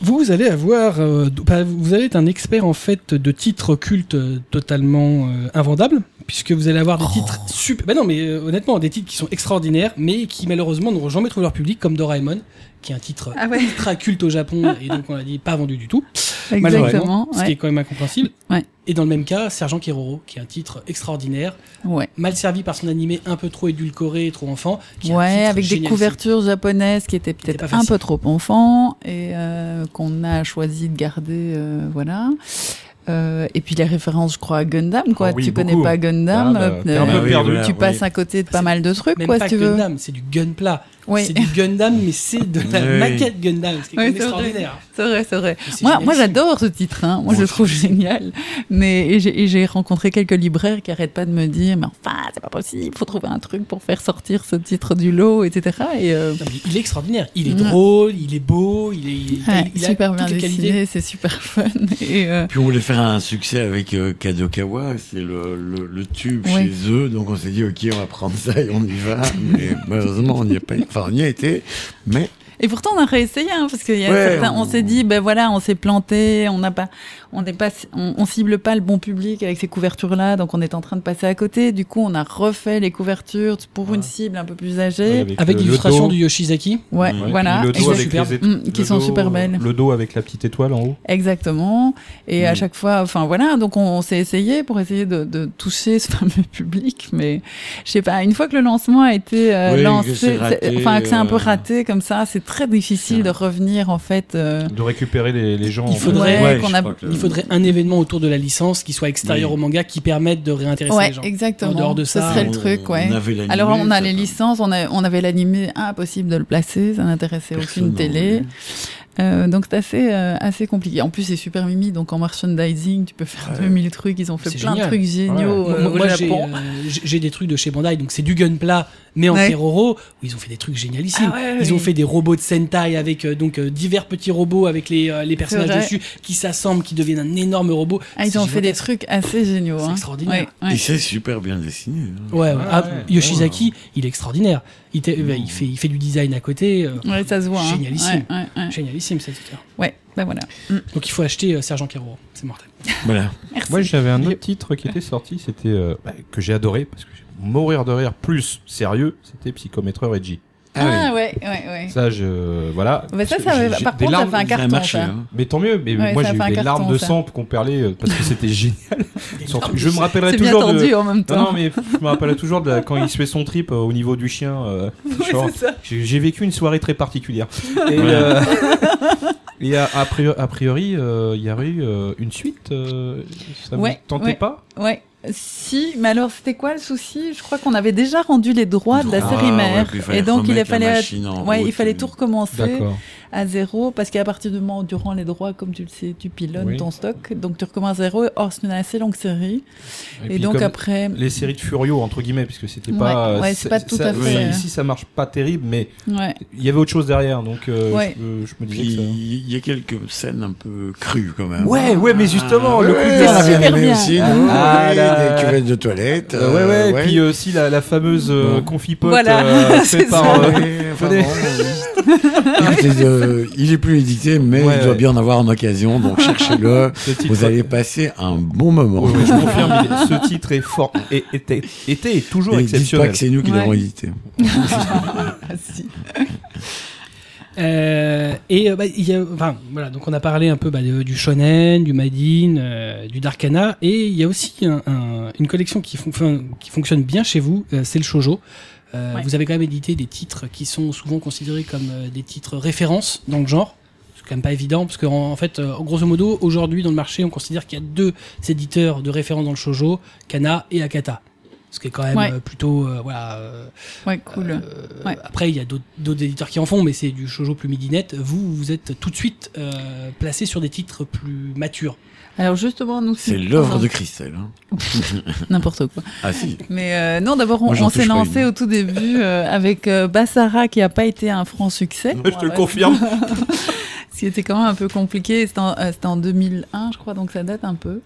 [SPEAKER 1] Vous allez avoir, euh, bah, vous allez être un expert en fait de titres cultes euh, totalement euh, invendables, puisque vous allez avoir des titres super. Bah non, mais euh, honnêtement, des titres qui sont extraordinaires, mais qui malheureusement n'auront jamais trouvé leur public, comme Doraemon, qui est un titre
[SPEAKER 2] Ah ouais,
[SPEAKER 1] ultra culte au Japon et donc on a dit pas vendu du tout, malheureusement,
[SPEAKER 2] exactement.
[SPEAKER 1] ce qui est quand même incompréhensible.
[SPEAKER 2] Ouais.
[SPEAKER 1] Et dans le même cas, Sergent Keroro, qui est un titre extraordinaire,
[SPEAKER 2] ouais.
[SPEAKER 1] mal servi par son animé un peu trop édulcoré, trop enfant. Qui
[SPEAKER 2] Ouais, avec des couvertures japonaises qui étaient peut-être un peu trop enfants et euh, qu'on a choisi de garder, euh, voilà. Euh, et puis les références, je crois, à Gundam, quoi.
[SPEAKER 4] Oh oui,
[SPEAKER 2] tu connais
[SPEAKER 4] beaucoup.
[SPEAKER 2] pas Gundam,
[SPEAKER 4] Ah, bah,
[SPEAKER 2] euh, euh, tu
[SPEAKER 3] oui.
[SPEAKER 2] passes à côté de pas mal de trucs,
[SPEAKER 1] Même
[SPEAKER 2] quoi,
[SPEAKER 1] pas
[SPEAKER 2] si tu veux.
[SPEAKER 1] Gundam, c'est du Gunpla.
[SPEAKER 2] Oui,
[SPEAKER 1] C'est du Gundam, mais c'est de la
[SPEAKER 3] Oui.
[SPEAKER 1] maquette Gundam, ce qui est quand
[SPEAKER 2] Oui,
[SPEAKER 1] même
[SPEAKER 2] c'est vrai.
[SPEAKER 1] extraordinaire.
[SPEAKER 2] c'est vrai, c'est vrai. Moi, moi j'adore ce titre, hein. moi
[SPEAKER 3] Moi
[SPEAKER 2] je le trouve génial. Mais et j'ai rencontré quelques libraires qui arrêtent pas de me dire, mais enfin, c'est pas possible, il faut trouver un truc pour faire sortir ce titre du lot, etc. Et euh,
[SPEAKER 1] Non, il est extraordinaire. Il est
[SPEAKER 2] Ouais.
[SPEAKER 1] drôle, il est beau, il est, il,
[SPEAKER 2] ouais,
[SPEAKER 1] il a
[SPEAKER 2] super bien dessiné, c'est super fun. Et euh,
[SPEAKER 3] Puis on voulait faire un succès avec euh, Kadokawa, c'est le, le, le tube
[SPEAKER 2] Ouais.
[SPEAKER 3] chez eux, donc on s'est dit ok on va prendre ça et on y va, mais malheureusement on n'y a pas, enfin on y a été, mais
[SPEAKER 2] Et pourtant, on a réessayé, hein, parce qu'il y a
[SPEAKER 3] Ouais,
[SPEAKER 2] certains, on,
[SPEAKER 3] on-
[SPEAKER 2] s'est dit, ben voilà, on s'est planté, on n'a pas, on n'est pas, on, on cible pas le bon public avec ces couvertures-là, donc on est en train de passer à côté. Du coup, on a refait les couvertures pour une cible un peu plus âgée.
[SPEAKER 1] Avec
[SPEAKER 4] le
[SPEAKER 1] l'illustration du Yoshizaki.
[SPEAKER 2] Ouais, voilà.
[SPEAKER 4] Le dos avec les
[SPEAKER 2] Mm, qui
[SPEAKER 4] le
[SPEAKER 2] sont
[SPEAKER 4] dos,
[SPEAKER 2] super
[SPEAKER 4] euh,
[SPEAKER 2] belles.
[SPEAKER 4] Le dos avec la petite étoile en haut.
[SPEAKER 2] Exactement. Et à
[SPEAKER 3] Mm.
[SPEAKER 2] chaque fois, enfin voilà, donc on, on s'est essayé pour essayer de, de toucher ce fameux public, mais je sais pas, une fois que le lancement a été euh,
[SPEAKER 3] Oui,
[SPEAKER 2] lancé, enfin que c'est un peu
[SPEAKER 3] euh,
[SPEAKER 2] raté comme ça, c'est très difficile de revenir en fait. euh,
[SPEAKER 4] De récupérer les, les gens.
[SPEAKER 1] Il
[SPEAKER 4] en-
[SPEAKER 1] faudrait-
[SPEAKER 2] ouais, qu'on a-
[SPEAKER 1] faudrait un événement autour de la licence qui soit extérieur
[SPEAKER 3] Oui.
[SPEAKER 1] au manga qui permette de réintéresser
[SPEAKER 2] Ouais,
[SPEAKER 1] les gens.
[SPEAKER 2] exactement.
[SPEAKER 1] En dehors de
[SPEAKER 2] Ce
[SPEAKER 1] ça,
[SPEAKER 2] serait le
[SPEAKER 3] on-
[SPEAKER 2] truc, ouais.
[SPEAKER 3] on avait l'animé,
[SPEAKER 2] Alors on a
[SPEAKER 3] ça
[SPEAKER 2] les licences, on, a, on avait l'animé, impossible de le placer, ça n'intéressait aucune télé. Euh, donc c'est assez, euh, assez compliqué. En plus, c'est super mimi, donc en merchandising, tu peux faire
[SPEAKER 3] Ouais.
[SPEAKER 2] 2000 trucs. Ils ont fait plein
[SPEAKER 1] génial.
[SPEAKER 2] de trucs géniaux
[SPEAKER 1] Moi,
[SPEAKER 2] euh, au
[SPEAKER 1] moi, euh, j'ai des trucs de chez Bandai, donc c'est du Gunpla, mais en
[SPEAKER 2] Ouais.
[SPEAKER 1] Keroro, où ils ont fait des trucs génialissimes.
[SPEAKER 2] Ah ouais,
[SPEAKER 1] Ils ont fait des robots de Sentai avec euh, donc euh, divers petits robots avec les, euh, les personnages dessus qui s'assemblent, qui deviennent un énorme robot.
[SPEAKER 2] Ah, ils ont fait des trucs assez géniaux.
[SPEAKER 1] C'est
[SPEAKER 2] hein.
[SPEAKER 1] extraordinaire.
[SPEAKER 2] Ouais, ouais.
[SPEAKER 3] Et c'est super bien dessiné. hein.
[SPEAKER 1] Ouais, ouais.
[SPEAKER 4] Ouais,
[SPEAKER 1] Ah,
[SPEAKER 4] ouais.
[SPEAKER 1] Yoshizaki, il est extraordinaire. Il, bah, il fait, il fait du design à côté. euh,
[SPEAKER 2] Ouais, ça se voit. hein.
[SPEAKER 1] Génialissime.
[SPEAKER 2] Ouais, ouais, ouais.
[SPEAKER 1] Génialissime cet auteur.
[SPEAKER 2] Ouais, bah voilà. Mm.
[SPEAKER 1] Donc il faut acheter euh, Sergent Keroro, c'est mortel.
[SPEAKER 3] Voilà.
[SPEAKER 2] Merci.
[SPEAKER 4] Moi, j'avais un autre titre qui était sorti, c'était euh, bah, que j'ai adoré parce que j'ai mourir de rire plus sérieux, c'était Psychométreur Edgy.
[SPEAKER 2] Ah, ouais, ouais, ouais.
[SPEAKER 4] Ça, je voilà.
[SPEAKER 2] Bah, ça, ça
[SPEAKER 4] j'ai-
[SPEAKER 2] par
[SPEAKER 4] des
[SPEAKER 2] contre, ça
[SPEAKER 4] larmes-
[SPEAKER 2] fait un
[SPEAKER 3] a
[SPEAKER 2] carton,
[SPEAKER 3] marché.
[SPEAKER 2] ça.
[SPEAKER 3] hein.
[SPEAKER 4] Mais tant mieux. Mais
[SPEAKER 2] Ouais,
[SPEAKER 4] moi,
[SPEAKER 2] ça
[SPEAKER 4] j'ai
[SPEAKER 2] fait
[SPEAKER 4] eu
[SPEAKER 2] un
[SPEAKER 4] des
[SPEAKER 2] carton,
[SPEAKER 4] larmes de
[SPEAKER 2] ça.
[SPEAKER 4] sang qu'on parlait euh, parce que c'était génial. Surtout- je me rappellerai
[SPEAKER 2] C'est bien
[SPEAKER 4] toujours de.
[SPEAKER 2] tendu en même
[SPEAKER 4] Non,
[SPEAKER 2] temps.
[SPEAKER 4] non, mais je me rappelle toujours de la- quand il se fait son trip euh, au niveau du chien. euh, genre,
[SPEAKER 2] c'est ça.
[SPEAKER 4] j'ai j'ai vécu une soirée très particulière. Et,
[SPEAKER 3] Ouais.
[SPEAKER 4] euh, et a, a priori, a priori, euh, il y aurait eu euh, une suite. euh, ça vous
[SPEAKER 2] Ouais,
[SPEAKER 4] tentait
[SPEAKER 2] ouais.
[SPEAKER 4] pas?
[SPEAKER 2] Ouais. Si, mais alors c'était quoi le souci? Je crois qu'on avait déjà rendu les droits de la
[SPEAKER 3] Ah,
[SPEAKER 2] série mère,
[SPEAKER 3] puis il fallait
[SPEAKER 2] et donc il fallait,
[SPEAKER 3] machine en
[SPEAKER 2] ouais, il fallait tout recommencer.
[SPEAKER 4] D'accord.
[SPEAKER 2] À zéro, parce qu'à partir du moment où tu rends les droits, comme tu le sais, tu pilonnes
[SPEAKER 4] Oui.
[SPEAKER 2] ton stock, donc tu recommences à zéro. Or, c'est une assez longue série, et, donc après,
[SPEAKER 4] les séries de Furio entre guillemets, puisque c'était
[SPEAKER 2] Ouais,
[SPEAKER 4] pas.
[SPEAKER 2] ouais, c'est pas tout
[SPEAKER 4] ça-
[SPEAKER 2] à fait, euh,
[SPEAKER 4] Ici, ça marche pas terrible, mais
[SPEAKER 2] ouais,
[SPEAKER 4] il y avait autre chose derrière, donc euh,
[SPEAKER 2] Ouais.
[SPEAKER 4] je, je me disais ça.
[SPEAKER 3] il y a quelques scènes un peu crues quand même.
[SPEAKER 4] Ouais, ouais, mais justement,
[SPEAKER 3] Ah,
[SPEAKER 4] le
[SPEAKER 3] ouais,
[SPEAKER 4] coup de
[SPEAKER 3] bien aussi.
[SPEAKER 4] Ah,
[SPEAKER 3] nous,
[SPEAKER 4] ah, là.
[SPEAKER 3] des cuvettes de toilette.
[SPEAKER 4] Euh, ouais, ouais,
[SPEAKER 3] euh,
[SPEAKER 4] et puis euh, aussi la, la fameuse euh, confipote
[SPEAKER 2] Voilà,
[SPEAKER 4] euh,
[SPEAKER 2] c'est
[SPEAKER 4] faite par. euh,
[SPEAKER 3] il est plus édité, mais
[SPEAKER 4] Ouais,
[SPEAKER 3] il doit
[SPEAKER 4] ouais.
[SPEAKER 3] bien en avoir en occasion, donc cherchez-le. Vous allez passer un bon moment.
[SPEAKER 4] Je confirme, ce titre est fort, et, était, était et toujours
[SPEAKER 3] Et dites pas
[SPEAKER 4] exceptionnel.
[SPEAKER 3] que c'est nous qui
[SPEAKER 2] Ouais.
[SPEAKER 3] l'avons édité.
[SPEAKER 2] Ah, si.
[SPEAKER 1] Euh, et euh, bah, y a, enfin, voilà, donc on a parlé un peu bah, de- du shonen, du madin, euh, du darkana, et il y a aussi un- un- une collection qui, fonctionne qui fonctionne bien chez vous, euh, c'est le shojo. Euh,
[SPEAKER 2] Ouais.
[SPEAKER 1] Vous avez quand même édité des titres qui sont souvent considérés comme euh, des titres références dans le genre. C'est quand même pas évident parce que en, fait, euh, grosso modo, aujourd'hui dans le marché, on considère qu'il y a deux éditeurs de référence dans le shojo, Kana et Akata. Ce qui est quand même
[SPEAKER 2] Ouais.
[SPEAKER 1] plutôt euh, voilà. euh,
[SPEAKER 2] Ouais, cool.
[SPEAKER 1] euh,
[SPEAKER 2] Ouais.
[SPEAKER 1] Après, il y a d'autres éditeurs qui en font, mais c'est du shoujo plus midinette. Vous, vous êtes tout de suite placé sur des titres plus matures.
[SPEAKER 2] Alors justement, nous
[SPEAKER 3] C'est l'œuvre de Christelle. hein.
[SPEAKER 2] n'importe quoi.
[SPEAKER 3] Ah si.
[SPEAKER 2] Mais euh, non, d'abord, on, on s'est lancé au tout début euh, avec euh, Bassara, qui n'a pas été un franc succès.
[SPEAKER 4] Je te le confirme.
[SPEAKER 2] Ce qui était quand même un peu compliqué. C'était en, euh, c'était en 2001, je crois, donc ça date un peu.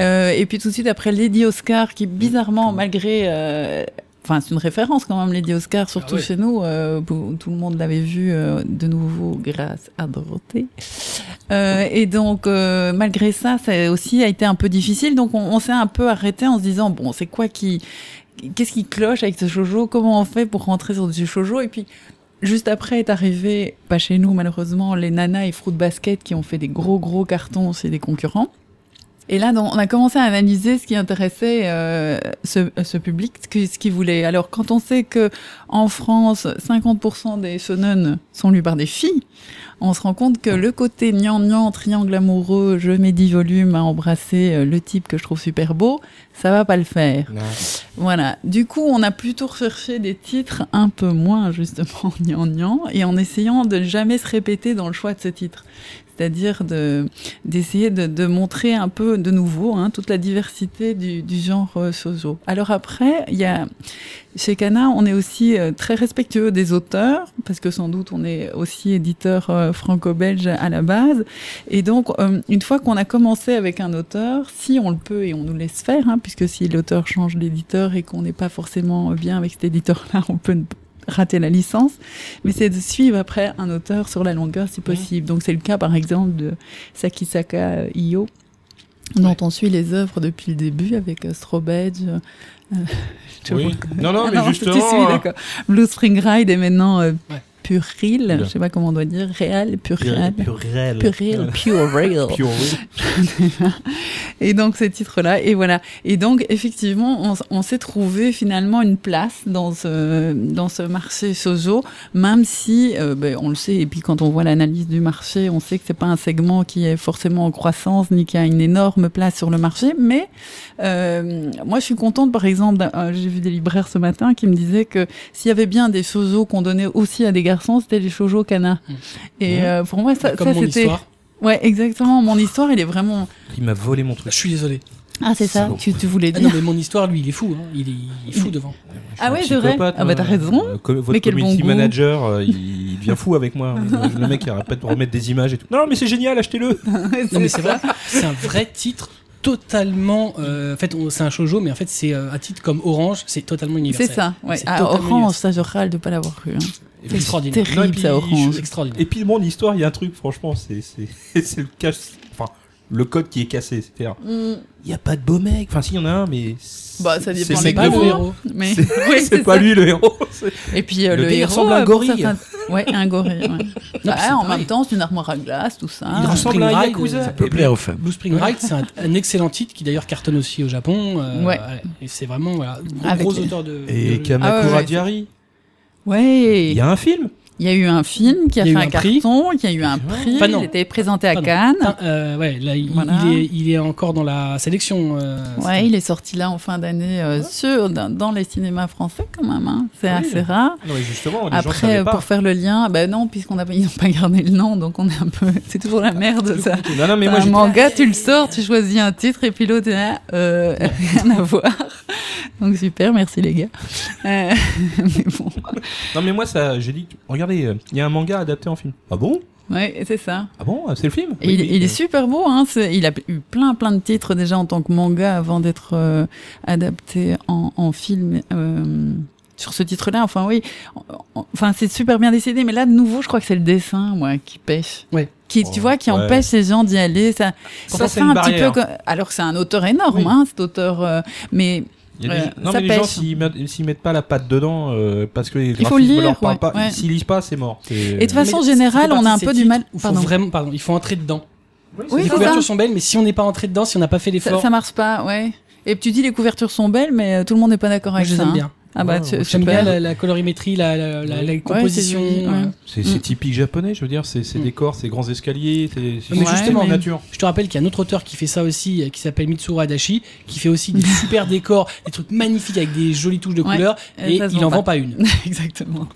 [SPEAKER 2] Euh, et puis tout de suite après Lady Oscar, qui bizarrement, malgré... Enfin, c'est une référence quand même, Lady Oscar, surtout
[SPEAKER 1] Ah ouais.
[SPEAKER 2] chez nous. euh, tout le monde l'avait vu euh, de nouveau grâce à Dorothée. Euh, et donc, euh, malgré ça, ça aussi a été un peu difficile. Donc, on, on s'est un peu arrêté en se disant, bon, c'est quoi qui... Qu'est-ce qui cloche avec ce shoujo? Comment on fait pour rentrer sur du shoujo? Et puis, Juste après est arrivé, pas chez nous malheureusement, les Nana et Fruit Basket qui ont fait des gros gros cartons chez des concurrents. Et là, on a commencé à analyser ce qui intéressait euh, ce, ce public, ce qu'il voulait. Alors, quand on sait que en France, 50% des shonen sont lus par des filles, on se rend compte que le côté gnangnan, triangle amoureux, je mets 10 volumes à embrasser euh, le type que je trouve super beau, ça va pas le faire. Voilà. Du coup, on a plutôt recherché des titres un peu moins, justement, gnangnan, et en essayant de jamais se répéter dans le choix de ce titre. C'est-à-dire de, d'essayer de, montrer un peu de nouveau hein, toute la diversité du, genre euh, shoujo. Alors après, il y a, chez Kana, on est aussi euh, très respectueux des auteurs, parce que sans doute on est aussi éditeur euh, franco-belge à la base. Et donc, une fois qu'on a commencé avec un auteur, si on le peut et on nous laisse faire, hein, puisque si l'auteur change d'éditeur et qu'on n'est pas forcément bien avec cet éditeur-là, on peut rater la licence, mais c'est de suivre après un auteur sur la longueur si possible. Donc c'est le cas par exemple de Sakisaka Iyo, dont on suit les œuvres depuis le début avec euh, Strobedge. euh,
[SPEAKER 4] Oui. Non, non,
[SPEAKER 2] Ah
[SPEAKER 4] mais
[SPEAKER 2] tu
[SPEAKER 4] justement,
[SPEAKER 2] suis,
[SPEAKER 4] euh,
[SPEAKER 2] d'accord. Blue Spring Ride et maintenant euh,
[SPEAKER 1] Ouais.
[SPEAKER 2] Puril,
[SPEAKER 4] Bien.
[SPEAKER 2] je sais pas comment on doit dire, Réal, Puril. Puril, Puril.
[SPEAKER 4] Purel.
[SPEAKER 2] et donc ces titres-là, et voilà. Et donc effectivement, on, s'est trouvé finalement une place dans ce dans ce marché shoujo, même si euh, ben, on le sait. Et puis quand on voit l'analyse du marché, on sait que c'est pas un segment qui est forcément en croissance ni qui a une énorme place sur le marché. Mais euh, moi, je suis contente, par exemple, euh, j'ai vu des libraires ce matin qui me disaient que s'il y avait bien des shoujo qu'on donnait aussi à des garçons garçons, c'était les shoujo kana.
[SPEAKER 1] Mm.
[SPEAKER 2] Et
[SPEAKER 4] Mhm.
[SPEAKER 2] euh, pour moi, ça,
[SPEAKER 1] Comme
[SPEAKER 2] ça
[SPEAKER 1] mon
[SPEAKER 2] c'était.
[SPEAKER 1] histoire.
[SPEAKER 2] Ouais, exactement. Mon histoire, il est vraiment.
[SPEAKER 4] Il m'a volé mon
[SPEAKER 1] Je
[SPEAKER 4] truc.
[SPEAKER 1] suis désolé.
[SPEAKER 2] Ah, c'est ça.
[SPEAKER 4] Salaud.
[SPEAKER 2] Tu, tu voulais
[SPEAKER 1] Ah
[SPEAKER 2] dire.
[SPEAKER 1] non, mais mon histoire, lui, il est fou. Hein. Il, est, il est fou devant.
[SPEAKER 2] Ah ouais,
[SPEAKER 4] Je
[SPEAKER 2] c'est
[SPEAKER 4] un
[SPEAKER 2] vrai. Ah bah, t'as raison.
[SPEAKER 4] Euh,
[SPEAKER 2] Mais quel bon
[SPEAKER 4] community
[SPEAKER 2] goût.
[SPEAKER 4] manager, euh, il devient fou avec moi. le mec, il arrête pas de me remettre des images et tout. Non, mais c'est génial, achetez-le.
[SPEAKER 1] Non, mais c'est vrai. C'est un vrai titre totalement. euh, en fait, c'est un shoujo, mais en fait, c'est euh, un titre comme Orange, c'est totalement universel.
[SPEAKER 2] C'est ça. Ouais. Ah, Orange, ça, je râle de pas l'avoir cru. hein.
[SPEAKER 1] C'est extraordinaire.
[SPEAKER 2] Terrible,
[SPEAKER 4] Non, et puis,
[SPEAKER 2] ça, Orange.
[SPEAKER 1] C'est extraordinaire.
[SPEAKER 4] Et puis, mon histoire, il y a un truc, franchement, c'est c'est c'est le cache. Enfin, le code qui est cassé. C'est-à-dire,
[SPEAKER 2] Mm.
[SPEAKER 4] il y a pas de beau mec. Enfin, si, il y en a un, mais.
[SPEAKER 2] Bah, ça
[SPEAKER 4] c'est
[SPEAKER 2] dépend
[SPEAKER 1] C'est pas
[SPEAKER 4] de
[SPEAKER 1] le
[SPEAKER 4] fou.
[SPEAKER 1] héros.
[SPEAKER 2] Mais
[SPEAKER 4] C'est
[SPEAKER 2] oui,
[SPEAKER 4] pas
[SPEAKER 2] ça.
[SPEAKER 4] lui le héros. c'est-
[SPEAKER 2] Et puis euh,
[SPEAKER 4] Le
[SPEAKER 2] le, héros
[SPEAKER 4] ressemble à un
[SPEAKER 2] euh,
[SPEAKER 4] gorille.
[SPEAKER 2] certains- Ouais, un gorille. Ouais.
[SPEAKER 1] Non,
[SPEAKER 2] Bah, en même temps, c'est une armoire à glace, tout ça.
[SPEAKER 4] Il ressemble
[SPEAKER 1] Spring
[SPEAKER 4] à un
[SPEAKER 1] Ride,
[SPEAKER 4] Yakuza.
[SPEAKER 1] ça
[SPEAKER 3] peut plaire aux femmes.
[SPEAKER 1] Blue Spring Ride, c'est un, un excellent titre qui d'ailleurs cartonne aussi au Japon. euh,
[SPEAKER 2] Ouais.
[SPEAKER 1] Et c'est vraiment voilà, gros,
[SPEAKER 2] Avec
[SPEAKER 1] gros auteur de.
[SPEAKER 4] Et Kamakura
[SPEAKER 2] Ah
[SPEAKER 4] Diary.
[SPEAKER 2] Ouais.
[SPEAKER 4] Il y a un film.
[SPEAKER 2] Il y a eu un film qui a
[SPEAKER 1] Il y a
[SPEAKER 2] fait un, carton, qui a eu un prix.
[SPEAKER 1] Enfin, non.
[SPEAKER 2] il était présenté à
[SPEAKER 1] Pardon.
[SPEAKER 2] Cannes.
[SPEAKER 1] Ah, euh, ouais, là, il,
[SPEAKER 2] Voilà.
[SPEAKER 1] il est, il est encore dans la sélection. euh,
[SPEAKER 2] Ouais, il est sorti là en fin d'année euh, sur dans, dans les cinémas français quand même. Hein. C'est
[SPEAKER 4] Oui.
[SPEAKER 2] assez rare.
[SPEAKER 4] Non, mais justement, les
[SPEAKER 2] Après,
[SPEAKER 4] pas.
[SPEAKER 2] pour faire le lien, bah non, puisqu'on a, ils n'ont pas gardé le nom, donc on est un peu, c'est toujours la merde ça.
[SPEAKER 4] Non, non, mais moi,
[SPEAKER 2] un manga, tu le sors, tu choisis un titre et puis l'autre, est là, euh, rien à voir. Donc super, merci les gars. Mais bon,
[SPEAKER 4] Non, mais moi, ça, j'ai dit, regardez, euh, il y a un manga adapté en film. Ah bon?
[SPEAKER 2] Ouais, c'est ça.
[SPEAKER 4] Ah bon? C'est le film? Oui,
[SPEAKER 2] il,
[SPEAKER 4] oui,
[SPEAKER 2] il
[SPEAKER 4] euh,
[SPEAKER 2] est super beau, hein. Il a eu plein plein de titres déjà en tant que manga avant d'être euh, adapté en, en film. euh, sur ce titre-là, enfin oui, En- en- enfin c'est super bien décidé, mais là de nouveau, je crois que c'est le dessin, moi, qui pêche,
[SPEAKER 1] Ouais.
[SPEAKER 2] qui tu
[SPEAKER 4] Oh,
[SPEAKER 2] vois, qui
[SPEAKER 4] ouais.
[SPEAKER 2] empêche les gens d'y aller. Ça,
[SPEAKER 4] Ça,
[SPEAKER 2] ça
[SPEAKER 4] c'est
[SPEAKER 2] fait
[SPEAKER 4] une
[SPEAKER 2] un petit peu,
[SPEAKER 4] barrière.
[SPEAKER 2] alors que c'est un auteur énorme,
[SPEAKER 4] Oui.
[SPEAKER 2] hein, cet auteur, euh, mais
[SPEAKER 4] y a des- non,
[SPEAKER 2] ça
[SPEAKER 4] mais les gens, s'ils mettent, pas la patte dedans, euh, parce que les
[SPEAKER 2] Il faut
[SPEAKER 4] graphismes
[SPEAKER 2] lire,
[SPEAKER 4] leur parlent
[SPEAKER 2] ouais,
[SPEAKER 4] pas,
[SPEAKER 2] ouais.
[SPEAKER 4] s'ils lisent pas, c'est mort.
[SPEAKER 2] Et de toute façon,
[SPEAKER 1] Mais
[SPEAKER 2] générale,
[SPEAKER 1] ça
[SPEAKER 2] on a un peu du mal-
[SPEAKER 1] où faut
[SPEAKER 2] pardon.
[SPEAKER 1] vraiment, pardon, il faut entrer dedans.
[SPEAKER 4] Oui,
[SPEAKER 2] Oui,
[SPEAKER 1] les couvertures
[SPEAKER 2] ça.
[SPEAKER 1] sont belles, mais si on n'est pas entré dedans, si on n'a pas fait
[SPEAKER 2] ça,
[SPEAKER 1] l'effort,
[SPEAKER 2] ça marche pas, ouais. Et tu dis les couvertures sont belles, mais euh, tout le monde n'est pas d'accord avec
[SPEAKER 1] je les
[SPEAKER 2] ça.
[SPEAKER 1] aime
[SPEAKER 2] hein.
[SPEAKER 1] bien.
[SPEAKER 2] Ah bah,
[SPEAKER 4] Ouais.
[SPEAKER 1] J'aime bien la, la colorimétrie, la, la, la- la composition.
[SPEAKER 2] ouais.
[SPEAKER 4] C'est c'est
[SPEAKER 2] Mm.
[SPEAKER 4] typique japonais, je veux dire, c'est ces
[SPEAKER 1] Mm.
[SPEAKER 4] décors, ces grands escaliers, c'est c'est-
[SPEAKER 1] Mais
[SPEAKER 4] c'est
[SPEAKER 1] justement,
[SPEAKER 4] en
[SPEAKER 2] mais-
[SPEAKER 4] nature.
[SPEAKER 1] Je te rappelle qu'il y a un autre auteur qui fait ça aussi, euh, qui s'appelle Mitsuru Adachi, qui fait aussi des super décors, des trucs magnifiques avec des jolies touches de
[SPEAKER 2] Ouais,
[SPEAKER 1] couleurs, et il
[SPEAKER 2] vend
[SPEAKER 1] en
[SPEAKER 2] pas.
[SPEAKER 1] vend pas une.
[SPEAKER 2] Exactement.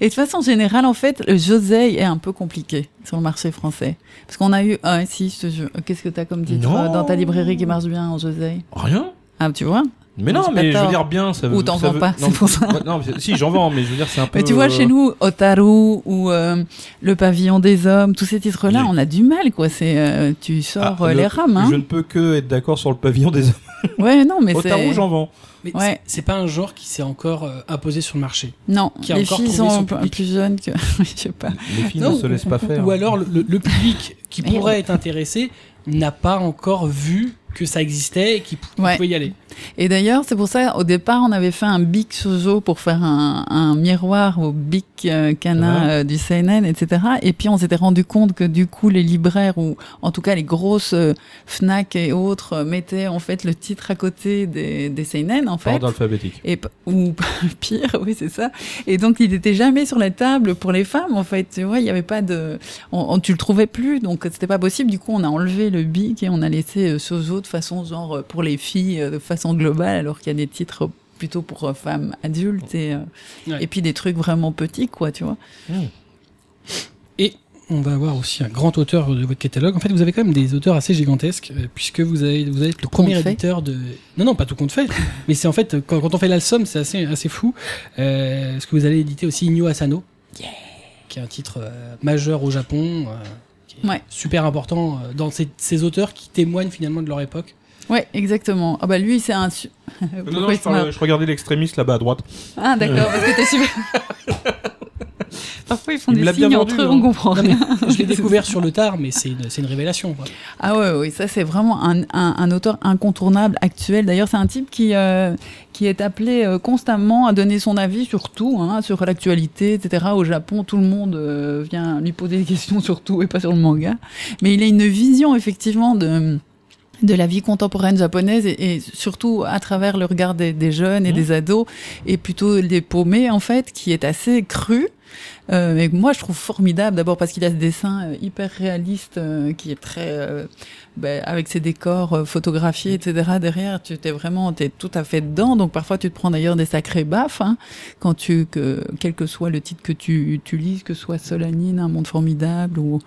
[SPEAKER 2] Et de façon générale, en fait, le josei est un peu compliqué sur le marché français. Parce qu'on a eu, ah si, je te jure. Qu'est-ce que t'as comme titre
[SPEAKER 4] Non.
[SPEAKER 2] euh, dans ta librairie qui marche bien en josei?
[SPEAKER 4] Rien.
[SPEAKER 2] Ah, tu vois?
[SPEAKER 4] Mais
[SPEAKER 2] Non,
[SPEAKER 4] mais je veux dire bien, ça veut.
[SPEAKER 2] Ou t'en vends
[SPEAKER 4] veut-
[SPEAKER 2] pas, c'est pour ça.
[SPEAKER 4] non, si j'en vends, mais je veux dire, c'est un peu.
[SPEAKER 2] Mais tu vois, chez
[SPEAKER 4] euh,
[SPEAKER 2] nous, Otaru ou euh, Le Pavillon des Hommes, tous ces titres-là, on a du mal, quoi. C'est, euh, tu sors
[SPEAKER 4] ah,
[SPEAKER 2] euh,
[SPEAKER 4] le-
[SPEAKER 2] les rames, hein.
[SPEAKER 4] Je ne peux que être d'accord sur le pavillon des hommes.
[SPEAKER 2] Ouais, non, mais c'est.
[SPEAKER 4] j'en vends.
[SPEAKER 1] Mais
[SPEAKER 2] Ouais.
[SPEAKER 1] c'est- pas un genre qui s'est encore euh, imposé sur le marché.
[SPEAKER 2] Non,
[SPEAKER 1] qui a
[SPEAKER 2] les filles sont plus jeunes que. je sais pas.
[SPEAKER 4] Les filles
[SPEAKER 1] Non,
[SPEAKER 4] ne se laissent pas faire.
[SPEAKER 1] Ou alors le, public qui pourrait être intéressé n'a pas encore vu que ça existait et qui pou-
[SPEAKER 2] Ouais.
[SPEAKER 1] pouvait y aller.
[SPEAKER 2] Et d'ailleurs, c'est pour ça, au départ, on avait fait un big shoujo pour faire un, un miroir au big euh, canin
[SPEAKER 4] Ouais.
[SPEAKER 2] euh, du seinen, etc. Et puis, on s'était rendu compte que du coup, les libraires ou en tout cas les grosses euh, Fnac et autres euh, mettaient en fait le titre à côté des, des seinen, en fait.
[SPEAKER 4] Ordre alphabétique.
[SPEAKER 2] Et, ou pire, oui, c'est ça. Et donc, il n'était jamais sur la table pour les femmes, en fait. Tu vois, il n'y avait pas de. On, on- tu le trouvais plus, donc c'était pas possible. Du coup, on a enlevé le big et on a laissé euh, Shoujo de façon, genre, euh, pour les filles, euh, de façon globale, alors qu'il y a des titres plutôt pour euh, femmes adultes et, euh,
[SPEAKER 1] Ouais.
[SPEAKER 2] et puis des trucs vraiment petits, quoi, tu vois.
[SPEAKER 1] Et on va avoir aussi un grand auteur de votre catalogue. En fait, vous avez quand même des auteurs assez gigantesques, euh, puisque vous avez, vous êtes le premier éditeur de. Non, non, pas tout compte fait. mais c'est en fait, quand, quand on fait la somme, c'est assez, assez fou. Euh, parce que vous allez éditer aussi Inyo Asano, qui est un titre euh, majeur au Japon, euh, qui est
[SPEAKER 2] Ouais.
[SPEAKER 1] super important euh, dans ces, ces auteurs qui témoignent finalement de leur époque.
[SPEAKER 2] Ouais, exactement. Ah bah lui, c'est un.
[SPEAKER 4] Non, non, je, je regardais l'extrémiste là-bas à droite.
[SPEAKER 2] Ah d'accord, parce que t'es super. Parfois ils font
[SPEAKER 4] Il
[SPEAKER 2] des signes
[SPEAKER 4] vendu,
[SPEAKER 2] entre eux,
[SPEAKER 4] hein.
[SPEAKER 2] on comprend
[SPEAKER 1] Non,
[SPEAKER 2] rien.
[SPEAKER 1] je l'ai découvert sur le tard, mais c'est une, une révélation. Quoi.
[SPEAKER 2] Ah ouais, oui, ça c'est vraiment un, un, un auteur incontournable actuel. D'ailleurs, c'est un type qui euh, qui est appelé euh, constamment à donner son avis sur tout, hein, sur l'actualité, etc. Au Japon, tout le monde euh, vient lui poser des questions sur tout et pas sur le manga. Mais il a une vision effectivement de de la vie contemporaine japonaise et, et surtout à travers le regard des, des jeunes et
[SPEAKER 4] Mhm.
[SPEAKER 2] des ados et plutôt des paumés en fait qui est assez cru Euh, mais moi, je trouve formidable d'abord parce qu'il a ce dessin euh, hyper réaliste euh, qui est très euh, ben, avec ses décors euh, photographiés, etc. Derrière, tu t'es vraiment, t'es tout à fait dedans. Donc parfois, tu te prends d'ailleurs des sacrés baffes hein, quand tu, que quel que soit le titre que tu, tu lises, que ce soit Solanine, Un monde formidable ou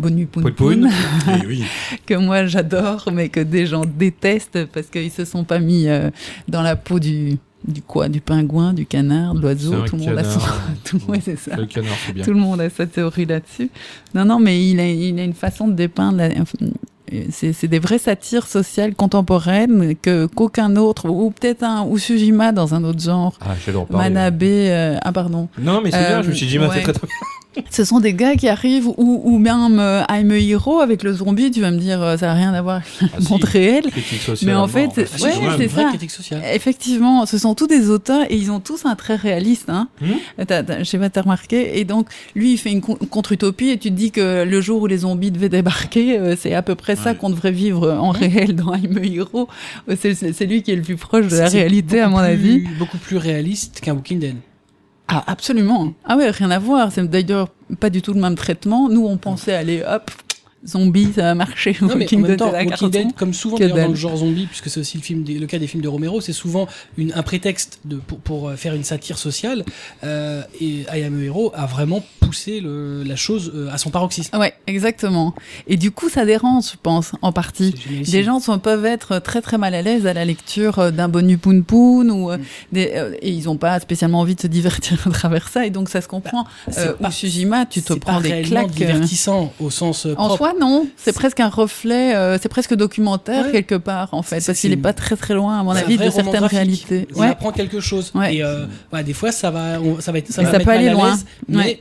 [SPEAKER 2] Bonne Poun
[SPEAKER 4] Poun Poun.
[SPEAKER 3] Oui.
[SPEAKER 2] que moi j'adore, mais que des gens détestent parce qu'ils se sont pas mis euh, dans la peau du du quoi, du pingouin, du canard, de l'oiseau. Tout le monde a son, tout, ouais, c'est ça.
[SPEAKER 4] Le canard, c'est bien.
[SPEAKER 2] Tout le monde a sa théorie là-dessus. Non, non, mais il a, il a une façon de dépeindre. la- c'est c'est des vraies satires sociales contemporaines que qu'aucun autre, ou peut-être un Usujima dans un autre genre,
[SPEAKER 4] Ah.
[SPEAKER 2] Manabe. euh, ah pardon.
[SPEAKER 4] Non, mais c'est
[SPEAKER 2] Euh,
[SPEAKER 4] bien, je me suis dit,
[SPEAKER 2] ouais.
[SPEAKER 4] c'est très très
[SPEAKER 2] Ce sont des gars qui arrivent, ou, ou même euh, I'm a Hero avec le zombie, tu vas me dire, euh, ça n'a rien à voir avec
[SPEAKER 4] Ah,
[SPEAKER 2] le
[SPEAKER 4] si.
[SPEAKER 2] monde réel. Mais en fait,
[SPEAKER 1] Ah, si,
[SPEAKER 2] ouais, c'est ça.
[SPEAKER 1] critique sociale.
[SPEAKER 2] Effectivement, ce sont tous des auteurs et ils ont tous un trait réaliste. Hein. T'as- t'as- je sais pas, t'as remarqué. Et donc, lui, il fait une con- contre-utopie et tu te dis que le jour où les zombies devaient débarquer, euh, c'est à peu près ça qu'on devrait vivre en réel dans I'm a Hero. Euh, C'est c'est- c'est lui qui est le plus proche de la réalité, à mon
[SPEAKER 1] plus-
[SPEAKER 2] avis.
[SPEAKER 1] Beaucoup plus réaliste qu'un Walking Dead.
[SPEAKER 2] Ah, absolument. Ah ouais, rien à voir. C'est d'ailleurs pas du tout le même traitement. Nous, on pensait aller, hop, zombie, ça va marcher.
[SPEAKER 1] Non, mais en même
[SPEAKER 2] Dead,
[SPEAKER 1] temps,
[SPEAKER 2] c'est la
[SPEAKER 1] Walking. Dead, comme souvent d'ailleurs dans le genre zombie, puisque c'est aussi le, film des- le cas des films de Romero, c'est souvent une, un prétexte de, pour, pour euh, faire une satire sociale. Euh, et I Am a Hero a vraiment poussé le, la chose euh, à son paroxysme.
[SPEAKER 2] Ouais, exactement. Et du coup, ça dérange, je pense, en partie.
[SPEAKER 1] C'est.
[SPEAKER 2] Des gens sont, peuvent être très très mal à l'aise à la lecture d'un Bonu Poun Poun ou
[SPEAKER 1] Mm.
[SPEAKER 2] des, et ils n'ont pas spécialement envie de se divertir à travers ça et donc ça se comprend.
[SPEAKER 1] Bah, C'est
[SPEAKER 2] Euh,
[SPEAKER 1] pas-
[SPEAKER 2] ou Sujima, tu te
[SPEAKER 1] c'est
[SPEAKER 2] prends
[SPEAKER 1] pas
[SPEAKER 2] des claques. euh,
[SPEAKER 1] divertissant au sens
[SPEAKER 2] En
[SPEAKER 1] propre.
[SPEAKER 2] Soi, non. C'est presque un reflet, euh, c'est presque documentaire
[SPEAKER 1] Ouais.
[SPEAKER 2] quelque part en fait, parce qu'il n'est pas très très loin à mon avis de certaines réalités.
[SPEAKER 1] On
[SPEAKER 2] Ouais.
[SPEAKER 1] apprend quelque chose.
[SPEAKER 2] Ouais.
[SPEAKER 1] Et euh, voilà, des fois, ça va, on- ça va être, ça
[SPEAKER 2] Mais
[SPEAKER 1] va
[SPEAKER 2] ça peut aller loin.
[SPEAKER 1] mais.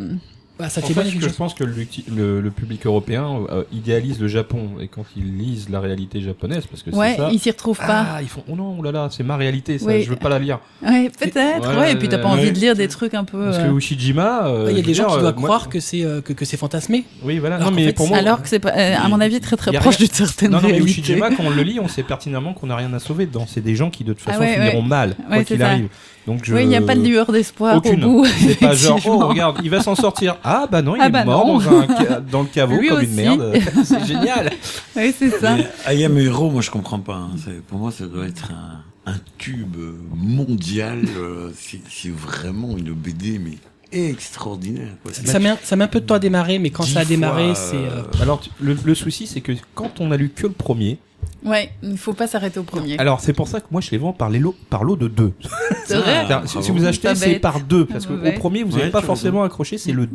[SPEAKER 1] Bah, ça
[SPEAKER 4] En
[SPEAKER 1] témoigne
[SPEAKER 4] fait,
[SPEAKER 1] quelque
[SPEAKER 4] que je pense que le, public européen euh, idéalise le Japon et quand ils lisent la réalité japonaise, parce que
[SPEAKER 2] Ouais,
[SPEAKER 4] ça.
[SPEAKER 2] ils s'y retrouvent pas.
[SPEAKER 4] Ah, ils font oh non, oh là là, c'est ma réalité, ça,
[SPEAKER 2] Oui.
[SPEAKER 4] je veux pas la lire.
[SPEAKER 2] Ouais, peut-être.
[SPEAKER 4] Ouais,
[SPEAKER 2] Ouais, et puis t'as pas
[SPEAKER 4] ouais.
[SPEAKER 2] envie de lire des trucs un peu.
[SPEAKER 4] Parce que
[SPEAKER 2] euh,
[SPEAKER 4] Ushijima, euh,
[SPEAKER 1] Il y a des gens
[SPEAKER 4] dire,
[SPEAKER 1] qui
[SPEAKER 4] euh,
[SPEAKER 1] doivent
[SPEAKER 4] moi-
[SPEAKER 1] croire que c'est euh, que, que c'est fantasmé.
[SPEAKER 4] Oui, voilà.
[SPEAKER 1] Alors
[SPEAKER 4] non, mais
[SPEAKER 1] fait,
[SPEAKER 4] pour moi,
[SPEAKER 2] Alors que c'est pas, euh, à mon avis, très très proche
[SPEAKER 4] rien-
[SPEAKER 2] d'une certaine
[SPEAKER 4] non, non, mais. Ushijima, quand on le lit, on sait pertinemment qu'on n'a rien à sauver dedans. C'est des gens qui, de toute
[SPEAKER 2] Ah
[SPEAKER 4] façon, finiront mal, quoi qu'il arrive. Donc, je...
[SPEAKER 2] Oui, il n'y a pas de lueur d'espoir
[SPEAKER 4] Aucune.
[SPEAKER 2] au bout.
[SPEAKER 4] C'est pas genre, oh, regarde, il va s'en sortir. Ah, bah non, il
[SPEAKER 2] Ah
[SPEAKER 4] est
[SPEAKER 2] bah
[SPEAKER 4] mort
[SPEAKER 2] non.
[SPEAKER 4] dans, un ca- dans le caveau
[SPEAKER 2] Lui
[SPEAKER 4] comme une
[SPEAKER 2] aussi.
[SPEAKER 4] merde. C'est génial.
[SPEAKER 2] Oui, c'est ça.
[SPEAKER 3] Mais I Am a Hero, moi je comprends pas. hein. C'est- Pour moi, ça doit être un, un tube mondial. euh, C'est c'est vraiment une BD, mais extraordinaire. quoi.
[SPEAKER 1] Ça met, un- ça met un peu de temps à démarrer, mais quand ça a démarré,
[SPEAKER 3] fois,
[SPEAKER 1] c'est. euh,
[SPEAKER 4] Alors, tu- le, le souci, c'est que quand on a lu que le premier,
[SPEAKER 2] Ouais, il faut pas s'arrêter au premier.
[SPEAKER 4] alors c'est pour ça que moi je les vends par, les lots, par lot de deux.
[SPEAKER 2] C'est vrai.
[SPEAKER 4] Si, si vous achetez, c'est par deux. Parce
[SPEAKER 2] Pas
[SPEAKER 4] qu'au
[SPEAKER 2] mauvais.
[SPEAKER 4] premier, vous
[SPEAKER 3] Ouais,
[SPEAKER 4] n'allez pas forcément accroché, c'est le
[SPEAKER 2] Ouais.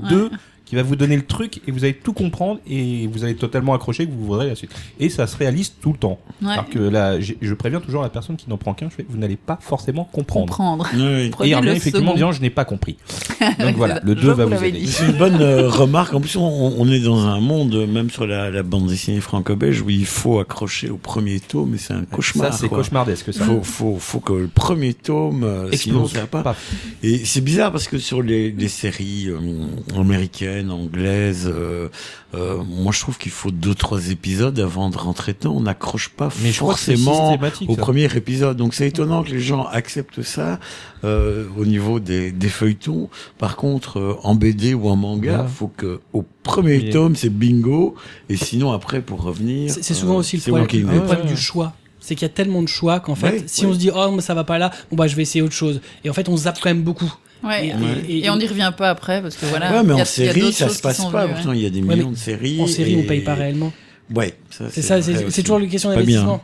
[SPEAKER 4] 2 qui va vous donner le truc et vous allez tout comprendre et vous allez totalement accrocher que vous voudrez la suite. Et ça se réalise tout le temps.
[SPEAKER 2] Ouais.
[SPEAKER 4] Alors que là, je préviens toujours la personne qui n'en prend qu'un, je fais, vous n'allez pas forcément comprendre.
[SPEAKER 2] Comprendre.
[SPEAKER 3] Oui, oui.
[SPEAKER 4] Et il revient effectivement en disant je n'ai pas compris. Donc voilà, le
[SPEAKER 2] Je
[SPEAKER 4] 2 va
[SPEAKER 2] vous
[SPEAKER 4] aider.
[SPEAKER 3] C'est une bonne euh, remarque. En plus, on, on est dans un monde, même sur la, la bande dessinée franco-belge, où il faut accrocher au premier tome, mais c'est un cauchemar.
[SPEAKER 4] Ça, c'est cauchemardesque. Ça.
[SPEAKER 3] Faut, faut, faut que le premier tome, euh, sinon ça va pas.
[SPEAKER 4] Paf.
[SPEAKER 3] Et c'est bizarre parce que sur les, les séries euh, américaines, anglaises, euh, euh, moi je trouve qu'il faut deux trois épisodes avant de rentrer dedans. On n'accroche pas
[SPEAKER 4] Mais
[SPEAKER 3] forcément au
[SPEAKER 4] ça.
[SPEAKER 3] premier épisode. Donc c'est étonnant que les gens acceptent ça euh, au niveau des, des feuilletons. Par contre, euh, en BD ou en manga,
[SPEAKER 4] Ouais.
[SPEAKER 3] faut que au premier tome c'est bingo, et sinon après pour revenir,
[SPEAKER 1] C'est souvent
[SPEAKER 3] euh,
[SPEAKER 1] aussi le problème, le problème
[SPEAKER 4] Ouais,
[SPEAKER 1] du choix. C'est qu'il y a tellement de choix qu'en fait,
[SPEAKER 3] Ouais,
[SPEAKER 1] si
[SPEAKER 3] ouais.
[SPEAKER 1] on se dit oh mais ça va pas là, bon bah je vais essayer autre chose. Et en fait, on zappe quand même beaucoup.
[SPEAKER 2] Ouais.
[SPEAKER 1] Et-
[SPEAKER 3] Ouais.
[SPEAKER 2] Et on n'y revient pas après parce que voilà.
[SPEAKER 3] ouais, mais
[SPEAKER 2] il y a-
[SPEAKER 3] en
[SPEAKER 2] il y a
[SPEAKER 3] série, ça se passe pas.
[SPEAKER 2] venues,
[SPEAKER 3] Pourtant,
[SPEAKER 2] ouais.
[SPEAKER 3] il y a des millions de séries.
[SPEAKER 1] En série, on paye pas réellement.
[SPEAKER 3] Ouais,
[SPEAKER 1] C'est ça, c'est toujours une question
[SPEAKER 3] Pas bien.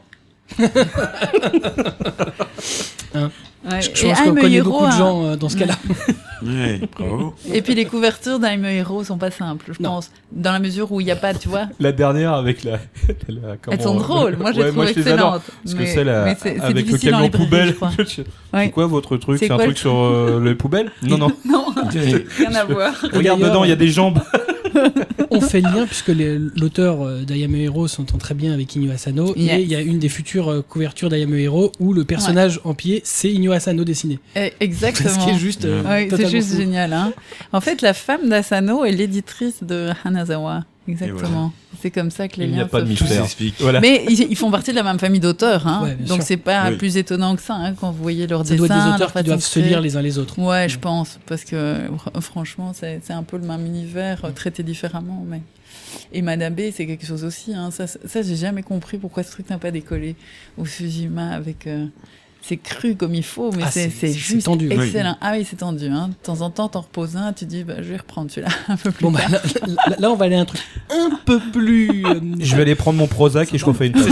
[SPEAKER 2] Ouais.
[SPEAKER 1] Je, pense
[SPEAKER 2] I'm
[SPEAKER 1] qu'on
[SPEAKER 2] a
[SPEAKER 1] connaît
[SPEAKER 2] Hero
[SPEAKER 1] beaucoup de
[SPEAKER 2] a-
[SPEAKER 1] gens euh, dans ce cas-là.
[SPEAKER 3] Ouais, bravo.
[SPEAKER 2] Et puis les couvertures d'Ime a Hero sont pas simples, je
[SPEAKER 1] Non.
[SPEAKER 2] pense. Dans la mesure où il n'y a pas, tu vois.
[SPEAKER 4] La dernière avec la. la- comment-
[SPEAKER 2] Elles sont drôles. Moi, je les
[SPEAKER 4] Ouais,
[SPEAKER 2] trouve excellentes.
[SPEAKER 4] Parce que c'est-
[SPEAKER 2] c'est
[SPEAKER 4] avec le
[SPEAKER 2] difficile en
[SPEAKER 4] camion
[SPEAKER 2] librairie,
[SPEAKER 4] poubelle. C'est quoi votre truc?
[SPEAKER 2] C'est
[SPEAKER 4] un truc sur euh, les poubelles Non, non.
[SPEAKER 2] Non, rien à voir.
[SPEAKER 4] Regarde dedans, il y a des jambes.
[SPEAKER 1] On fait le lien puisque l'auteur euh, d'Ayame Hero s'entend très bien avec Inyo Asano
[SPEAKER 2] Yes.
[SPEAKER 1] et il y a une des futures euh, couvertures d'Ayame Hero où le personnage en pied c'est Inyo Asano dessiné.
[SPEAKER 2] Eh,
[SPEAKER 1] Ce
[SPEAKER 2] Exactement.
[SPEAKER 1] qui est juste euh,
[SPEAKER 2] Ouais, c'est juste
[SPEAKER 1] fou.
[SPEAKER 2] génial. Hein. En fait, la femme d'Asano est l'éditrice de Hanazawa exactement. C'est comme ça que les
[SPEAKER 4] Il n'y a
[SPEAKER 2] liens
[SPEAKER 4] pas de mystère. Voilà.
[SPEAKER 2] Mais ils, ils font partie de la même famille d'auteurs, hein.
[SPEAKER 1] Ouais,
[SPEAKER 2] donc c'est pas
[SPEAKER 3] Oui.
[SPEAKER 2] plus étonnant que ça hein, quand vous voyez leurs
[SPEAKER 1] Ça doit être
[SPEAKER 2] dessins.
[SPEAKER 1] des auteurs qui doivent se lire les uns les autres.
[SPEAKER 2] Ouais, je pense, parce que fr- franchement, c'est c'est un peu le même univers euh, traité différemment, mais. Et Madame B, c'est quelque chose aussi. Hein. Ça, ça j'ai jamais compris pourquoi ce truc n'a pas décollé au Fujima avec. euh, c'est cru comme il faut, mais
[SPEAKER 1] Ah,
[SPEAKER 2] c'est juste
[SPEAKER 1] tendu, oui.
[SPEAKER 2] excellent. Ah oui, c'est tendu. Hein. De temps en temps, t'en reposes un, tu dis, bah, je vais reprendre celui-là un peu plus
[SPEAKER 1] Bon, bah,
[SPEAKER 2] tard.
[SPEAKER 1] là, là- là, on va aller à un truc un peu plus. euh,
[SPEAKER 4] Je vais aller prendre mon Prozac et je refais une
[SPEAKER 1] ça.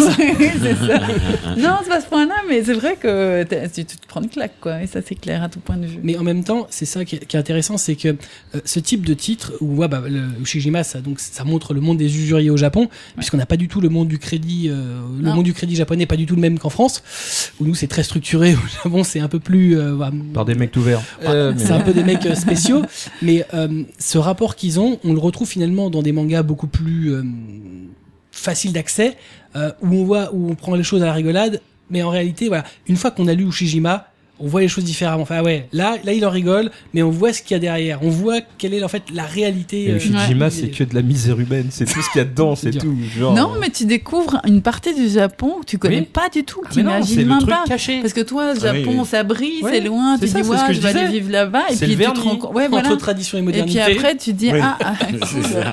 [SPEAKER 2] Non, c'est pas ce point-là, mais c'est vrai que tu, tu te prends une claque, quoi. Et ça, c'est clair à tout point de vue.
[SPEAKER 1] Mais en même temps, c'est ça qui est, qui est intéressant, c'est que euh, ce type de titre où ouais, bah, le Ushijima, ça, donc, ça montre le monde des usuriers au Japon, puisqu'on n'a pas du tout le monde du crédit, euh, le monde du crédit japonais, pas du tout le même qu'en France, où nous c'est très structuré. Au Japon, c'est un peu plus, euh,
[SPEAKER 4] Par des mecs tout verts. Euh, mais-
[SPEAKER 1] c'est un peu des mecs euh, spéciaux, mais euh, ce rapport qu'ils ont, on le retrouve finalement dans des mangas beaucoup plus euh, faciles d'accès, euh, où on voit, où on prend les choses à la rigolade, mais en réalité, voilà, une fois qu'on a lu Ushijima, on voit les choses différemment. Enfin ouais, là, là il en rigole, mais on voit ce qu'il y a derrière. On voit quelle est en fait la réalité.
[SPEAKER 4] Et
[SPEAKER 1] euh,
[SPEAKER 4] Ushijima,
[SPEAKER 1] ouais.
[SPEAKER 4] c'est que de la misère humaine. C'est tout ce qu'il y a dedans,
[SPEAKER 1] C'est
[SPEAKER 4] tout. Genre,
[SPEAKER 2] Non, mais tu découvres une partie du Japon que tu connais
[SPEAKER 4] Oui.
[SPEAKER 2] pas du tout, que
[SPEAKER 4] Ah,
[SPEAKER 2] tu imagines
[SPEAKER 4] le
[SPEAKER 2] même
[SPEAKER 4] truc
[SPEAKER 2] pas.
[SPEAKER 4] caché.
[SPEAKER 2] Parce que toi, le
[SPEAKER 3] Ah oui,
[SPEAKER 2] Japon,
[SPEAKER 3] oui.
[SPEAKER 2] ça brille,
[SPEAKER 4] Ouais,
[SPEAKER 2] c'est loin,
[SPEAKER 4] c'est
[SPEAKER 2] tu
[SPEAKER 4] ça,
[SPEAKER 2] dis,
[SPEAKER 4] c'est ce
[SPEAKER 2] ouais,
[SPEAKER 4] que
[SPEAKER 2] je
[SPEAKER 4] je
[SPEAKER 2] vais aller vivre là-bas, et puis
[SPEAKER 4] le
[SPEAKER 2] tu te
[SPEAKER 4] vernis.
[SPEAKER 2] rends compte. Ouais,
[SPEAKER 1] entre
[SPEAKER 2] voilà.
[SPEAKER 1] tradition et
[SPEAKER 2] Et puis
[SPEAKER 1] modernité.
[SPEAKER 2] après, tu dis,
[SPEAKER 3] Oui.
[SPEAKER 2] ah, ah.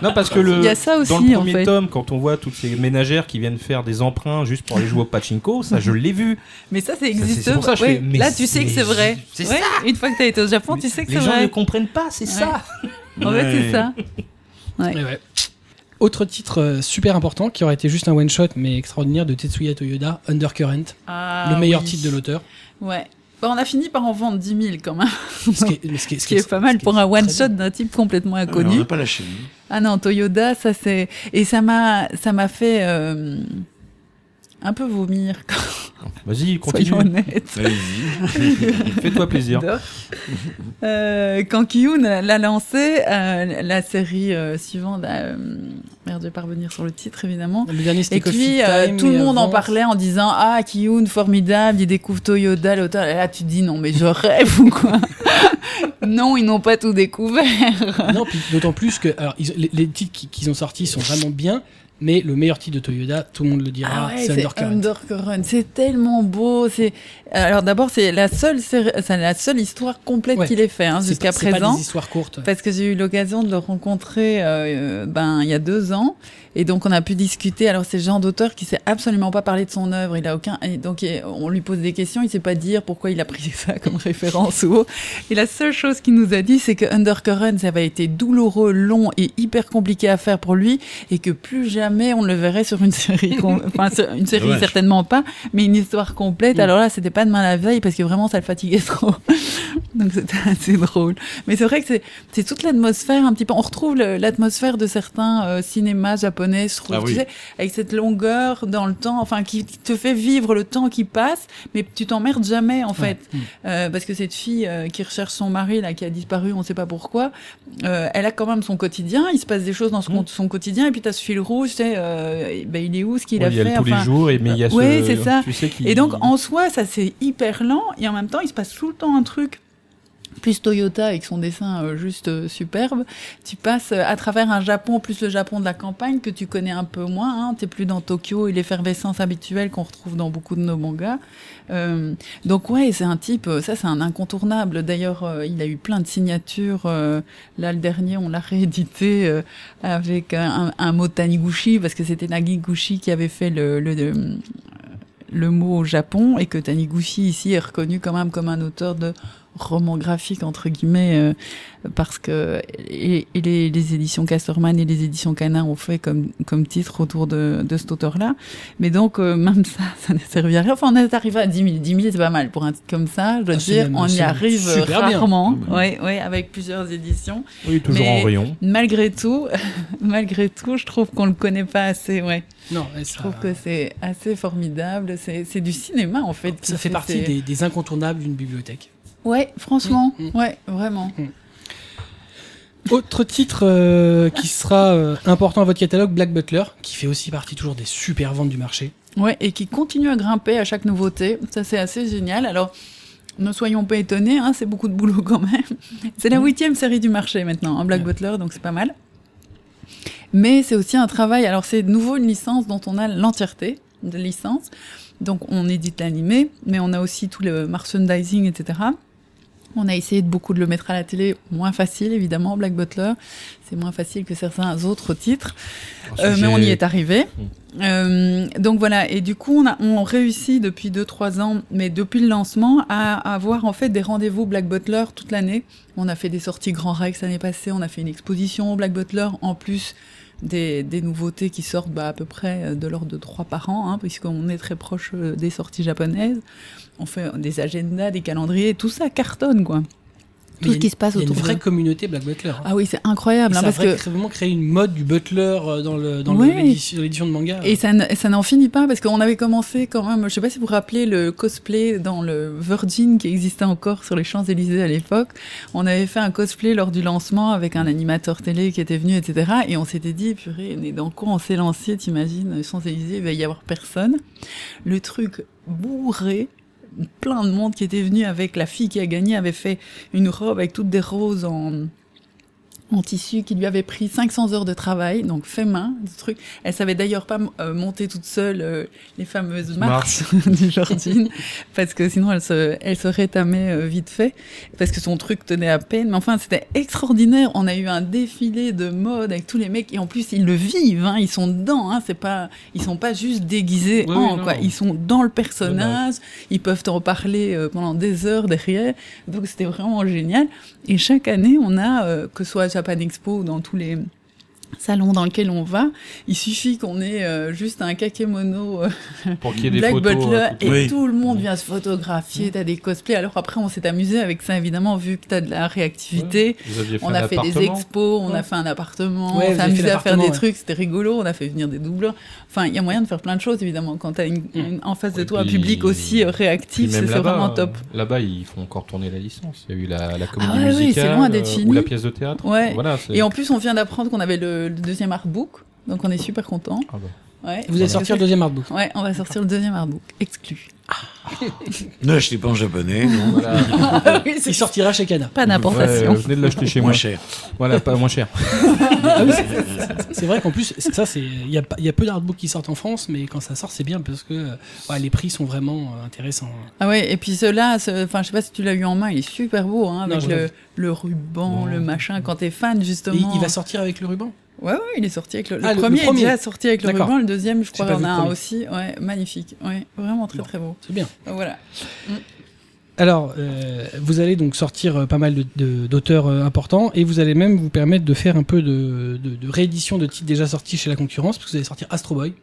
[SPEAKER 4] Non, parce que le,
[SPEAKER 2] Il y a ça
[SPEAKER 4] dans
[SPEAKER 2] aussi,
[SPEAKER 4] le
[SPEAKER 2] en
[SPEAKER 4] premier tome, quand on voit toutes ces ménagères qui viennent faire des emprunts juste pour aller jouer au pachinko, ça je l'ai vu.
[SPEAKER 2] mais ça,
[SPEAKER 4] c'est-
[SPEAKER 2] existe
[SPEAKER 4] c'est pour ça que je
[SPEAKER 2] Ouais,
[SPEAKER 4] fais, mais
[SPEAKER 2] Là, tu sais que
[SPEAKER 4] c'est-
[SPEAKER 2] vrai.
[SPEAKER 4] c'est
[SPEAKER 2] Ouais, Une fois que tu as été au Japon, tu sais que
[SPEAKER 4] Les
[SPEAKER 2] c'est
[SPEAKER 4] gens ne
[SPEAKER 2] vrai.
[SPEAKER 4] comprennent pas, c'est ça.
[SPEAKER 2] En fait, c'est ça.
[SPEAKER 1] Ouais, ouais. Autre titre euh, super important qui aurait été juste un one shot mais extraordinaire de Tetsuya Toyoda, Undercurrent,
[SPEAKER 2] Ah,
[SPEAKER 1] le meilleur
[SPEAKER 2] oui.
[SPEAKER 1] titre de l'auteur.
[SPEAKER 2] Ouais. Bon, on a fini par en vendre 10 000 quand même.
[SPEAKER 1] Ce qui est, mais ce qui est-
[SPEAKER 2] Ce qui est pas mal pour un one shot d'un type complètement
[SPEAKER 3] Ah,
[SPEAKER 2] inconnu.
[SPEAKER 3] on n'a pas lâché.
[SPEAKER 2] Ah non, Toyoda, ça c'est et ça m'a ça m'a fait euh, un peu vomir.
[SPEAKER 4] Vas-y, continue.
[SPEAKER 2] Soyons honnêtes.
[SPEAKER 4] Fais-toi plaisir.
[SPEAKER 2] Euh, quand Kiyun l'a lancé, euh, la série euh, suivante, euh, merde, je vais pas revenir sur le titre évidemment.
[SPEAKER 1] Le dernier c'était
[SPEAKER 2] Et puis euh, tout le monde en parlait en disant ah Kiyun formidable, il découvre Toyoda, l'auteur. Et là tu te dis non mais je rêve ou quoi? Non, ils n'ont pas tout découvert.
[SPEAKER 1] Non, puis d'autant plus que alors, ils- les, les titres qui- qu'ils ont sortis sont vraiment bien, mais le meilleur titre de Toyoda, tout le monde le dira,
[SPEAKER 2] Ah ouais,
[SPEAKER 1] c'est Undercurrent.
[SPEAKER 2] Undercurrent. C'est tellement beau. C'est alors d'abord c'est la seule la seule histoire complète
[SPEAKER 1] Ouais.
[SPEAKER 2] qu'il ait fait hein, jusqu'à
[SPEAKER 1] pas- c'est pas
[SPEAKER 2] présent.
[SPEAKER 1] des histoires courtes.
[SPEAKER 2] Parce que j'ai eu l'occasion de le rencontrer euh, ben, il y a deux ans. Et donc, on a pu discuter. Alors, c'est le genre d'auteur qui sait absolument pas parler de son œuvre. Il a aucun, et donc, on lui pose des questions. Il sait pas dire pourquoi il a pris ça comme référence ou autre. Et la seule chose qu'il nous a dit, c'est que Undercurrent, ça avait été douloureux, long et hyper compliqué à faire pour lui. Et que plus jamais on le verrait sur une série. enfin, une série, certainement pas. Mais une histoire complète.
[SPEAKER 1] Mm.
[SPEAKER 2] Alors là, c'était pas demain la veille parce que vraiment, ça le fatiguait trop. donc, c'était assez drôle. Mais c'est vrai que c'est, toute l'atmosphère un petit peu. On retrouve l'atmosphère de certains euh, cinémas japonais, je trouve,
[SPEAKER 3] Ah
[SPEAKER 2] tu
[SPEAKER 3] oui.
[SPEAKER 2] sais, avec cette longueur dans le temps, enfin, qui te fait vivre le temps qui passe, mais tu t'emmerdes jamais, en fait.
[SPEAKER 1] Mm.
[SPEAKER 2] Euh, parce que cette fille euh, qui recherche son mari, là, qui a disparu, on sait pas pourquoi, euh, elle a quand même son quotidien, il se passe des choses dans son, son quotidien, et puis tu as ce fil rouge, tu sais, ben, il est où, ce qu'il
[SPEAKER 4] Ouais,
[SPEAKER 2] a
[SPEAKER 4] il y a
[SPEAKER 2] fait,
[SPEAKER 4] tous
[SPEAKER 2] enfin,
[SPEAKER 4] les jours, et, mais il y a ce.
[SPEAKER 2] ouais, c'est ça.
[SPEAKER 4] Tu sais
[SPEAKER 2] et donc, en soi, ça c'est hyper lent, et en même temps, il se passe tout le temps un truc. Plus Toyota avec son dessin euh, juste euh, superbe, tu passes euh, à travers un Japon, plus le Japon de la campagne que tu connais un peu moins. Hein. T'es plus dans Tokyo et l'effervescence habituelle qu'on retrouve dans beaucoup de nos mangas. Euh, donc ouais, c'est un type, ça c'est un incontournable. D'ailleurs, il a eu plein de signatures. euh, là, le dernier, on l'a réédité avec un, un mot Taniguchi parce que c'était Nagiguchi qui avait fait le, le, le le mot au Japon et que Taniguchi ici est reconnu quand même comme un auteur de roman graphique entre guillemets euh, parce que et, et les, les éditions Casterman et les éditions Cana ont fait comme comme titre autour de, de cet auteur là mais donc euh, même ça ça n'a servi à rien enfin on est arrivé à 10 000 10 000 c'est pas mal pour un titre comme ça je dois
[SPEAKER 1] Ah,
[SPEAKER 2] dire on y arrive
[SPEAKER 1] bien.
[SPEAKER 2] rarement
[SPEAKER 3] Ah bah.
[SPEAKER 2] ouais ouais avec plusieurs éditions
[SPEAKER 4] Oui, toujours
[SPEAKER 2] Mais-
[SPEAKER 4] en rayon.
[SPEAKER 2] malgré tout malgré tout je trouve qu'on le connaît pas assez ouais
[SPEAKER 1] Non, ouais,
[SPEAKER 2] je
[SPEAKER 1] ça,
[SPEAKER 2] trouve que c'est assez formidable. C'est c'est du cinéma, en fait. qui
[SPEAKER 1] ça fait partie
[SPEAKER 2] ces-
[SPEAKER 1] des, des incontournables d'une bibliothèque.
[SPEAKER 2] Ouais, franchement.
[SPEAKER 1] Mm, mm.
[SPEAKER 2] Ouais, vraiment.
[SPEAKER 1] Autre titre euh, qui sera euh, important à votre catalogue, Black Butler, qui fait aussi partie toujours des super ventes du marché.
[SPEAKER 2] Ouais, et qui continue à grimper à chaque nouveauté. Ça, c'est assez génial. Alors, ne soyons pas étonnés, hein, c'est beaucoup de boulot quand même. C'est la huitième série du marché maintenant, en Black
[SPEAKER 1] Ouais.
[SPEAKER 2] Butler, donc c'est pas mal. Mais c'est aussi un travail. Alors c'est de nouveau une licence dont on a l'entièreté de licence. Donc on édite l'animé, mais on a aussi tout le merchandising, etc. On a essayé de beaucoup de le mettre à la télé, moins facile évidemment, Black Butler. C'est moins facile que certains autres titres, Euh, mais on y est arrivé.
[SPEAKER 4] Mm.
[SPEAKER 2] Euh, donc voilà, et du coup on a on réussit depuis 2-3 ans, mais depuis le lancement, à, à avoir en fait des rendez-vous Black Butler toute l'année. On a fait des sorties Grand Rex l'année passée, on a fait une exposition Black Butler, en plus des, nouveautés qui sortent bah, à peu près euh, de l'ordre de 3 par an, hein, puisqu'on est très proche euh, des sorties japonaises. On fait des agendas, des calendriers, tout ça cartonne quoi. Tout ce qui se passe
[SPEAKER 1] Il y a une
[SPEAKER 2] autour
[SPEAKER 1] vraie
[SPEAKER 2] de-
[SPEAKER 1] communauté Black Butler. hein.
[SPEAKER 2] Ah oui, c'est incroyable, hein,
[SPEAKER 1] ça a
[SPEAKER 2] que
[SPEAKER 1] vraiment créé une mode du butler euh, dans le dans
[SPEAKER 2] Ouais.
[SPEAKER 1] l'édition de manga.
[SPEAKER 2] Et ça, n'en finit pas parce qu'on avait commencé quand même, je sais pas si vous vous rappelez le cosplay dans le Virgin qui existait encore sur les Champs-Élysées à l'époque. On avait fait un cosplay lors du lancement avec un animateur télé qui était venu, etc. Et on s'était dit, purée, mais dans quoi on s'est lancé, t'imagines, Champs-Élysées, il va y avoir personne. Le truc bourré, plein de monde qui était venu avec la fille qui a gagné, avait fait une robe avec toutes des roses en en tissu qui lui avait pris 500 heures de travail, donc fait main, ce truc. Elle savait d'ailleurs pas euh, monter toute seule euh, les fameuses marches du Jardine, parce que sinon elle se, elle se rétamait euh, vite fait, parce que son truc tenait à peine. Mais enfin, c'était extraordinaire. On a eu un défilé de mode avec tous les mecs, et en plus ils le vivent, hein, ils sont dedans. Hein, c'est pas, ils sont pas juste déguisés
[SPEAKER 1] Oui,
[SPEAKER 2] en
[SPEAKER 1] non.
[SPEAKER 2] quoi. Ils sont dans le personnage. Ils peuvent en parler pendant des heures derrière. Donc c'était vraiment génial. Et chaque année, on a, euh, que ce soit à Japan Expo ou dans tous les salons dans lesquels on va, il suffit qu'on ait euh, juste un kakémono euh,
[SPEAKER 4] Pour qu'il y ait des
[SPEAKER 2] Black
[SPEAKER 4] photos.
[SPEAKER 2] Butler
[SPEAKER 4] euh, tout-
[SPEAKER 2] et
[SPEAKER 3] Oui.
[SPEAKER 2] tout le monde vient se photographier, t'as des cosplays. Alors après, on s'est amusé avec ça, évidemment, vu que t'as de la réactivité. On a fait des expos, on
[SPEAKER 1] Ouais.
[SPEAKER 2] a fait un appartement,
[SPEAKER 1] Ouais,
[SPEAKER 2] on s'est amusé à faire des trucs, c'était rigolo, on a fait venir des doubleurs. Enfin, il y a moyen de faire plein de choses, évidemment, quand t'as une, une- en face de toi un public aussi euh, réactif, c'est vraiment top.
[SPEAKER 4] Là-bas, ils font encore tourner la licence. Il y a eu la, la comédie
[SPEAKER 2] Ah ouais, oui,
[SPEAKER 4] musicale
[SPEAKER 2] c'est loin d'être
[SPEAKER 4] euh,
[SPEAKER 2] fini.
[SPEAKER 4] ou la pièce de théâtre.
[SPEAKER 2] Ouais.
[SPEAKER 4] Voilà, c'est-
[SPEAKER 2] Et en plus, on vient d'apprendre qu'on avait le, le deuxième artbook, donc on est super content.
[SPEAKER 4] Ah bah.
[SPEAKER 2] Ouais.
[SPEAKER 1] Vous allez sortir le deuxième artbook.
[SPEAKER 2] Ouais, on va sortir le deuxième artbook, exclu.
[SPEAKER 3] Ne l'achetez pas en japonais, non.
[SPEAKER 4] Voilà.
[SPEAKER 2] Oui, c'est
[SPEAKER 1] Il sortira chez Kana.
[SPEAKER 2] pas
[SPEAKER 4] Ouais,
[SPEAKER 2] d'importation.
[SPEAKER 4] euh, venez de l'acheter chez moi.
[SPEAKER 3] moins cher.
[SPEAKER 4] Voilà, pas moins cher.
[SPEAKER 1] Ah oui, c'est- vrai qu'en plus, ça, c'est, il y a, y peu d'artbooks qui sortent en France, mais quand ça sort, c'est bien parce que euh, ouais, les prix sont vraiment euh, intéressants.
[SPEAKER 2] Ah ouais, et puis ceux-là, ce- enfin, je sais pas si tu l'as eu en main, il est super beau, hein, avec le, le ruban,
[SPEAKER 4] Ouais.
[SPEAKER 2] le machin. Quand t'es fan, justement.
[SPEAKER 1] il va sortir avec le ruban?
[SPEAKER 2] Ouais, ouais, il est sorti avec le, le
[SPEAKER 1] Ah, le- le
[SPEAKER 2] premier,
[SPEAKER 1] premier.
[SPEAKER 2] est déjà sorti avec le ruban, le deuxième, je crois,
[SPEAKER 1] vu
[SPEAKER 2] a un
[SPEAKER 1] premier.
[SPEAKER 2] aussi. Ouais, magnifique. Ouais, vraiment très
[SPEAKER 1] Bon.
[SPEAKER 2] très beau.
[SPEAKER 1] C'est bien.
[SPEAKER 2] Voilà.
[SPEAKER 1] Alors, euh, vous allez donc sortir euh, pas mal de- de- d'auteurs euh, importants et vous allez même vous permettre de faire un peu de, de- de réédition de titres déjà sortis chez la concurrence, parce que vous allez sortir Astro Boy.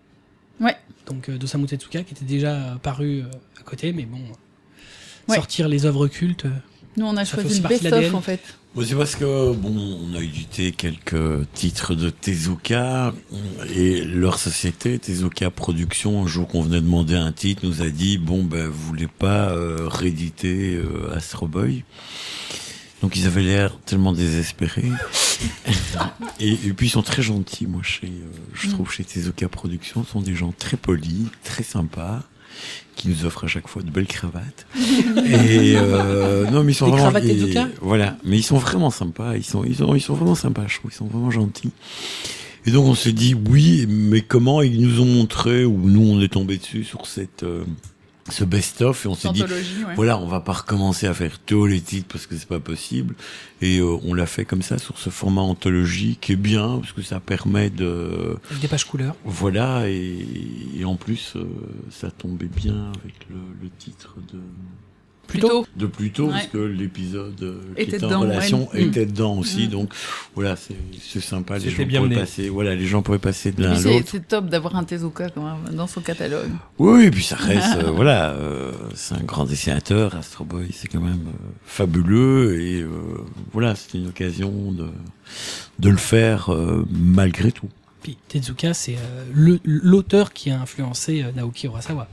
[SPEAKER 2] Ouais.
[SPEAKER 1] Donc euh, d'Osamu Tezuka, qui était déjà paru à côté, mais bon,
[SPEAKER 2] Ouais.
[SPEAKER 1] sortir les œuvres cultes.
[SPEAKER 2] Nous, on a choisi le
[SPEAKER 1] de
[SPEAKER 2] best-of, en fait.
[SPEAKER 3] Bon, c'est parce que, bon, on a édité quelques titres de Tezuka et leur société, Tezuka Productions, un jour qu'on venait demander un titre, nous a dit, bon, ben, vous voulez pas euh, rééditer euh, Astro Boy? Donc ils avaient l'air tellement désespérés. et, et puis ils sont très gentils, moi, chez, euh, je
[SPEAKER 2] Mm.
[SPEAKER 3] trouve, chez Tezuka Productions, ce sont des gens très polis, très sympas qui nous offrent à chaque fois de belles cravates. et euh, non, mais ils sont
[SPEAKER 1] Des
[SPEAKER 3] vraiment et- Voilà, mais ils sont vraiment sympas. Ils sont, ils sont, ils sont vraiment sympas. Je trouve, ils sont vraiment gentils. Et donc on s'est dit oui, mais comment ils nous ont montré ou nous on est tombé dessus sur cette euh, ce best-of et on s'est dit
[SPEAKER 2] ouais.
[SPEAKER 3] voilà, on va pas recommencer à faire tous les titres parce que c'est pas possible. Et euh, on l'a fait comme ça sur ce format anthologie qui est bien parce que ça permet de
[SPEAKER 1] des pages couleurs.
[SPEAKER 3] voilà et, et en plus euh, ça tombait bien avec le, le titre de
[SPEAKER 2] Plutôt.
[SPEAKER 3] de plus tôt
[SPEAKER 2] Ouais.
[SPEAKER 3] parce que l'épisode euh, qui
[SPEAKER 2] Était
[SPEAKER 3] était,
[SPEAKER 2] dedans,
[SPEAKER 3] en relation
[SPEAKER 2] ouais.
[SPEAKER 3] était dedans aussi
[SPEAKER 2] Mm.
[SPEAKER 3] donc voilà c'est c'est sympa les gens
[SPEAKER 4] bien
[SPEAKER 3] pourraient
[SPEAKER 4] mené.
[SPEAKER 3] passer voilà les gens pourraient passer de l'un à l'autre
[SPEAKER 2] C'est top d'avoir un Tezuka quand même dans son catalogue.
[SPEAKER 3] oui et puis ça reste euh, voilà euh, c'est un grand dessinateur Astro Boy c'est quand même euh, fabuleux et euh, voilà c'était une occasion de de le faire euh, malgré tout
[SPEAKER 1] Puis Tezuka, c'est euh, l'auteur qui a influencé euh, Naoki Urasawa.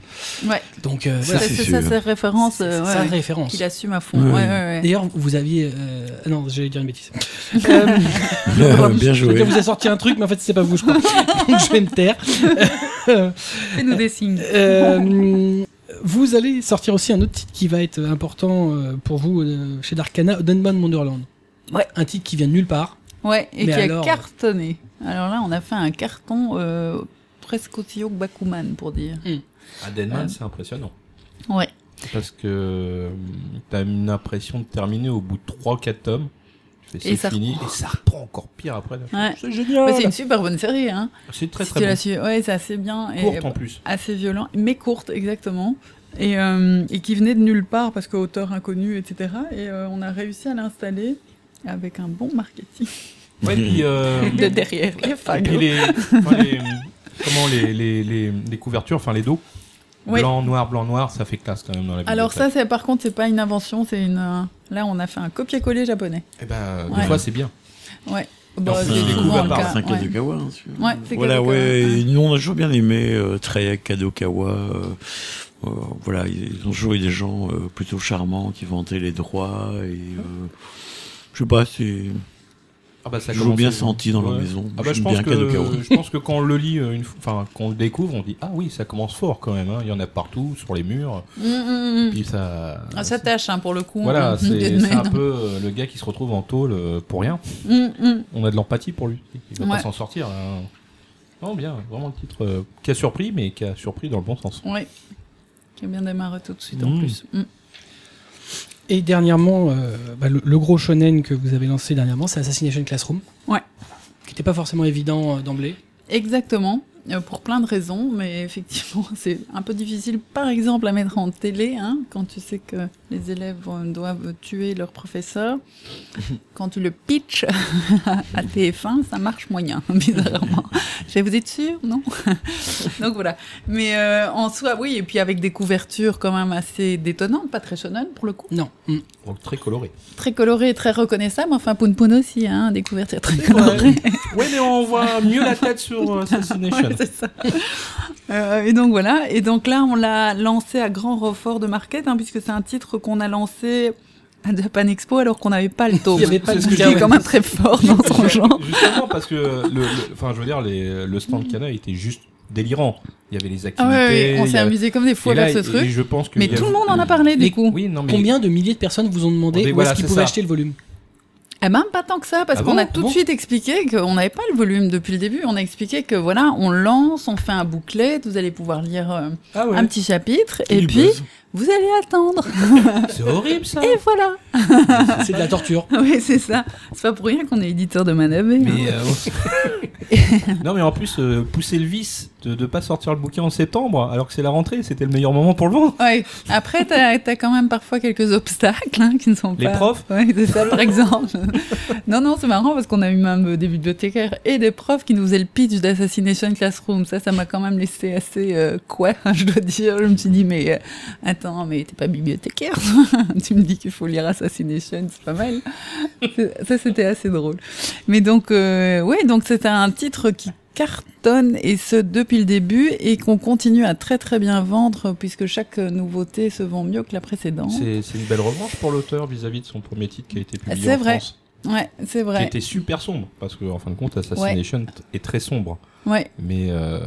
[SPEAKER 2] Ouais,
[SPEAKER 1] Donc euh,
[SPEAKER 3] Ça,
[SPEAKER 1] voilà,
[SPEAKER 2] c'est ses références,
[SPEAKER 1] c'est
[SPEAKER 2] euh,
[SPEAKER 1] sa
[SPEAKER 2] ouais,
[SPEAKER 1] référence.
[SPEAKER 2] qu'il assume à fond.
[SPEAKER 3] Ouais.
[SPEAKER 2] Ouais, ouais, ouais.
[SPEAKER 1] D'ailleurs, vous aviez. euh, ah Non, j'allais dire une bêtise. Euh,
[SPEAKER 3] bien
[SPEAKER 1] je
[SPEAKER 3] joué
[SPEAKER 1] dire, vous avez sorti un truc, mais en fait, c'est pas vous, je crois. Donc, je vais me taire.
[SPEAKER 2] Fais-nous des signes.
[SPEAKER 1] Euh, vous allez sortir aussi un autre titre qui va être important pour vous chez Darkana, Dunban Wonderland.
[SPEAKER 2] Ouais.
[SPEAKER 1] Un titre qui vient de nulle part.
[SPEAKER 2] Ouais, et
[SPEAKER 1] Mais
[SPEAKER 2] qui
[SPEAKER 1] alors-
[SPEAKER 2] a cartonné. Alors là, on a fait un carton euh, presque aussi haut que Bakuman, pour dire.
[SPEAKER 4] À
[SPEAKER 2] Euh.
[SPEAKER 4] c'est impressionnant.
[SPEAKER 2] Ouais.
[SPEAKER 4] Parce que euh, t'as une impression de terminer au bout de 3-4 tomes. Tu fais
[SPEAKER 2] Et
[SPEAKER 4] c'est
[SPEAKER 2] ça
[SPEAKER 4] fini
[SPEAKER 2] reprend.
[SPEAKER 4] et ça reprend encore pire après.
[SPEAKER 2] Ouais.
[SPEAKER 4] C'est génial.
[SPEAKER 2] C'est une super bonne série, hein.
[SPEAKER 4] C'est très
[SPEAKER 2] Si
[SPEAKER 4] très
[SPEAKER 2] tu Ouais, c'est assez bien. et
[SPEAKER 4] Courte en plus.
[SPEAKER 2] assez violent, mais courte, exactement. Et, euh, et qui venait de nulle part parce qu'auteur inconnu, etc. Et euh, on a réussi à l'installer avec un bon marketing
[SPEAKER 4] Ouais, puis, euh,
[SPEAKER 2] de derrière les fagots.
[SPEAKER 4] les, enfin, les- comment les, les, les, les couvertures, enfin les dos,
[SPEAKER 2] Oui.
[SPEAKER 4] blanc, noir, blanc, noir, ça fait classe quand même dans la
[SPEAKER 2] Alors ça, c'est par contre, c'est pas une invention, c'est une. euh, Là, on a fait un copier-coller japonais.
[SPEAKER 4] Eh ben, des
[SPEAKER 2] Ouais.
[SPEAKER 4] fois c'est bien.
[SPEAKER 2] Ouais. Bah, c'est
[SPEAKER 3] un
[SPEAKER 2] ouais.
[SPEAKER 3] Kadokawa. hein.
[SPEAKER 2] Ouais, c'est
[SPEAKER 3] Voilà,
[SPEAKER 2] Kadokawa,
[SPEAKER 3] ouais. et Nous, on a toujours bien aimé euh, Treyek, Kadokawa. euh, euh, voilà, ils ont toujours eu des gens euh, plutôt charmants qui vantaient les droits. Et euh, je sais pas, c'est.
[SPEAKER 4] Ah bah ça
[SPEAKER 3] Je l'ai
[SPEAKER 4] commence-
[SPEAKER 3] bien senti dans la
[SPEAKER 4] Ouais.
[SPEAKER 3] maison.
[SPEAKER 4] Ah bah je pense
[SPEAKER 3] bien
[SPEAKER 4] que
[SPEAKER 3] Kadokawa.
[SPEAKER 4] je pense que quand on le lit euh, une fois- enfin quand on le découvre, on dit ah oui ça commence fort quand même. hein. Il y en a partout sur les murs.
[SPEAKER 2] Mm, mm, mm.
[SPEAKER 4] Puis ça.
[SPEAKER 2] Ah, ça tâche, hein, pour le coup.
[SPEAKER 4] Voilà,
[SPEAKER 2] hein,
[SPEAKER 4] c'est
[SPEAKER 2] Deadman.
[SPEAKER 4] c'est un peu euh, le gars qui se retrouve en tôle euh, pour rien. On a de l'empathie pour lui. Il va
[SPEAKER 2] Ouais.
[SPEAKER 4] pas s'en sortir. hein. Non bien, vraiment le titre euh, qui a surpris mais qui a surpris dans le bon sens.
[SPEAKER 2] Ouais. Qui a bien démarré tout de suite en plus.
[SPEAKER 1] Et dernièrement, euh, bah, le, le gros shonen que vous avez lancé dernièrement, c'est Assassination Classroom.
[SPEAKER 2] Ouais.
[SPEAKER 1] Qui n'était pas forcément évident euh, d'emblée.
[SPEAKER 2] Exactement, euh, pour plein de raisons, mais effectivement, c'est un peu difficile, par exemple, à mettre en télé, hein, quand tu sais que les élèves doivent tuer leur professeur. quand tu le pitches à TF1, ça marche moyen, bizarrement. Je vous êtes sûr Non? Donc voilà. Mais euh, en soi, oui, et puis avec des couvertures quand même assez détonnantes, pas très shonen pour le coup.
[SPEAKER 1] Non. Mm.
[SPEAKER 4] Donc très coloré.
[SPEAKER 2] Très colorées, très reconnaissables, enfin Poun Poun aussi, hein, des couvertures très colorées.
[SPEAKER 4] ouais mais on voit mieux la tête sur euh, Assassination.
[SPEAKER 2] Ouais, c'est ça. Euh, et donc voilà. Et donc là, on l'a lancé à grand renfort de market, hein, puisque c'est un titre qu'on a lancé à Japan Expo alors qu'on n'avait pas le taux.
[SPEAKER 1] Il avait pas
[SPEAKER 4] C'est
[SPEAKER 1] de
[SPEAKER 4] ce
[SPEAKER 2] est quand même très fort dans son genre.
[SPEAKER 4] Justement parce que le, le- enfin je veux dire les, le stand Kana était juste délirant. Il y avait les
[SPEAKER 2] Ah
[SPEAKER 4] activités.
[SPEAKER 2] ouais, ouais, on s'est
[SPEAKER 4] avait-
[SPEAKER 2] amusé comme des fous avec ce truc.
[SPEAKER 4] je pense que
[SPEAKER 2] Mais tout le monde en a parlé du coup.
[SPEAKER 4] Oui, non mais
[SPEAKER 1] Combien de milliers de personnes vous ont demandé
[SPEAKER 4] dit,
[SPEAKER 1] où
[SPEAKER 4] voilà,
[SPEAKER 1] est-ce qu'ils pouvaient
[SPEAKER 4] ça.
[SPEAKER 1] acheter le volume?
[SPEAKER 2] Eh ben, pas tant que ça, parce
[SPEAKER 4] Ah
[SPEAKER 2] qu'on
[SPEAKER 4] bon
[SPEAKER 2] a tout
[SPEAKER 1] Bon.
[SPEAKER 2] de suite expliqué qu'on n'avait pas le volume depuis le début. On a expliqué que voilà, on lance, on fait un bouclet, vous allez pouvoir lire euh,
[SPEAKER 4] ah ouais.
[SPEAKER 2] un petit chapitre, et puis
[SPEAKER 3] buzz?
[SPEAKER 2] Vous allez attendre.
[SPEAKER 4] c'est horrible ça.
[SPEAKER 2] Et voilà.
[SPEAKER 1] C'est de la torture.
[SPEAKER 2] Oui, c'est ça. C'est pas pour rien qu'on est éditeur de Manabé. hein.
[SPEAKER 4] Euh, non mais en plus euh, pousser le vice de ne pas sortir le bouquin en septembre alors que c'est la rentrée, c'était le meilleur moment pour le vendre.
[SPEAKER 2] Ouais. Après, t'as as quand même parfois quelques obstacles hein, qui ne sont
[SPEAKER 4] Les
[SPEAKER 2] pas.
[SPEAKER 4] profs?
[SPEAKER 2] Ouais, c'est ça, par exemple. non, non, c'est marrant parce qu'on a eu même des bibliothécaires et des profs qui nous faisaient le pitch d'Assassination Classroom. Ça, ça m'a quand même laissé assez euh, quoi, je dois dire. Je me suis dit, mais euh, attends, mais t'es pas bibliothécaire Tu me dis qu'il faut lire Assassination, c'est pas mal. C'est- ça, c'était assez drôle. Mais donc, euh, ouais, donc c'était un titre qui cartonne et ce depuis le début et qu'on continue à très très bien vendre puisque chaque nouveauté se vend mieux que la précédente.
[SPEAKER 4] C'est c'est une belle revanche pour l'auteur vis-à-vis de son premier titre qui a été publié
[SPEAKER 2] C'est
[SPEAKER 4] en
[SPEAKER 2] vrai.
[SPEAKER 4] France,
[SPEAKER 2] Ouais, c'est
[SPEAKER 4] qui
[SPEAKER 2] vrai.
[SPEAKER 4] était super sombre parce que en fin de compte Assassination est très sombre.
[SPEAKER 2] Ouais,
[SPEAKER 4] Mais euh,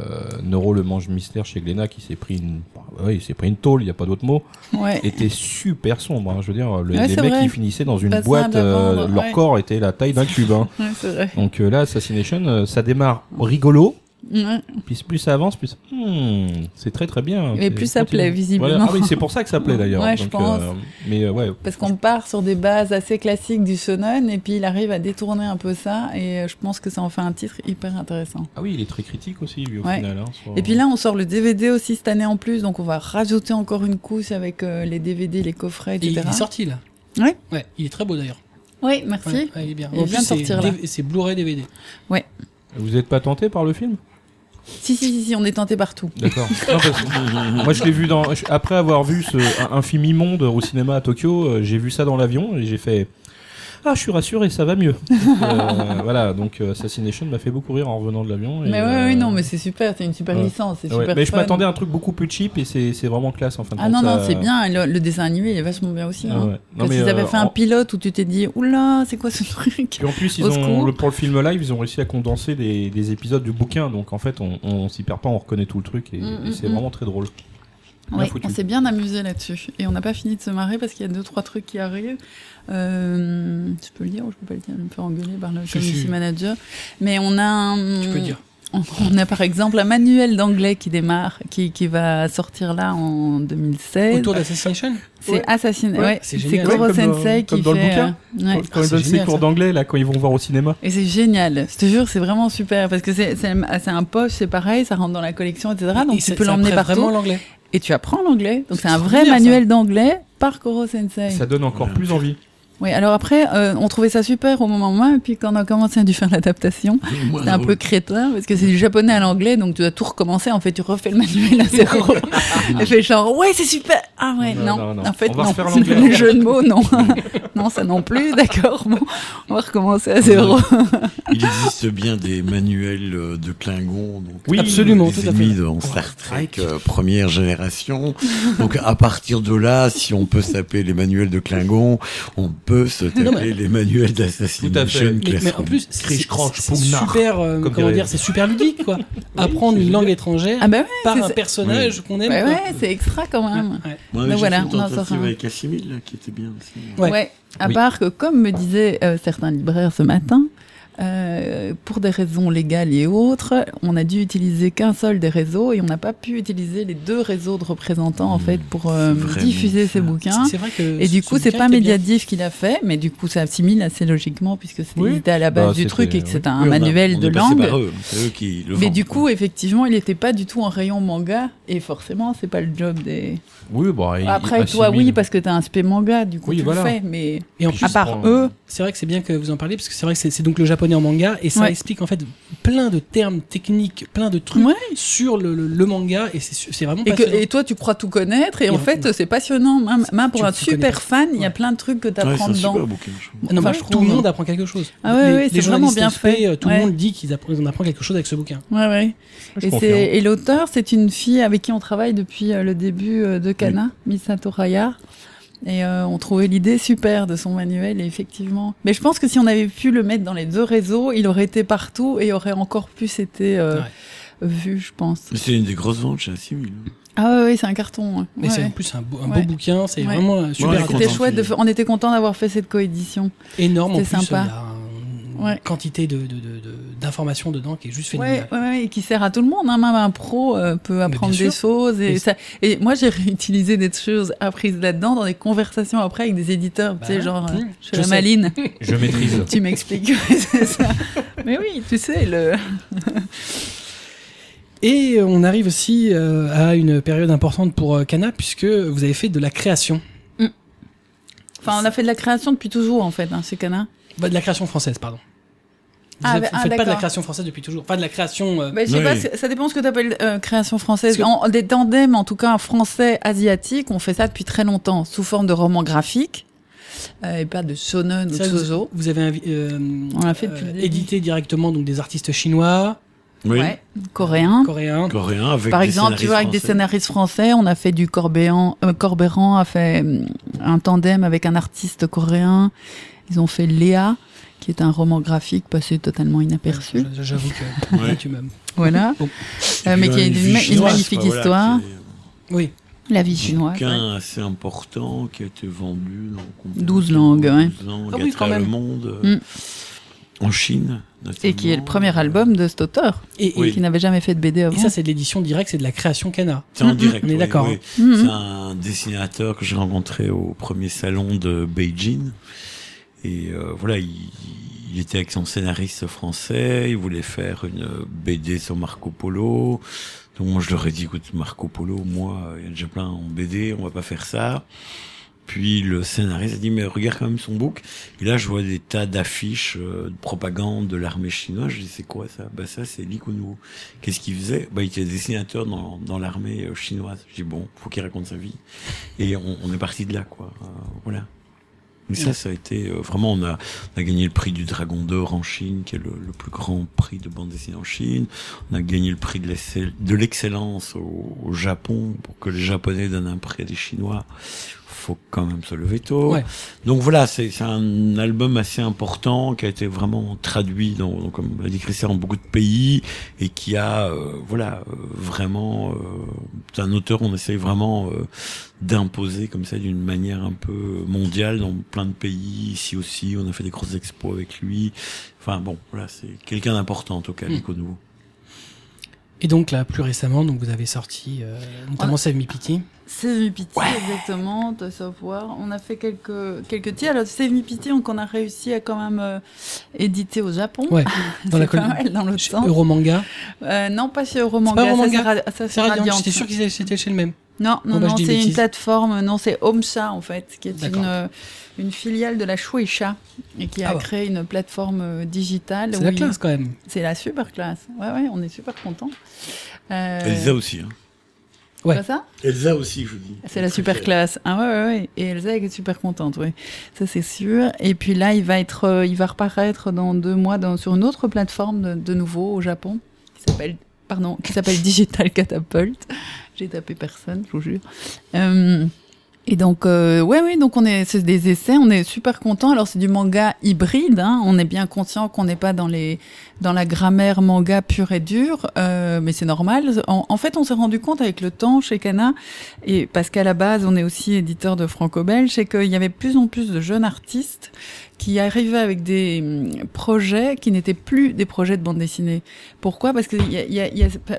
[SPEAKER 4] Neuro le mange mystère chez Glénat qui s'est pris une bah, ouais, il s'est pris une tôle, il y a pas d'autre mot,
[SPEAKER 2] ouais.
[SPEAKER 4] était super sombre hein. je veux dire le- les mecs
[SPEAKER 2] vrai.
[SPEAKER 4] qui finissaient dans une
[SPEAKER 2] Pas
[SPEAKER 4] boîte euh, leur corps était la taille d'un cube hein.
[SPEAKER 2] Ouais, c'est vrai.
[SPEAKER 4] Donc euh, là Assassination euh, ça démarre rigolo
[SPEAKER 2] Ouais.
[SPEAKER 4] puis plus ça avance plus hmm, c'est très très bien.
[SPEAKER 2] Et
[SPEAKER 4] C'est-
[SPEAKER 2] plus ça
[SPEAKER 4] continue.
[SPEAKER 2] plaît, visiblement.
[SPEAKER 4] Voilà. Ah oui, c'est pour ça que ça plaît d'ailleurs.
[SPEAKER 2] Ouais, je pense.
[SPEAKER 4] euh, mais euh, ouais,
[SPEAKER 2] Parce qu'on part sur des bases assez classiques du shonen et puis il arrive à détourner un peu ça et euh, je pense que ça en fait un titre hyper intéressant.
[SPEAKER 4] Ah oui, il est très critique aussi, lui, au
[SPEAKER 2] Ouais.
[SPEAKER 4] final. hein, sur-
[SPEAKER 2] Et puis là, on sort le DVD aussi cette année en plus, donc on va rajouter encore une couche avec euh, les DVD, les coffrets,
[SPEAKER 1] Et il
[SPEAKER 2] etc.
[SPEAKER 1] est sorti là.
[SPEAKER 2] Ouais.
[SPEAKER 1] Ouais, il est très beau d'ailleurs.
[SPEAKER 2] Oui, merci.
[SPEAKER 1] Ouais, ouais, il est bien.
[SPEAKER 2] Il
[SPEAKER 1] En
[SPEAKER 2] vient de sortir, là.
[SPEAKER 1] C'est Blu-ray DVD.
[SPEAKER 4] Vous n'êtes pas tenté par le film?
[SPEAKER 2] Si, si, si, si, on est tenté partout.
[SPEAKER 4] D'accord. Moi, je l'ai vu dans. Après avoir vu ce... un, un film immonde au cinéma à Tokyo, euh, j'ai vu ça dans l'avion et j'ai fait. Ah, je suis rassuré, ça va mieux. Euh, voilà, donc euh, Assassination m'a fait beaucoup rire en revenant de l'avion. et,
[SPEAKER 2] Mais ouais,
[SPEAKER 4] euh,
[SPEAKER 2] ouais, non, mais c'est super, c'est une super
[SPEAKER 4] ouais.
[SPEAKER 2] licence, c'est
[SPEAKER 4] ouais.
[SPEAKER 2] super
[SPEAKER 4] Mais je m'attendais à un truc beaucoup plus cheap et c'est vraiment classe en fin de
[SPEAKER 2] Ah non, non,
[SPEAKER 4] ça-
[SPEAKER 2] c'est bien, le, le dessin animé, il est vachement bien aussi.
[SPEAKER 4] Ah
[SPEAKER 2] hein.
[SPEAKER 4] ouais. Non,
[SPEAKER 2] Quand
[SPEAKER 4] mais,
[SPEAKER 2] ils avaient
[SPEAKER 4] euh,
[SPEAKER 2] fait un pilote où tu t'es dit, oula, c'est quoi ce truc
[SPEAKER 4] Puis en plus, ils ont, le, pour le film live, ils ont réussi à condenser des, des épisodes du bouquin. Donc en fait, on, on s'y perd pas, on reconnaît tout le truc et,
[SPEAKER 2] Mm,
[SPEAKER 4] et c'est
[SPEAKER 2] mm,
[SPEAKER 4] vraiment très drôle.
[SPEAKER 2] Ouais, on s'est bien amusé là-dessus. Et on n'a pas fini de se marrer parce qu'il y a deux, trois trucs qui arrivent. Euh, je peux le dire ou je peux pas le dire? Je me faire engueuler par le community manager. Mais on a un...
[SPEAKER 1] Tu peux dire.
[SPEAKER 2] On a par exemple un manuel d'anglais qui démarre, qui, qui va sortir là en 2016.
[SPEAKER 1] Autour d'Assassination?
[SPEAKER 2] C'est
[SPEAKER 4] Ouais.
[SPEAKER 2] Assassin.
[SPEAKER 1] Ouais,
[SPEAKER 2] Ouais,
[SPEAKER 1] c'est.
[SPEAKER 2] Goro
[SPEAKER 4] Ouais, comme
[SPEAKER 2] Sensei qui
[SPEAKER 4] comme dans le
[SPEAKER 2] fait.
[SPEAKER 4] bouquin.
[SPEAKER 2] euh, ouais.
[SPEAKER 4] Quand ils
[SPEAKER 1] c'est
[SPEAKER 4] donnent ses
[SPEAKER 1] génial,
[SPEAKER 4] cours d'anglais, là, quand ils vont voir au cinéma.
[SPEAKER 2] Et c'est génial. Je te jure, c'est vraiment super parce que c'est un poche, c'est pareil, ça rentre dans la collection, etc. Donc
[SPEAKER 1] Et
[SPEAKER 2] tu peux l'emmener partout.
[SPEAKER 1] vraiment l'anglais.
[SPEAKER 2] Et tu apprends l'anglais. Donc
[SPEAKER 1] C'est
[SPEAKER 2] un vrai
[SPEAKER 1] bien,
[SPEAKER 2] manuel d'anglais par Koro Sensei.
[SPEAKER 4] Ça donne encore plus envie.
[SPEAKER 2] Oui, alors après, euh, on trouvait ça super au moment où, et puis quand on a commencé à dû faire l'adaptation, c'était un peu crétin, parce que c'est du japonais à l'anglais, donc tu dois tout recommencer, en fait, tu refais le manuel à zéro. Elle fait genre, ouais, c'est super Ah ouais,
[SPEAKER 4] Non,
[SPEAKER 2] non,
[SPEAKER 4] non, non.
[SPEAKER 2] en fait,
[SPEAKER 4] On va
[SPEAKER 2] non. Les jeux de mots, non. non, ça non plus, d'accord, bon, on va recommencer à zéro.
[SPEAKER 3] Il existe bien des manuels euh, de Klingon. Donc,
[SPEAKER 4] Oui,
[SPEAKER 1] absolument, tout à fait.
[SPEAKER 3] dans Star Trek euh, première génération. Donc à partir de là, si on peut s'appeler les manuels de Klingon, on peut se taper les manuels d'Assassination.
[SPEAKER 1] Mais, mais en plus, c'est super, euh,
[SPEAKER 4] comme
[SPEAKER 1] comment dire, c'est super ludique, quoi. Apprendre une langue étrangère
[SPEAKER 2] Ah bah ouais,
[SPEAKER 1] par un personnage qu'on aime. Quoi.
[SPEAKER 2] ouais, c'est extra quand même.
[SPEAKER 1] Ouais.
[SPEAKER 3] Moi,
[SPEAKER 2] Donc voilà, on en
[SPEAKER 3] tentative
[SPEAKER 2] sort un.
[SPEAKER 3] avec Assimil, là, qui était bien aussi.
[SPEAKER 1] Ouais.
[SPEAKER 2] Ouais. À
[SPEAKER 4] Oui.
[SPEAKER 2] part que, comme me disaient euh, certains libraires ce matin, euh, pour des raisons légales et autres, on a dû utiliser qu'un seul des réseaux et on n'a pas pu utiliser les deux réseaux de représentants en fait pour euh,
[SPEAKER 3] c'est
[SPEAKER 2] diffuser ces bouquins.
[SPEAKER 1] C'est- C'est vrai que.
[SPEAKER 2] Et du coup, c'est pas. Mediatif qui l'a fait, mais du coup, ça assimile assez logiquement puisque c'était
[SPEAKER 4] Oui.
[SPEAKER 2] à la base
[SPEAKER 4] Bah,
[SPEAKER 2] du truc et que
[SPEAKER 4] oui.
[SPEAKER 2] c'était un
[SPEAKER 3] Oui, on a-
[SPEAKER 2] manuel
[SPEAKER 3] on
[SPEAKER 2] de
[SPEAKER 3] est passé
[SPEAKER 2] langue.
[SPEAKER 3] par eux, c'est eux qui le
[SPEAKER 2] Mais
[SPEAKER 3] vendent,
[SPEAKER 2] du
[SPEAKER 3] quoi.
[SPEAKER 2] coup, effectivement, il n'était pas du tout en rayon manga et forcément, c'est pas le job des.
[SPEAKER 4] Oui, bon, il-
[SPEAKER 2] Après,
[SPEAKER 4] il
[SPEAKER 2] toi, oui, parce que t'as un spé manga, du coup,
[SPEAKER 4] Oui,
[SPEAKER 2] tu
[SPEAKER 4] voilà.
[SPEAKER 2] le fais, mais
[SPEAKER 1] Et en
[SPEAKER 4] Puis
[SPEAKER 1] plus,
[SPEAKER 2] à part
[SPEAKER 4] prend-
[SPEAKER 2] eux,
[SPEAKER 1] c'est vrai que c'est bien que vous en parliez parce que c'est vrai que c'est- donc le japonais en manga et ça
[SPEAKER 2] Ouais.
[SPEAKER 1] explique en fait plein de termes techniques, plein de trucs
[SPEAKER 2] Ouais.
[SPEAKER 1] sur le, le- le manga et c'est vraiment
[SPEAKER 2] Et, que,
[SPEAKER 1] passionnant.
[SPEAKER 2] et toi, tu crois tout connaître, et,
[SPEAKER 1] Et
[SPEAKER 2] en
[SPEAKER 1] en-
[SPEAKER 2] fait, c'est passionnant. Même, même pour
[SPEAKER 1] Tu-
[SPEAKER 2] un
[SPEAKER 1] tu
[SPEAKER 2] super fan, il y a plein de trucs que tu apprends dedans.
[SPEAKER 1] non,
[SPEAKER 2] Enfin,
[SPEAKER 1] tout le monde apprend quelque chose.
[SPEAKER 2] Ah ouais,
[SPEAKER 1] les,
[SPEAKER 2] ouais,
[SPEAKER 1] les
[SPEAKER 2] c'est vraiment bien fait.
[SPEAKER 1] euh, Tout le monde dit qu'ils appre- on apprend quelque chose avec ce bouquin.
[SPEAKER 2] Ouais, ouais. Et l'auteur, c'est une fille avec qui on travaille depuis euh, le début euh, de Kana, Misato Raya. Et euh, on trouvait l'idée super de son manuel, et effectivement. Mais je pense que si on avait pu le mettre dans les deux réseaux, il aurait été partout et aurait encore plus été euh,
[SPEAKER 1] Ouais.
[SPEAKER 2] vu, je pense.
[SPEAKER 3] C'est une des grosses ventes chez Assimil. hein.
[SPEAKER 2] Ah ouais, ouais, c'est un carton. ouais.
[SPEAKER 1] Mais c'est en plus un, beau, un
[SPEAKER 2] Ouais.
[SPEAKER 1] beau bouquin, c'est
[SPEAKER 2] Ouais.
[SPEAKER 1] vraiment euh, super.
[SPEAKER 2] C'était chouette, de on était content d'avoir fait cette coédition.
[SPEAKER 1] énorme en plus.
[SPEAKER 2] Sympa.
[SPEAKER 1] Il y a un-
[SPEAKER 2] Ouais.
[SPEAKER 1] quantité de, de- de- de- d'informations dedans qui est juste phénoménale.
[SPEAKER 2] ouais, ouais, et qui sert à tout le monde. Hein. Même un pro euh, peut apprendre des choses. Et, ça, et moi, j'ai réutilisé des choses apprises là-dedans dans des conversations après avec des éditeurs.
[SPEAKER 1] Bah,
[SPEAKER 2] tu sais, genre, euh, je suis la
[SPEAKER 1] sais.
[SPEAKER 2] maline.
[SPEAKER 4] Je maîtrise.
[SPEAKER 2] tu m'expliques. C'est ça. Mais oui, tu sais, le.
[SPEAKER 1] Et on arrive aussi euh, à une période importante pour euh, Kana puisque vous avez fait de la création.
[SPEAKER 2] Enfin, on a fait de la création depuis toujours, en fait, hein, chez Cana.
[SPEAKER 1] Bah, de la création française, pardon. Vous
[SPEAKER 2] Ah,
[SPEAKER 1] êtes-
[SPEAKER 2] bah, ah,
[SPEAKER 1] faites pas de la création française depuis toujours. Enfin, de la création. euh,
[SPEAKER 2] Bah, je sais
[SPEAKER 3] Oui.
[SPEAKER 2] pas, ça dépend ce que tu appelles création française. En, des tandems, en tout cas, français, asiatique, on fait ça depuis très longtemps, sous forme de roman graphique, euh, et pas de shonen ou de
[SPEAKER 1] ça, vous,
[SPEAKER 2] shoujo.
[SPEAKER 1] vous avez euh,
[SPEAKER 2] On l'a fait
[SPEAKER 1] édité directement donc des artistes chinois,
[SPEAKER 3] Oui.
[SPEAKER 2] Ouais, coréen.
[SPEAKER 1] coréens.
[SPEAKER 3] Coréen avec
[SPEAKER 2] Par
[SPEAKER 3] des
[SPEAKER 2] exemple, tu vois, avec des scénaristes français, on a fait du Corbéan. Euh, Corbéran a fait euh, un tandem avec un artiste coréen. Ils ont fait Léa, qui est un roman graphique passé totalement inaperçu.
[SPEAKER 1] J'avoue que
[SPEAKER 3] Ouais.
[SPEAKER 1] tu m'aimes.
[SPEAKER 2] Voilà.
[SPEAKER 1] Bon.
[SPEAKER 3] Et
[SPEAKER 2] Euh, mais qui a
[SPEAKER 3] une
[SPEAKER 2] magnifique
[SPEAKER 3] quoi, voilà,
[SPEAKER 2] histoire.
[SPEAKER 3] qui est-
[SPEAKER 1] Oui.
[SPEAKER 2] La vie chinoise. ouais.
[SPEAKER 3] bouquin assez important qui a été vendu dans combien
[SPEAKER 2] 12
[SPEAKER 3] de-
[SPEAKER 2] langues, ouais.
[SPEAKER 3] 12 langues
[SPEAKER 1] Ah
[SPEAKER 3] à
[SPEAKER 1] oui, quand
[SPEAKER 3] travers le
[SPEAKER 1] même.
[SPEAKER 3] monde, euh,
[SPEAKER 2] Mm.
[SPEAKER 3] en Chine notamment.
[SPEAKER 2] Et qui est le premier album de cet auteur,
[SPEAKER 1] Et, et-
[SPEAKER 3] Oui.
[SPEAKER 2] qui n'avait jamais fait de BD avant.
[SPEAKER 1] et ça, c'est de l'édition directe, c'est de la création Kana.
[SPEAKER 3] C'est en
[SPEAKER 2] Mm,
[SPEAKER 3] direct.
[SPEAKER 1] on est
[SPEAKER 3] oui,
[SPEAKER 1] d'accord,
[SPEAKER 3] oui. C'est un dessinateur que j'ai rencontré au premier salon de Beijing. Et euh, voilà, il, il était avec son scénariste français, il voulait faire une BD sur Marco Polo. Donc moi je leur ai dit, écoute Marco Polo, moi il y a déjà plein en BD, on va pas faire ça. Puis le scénariste a dit, mais regarde quand même son book. Et là je vois des tas d'affiches euh, de propagande de l'armée chinoise. Je dis, c'est quoi ça? Bah ça c'est Lee Kuan-Yew. Qu'est-ce qu'il faisait? Bah il était dessinateur dans, dans l'armée euh, chinoise. Je dis, bon, faut qu'il raconte sa vie. Et on, on est parti de là, quoi. Euh, voilà. Mais ça, ça a été euh, vraiment, on a, on a gagné le prix du Dragon d'Or en Chine, qui est le, le plus grand prix de bande dessinée en Chine. On a gagné le prix de l'excell- de l'excellence au, au Japon, pour que les Japonais donnent un prix à des Chinois. Faut quand même se lever tôt.
[SPEAKER 1] Ouais.
[SPEAKER 3] Donc voilà, c'est un album assez important qui a été vraiment traduit dans, dans, comme l'a dit Christian, dans beaucoup de pays et qui a, euh, voilà, euh, vraiment, euh, c'est un auteur, on essaye vraiment euh, d'imposer comme ça d'une manière un peu mondiale dans plein de pays. Ici aussi, on a fait des grosses expos avec lui. Enfin bon, voilà, c'est quelqu'un d'important en tout cas,
[SPEAKER 1] Mm.
[SPEAKER 3] Nico Nouveau.
[SPEAKER 1] Et donc là, plus récemment, donc vous avez sorti euh, notamment Save Me Pity.
[SPEAKER 2] Save Me Pity, exactement, de savoir. On a fait quelques, quelques titres. Alors, Save Me Pity, donc on a réussi à quand même euh, éditer au Japon.
[SPEAKER 1] Ouais, dans la
[SPEAKER 2] C'est pas
[SPEAKER 1] col-
[SPEAKER 2] mal dans l'autre sens.
[SPEAKER 1] Euromanga.
[SPEAKER 2] Euh, non, pas chez
[SPEAKER 1] C'est
[SPEAKER 2] Euromanga.
[SPEAKER 1] pas
[SPEAKER 2] c'est ça, c'est
[SPEAKER 1] Radiant. J'étais sûr que c'était chez le même.
[SPEAKER 2] Non, non,
[SPEAKER 1] Bon, bah,
[SPEAKER 2] non, c'est une plateforme. Non, c'est Omsha en fait, qui est une, euh, une filiale de la Shueisha et qui a
[SPEAKER 1] Ah ouais.
[SPEAKER 2] créé une plateforme euh, digitale.
[SPEAKER 1] C'est la classe quand même.
[SPEAKER 2] C'est la super classe. Ouais, ouais, on est super contents. Euh,
[SPEAKER 3] Elsa aussi. Hein.
[SPEAKER 1] Ouais.
[SPEAKER 2] ça?
[SPEAKER 3] Elsa aussi, je dis.
[SPEAKER 2] C'est la super classe. Ah ouais, ouais, ouais. Et Elsa est super contente, oui. Ça, c'est sûr. Et puis là, il va être, euh, il va reparaître dans deux mois dans, sur une autre plateforme de, de nouveau au Japon qui s'appelle, pardon, qui s'appelle Digital Catapult. J'ai tapé personne, je vous jure. Euh, et donc, euh, ouais, oui, donc on est, c'est des essais, on est super content. Alors c'est du manga hybride, hein. on est bien conscient qu'on n'est pas dans les, dans la grammaire manga pure et dure, euh, mais c'est normal. En, fait, on s'est rendu compte avec le temps chez Kana, et parce qu'à la base, on est aussi éditeur de franco-belge, c'est qu'il y avait plus en plus de jeunes artistes qui arrivaient avec des hum, projets qui n'étaient plus des projets de bande dessinée. Pourquoi? Parce que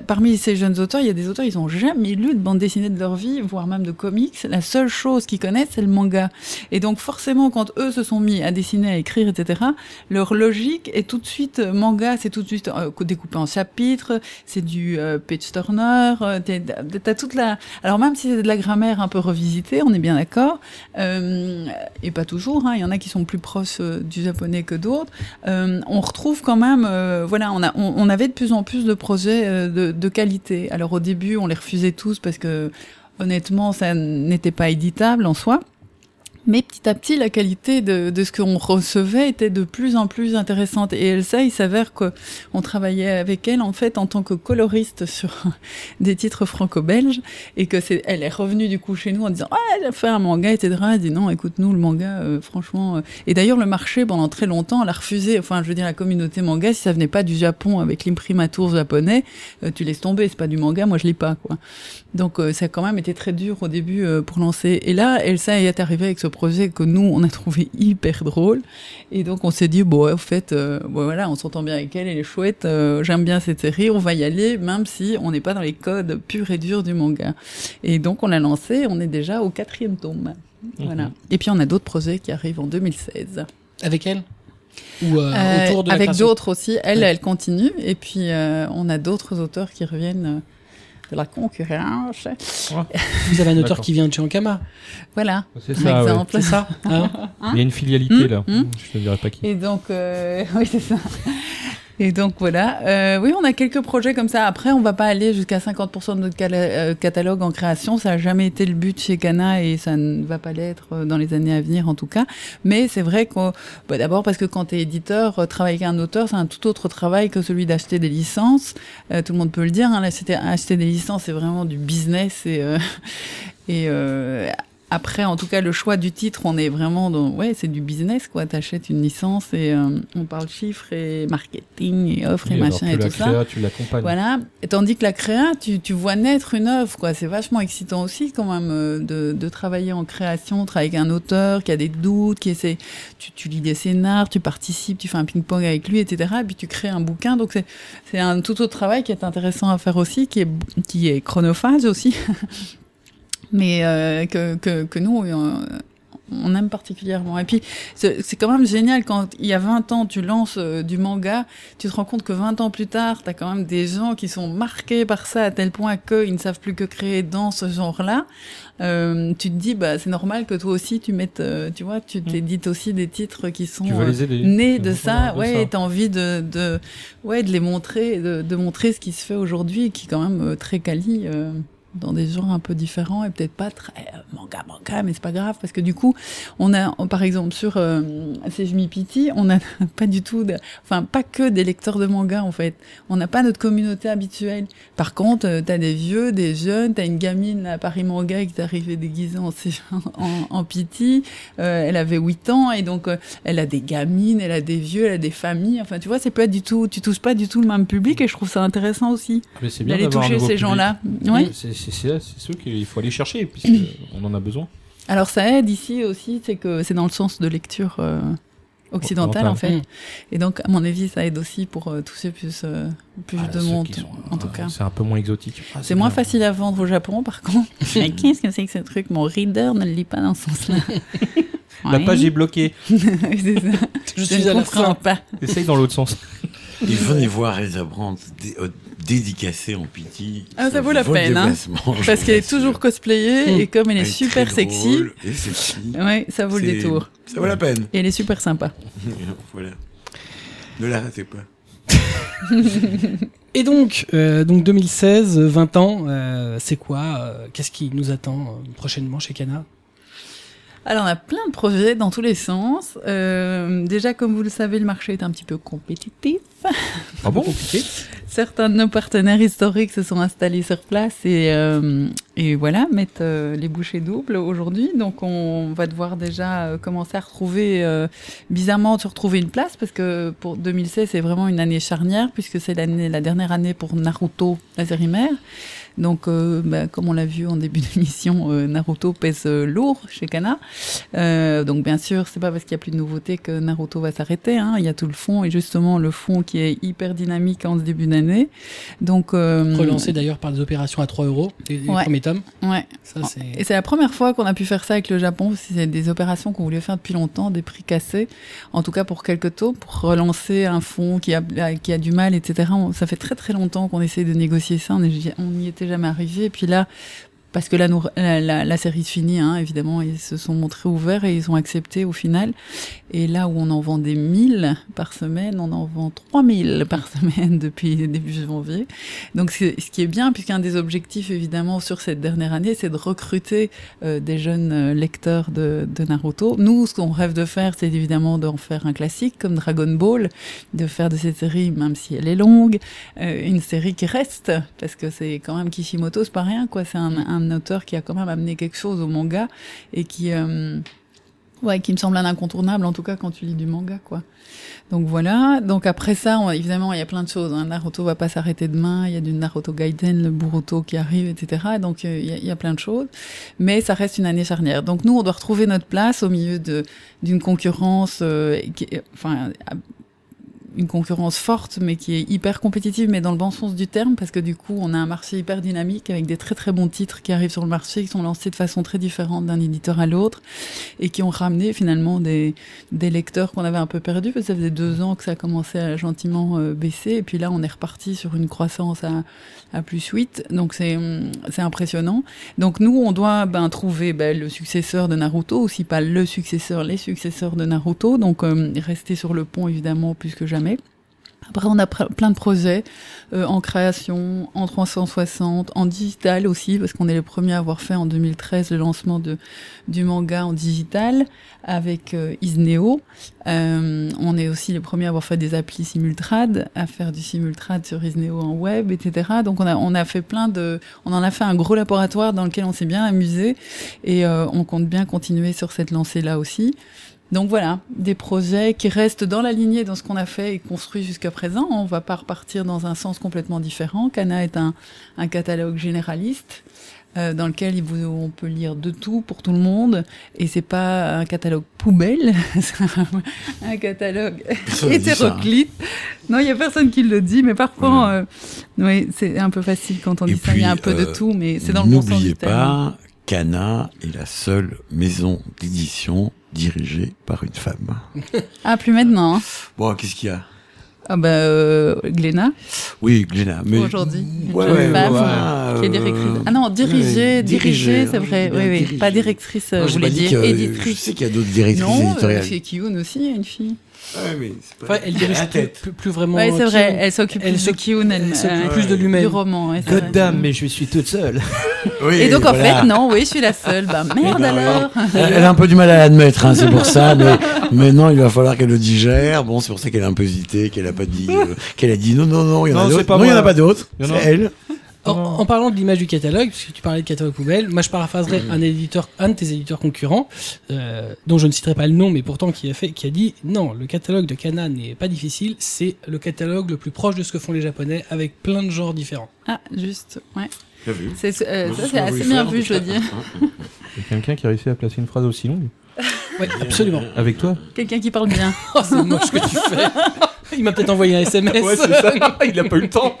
[SPEAKER 2] parmi ces jeunes auteurs, il y a des auteurs, ils n'ont jamais lu de bande dessinée de leur vie, voire même de comics. La seule chose qu'ils connaissent, c'est le manga. Et donc forcément, quand eux se sont mis à dessiner, à écrire, etc., leur logique est tout de suite euh, manga, c'est tout de suite euh, découpé en chapitres, c'est du euh, page turner, euh, t'as toute la... Alors même si c'est de la grammaire un peu revisitée, on est bien d'accord, et pas toujours, hein, il y en a qui sont plus proches euh, du japonais que d'autres, euh, on retrouve quand même, euh, voilà, on, a, on, on avait de plus en plus de projets de, de qualité. Alors au début, on les refusait tous parce que honnêtement, ça n'était pas éditable en soi. Mais petit à petit, la qualité de, de ce qu'on recevait était de plus en plus intéressante. Et Elsa, il s'avère qu'on travaillait avec elle, en fait, en tant que coloriste sur des titres franco-belges. Et que c'est, elle est revenue, du coup, chez nous en disant, ah, j'ai fait un manga, etc. Elle dit, non, écoute, nous, le manga, euh, franchement. euh. Et d'ailleurs, le marché, pendant très longtemps, elle a refusé, enfin, je veux dire, la communauté manga, si ça venait pas du Japon avec l'imprimatur japonais, euh, tu laisses tomber, c'est pas du manga, moi, je lis pas, quoi. Donc, ça a quand même été très dur au début pour lancer. Et là, Elsa est arrivée avec ce projet que nous, on a trouvé hyper drôle. Et donc, on s'est dit, bon, au fait, euh, bon, voilà, on s'entend bien avec elle, elle est chouette, euh, j'aime bien cette série, on va y aller, même si on n'est pas dans les codes purs et durs du manga. Et donc, on l'a lancé, on est déjà au quatrième tome. Voilà. Et puis, on a d'autres projets qui arrivent en 2016.
[SPEAKER 1] Avec elle Ou euh,
[SPEAKER 2] Euh,
[SPEAKER 1] autour de la
[SPEAKER 2] avec d'autres aussi. Elle,
[SPEAKER 1] Ouais.
[SPEAKER 2] elle continue. Et puis, euh, on a d'autres auteurs qui reviennent de la concurrence.
[SPEAKER 1] Vous avez un auteur qui vient de chez Ankama.
[SPEAKER 2] Voilà.
[SPEAKER 4] C'est ça, ouais.
[SPEAKER 2] exemple.
[SPEAKER 1] C'est ça hein?
[SPEAKER 4] Il y a une filialité
[SPEAKER 2] Hum,
[SPEAKER 4] là.
[SPEAKER 2] hum.
[SPEAKER 4] Je te dirai pas qui.
[SPEAKER 2] Et donc, euh, oui, c'est ça. Et donc voilà, Euh, oui, on a quelques projets comme ça. Après, on va pas aller jusqu'à 50% de notre euh, catalogue en création. Ça a jamais été le but chez Cana et ça ne va pas l'être euh, dans les années à venir en tout cas. Mais c'est vrai qu'on, bah, d'abord parce que quand tu es éditeur, euh, travailler avec un auteur, c'est un tout autre travail que celui d'acheter des licences. Euh, tout le monde peut le dire. Hein, acheter des licences, c'est vraiment du business et et euh, après, en tout cas, le choix du titre, on est vraiment dans, ouais, c'est du business, quoi. T'achètes une licence et euh, on parle chiffres et marketing et offres et
[SPEAKER 4] Oui,
[SPEAKER 2] machin et tout ça.
[SPEAKER 4] créa, tu l'accompagnes.
[SPEAKER 2] Voilà. Et tandis que la créa, tu, tu vois naître une œuvre, quoi. C'est vachement excitant aussi, quand même, euh, de, de travailler en création, travailler avec un auteur qui a des doutes, qui essaie, tu, tu lis des scénars, tu participes, tu fais un ping-pong avec lui, etc. Et puis tu crées un bouquin. Donc c'est, c'est un tout autre travail qui est intéressant à faire aussi, qui est, qui est chronophage aussi. Mais euh, que, que, que nous, euh, on aime particulièrement. Et puis, c'est quand même génial quand il y a 20 ans, tu lances euh, du manga, tu te rends compte que 20 ans plus tard, tu as quand même des gens qui sont marqués par ça à tel point qu'ils ne savent plus que créer dans ce genre-là. Euh, tu te dis, bah, c'est normal que toi aussi, tu mettes, euh, tu vois, tu t'édites aussi des titres qui sont
[SPEAKER 4] Tu
[SPEAKER 2] nés de ça.
[SPEAKER 4] de
[SPEAKER 2] ouais, et t'as envie de, de, ouais, de les montrer, de, de montrer ce qui se fait aujourd'hui, qui est quand même très quali. Dans des genres un peu différents et peut-être pas très euh, manga manga, mais c'est pas grave parce que du coup, on a par exemple sur euh, Pity, on n'a pas du tout, de, enfin pas que des lecteurs de manga en fait. On n'a pas notre communauté habituelle. Par contre, euh, t'as des vieux, des jeunes, t'as une gamine à Paris Manga qui est arrivée déguisée en, en, en Pity. Euh, elle avait 8 ans et donc euh, elle a des gamines, elle a des vieux, elle a des familles. Enfin, tu vois, c'est pas du tout, tu touches pas du tout le même public et je trouve ça intéressant aussi
[SPEAKER 4] c'est
[SPEAKER 2] d'aller toucher ces gens-là. Ouais.
[SPEAKER 4] C'est c'est- c'est- c'est ceux qu'il faut aller chercher, puisqu'on en a besoin.
[SPEAKER 2] Alors ça aide ici aussi, c'est que c'est dans le sens de lecture euh, occidentale en fait. Et donc à mon avis, ça aide aussi pour euh, toucher plus euh, plus
[SPEAKER 4] Ah,
[SPEAKER 2] de
[SPEAKER 4] ceux
[SPEAKER 2] monde.
[SPEAKER 4] sont,
[SPEAKER 2] en tout
[SPEAKER 4] euh,
[SPEAKER 2] cas.
[SPEAKER 4] C'est un peu moins exotique. Ah,
[SPEAKER 2] C'est moins
[SPEAKER 4] bien.
[SPEAKER 2] facile à vendre au Japon, par contre. Mais qu'est-ce que c'est que ce truc? Mon reader ne le lit pas dans ce sens-là.
[SPEAKER 4] La page est bloquée.
[SPEAKER 2] c'est ça.
[SPEAKER 1] Je
[SPEAKER 2] Je
[SPEAKER 1] suis
[SPEAKER 2] ne
[SPEAKER 1] à la
[SPEAKER 2] comprends
[SPEAKER 1] fin.
[SPEAKER 2] pas.
[SPEAKER 4] Essaye dans l'autre sens.
[SPEAKER 3] Et venez voir Elsa Brandt euh, dédicacée en pity.
[SPEAKER 2] Ah, ça vaut la peine, hein. Parce qu'elle est toujours cosplayée et comme elle est
[SPEAKER 3] Elle
[SPEAKER 2] super
[SPEAKER 3] très
[SPEAKER 2] sexy,
[SPEAKER 3] drôle Et sexy.
[SPEAKER 2] ouais, ça vaut le détour.
[SPEAKER 3] Ça vaut la peine.
[SPEAKER 2] Et elle est super sympa.
[SPEAKER 3] voilà. Ne la ratez pas.
[SPEAKER 1] Et donc, euh, donc 2016, euh, 20 ans, euh, c'est quoi euh, Qu'est-ce qui nous attend euh, prochainement chez Kana?
[SPEAKER 2] Alors, on a plein de projets dans tous les sens. Euh, déjà, comme vous le savez, le marché est un petit peu compétitif.
[SPEAKER 4] Ah bon?
[SPEAKER 1] Compliqué.
[SPEAKER 2] Certains de nos partenaires historiques se sont installés sur place et, euh, et voilà, mettent euh, les bouchées doubles aujourd'hui. Donc, on va devoir déjà euh, commencer à retrouver, euh, bizarrement, se retrouver une place parce que pour 2016, c'est vraiment une année charnière puisque c'est l'année, la dernière année pour Naruto, la série mère. Donc, euh, bah, comme on l'a vu en début d'émission, euh, Naruto pèse euh, lourd chez Kana. Euh, donc, bien sûr, c'est pas parce qu'il y a plus de nouveautés que Naruto va s'arrêter. Hein. Il y a tout le fond et justement le fond qui est hyper dynamique en ce début d'année. Donc,
[SPEAKER 1] Relancé d'ailleurs par les opérations à 3 euros, les,
[SPEAKER 2] Ouais.
[SPEAKER 1] premiers tomes.
[SPEAKER 2] Ouais.
[SPEAKER 1] Ça.
[SPEAKER 2] Et c'est la première fois qu'on a pu faire ça avec le Japon. C'est des opérations qu'on voulait faire depuis longtemps, des prix cassés. En tout cas pour quelques taux, pour relancer un fonds qui a, qui a du mal, etc. On- ça fait très très longtemps qu'on essaie de négocier ça. On est- on n'y était jamais arrivé. Et puis là, parce que la, la, série se finit, hein, évidemment, ils se sont montrés ouverts et ils ont accepté au final. Et là où on en vend des 1000 par semaine, on en vend 3000 par semaine depuis début janvier. Donc ce qui est bien, puisqu'un des objectifs évidemment sur cette dernière année, c'est de recruter euh, des jeunes euh, lecteurs de, Naruto. Nous, ce qu'on rêve de faire, c'est évidemment d'en faire un classique comme Dragon Ball, de faire de cette série, même si elle est longue, euh, une série qui reste, parce que c'est quand même Kishimoto, c'est pas rien, quoi. C'est un auteur qui a quand même amené quelque chose au manga et qui euh, Ouais, qui me semble un incontournable, en tout cas quand tu lis du manga, quoi. Donc voilà. Donc après ça, évidemment, il y a plein de choses. Hein. Naruto va pas s'arrêter demain. Il y a du Naruto Gaiden, le Boruto qui arrive, etc. Donc euh, il y, a, plein de choses. Mais ça reste une année charnière. Donc nous, on doit retrouver notre place au milieu de d'une concurrence, euh, qui, enfin, une concurrence forte, mais qui est hyper compétitive, mais dans le bon sens du terme, parce que du coup, on a un marché hyper dynamique avec des très très bons titres qui arrivent sur le marché, qui sont lancés de façon très différente d'un éditeur à l'autre, et qui ont ramené finalement des, des lecteurs qu'on avait un peu perdus, parce que ça faisait deux ans que ça commençait à gentiment euh, baisser, et puis là, on est reparti sur une croissance à, à plus 8, donc c'est impressionnant. Donc nous, on doit ben, trouver ben, le successeur de Naruto, aussi pas le successeur, les successeurs de Naruto, donc euh, rester sur le pont évidemment plus que jamais. Après, on a plein de projets euh, en création, en 360, en digital aussi, parce qu'on est les premiers à avoir fait en 2013 le lancement de, du manga en digital avec euh, Isneo. Euh, on est aussi les premiers à avoir fait des applis simultrad, à faire du simultrad sur Isneo en web, etc. Donc on a, on a fait plein de, on en a fait un gros laboratoire dans lequel on s'est bien amusé et euh, on compte bien continuer sur cette lancée-là aussi. Donc voilà, des projets qui restent dans la lignée dans ce qu'on a fait et construit jusqu'à présent. On va pas repartir dans un sens complètement différent. Cana est un, un catalogue généraliste euh, dans lequel vous- on peut lire de tout pour tout le monde et c'est pas un catalogue poubelle, c'est un, un catalogue
[SPEAKER 3] ne hein.
[SPEAKER 2] hétéroclite. Non, il y a personne qui le dit, mais parfois, euh, oui, c'est un peu facile quand on
[SPEAKER 3] Et
[SPEAKER 2] dit ça. Il y a un peu de
[SPEAKER 3] euh,
[SPEAKER 2] tout, mais c'est dans le bon sens
[SPEAKER 3] N'oubliez
[SPEAKER 2] du terme.
[SPEAKER 3] pas, Cana est la seule maison d'édition dirigée par une femme.
[SPEAKER 2] Ah, plus maintenant. hein.
[SPEAKER 3] Bon, qu'est-ce qu'il y a?
[SPEAKER 2] Ah bah, euh, Gléna.
[SPEAKER 3] Oui, Gléna. Mais...
[SPEAKER 2] Aujourd'hui, une
[SPEAKER 3] Ouais,
[SPEAKER 2] jeune
[SPEAKER 3] ouais,
[SPEAKER 2] femme
[SPEAKER 3] ouais,
[SPEAKER 2] qui est
[SPEAKER 3] euh,
[SPEAKER 2] directrice. Ah non, dirigée,
[SPEAKER 3] ouais,
[SPEAKER 2] dirigée, c'est vrai. Oui, oui.
[SPEAKER 3] dirigée.
[SPEAKER 2] Pas directrice, euh,
[SPEAKER 3] Non,
[SPEAKER 2] je voulais
[SPEAKER 3] dit
[SPEAKER 2] dire
[SPEAKER 3] que- Je
[SPEAKER 2] éditrice.
[SPEAKER 3] sais qu'il y a d'autres directrices
[SPEAKER 2] Non, euh,
[SPEAKER 3] éditoriales.
[SPEAKER 2] chez Kiyun aussi, il y a une fille.
[SPEAKER 3] Ouais, mais c'est pas
[SPEAKER 1] Enfin, elle dirige plus, plus, plus vraiment.
[SPEAKER 2] Ouais, c'est vrai, elle s'occupe plus de Kyun, elle,
[SPEAKER 1] elle s'occupe
[SPEAKER 2] euh,
[SPEAKER 1] plus de lui-même.
[SPEAKER 2] du roman. ouais,
[SPEAKER 4] mais je suis toute seule.
[SPEAKER 3] Oui,
[SPEAKER 2] Et donc en fait, non, oui, je suis la seule. Bah merde alors.
[SPEAKER 3] Elle, elle a un peu du mal à l'admettre, hein, c'est pour ça. Mais maintenant, il va falloir qu'elle le digère. Bon, c'est pour ça qu'elle a un peu hésité, qu'elle a pas dit, euh, qu'elle a dit non, non, non, il y en
[SPEAKER 4] Non,
[SPEAKER 3] a
[SPEAKER 4] c'est
[SPEAKER 3] d'autres.
[SPEAKER 4] pas
[SPEAKER 3] Non, il y en a pas d'autres. C'est elle.
[SPEAKER 1] En, en parlant de l'image du catalogue, parce que tu parlais de catalogue poubelle, moi je paraphraserais un éditeur, un de tes éditeurs concurrents, euh, dont je ne citerai pas le nom, mais pourtant qui a fait, qui a dit non, le catalogue de Kana n'est pas difficile, c'est le catalogue le plus proche de ce que font les Japonais, avec plein de genres différents.
[SPEAKER 2] Ah, juste, ouais. C'est, euh, ça,
[SPEAKER 3] ce
[SPEAKER 2] c'est assez bien
[SPEAKER 3] faire,
[SPEAKER 2] vu, je
[SPEAKER 3] tout
[SPEAKER 2] dire.
[SPEAKER 4] Il y a quelqu'un qui a réussi à placer une phrase aussi longue
[SPEAKER 1] Ouais, absolument.
[SPEAKER 4] avec toi.
[SPEAKER 2] Quelqu'un qui parle bien.
[SPEAKER 1] Oh, c'est moche ce que tu fais. Il m'a peut-être envoyé un SMS.
[SPEAKER 4] Il a pas eu le temps.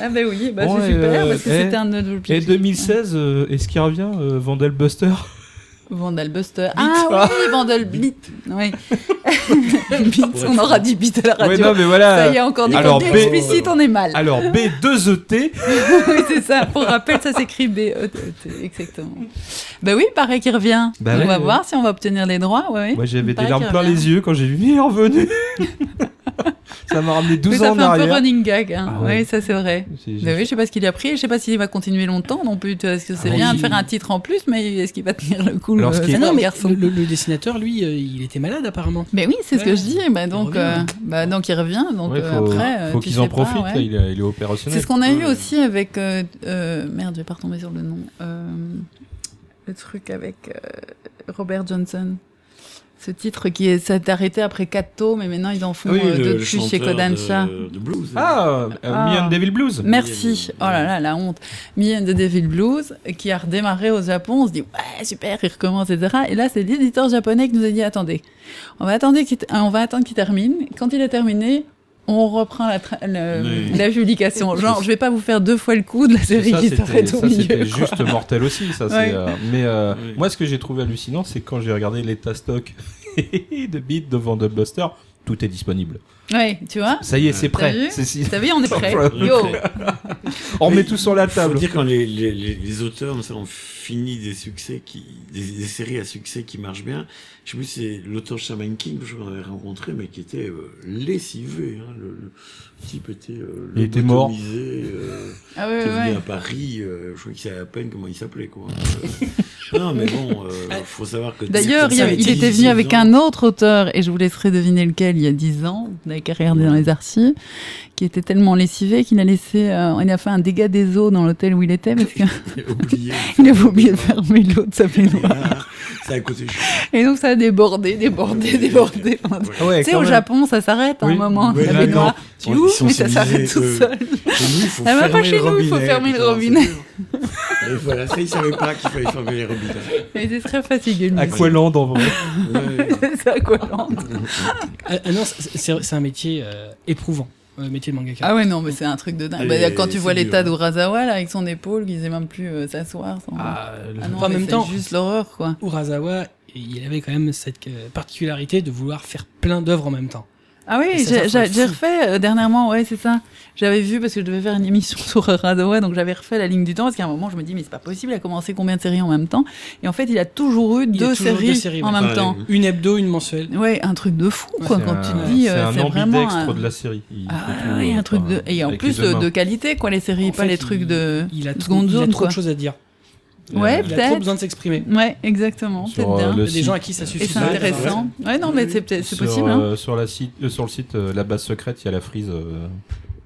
[SPEAKER 2] Ah bah oui, bah
[SPEAKER 4] Bon,
[SPEAKER 2] c'est super,
[SPEAKER 4] euh,
[SPEAKER 2] parce que c'était un de nos
[SPEAKER 4] Et
[SPEAKER 2] objectifs.
[SPEAKER 4] 2016, euh, est-ce qu'il revient euh, Vandelbuster
[SPEAKER 2] Vandalbuster. Ah oui, Vandalblit. Oui. Bit, on aura dit bit à la radio.
[SPEAKER 4] Ouais, non, mais voilà.
[SPEAKER 2] ça y est, encore des
[SPEAKER 4] Alors, B-
[SPEAKER 2] explicites, on est mal.
[SPEAKER 4] Alors B2ET.
[SPEAKER 2] oui, c'est ça. Pour rappel, ça s'écrit B. E Exactement. Bah oui, pareil qu'il revient.
[SPEAKER 4] Bah
[SPEAKER 2] on
[SPEAKER 4] ouais,
[SPEAKER 2] va
[SPEAKER 4] ouais.
[SPEAKER 2] voir si on va obtenir les droits. Ouais.
[SPEAKER 4] Moi j'avais des larmes plein les yeux quand j'ai vu il est revenu. Ça m'a ramené 12
[SPEAKER 2] Mais
[SPEAKER 4] ans
[SPEAKER 2] ça
[SPEAKER 4] en
[SPEAKER 2] fait un peu
[SPEAKER 4] arrière.
[SPEAKER 2] running gag. Hein.
[SPEAKER 4] Ah ouais.
[SPEAKER 2] Oui, ça c'est vrai.
[SPEAKER 4] C'est-
[SPEAKER 2] Bah oui, je sais pas ce qu'il a pris, je sais pas s'il va continuer longtemps non plus. Est-ce que c'est
[SPEAKER 1] Ah
[SPEAKER 2] bien
[SPEAKER 1] oui.
[SPEAKER 2] de faire un titre en plus, mais est-ce qu'il va tenir le coup
[SPEAKER 4] Alors,
[SPEAKER 2] le
[SPEAKER 4] est-
[SPEAKER 1] Ah non, mais
[SPEAKER 2] garçon
[SPEAKER 1] le, le- le dessinateur, lui, euh, il était malade apparemment.
[SPEAKER 2] Mais oui, c'est ce que je dis. Bah donc,
[SPEAKER 1] revient.
[SPEAKER 2] euh, bah donc il revient. Donc
[SPEAKER 4] Ouais,
[SPEAKER 2] euh,
[SPEAKER 4] faut,
[SPEAKER 2] après,
[SPEAKER 4] faut qu'ils en profitent, là, il, est, il est opérationnel.
[SPEAKER 2] C'est ce qu'on a eu aussi avec. merde, je vais pas retomber sur le nom. Le truc avec euh, Robert Johnson. Ce titre qui est- s'est arrêté après 4 tomes, et maintenant ils en font
[SPEAKER 3] Oui,
[SPEAKER 2] euh, plus chez Kodansha.
[SPEAKER 3] De, de blues.
[SPEAKER 4] Ah, euh,
[SPEAKER 2] Ah.
[SPEAKER 4] Me and Devil Blues.
[SPEAKER 2] Merci. Oh là là, la honte. Me and the Devil Blues, qui a redémarré au Japon. On se dit, ouais, super, il recommence, etc. Et là, c'est l'éditeur japonais qui nous a dit, attendez, on va attendre qu'il, euh, on va attendre qu'il termine. Quand il est terminé, on reprend la, tra- le-
[SPEAKER 3] Oui.
[SPEAKER 2] la publication. Genre, je vais pas vous faire deux fois le coup de la série
[SPEAKER 4] ça,
[SPEAKER 2] qui s'arrête au
[SPEAKER 4] ça,
[SPEAKER 2] milieu.
[SPEAKER 4] juste mortel aussi. Ça, c'est,
[SPEAKER 2] Ouais.
[SPEAKER 4] euh, mais euh,
[SPEAKER 3] Oui.
[SPEAKER 4] moi, ce que j'ai trouvé hallucinant, c'est quand j'ai regardé l'état stock de Beat de Vandelbuster, tout est disponible.
[SPEAKER 2] Ouais, tu vois.
[SPEAKER 4] Ça y est, c'est
[SPEAKER 2] T'as
[SPEAKER 4] prêt.
[SPEAKER 2] vu
[SPEAKER 4] C'est- c'est-
[SPEAKER 2] T'as vu, on est prêt. Yo.
[SPEAKER 4] On met tout sur la
[SPEAKER 3] faut
[SPEAKER 4] table.
[SPEAKER 3] dire quand les, les, les, les auteurs ont fini des succès qui des, des séries à succès qui marchent bien je sais plus si c'est l'auteur Shaman King que je l'avais rencontré mais qui était euh, lessivé hein, le, le type était euh,
[SPEAKER 4] Il était mort.
[SPEAKER 3] euh,
[SPEAKER 2] Ah
[SPEAKER 3] qui est venu
[SPEAKER 2] ouais.
[SPEAKER 3] à Paris euh, je crois qu'il savait à peine comment il s'appelait quoi non mais bon euh, faut savoir que
[SPEAKER 2] D'ailleurs, il, était venu avec un autre auteur, et je vous laisserai deviner lequel, il y a 10 ans, qu'à regarder dans les archives, qui était tellement lessivé qu'il a laissé, euh, il a fait un dégât des eaux dans l'hôtel où il était, parce qu'il
[SPEAKER 3] dans- oublié
[SPEAKER 2] avait oublié de fermer l'eau de sa baignoire.
[SPEAKER 3] ça a coûté cher
[SPEAKER 2] Et donc ça a débordé, débordé, débordé.
[SPEAKER 3] Ouais.
[SPEAKER 4] Ah ouais,
[SPEAKER 2] Tu sais, au
[SPEAKER 4] même.
[SPEAKER 2] Japon, ça s'arrête à un moment,
[SPEAKER 3] Ouais,
[SPEAKER 2] la
[SPEAKER 3] là,
[SPEAKER 2] baignoire.
[SPEAKER 3] non.
[SPEAKER 2] Tu ouvres, mais ça s'arrête tout seul.
[SPEAKER 3] Chez nous, il faut
[SPEAKER 2] Ah, même pas
[SPEAKER 3] fermer
[SPEAKER 2] chez nous, il faut fermer le robinet.
[SPEAKER 3] Et voilà, ça, il savait pas qu'il fallait fermer les robinets.
[SPEAKER 2] Mais c'est très fatigué.
[SPEAKER 4] Aqualand en vrai.
[SPEAKER 2] C'est Aqualand.
[SPEAKER 1] Ah, ah non, c'est un métier euh, éprouvant, euh, métier de mangaka.
[SPEAKER 2] Ah ouais, non, mais c'est un truc de dingue. Bah, quand tu vois l'état d'Urasawa, là, avec son épaule, qu'il sait même plus euh, s'asseoir. sans-
[SPEAKER 1] Ah, le-
[SPEAKER 2] Ah non,
[SPEAKER 1] en même
[SPEAKER 2] c'est
[SPEAKER 1] temps,
[SPEAKER 2] juste l'horreur, quoi.
[SPEAKER 1] Urasawa, il avait quand même cette euh, particularité de vouloir faire plein d'œuvres en même temps.
[SPEAKER 2] Ah oui, j'ai refait euh, dernièrement, ouais, c'est ça. J'avais vu parce que je devais faire une émission sur Urasawa, donc j'avais refait la ligne du temps parce qu'à un moment, je me dis, mais c'est pas possible, il a commencé combien de séries en même temps? Et en fait, il a toujours eu deux,
[SPEAKER 1] toujours deux
[SPEAKER 2] séries
[SPEAKER 1] séries,
[SPEAKER 2] en même temps.
[SPEAKER 1] Une hebdo, une mensuelle.
[SPEAKER 2] Ouais, un truc de fou, quoi, quand
[SPEAKER 4] un-
[SPEAKER 2] tu te dis,
[SPEAKER 4] c'est
[SPEAKER 2] euh,
[SPEAKER 4] un
[SPEAKER 2] c'est vraiment. un-
[SPEAKER 4] de la série. Il
[SPEAKER 2] Ah oui,
[SPEAKER 4] euh,
[SPEAKER 2] un truc de. Et en plus de, qualité, quoi, les séries,
[SPEAKER 1] En
[SPEAKER 2] pas
[SPEAKER 1] fait,
[SPEAKER 2] les trucs
[SPEAKER 1] il-
[SPEAKER 2] de.
[SPEAKER 1] Il a, il a
[SPEAKER 2] zone,
[SPEAKER 1] trop
[SPEAKER 2] quoi.
[SPEAKER 1] de choses à dire.
[SPEAKER 2] Ouais,
[SPEAKER 1] Il a trop besoin de s'exprimer.
[SPEAKER 2] Ouais, exactement,
[SPEAKER 4] Sur,
[SPEAKER 2] peut-être bien.
[SPEAKER 4] euh,
[SPEAKER 1] Il y a des gens à qui ça
[SPEAKER 2] Et
[SPEAKER 1] suffit.
[SPEAKER 2] c'est
[SPEAKER 1] pas.
[SPEAKER 2] intéressant. Ouais, non, mais c'est c'est possible. Hein.
[SPEAKER 4] euh, sur, la site, euh, sur le site euh, La Base Secrète, il y a la frise euh,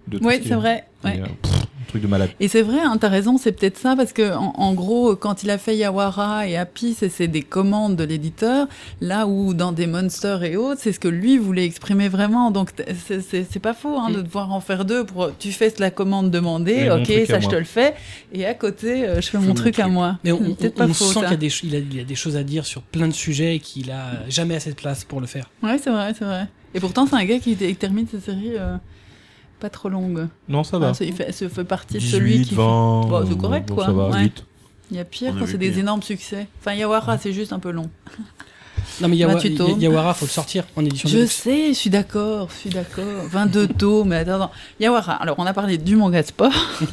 [SPEAKER 4] de tout
[SPEAKER 2] Oui, c'est vrai.
[SPEAKER 4] Et, euh, pff, un truc de malade.
[SPEAKER 2] Et c'est vrai, hein, t'as raison, c'est peut-être ça, parce que en, en gros, quand il a fait Yawara et Happy, c'est des commandes de l'éditeur, là où dans des Monsters et autres, c'est ce que lui voulait exprimer vraiment. Donc c'est- pas faux hein, de devoir en faire deux. Pour tu fais la commande demandée, ok, ça je te le fais, et à côté, euh, je fais mon
[SPEAKER 3] mon
[SPEAKER 2] truc à moi.
[SPEAKER 1] Mais on, on-
[SPEAKER 2] peut-être
[SPEAKER 1] on
[SPEAKER 2] pas faux
[SPEAKER 1] sent qu'il a, il a, il a des choses à dire sur plein de sujets et qu'il a jamais assez de place pour le faire.
[SPEAKER 2] Ouais, c'est vrai, c'est vrai. Et pourtant, c'est un gars qui, qui termine ses séries euh, pas trop longues.
[SPEAKER 4] Non, ça va.
[SPEAKER 2] Enfin, c'est- il fait, partie de celui
[SPEAKER 4] 18,
[SPEAKER 2] qui. fait-
[SPEAKER 4] 20.
[SPEAKER 2] Bon, c'est correct,
[SPEAKER 4] bon,
[SPEAKER 2] quoi.
[SPEAKER 4] Ça va,
[SPEAKER 2] Ouais.
[SPEAKER 4] 8.
[SPEAKER 2] Il y a pire quand c'est des énormes succès. Enfin, Yawara, c'est juste un peu long.
[SPEAKER 1] Non, mais Yawa-
[SPEAKER 2] 28 tomes.
[SPEAKER 1] Yawara, faut le sortir en édition
[SPEAKER 2] Je sais, je suis d'accord, je suis d'accord. 22 tomes, mais attends, attends. Yawara, alors on a parlé du manga de sport.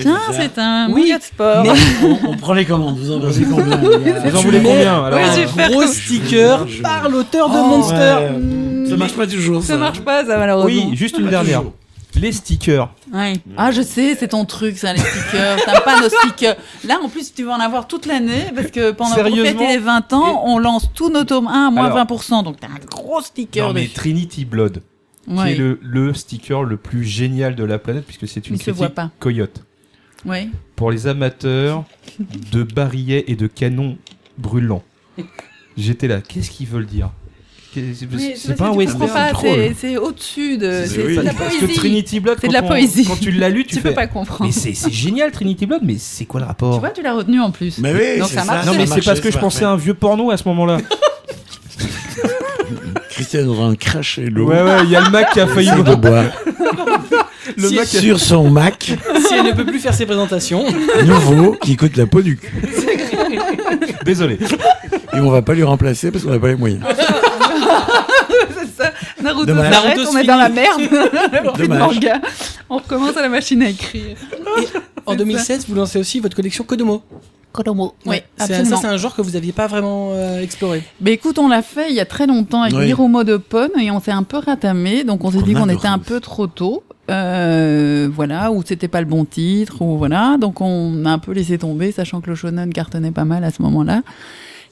[SPEAKER 2] Tiens, c'est un
[SPEAKER 1] Oui,
[SPEAKER 2] manga de sport.
[SPEAKER 3] on, on prend les commandes, vous en avez combien
[SPEAKER 4] Vous en voulez combien alors
[SPEAKER 2] Ouais,
[SPEAKER 1] Un
[SPEAKER 2] j'ai fait-
[SPEAKER 1] gros sticker
[SPEAKER 3] Je-
[SPEAKER 1] par l'auteur de
[SPEAKER 2] Oh,
[SPEAKER 1] Monster.
[SPEAKER 3] Ouais, ça marche pas toujours.
[SPEAKER 2] Ça marche pas, ça, malheureusement.
[SPEAKER 4] Oui, juste une dernière. Les stickers.
[SPEAKER 2] Ouais. Ah, je sais, c'est ton truc, ça, les stickers. T'aimes pas nos stickers. Là, en plus, tu vas en avoir toute l'année, parce que pendant fêter les 20 ans, on lance tous nos tomes 1 à moins
[SPEAKER 4] Alors.
[SPEAKER 2] 20%. Donc, t'as un gros sticker.
[SPEAKER 4] Non, mais
[SPEAKER 2] dessus.
[SPEAKER 4] Trinity Blood, qui
[SPEAKER 2] Ouais.
[SPEAKER 4] est le, le sticker le plus génial de la planète, puisque c'est une
[SPEAKER 2] Il se voit
[SPEAKER 4] critique
[SPEAKER 2] pas.
[SPEAKER 4] coyote.
[SPEAKER 2] Ouais.
[SPEAKER 4] Pour les amateurs de barillets et de canons brûlants. J'étais là, qu'est-ce qu'ils veulent dire? C'est
[SPEAKER 2] parce
[SPEAKER 4] pas un western
[SPEAKER 2] c'est- au-dessus de.
[SPEAKER 3] C'est- oui.
[SPEAKER 2] de la
[SPEAKER 4] Parce que
[SPEAKER 2] poésie.
[SPEAKER 4] Trinity Blood,
[SPEAKER 2] C'est de la
[SPEAKER 4] on-
[SPEAKER 2] poésie.
[SPEAKER 4] Quand tu l'as lu, tu,
[SPEAKER 2] Tu
[SPEAKER 4] fais.
[SPEAKER 2] peux pas comprendre.
[SPEAKER 4] Mais c'est génial Trinity Blood, mais c'est quoi le rapport
[SPEAKER 2] Tu vois, tu l'as retenu en plus.
[SPEAKER 3] Mais oui,
[SPEAKER 2] Donc ça marche.
[SPEAKER 4] Non, mais c'est parce que je pensais à un vieux porno à ce moment-là.
[SPEAKER 3] Christian en train de cracher l'eau.
[SPEAKER 4] Ouais, ouais, il y a le Mac qui a failli
[SPEAKER 3] de boire.
[SPEAKER 4] Le
[SPEAKER 1] Si-
[SPEAKER 4] Mac
[SPEAKER 3] Sur son Mac
[SPEAKER 1] Si elle ne peut plus faire ses présentations,
[SPEAKER 3] nouveau qui coûte la peau du cul.
[SPEAKER 4] Désolé.
[SPEAKER 3] Et on va pas lui remplacer parce qu'on n'a pas les moyens.
[SPEAKER 2] Naruto
[SPEAKER 3] Dommage.
[SPEAKER 2] s'arrête,
[SPEAKER 1] Naruto
[SPEAKER 2] on est dans la merde. Le manga. On recommence à la machine à écrire.
[SPEAKER 1] en
[SPEAKER 2] C'est
[SPEAKER 1] 2016, vous lancez aussi votre collection Kodomo.
[SPEAKER 2] Kodomo. Oui,
[SPEAKER 1] C'est-
[SPEAKER 2] absolument.
[SPEAKER 1] ça, c'est un genre que vous n'aviez pas vraiment euh, exploré.
[SPEAKER 2] Mais écoute, on l'a fait il y a très longtemps avec
[SPEAKER 3] Oui.
[SPEAKER 2] Hiromo de Pon et on s'est un peu ratamé. Donc on s'est dit qu'on était un peu trop tôt. Euh, voilà, ou c'était pas le bon titre, ou voilà. Donc on a un peu laissé tomber, sachant que le shonen cartonnait pas mal à ce moment-là.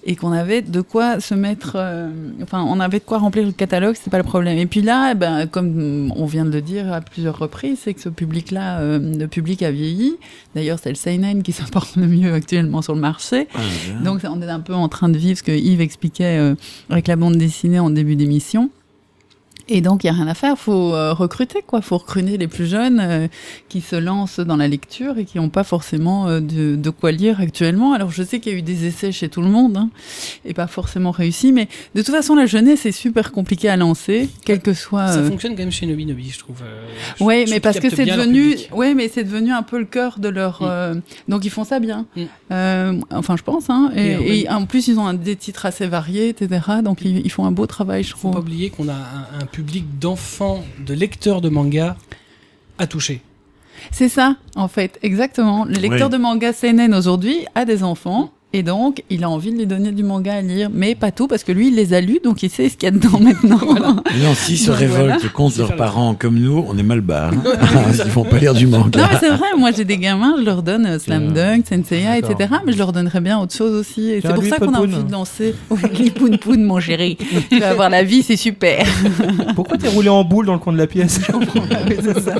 [SPEAKER 2] Et qu'on avait de quoi se mettre, euh, enfin, on avait de quoi remplir le catalogue, c'était pas le problème. Et puis là, eh ben, comme on vient de le dire à plusieurs reprises, c'est que ce public-là, euh, le public a vieilli. D'ailleurs, c'est le seinen qui s'importe le mieux actuellement sur le marché.
[SPEAKER 3] Ah.
[SPEAKER 2] Donc on est un peu en train de vivre ce que Yves expliquait euh, avec la bande dessinée en début d'émission. Et donc il y a rien à faire, faut euh, recruter quoi, faut recruter les plus jeunes euh, qui se lancent dans la lecture et qui n'ont pas forcément euh, de, de quoi lire actuellement. Alors je sais qu'il y a eu des essais chez tout le monde hein, et pas forcément réussi, mais de toute façon la jeunesse est super compliquée à lancer, quel que soit.
[SPEAKER 1] Ça fonctionne quand même chez Nobi Nobi, je trouve. je-
[SPEAKER 2] Ouais,
[SPEAKER 1] je
[SPEAKER 2] mais
[SPEAKER 1] trouve
[SPEAKER 2] parce que c'est devenu, ouais, mais c'est devenu un peu le cœur de leur.
[SPEAKER 1] Mm.
[SPEAKER 2] euh, Donc ils font ça bien.
[SPEAKER 1] Mm.
[SPEAKER 2] Euh, enfin, je pense. Hein. Et, en plus, ils ont un- des titres assez variés, etc. Donc ils, ils font un beau travail, je
[SPEAKER 1] Faut pas
[SPEAKER 2] trouve.
[SPEAKER 1] oublier qu'on a un, un public d'enfants, de lecteurs de manga à toucher.
[SPEAKER 2] C'est ça, en fait, exactement. Le lecteur
[SPEAKER 3] Oui.
[SPEAKER 2] de manga CNN aujourd'hui a des enfants. Et donc, il a envie de lui donner du manga à lire, mais pas tout, parce que lui, il les a lus, donc il sait ce qu'il y a dedans maintenant.
[SPEAKER 3] Non, s'ils se révoltent
[SPEAKER 2] voilà.
[SPEAKER 3] contre leurs parents comme nous, on est mal barre. Ils vont pas lire du
[SPEAKER 2] Non,
[SPEAKER 3] manga.
[SPEAKER 2] mais c'est vrai, moi j'ai des gamins, je leur donne euh, Slam. Dunk, Senseiya, etc. Mais je leur donnerais bien autre chose aussi. Et c'est pour ça qu'on a envie de lancer. Les Poun Poun, mon chéri. Tu vas avoir la vie, c'est super.
[SPEAKER 4] Pourquoi t'es roulé en boule dans le coin de la pièce?
[SPEAKER 2] Oui, c'est ça.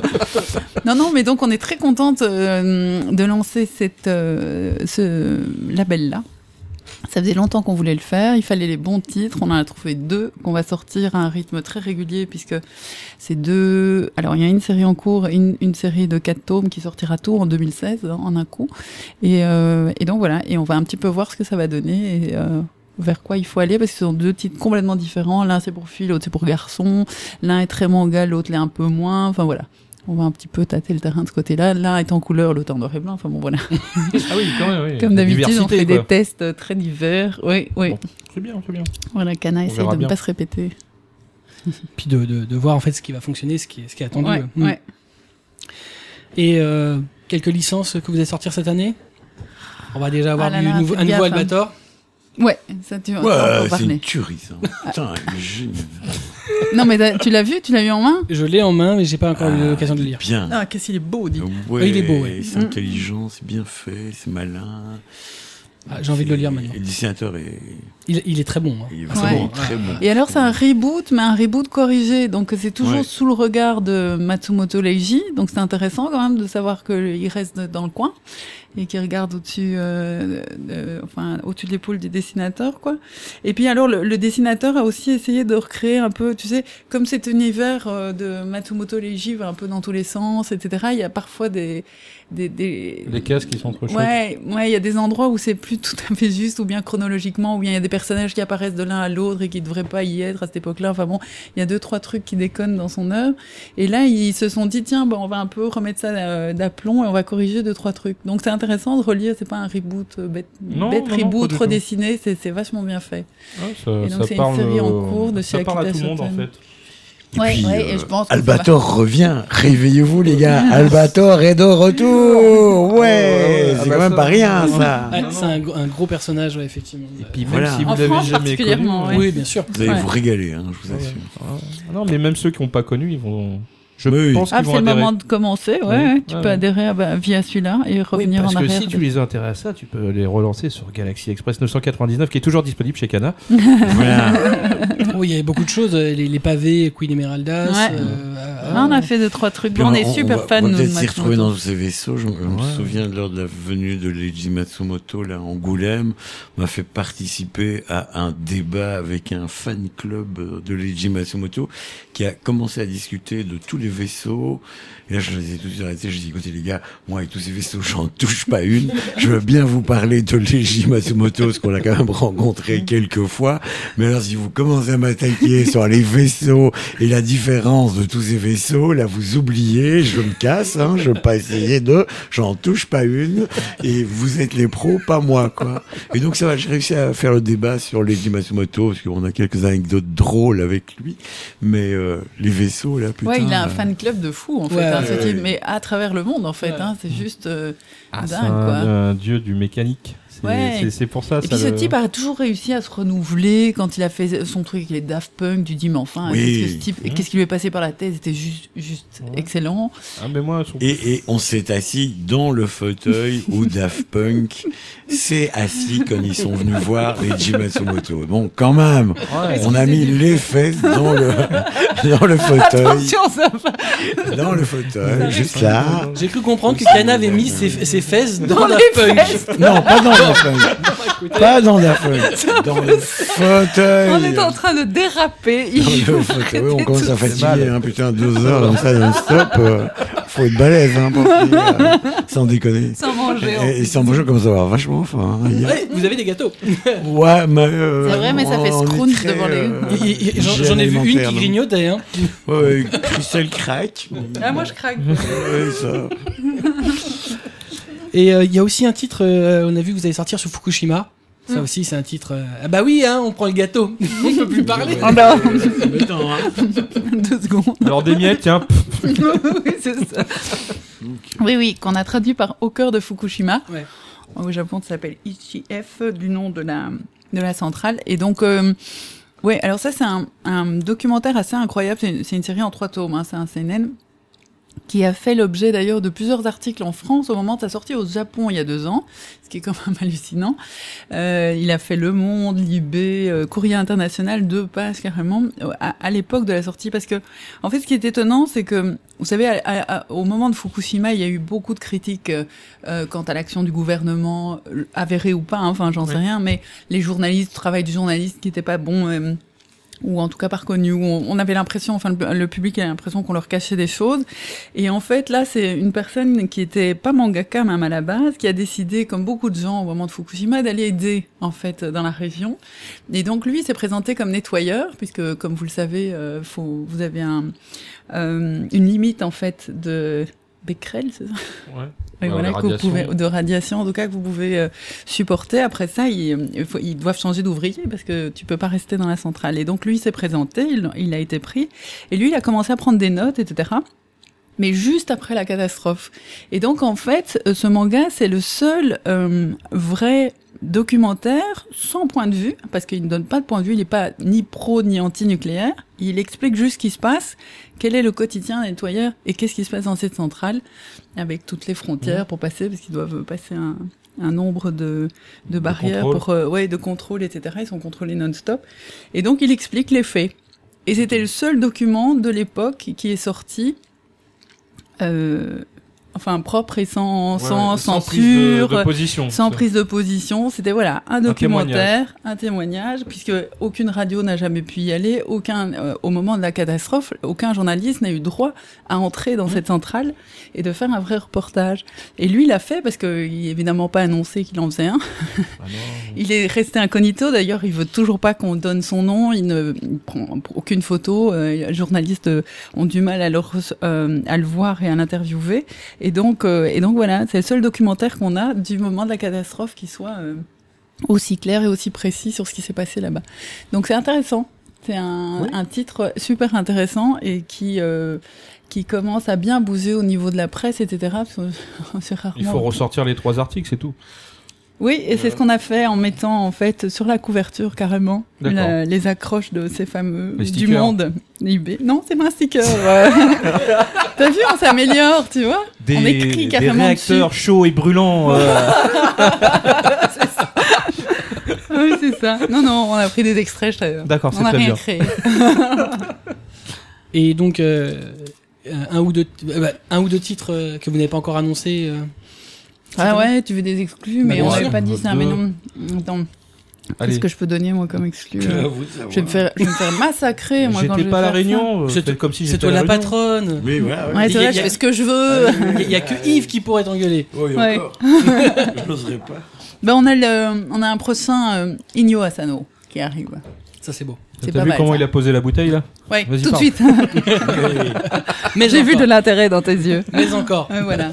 [SPEAKER 2] Non, non, mais donc on est très contente euh, de lancer cette, euh, ce label-là. Ça faisait longtemps qu'on voulait le faire, il fallait les bons titres, on en a trouvé deux qu'on va sortir à un rythme très régulier puisque c'est deux... Alors il y a une série en cours, une, une série de quatre tomes qui sortira tout en 2016 hein, en un coup. Et, euh, et donc voilà, et on va un petit peu voir ce que ça va donner et euh, vers quoi il faut aller parce que ce sont deux titres complètement différents. L'un c'est pour filles, l'autre c'est pour garçons. L'un est très manga, l'autre l'est un peu moins. Enfin voilà. On va un petit peu tâter le terrain de ce côté-là. L'un est en couleur, l'autre en noir et blanc. Enfin bon, voilà.
[SPEAKER 4] Ah oui, quand même, oui.
[SPEAKER 2] Comme d'habitude, on fait
[SPEAKER 4] quoi.
[SPEAKER 2] des tests euh, très divers. Oui, oui.
[SPEAKER 4] Bon. C'est bien, c'est bien.
[SPEAKER 2] Voilà, Kana
[SPEAKER 4] On
[SPEAKER 2] essaye de ne pas se répéter.
[SPEAKER 1] Puis de, de, de voir en fait ce qui va fonctionner, ce qui est, ce qui est attendu.
[SPEAKER 2] Ouais,
[SPEAKER 1] Mm.
[SPEAKER 2] ouais.
[SPEAKER 1] Et euh, quelques licences que vous allez sortir cette année? On va déjà avoir
[SPEAKER 2] Ah là
[SPEAKER 1] du
[SPEAKER 2] là,
[SPEAKER 1] nouveau- un nouveau
[SPEAKER 2] hein.
[SPEAKER 1] Albator.
[SPEAKER 2] Ouais, ça tu vas
[SPEAKER 3] Ouais,
[SPEAKER 2] en
[SPEAKER 3] c'est
[SPEAKER 2] parler.
[SPEAKER 3] une tuerie ça. Putain, est génial.
[SPEAKER 2] Non, mais tu l'as vu Tu l'as eu en main?
[SPEAKER 1] Je l'ai en main, mais j'ai pas encore eu l'occasion de le lire.
[SPEAKER 3] Bien.
[SPEAKER 2] Ah, qu'est-ce qu'il est beau, dit.
[SPEAKER 3] Ouais,
[SPEAKER 1] il est beau, ouais.
[SPEAKER 3] C'est
[SPEAKER 2] Mm.
[SPEAKER 3] intelligent, c'est bien fait, c'est malin.
[SPEAKER 1] Ah, j'ai envie de le lire maintenant.
[SPEAKER 3] Et le dessinateur est,
[SPEAKER 1] Il, il est très bon. hein.
[SPEAKER 3] il est
[SPEAKER 2] Ouais.
[SPEAKER 3] vraiment très bon.
[SPEAKER 2] Et alors, c'est un reboot, mais un reboot corrigé. Donc, c'est toujours
[SPEAKER 3] Ouais.
[SPEAKER 2] sous le regard de Matsumoto Leiji. Donc, c'est intéressant quand même de savoir qu'il reste dans le coin et qu'il regarde au-dessus, euh, de- enfin, au-dessus de l'épaule du dessinateur, quoi. Et puis, alors, le, le dessinateur a aussi essayé de recréer un peu, tu sais, comme cet univers euh, de Matsumoto Leiji va un peu dans tous les sens, etc. Il y a parfois des, des, des,
[SPEAKER 4] Les cases qui sont trop chouettes.
[SPEAKER 2] Ouais, ouais, il y a des endroits où c'est plus tout à fait juste, ou bien chronologiquement, ou bien il y a des personnages qui apparaissent de l'un à l'autre et qui ne devraient pas y être à cette époque-là. Enfin bon, il y a deux, trois trucs qui déconnent dans son œuvre. Et là, ils se sont dit, tiens, bon, on va un peu remettre ça euh, d'aplomb et on va corriger deux, trois trucs. Donc c'est intéressant de relire, c'est pas un reboot, euh, bête,
[SPEAKER 4] Non,
[SPEAKER 2] bête
[SPEAKER 4] non, non,
[SPEAKER 2] reboot
[SPEAKER 4] tout.
[SPEAKER 2] redessiné, c'est vachement bien fait.
[SPEAKER 4] Ouais, ça,
[SPEAKER 2] Et donc, c'est une série en
[SPEAKER 4] euh,
[SPEAKER 2] cours de
[SPEAKER 4] ça
[SPEAKER 2] chez Akita
[SPEAKER 4] tout le monde en fait.
[SPEAKER 3] Et
[SPEAKER 2] Ouais,
[SPEAKER 3] puis,
[SPEAKER 2] ouais, et
[SPEAKER 3] euh,
[SPEAKER 2] je pense
[SPEAKER 3] Albator revient. Réveillez-vous, les gars. Albator est de retour. Ouais,
[SPEAKER 4] ouais,
[SPEAKER 3] c'est
[SPEAKER 4] ah
[SPEAKER 3] quand
[SPEAKER 4] bah
[SPEAKER 3] même
[SPEAKER 4] ça,
[SPEAKER 3] pas rien, ça.
[SPEAKER 1] Ouais, c'est un, gros- un gros personnage, ouais, effectivement.
[SPEAKER 4] Et puis même
[SPEAKER 3] Voilà.
[SPEAKER 4] si vous l'avez jamais connu.
[SPEAKER 1] Oui, bien sûr.
[SPEAKER 3] Vous allez
[SPEAKER 2] Ouais.
[SPEAKER 3] vous régaler, hein, je vous assure.
[SPEAKER 4] ouais. Ah non, mais même ceux qui n'ont pas connu, ils vont. Je
[SPEAKER 3] Oui.
[SPEAKER 4] pense
[SPEAKER 2] Ah, c'est le
[SPEAKER 4] adhérer.
[SPEAKER 2] moment de commencer, ouais,
[SPEAKER 4] Oui.
[SPEAKER 2] tu peux
[SPEAKER 4] ouais.
[SPEAKER 2] adhérer à, bah, via celui-là et
[SPEAKER 4] Oui,
[SPEAKER 2] revenir
[SPEAKER 4] parce
[SPEAKER 2] en
[SPEAKER 4] que
[SPEAKER 2] arrière.
[SPEAKER 4] si tu les intéresses à ça, tu peux les relancer sur Galaxy Express 999 qui est toujours disponible chez Kana.
[SPEAKER 3] Voilà.
[SPEAKER 1] Oui, il y avait beaucoup de choses. euh, Les, les pavés, Queen Emeraldas.
[SPEAKER 2] Ouais.
[SPEAKER 1] euh,
[SPEAKER 2] Ah, on a fait deux, trois trucs. On, est super
[SPEAKER 3] va-
[SPEAKER 2] fans,
[SPEAKER 3] On va
[SPEAKER 2] nous,
[SPEAKER 3] peut-être
[SPEAKER 2] de
[SPEAKER 3] s'y retrouver dans tous ces vaisseaux. Je, je me souviens lors de la venue de Leiji Matsumoto là, en Angoulême, m'a fait participer à un débat avec un fan club euh, de Leiji Matsumoto qui a commencé à discuter de tous les vaisseaux. Et là, je les ai tous arrêtés. Je dis, écoutez les gars, moi avec tous ces vaisseaux, j'en touche pas une. Je veux bien vous parler de Leiji Matsumoto, parce qu'on l'a quand même rencontré quelques fois. Mais alors, si vous commencez à m'attaquer sur les vaisseaux et la différence de tous ces vaisseaux, là, vous oubliez, je me casse, hein, je veux pas essayer de, j'en touche pas une, et vous êtes les pros, pas moi, quoi. Et donc, ça va, j'ai réussi à faire le débat sur Leiji Matsumoto, parce qu'on a quelques anecdotes drôles avec lui, mais euh, les vaisseaux, là, putain.
[SPEAKER 2] Ouais, il a un
[SPEAKER 3] euh,
[SPEAKER 2] fan club de fou, en fait.
[SPEAKER 1] Ouais,
[SPEAKER 2] hein,
[SPEAKER 3] ouais, ouais.
[SPEAKER 2] mais à travers le monde, en fait.
[SPEAKER 1] Ouais.
[SPEAKER 2] Hein, c'est juste euh,
[SPEAKER 4] Ah, c'est
[SPEAKER 2] dingue,
[SPEAKER 4] un,
[SPEAKER 2] quoi.
[SPEAKER 4] un dieu du mécanique. C'est
[SPEAKER 2] Ouais.
[SPEAKER 4] c'est- pour ça.
[SPEAKER 2] Et
[SPEAKER 4] ça
[SPEAKER 2] puis ce
[SPEAKER 4] le-
[SPEAKER 2] type a toujours réussi à se renouveler quand il a fait son truc avec les Daft Punk. Tu dis, mais enfin,
[SPEAKER 3] Oui.
[SPEAKER 2] qu'est-ce que ce type,
[SPEAKER 4] Mhm.
[SPEAKER 2] qu'est-ce qui lui est passé par la tête C'était juste, juste
[SPEAKER 4] Ouais.
[SPEAKER 2] excellent.
[SPEAKER 4] Ah, mais moi, son-
[SPEAKER 3] Et, et on s'est assis dans le fauteuil où Daft Punk s'est assis quand ils sont venus voir les Matsumoto. Bon, quand même,
[SPEAKER 4] Ouais.
[SPEAKER 3] on a mis les fesses dans le, dans le fauteuil,
[SPEAKER 2] Attention, ça va.
[SPEAKER 3] dans le fauteuil, juste là.
[SPEAKER 1] J'ai cru comprendre que Kana avait mis ses, ses fesses dans,
[SPEAKER 2] Dans
[SPEAKER 1] la
[SPEAKER 2] les
[SPEAKER 1] punk.
[SPEAKER 2] fesses.
[SPEAKER 3] Non, pas dans Punk. Pas dans Daft Punk. Dans le fauteuil.
[SPEAKER 2] On est en train de déraper.
[SPEAKER 3] Dans le fauteuil. Oui, on commence à fatiguer,
[SPEAKER 4] mal.
[SPEAKER 3] hein, putain, deux heures comme ça non-stop. euh, faut être balèze, hein, pour finir, euh, sans déconner.
[SPEAKER 2] Sans manger.
[SPEAKER 3] Et, sans manger, on commence à avoir vachement faim. hein. A-
[SPEAKER 1] Ouais, vous avez des gâteaux.
[SPEAKER 3] Ouais, mais. euh,
[SPEAKER 2] C'est vrai, mais ça fait scrunch devant les-
[SPEAKER 3] euh,
[SPEAKER 1] J'en ai vu une qui grignotait. Hein.
[SPEAKER 3] Ouais, ouais, Christelle craque.
[SPEAKER 2] Ah, moi, je craque.
[SPEAKER 3] Ouais, ça.
[SPEAKER 1] Et euh, il y a aussi un titre, euh, on a vu que vous allez sortir sur Fukushima. Ça
[SPEAKER 2] Mm.
[SPEAKER 1] aussi, c'est un titre. euh, Ah bah oui, hein, on prend le gâteau. on peut plus parler.
[SPEAKER 2] Oh non,
[SPEAKER 3] C'est embêtant, hein.
[SPEAKER 2] deux secondes.
[SPEAKER 4] Alors des miettes, tiens.
[SPEAKER 2] oui, c'est ça. Oui, oui, qu'on a traduit par Au cœur de Fukushima.
[SPEAKER 1] Ouais.
[SPEAKER 2] Au Japon, ça s'appelle Ichif, du nom de la, de la centrale. Et donc, euh, ouais, alors ça, c'est un, un documentaire assez incroyable. C'est une, c'est une série en trois tomes, hein, c'est un CNN qui a fait l'objet d'ailleurs de plusieurs articles en France au moment de sa sortie au Japon il y a deux ans, ce qui est quand même hallucinant. Euh, il a fait Le Monde, Libé, euh, Courrier International, deux pages carrément euh, à, à l'époque de la sortie, parce que en fait, ce qui est étonnant, c'est que vous savez, à- à- à- au moment de Fukushima, il y a eu beaucoup de critiques euh, euh, quant à l'action du gouvernement, euh, avérée ou pas, hein, enfin j'en sais
[SPEAKER 1] Ouais.
[SPEAKER 2] rien, mais les journalistes, le travail du journaliste qui était pas bon. Ou en tout cas pas reconnu, où on avait l'impression, enfin le, le public avait l'impression qu'on leur cachait des choses. Et en fait, là, c'est une personne qui était pas mangaka même à la base, qui a décidé, comme beaucoup de gens au moment de Fukushima, d'aller aider en fait dans la région. Et donc lui, s'est présenté comme nettoyeur, puisque comme vous le savez, euh, faut, vous avez un, euh, une limite en fait de Becquerel, c'est ça
[SPEAKER 4] Ouais.
[SPEAKER 2] oui,
[SPEAKER 4] Ouais,
[SPEAKER 2] voilà,
[SPEAKER 4] les
[SPEAKER 2] que vous
[SPEAKER 4] radiations.
[SPEAKER 2] pouvez, de radiation, en tout cas, que vous pouvez euh, supporter. Après ça, ils, il faut- ils doivent changer d'ouvrier parce que tu peux pas rester dans la centrale. Et donc, lui, il s'est présenté, il, il a été pris. Et lui, il a commencé à prendre des notes, etc. Mais juste après la catastrophe. Et donc, en fait, euh, ce manga, c'est le seul euh, vrai documentaire sans point de vue, parce qu'il ne donne pas de point de vue, il n'est pas ni pro ni anti-nucléaire. Il explique juste ce qui se passe, quel est le quotidien des nettoyeurs et qu'est-ce qui se passe dans cette centrale, avec toutes les frontières pour passer, parce qu'ils doivent passer un, un nombre de, de barrières
[SPEAKER 4] contrôle.
[SPEAKER 2] pour, euh, ouais, de contrôle, etc. Ils sont contrôlés non-stop. Et donc, il explique les faits. Et c'était le seul document de l'époque qui est sorti euh, enfin propre et sans,
[SPEAKER 4] Ouais,
[SPEAKER 2] sans,
[SPEAKER 4] sans prise de- de position.
[SPEAKER 2] sans prise de position. C'était voilà un documentaire, un témoignage, puisque aucune radio n'a jamais pu y aller, aucun euh, au moment de la catastrophe, aucun journaliste n'a eu droit à entrer dans cette centrale et de faire un vrai reportage. Et lui, il l'a fait parce que il évidemment pas annoncé qu'il en faisait un.
[SPEAKER 4] Ah.
[SPEAKER 2] Il est resté incognito. D'ailleurs, il veut toujours pas qu'on donne son nom. Il ne il prend aucune photo. Euh, les journalistes ont du mal à le, euh, à le voir et à l'interviewer. Et donc, euh, et donc voilà, c'est le seul documentaire qu'on a du moment de la catastrophe qui soit euh, aussi clair et aussi précis sur ce qui s'est passé là-bas. Donc c'est intéressant. C'est un,
[SPEAKER 4] Oui.
[SPEAKER 2] un titre super intéressant et qui euh, qui commence à bien bouger au niveau de la presse, etc. parce que c'est rarement
[SPEAKER 4] Il faut ressortir les trois articles, c'est tout.
[SPEAKER 2] Oui, et c'est ce qu'on a fait en mettant en fait sur la couverture carrément la- les accroches de ces fameux du monde. Non, c'est pas un sticker. ouais. T'as vu, on s'améliore, tu vois.
[SPEAKER 4] Des,
[SPEAKER 2] on écrit
[SPEAKER 4] des
[SPEAKER 2] carrément
[SPEAKER 4] réacteurs
[SPEAKER 2] dessus.
[SPEAKER 4] chauds et brûlants. euh,
[SPEAKER 2] Oui, c'est ça. Non, non, on a pris des extraits. je-
[SPEAKER 4] D'accord, c'est
[SPEAKER 2] on a
[SPEAKER 4] très
[SPEAKER 2] rien
[SPEAKER 4] bien.
[SPEAKER 2] créé.
[SPEAKER 1] Et donc, euh, un, ou deux, euh, bah, un ou deux titres euh, que vous n'avez pas encore annoncés. Euh,
[SPEAKER 2] Ah ouais, tu veux des exclus, mais
[SPEAKER 1] Bah,
[SPEAKER 2] on n'avait pas dit ça. Mais non, attends. Qu'est-ce que je peux donner moi comme exclu euh je vais, me faire, je vais me faire massacrer moi quand je
[SPEAKER 4] j'étais
[SPEAKER 2] vais
[SPEAKER 4] pas à la réunion. euh,
[SPEAKER 1] C'est
[SPEAKER 4] comme si
[SPEAKER 1] C'est toi la
[SPEAKER 4] réunion.
[SPEAKER 1] patronne.
[SPEAKER 3] Oui, ouais, ouais.
[SPEAKER 2] C'est
[SPEAKER 1] a-
[SPEAKER 2] vrai, je fais ce que je veux.
[SPEAKER 1] Il y, a que Yves qui pourrait t'engueuler.
[SPEAKER 3] Et
[SPEAKER 2] Ouais.
[SPEAKER 3] encore. Je n'oserais pas.
[SPEAKER 2] Ben, on, a le, on a un prochain euh, Inyo Asano qui arrive.
[SPEAKER 1] Ça, c'est beau.
[SPEAKER 4] T'as vu
[SPEAKER 2] mal,
[SPEAKER 4] comment
[SPEAKER 2] ça.
[SPEAKER 4] il a posé la bouteille là Vas-y,
[SPEAKER 2] tout de suite.
[SPEAKER 1] Mais
[SPEAKER 2] J'ai vu de l'intérêt dans tes yeux.
[SPEAKER 1] Mais encore.
[SPEAKER 2] Voilà.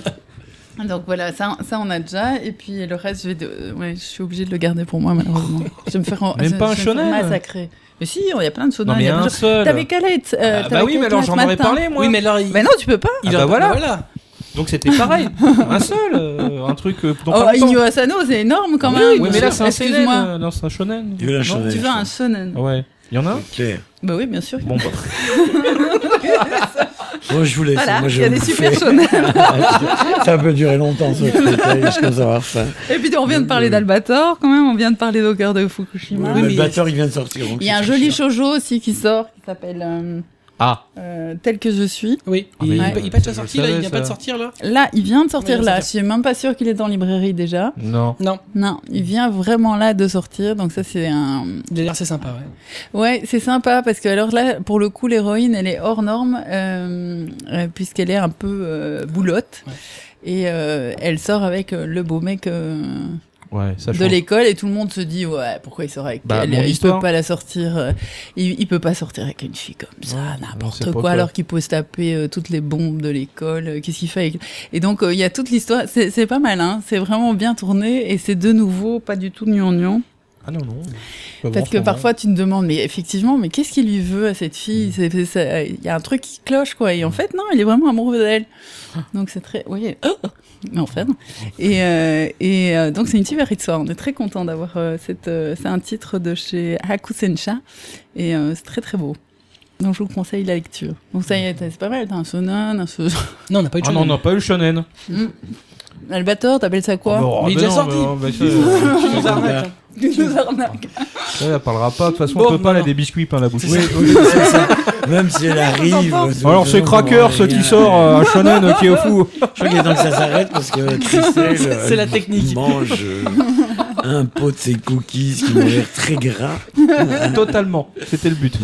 [SPEAKER 2] Donc voilà, ça, ça on a déjà. Et puis le reste, je, vais de... ouais, je suis obligée de le garder pour moi, malheureusement. Je vais me faire,
[SPEAKER 4] Même
[SPEAKER 2] je-
[SPEAKER 4] pas un
[SPEAKER 2] je vais me faire
[SPEAKER 4] shonen
[SPEAKER 2] massacrer. Mais si, il y a plein de shonen.
[SPEAKER 4] Non mais
[SPEAKER 2] il y a
[SPEAKER 4] un
[SPEAKER 2] plein
[SPEAKER 4] seul.
[SPEAKER 2] T'avais Calette. euh,
[SPEAKER 4] Ah, bah oui, mais alors j'en aurais parlé moi.
[SPEAKER 1] Oui, mais alors, il,
[SPEAKER 2] Mais non, tu peux pas.
[SPEAKER 1] il
[SPEAKER 4] Ah
[SPEAKER 1] en-
[SPEAKER 4] bah voilà.
[SPEAKER 1] voilà.
[SPEAKER 4] Donc c'était pareil. un seul, euh, un truc. euh,
[SPEAKER 2] Oh. Inyo Asano, c'est énorme quand
[SPEAKER 4] Oui,
[SPEAKER 2] même.
[SPEAKER 4] oui, mais là c'est un.
[SPEAKER 2] Excuse-moi.
[SPEAKER 4] euh, Non, c'est un shonen.
[SPEAKER 3] Il veut shonen.
[SPEAKER 2] Tu veux un shonen
[SPEAKER 4] Ouais. Il y en a un
[SPEAKER 3] Claire.
[SPEAKER 2] Bah oui, bien sûr.
[SPEAKER 4] Bon bah.
[SPEAKER 3] Bon, je vous laisse.
[SPEAKER 2] Voilà,
[SPEAKER 3] Moi,
[SPEAKER 2] il
[SPEAKER 3] je
[SPEAKER 2] y a des super.
[SPEAKER 3] Ça peut durer longtemps, ce fauteuil. Je commence à avoir faim.
[SPEAKER 2] Et puis on vient de parler d'Albator quand même, on vient de parler d'Au cœur de Fukushima.
[SPEAKER 3] Oui, batteur, il vient de sortir.
[SPEAKER 2] Il y a un joli shoujo aussi qui sort, qui s'appelle euh,
[SPEAKER 4] Ah.
[SPEAKER 2] euh, Tel que je suis.
[SPEAKER 1] Oui.
[SPEAKER 4] Ah,
[SPEAKER 1] il,
[SPEAKER 4] ouais.
[SPEAKER 1] il pas sorti là. Il vient pas de sortir là.
[SPEAKER 2] Là, il vient de sortir
[SPEAKER 1] Oui,
[SPEAKER 2] là.
[SPEAKER 1] de
[SPEAKER 2] Je suis même pas sûre qu'il est en librairie déjà.
[SPEAKER 4] Non.
[SPEAKER 1] Non.
[SPEAKER 2] Non, il vient vraiment là de sortir. Donc ça, c'est un.
[SPEAKER 1] D'ailleurs, c'est sympa. Ouais.
[SPEAKER 2] Ouais, c'est sympa parce que alors là, pour le coup, l'héroïne, elle est hors norme euh, euh, puisqu'elle est un peu euh, boulotte.
[SPEAKER 1] Ouais.
[SPEAKER 2] Et euh, elle sort avec euh, le beau mec euh,
[SPEAKER 4] Ouais, ça
[SPEAKER 2] de l'école et tout le monde se dit ouais pourquoi il sort avec
[SPEAKER 4] Bah,
[SPEAKER 2] elle il
[SPEAKER 4] histoire.
[SPEAKER 2] peut pas la sortir euh, il, il peut pas sortir avec une fille comme ça
[SPEAKER 4] Ouais,
[SPEAKER 2] n'importe quoi, alors qu'il peut se taper euh, toutes les bombes de l'école euh, qu'est-ce qu'il fait avec... et donc euh, il y a toute l'histoire c'est c'est pas mal hein. C'est vraiment bien tourné et c'est de nouveau pas du tout gnangnan
[SPEAKER 4] Ah non, non.
[SPEAKER 2] Parce que parfois tu te demandes mais effectivement mais qu'est-ce qu'il lui veut à cette fille c'est- il y a un truc qui cloche quoi. Et en fait non il est vraiment amoureux d'elle. Donc c'est très oui. Mais en fait et euh, et euh, donc c'est une super histoire. On est très content d'avoir euh, cette euh, c'est un titre de chez Hakusensha. Et euh, c'est très très beau. Donc je vous conseille la lecture. Donc ça y est c'est pas mal. T'as un shonen un shonen
[SPEAKER 1] Non, on n'a pas eu de
[SPEAKER 4] Ah non, on
[SPEAKER 1] shonen.
[SPEAKER 4] n'a pas eu le shonen.
[SPEAKER 2] Albator t'appelles ça quoi
[SPEAKER 4] Ah bah,
[SPEAKER 1] Mais il
[SPEAKER 4] bah
[SPEAKER 1] est déjà
[SPEAKER 4] non,
[SPEAKER 1] sorti.
[SPEAKER 4] bah, bah, euh,
[SPEAKER 1] nous
[SPEAKER 4] ça, elle parlera pas. De toute façon,
[SPEAKER 1] Bon,
[SPEAKER 4] on peut pas, elle a
[SPEAKER 1] non.
[SPEAKER 4] des biscuits plein la bouche.
[SPEAKER 3] Oui, oui, c'est ça. Même si elle arrive. euh,
[SPEAKER 4] Alors c'est Cracker ce qui sort euh, shonen euh, qui est au fou.
[SPEAKER 3] Je crois qu'il est temps que ça s'arrête parce que Christelle euh,
[SPEAKER 1] C'est la technique.
[SPEAKER 3] mange euh, un pot de ses cookies qui m'ont l'air très gras.
[SPEAKER 4] Totalement. C'était le but.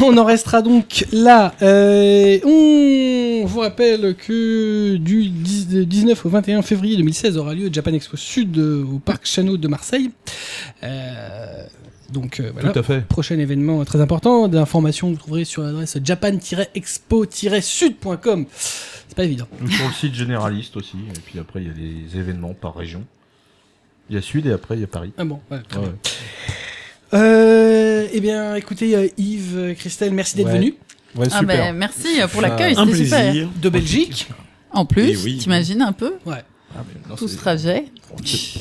[SPEAKER 1] On en restera donc là. Euh, on vous rappelle que du 10 de 19 au 21 février 2016 aura lieu Japan Expo Sud euh, au Parc Chano de Marseille. Euh, donc euh, voilà.
[SPEAKER 4] Tout à fait.
[SPEAKER 1] Prochain événement très important. D'informations vous trouverez sur l'adresse japan-expo-sud.com. C'est pas évident.
[SPEAKER 4] Ou sur le site généraliste aussi. Et puis après, il y a les événements par région. Il y a Sud et après, il y a Paris.
[SPEAKER 1] Ah bon, ouais, très
[SPEAKER 4] Ouais.
[SPEAKER 1] bien. Euh, eh bien, écoutez, euh, Yves, euh, Christelle, merci d'être
[SPEAKER 4] Ouais. Ouais,
[SPEAKER 2] Ah ben, merci pour l'accueil,
[SPEAKER 3] Un
[SPEAKER 2] c'était super.
[SPEAKER 3] plaisir.
[SPEAKER 1] de Belgique
[SPEAKER 2] En plus,
[SPEAKER 3] Eh oui.
[SPEAKER 2] t'imagines un peu
[SPEAKER 1] ouais,
[SPEAKER 4] Ah, mais non,
[SPEAKER 2] tout ce trajet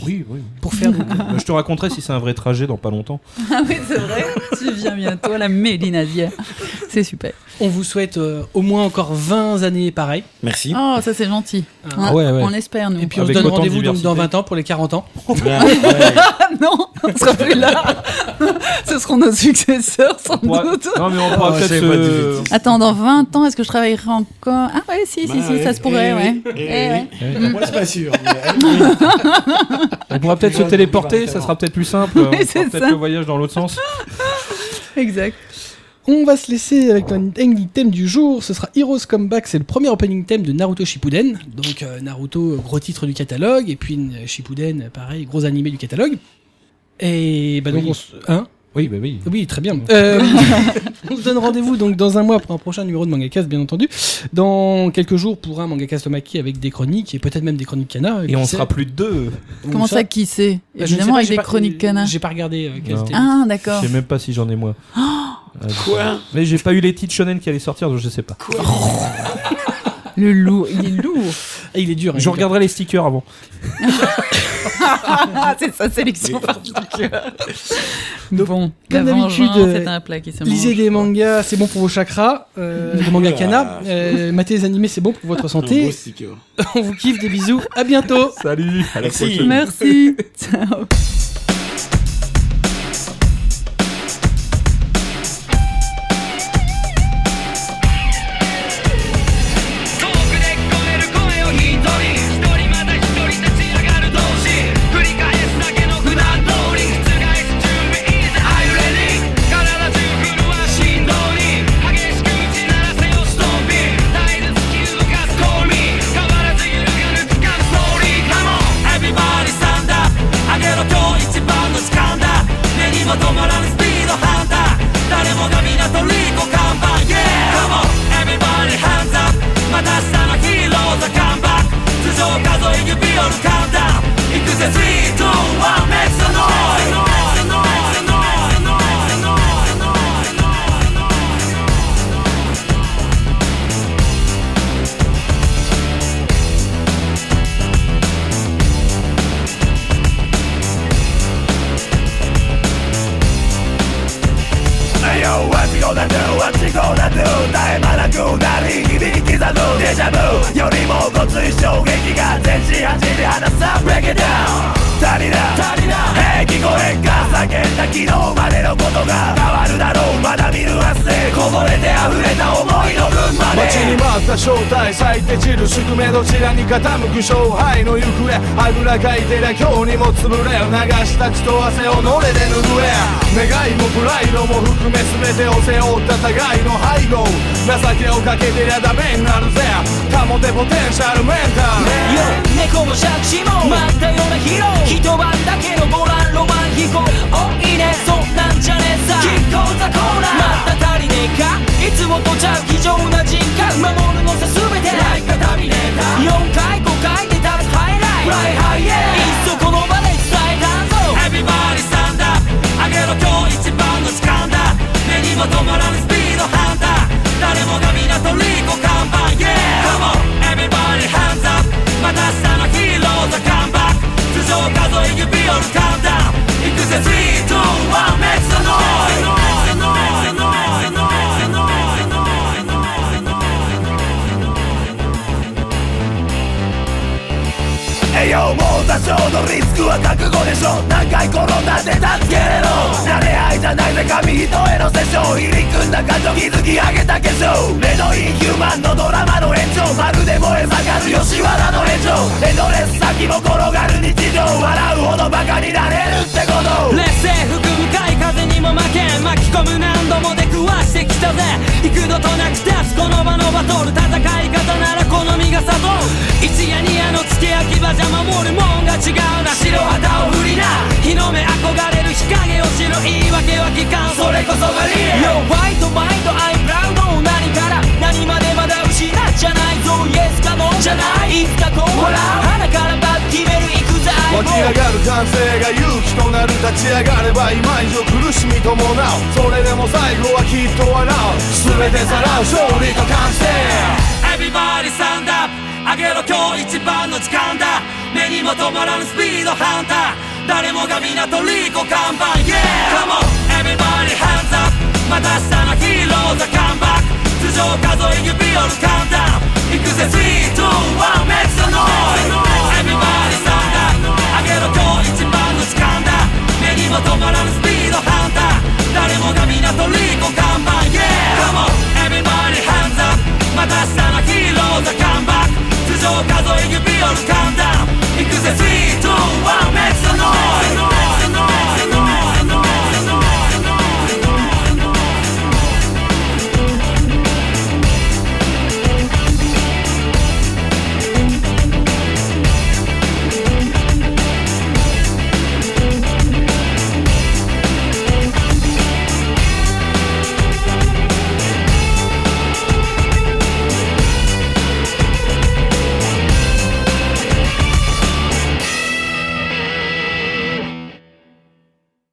[SPEAKER 4] Oui, oui.
[SPEAKER 1] pour faire donc,
[SPEAKER 4] Bah, je te raconterai si c'est un vrai trajet dans pas longtemps.
[SPEAKER 2] Ah oui, c'est vrai. tu viens bientôt à la Mélinasière. C'est super.
[SPEAKER 1] On vous souhaite euh, au moins encore 20 années pareil.
[SPEAKER 3] Merci.
[SPEAKER 2] Oh, ça c'est gentil.
[SPEAKER 1] Ah.
[SPEAKER 4] Ouais, ouais.
[SPEAKER 2] On l'espère, nous.
[SPEAKER 1] Et puis on
[SPEAKER 4] Avec
[SPEAKER 1] se donne rendez-vous dans
[SPEAKER 4] diversité.
[SPEAKER 1] 20 ans pour les 40 ans.
[SPEAKER 3] Ouais, ouais.
[SPEAKER 2] Ah non, on sera plus là. Ce seront nos successeurs, sans
[SPEAKER 4] Ouais.
[SPEAKER 2] doute.
[SPEAKER 4] Non, mais on pourra
[SPEAKER 3] Oh,
[SPEAKER 4] peut-être
[SPEAKER 2] Attends, dans 20 ans, est-ce que je travaillerai encore? Ah ouais, si, si,
[SPEAKER 3] Bah
[SPEAKER 2] si,
[SPEAKER 3] ouais.
[SPEAKER 2] ça se pourrait,
[SPEAKER 3] Eh
[SPEAKER 2] ouais.
[SPEAKER 3] oui, eh
[SPEAKER 2] Eh
[SPEAKER 3] oui. Moi, c'est pas sûr.
[SPEAKER 4] On pourra peut-être se téléporter, ça sera peut-être plus simple. Peut-être
[SPEAKER 2] ça.
[SPEAKER 4] le voyage dans l'autre sens.
[SPEAKER 2] Exact.
[SPEAKER 1] On va se laisser avec un ending theme du jour. Ce sera Heroes Comeback. C'est le premier opening theme de Naruto Shippuden. Donc euh, Naruto, gros titre du catalogue. Et puis euh, Shippuden, pareil, gros animé du catalogue. Et bah donc
[SPEAKER 4] Oui.
[SPEAKER 1] on se... Hein
[SPEAKER 4] Oui, bah oui.
[SPEAKER 1] Oui, très bien. Euh, on se donne rendez-vous donc dans un mois pour un prochain numéro de Mangacast, bien entendu. Dans quelques jours pour un Mangacast Maki avec des chroniques et peut-être même des chroniques Kana.
[SPEAKER 4] Et on sera plus de deux.
[SPEAKER 2] Comment ça, qui sait?
[SPEAKER 1] Bah, je
[SPEAKER 2] Évidemment,
[SPEAKER 1] pas,
[SPEAKER 2] avec
[SPEAKER 1] j'ai
[SPEAKER 2] des
[SPEAKER 1] pas-
[SPEAKER 2] chroniques cana.
[SPEAKER 1] J'ai pas regardé euh,
[SPEAKER 2] Ah,
[SPEAKER 4] Je
[SPEAKER 2] d'accord.
[SPEAKER 4] sais même pas si j'en ai moi. Euh,
[SPEAKER 3] Quoi
[SPEAKER 4] Mais j'ai pas eu les titres shonen qui allaient sortir, donc je sais pas.
[SPEAKER 2] Le lourd, il est lourd.
[SPEAKER 1] Ah, il est dur. hein,
[SPEAKER 4] Je
[SPEAKER 1] il est
[SPEAKER 4] regarderai les stickers avant.
[SPEAKER 2] Ah, c'est sa sélection par Bon, la
[SPEAKER 1] comme d'habitude,
[SPEAKER 2] vengeance,
[SPEAKER 1] euh,
[SPEAKER 2] c'est un plat qui se
[SPEAKER 1] dur. Lisez des mangas, c'est bon pour vos chakras. Euh, des mangas Kana. Euh, matez les animés, c'est bon pour votre
[SPEAKER 3] Un
[SPEAKER 1] santé.
[SPEAKER 3] sticker.
[SPEAKER 1] On vous kiffe, des bisous. À bientôt.
[SPEAKER 4] Salut à la
[SPEAKER 3] Merci.
[SPEAKER 4] prochaine.
[SPEAKER 2] Merci. Ciao.
[SPEAKER 5] く
[SPEAKER 6] 勝敗の行方あぐらかいてりゃ今日にも潰れ流した血と汗をのれで拭え願いもプライドも含め全てを背負った互いの背後。情けをかけてりゃダメになるぜ。保てポテンシャルメンタル。
[SPEAKER 5] Yo 猫も借子も。待ったようなヒーロ。ー一晩だけのボランロマン飛行。おいいねそんなんじゃねえさ。キッコーザコーナー。また足りねえか。いつもとちゃう非常な人格。守るのさ全て。ライカタミネーター4回5回で立つハイライト Fly high yeah いっそこの場で伝えたぞ。Everybody 上げろ今日一番の時間だ。目にも止まらぬスピードハンター。誰もが港リコ看板。Yeah! Come on! Everybody hands up! また明日のヒーローズカムバック。頭上数え指折るカウンター行くぜ3、2、1 Make some noise 栄養も多少のリスクは覚悟でしょ。何回転んだって助けれろ。慣れ合いじゃないぜ紙一重のセッション入り組んだ感情。築き上げた化粧メドインヒューマンのドラマの延長まるで燃え盛る吉原の炎上。エドレス先も転がる日常。笑うほどバカになれるってこと。劣勢吹く向かも負け巻き込む何度も出くわしてきたぜ。幾度となく立つこの場のバトル戦い方なら好みが悟る一夜二夜の付け焼き場じゃ守るもんが違うな。白旗を振りな。日の目憧れる日陰を知る言い訳は聞かん。それこそがリアル。Yo ファイトマインドアイプラウド何から。何までまだ失っちゃないぞ。イエスかノーじゃない。いつかこうほら。鼻から
[SPEAKER 6] 湧き上がる歓声が勇気となる立ち上がれば今以上苦しみ伴うそれでも最後はきっと笑う。全てさらう勝利と歓声。
[SPEAKER 5] Everybody stand up. 上げろ今日一番の時間だ。目にも止まらぬスピードハンター。誰もが皆とリコ看板 Yeah! Come on! Everybody hands up. また明日のヒーローザカンバック。頭上数え指折るカウンター行くぜ。321 Make the noise! Everybody 上げろ今日一番の時間だ目にも止まらぬスピードハンター誰もが港リコ看板 Yeah Come on Everybody hands up. また明日のヒーローザカンバック頭上数え指折るカウンダウン行くぜ3 2 1 Make the noise.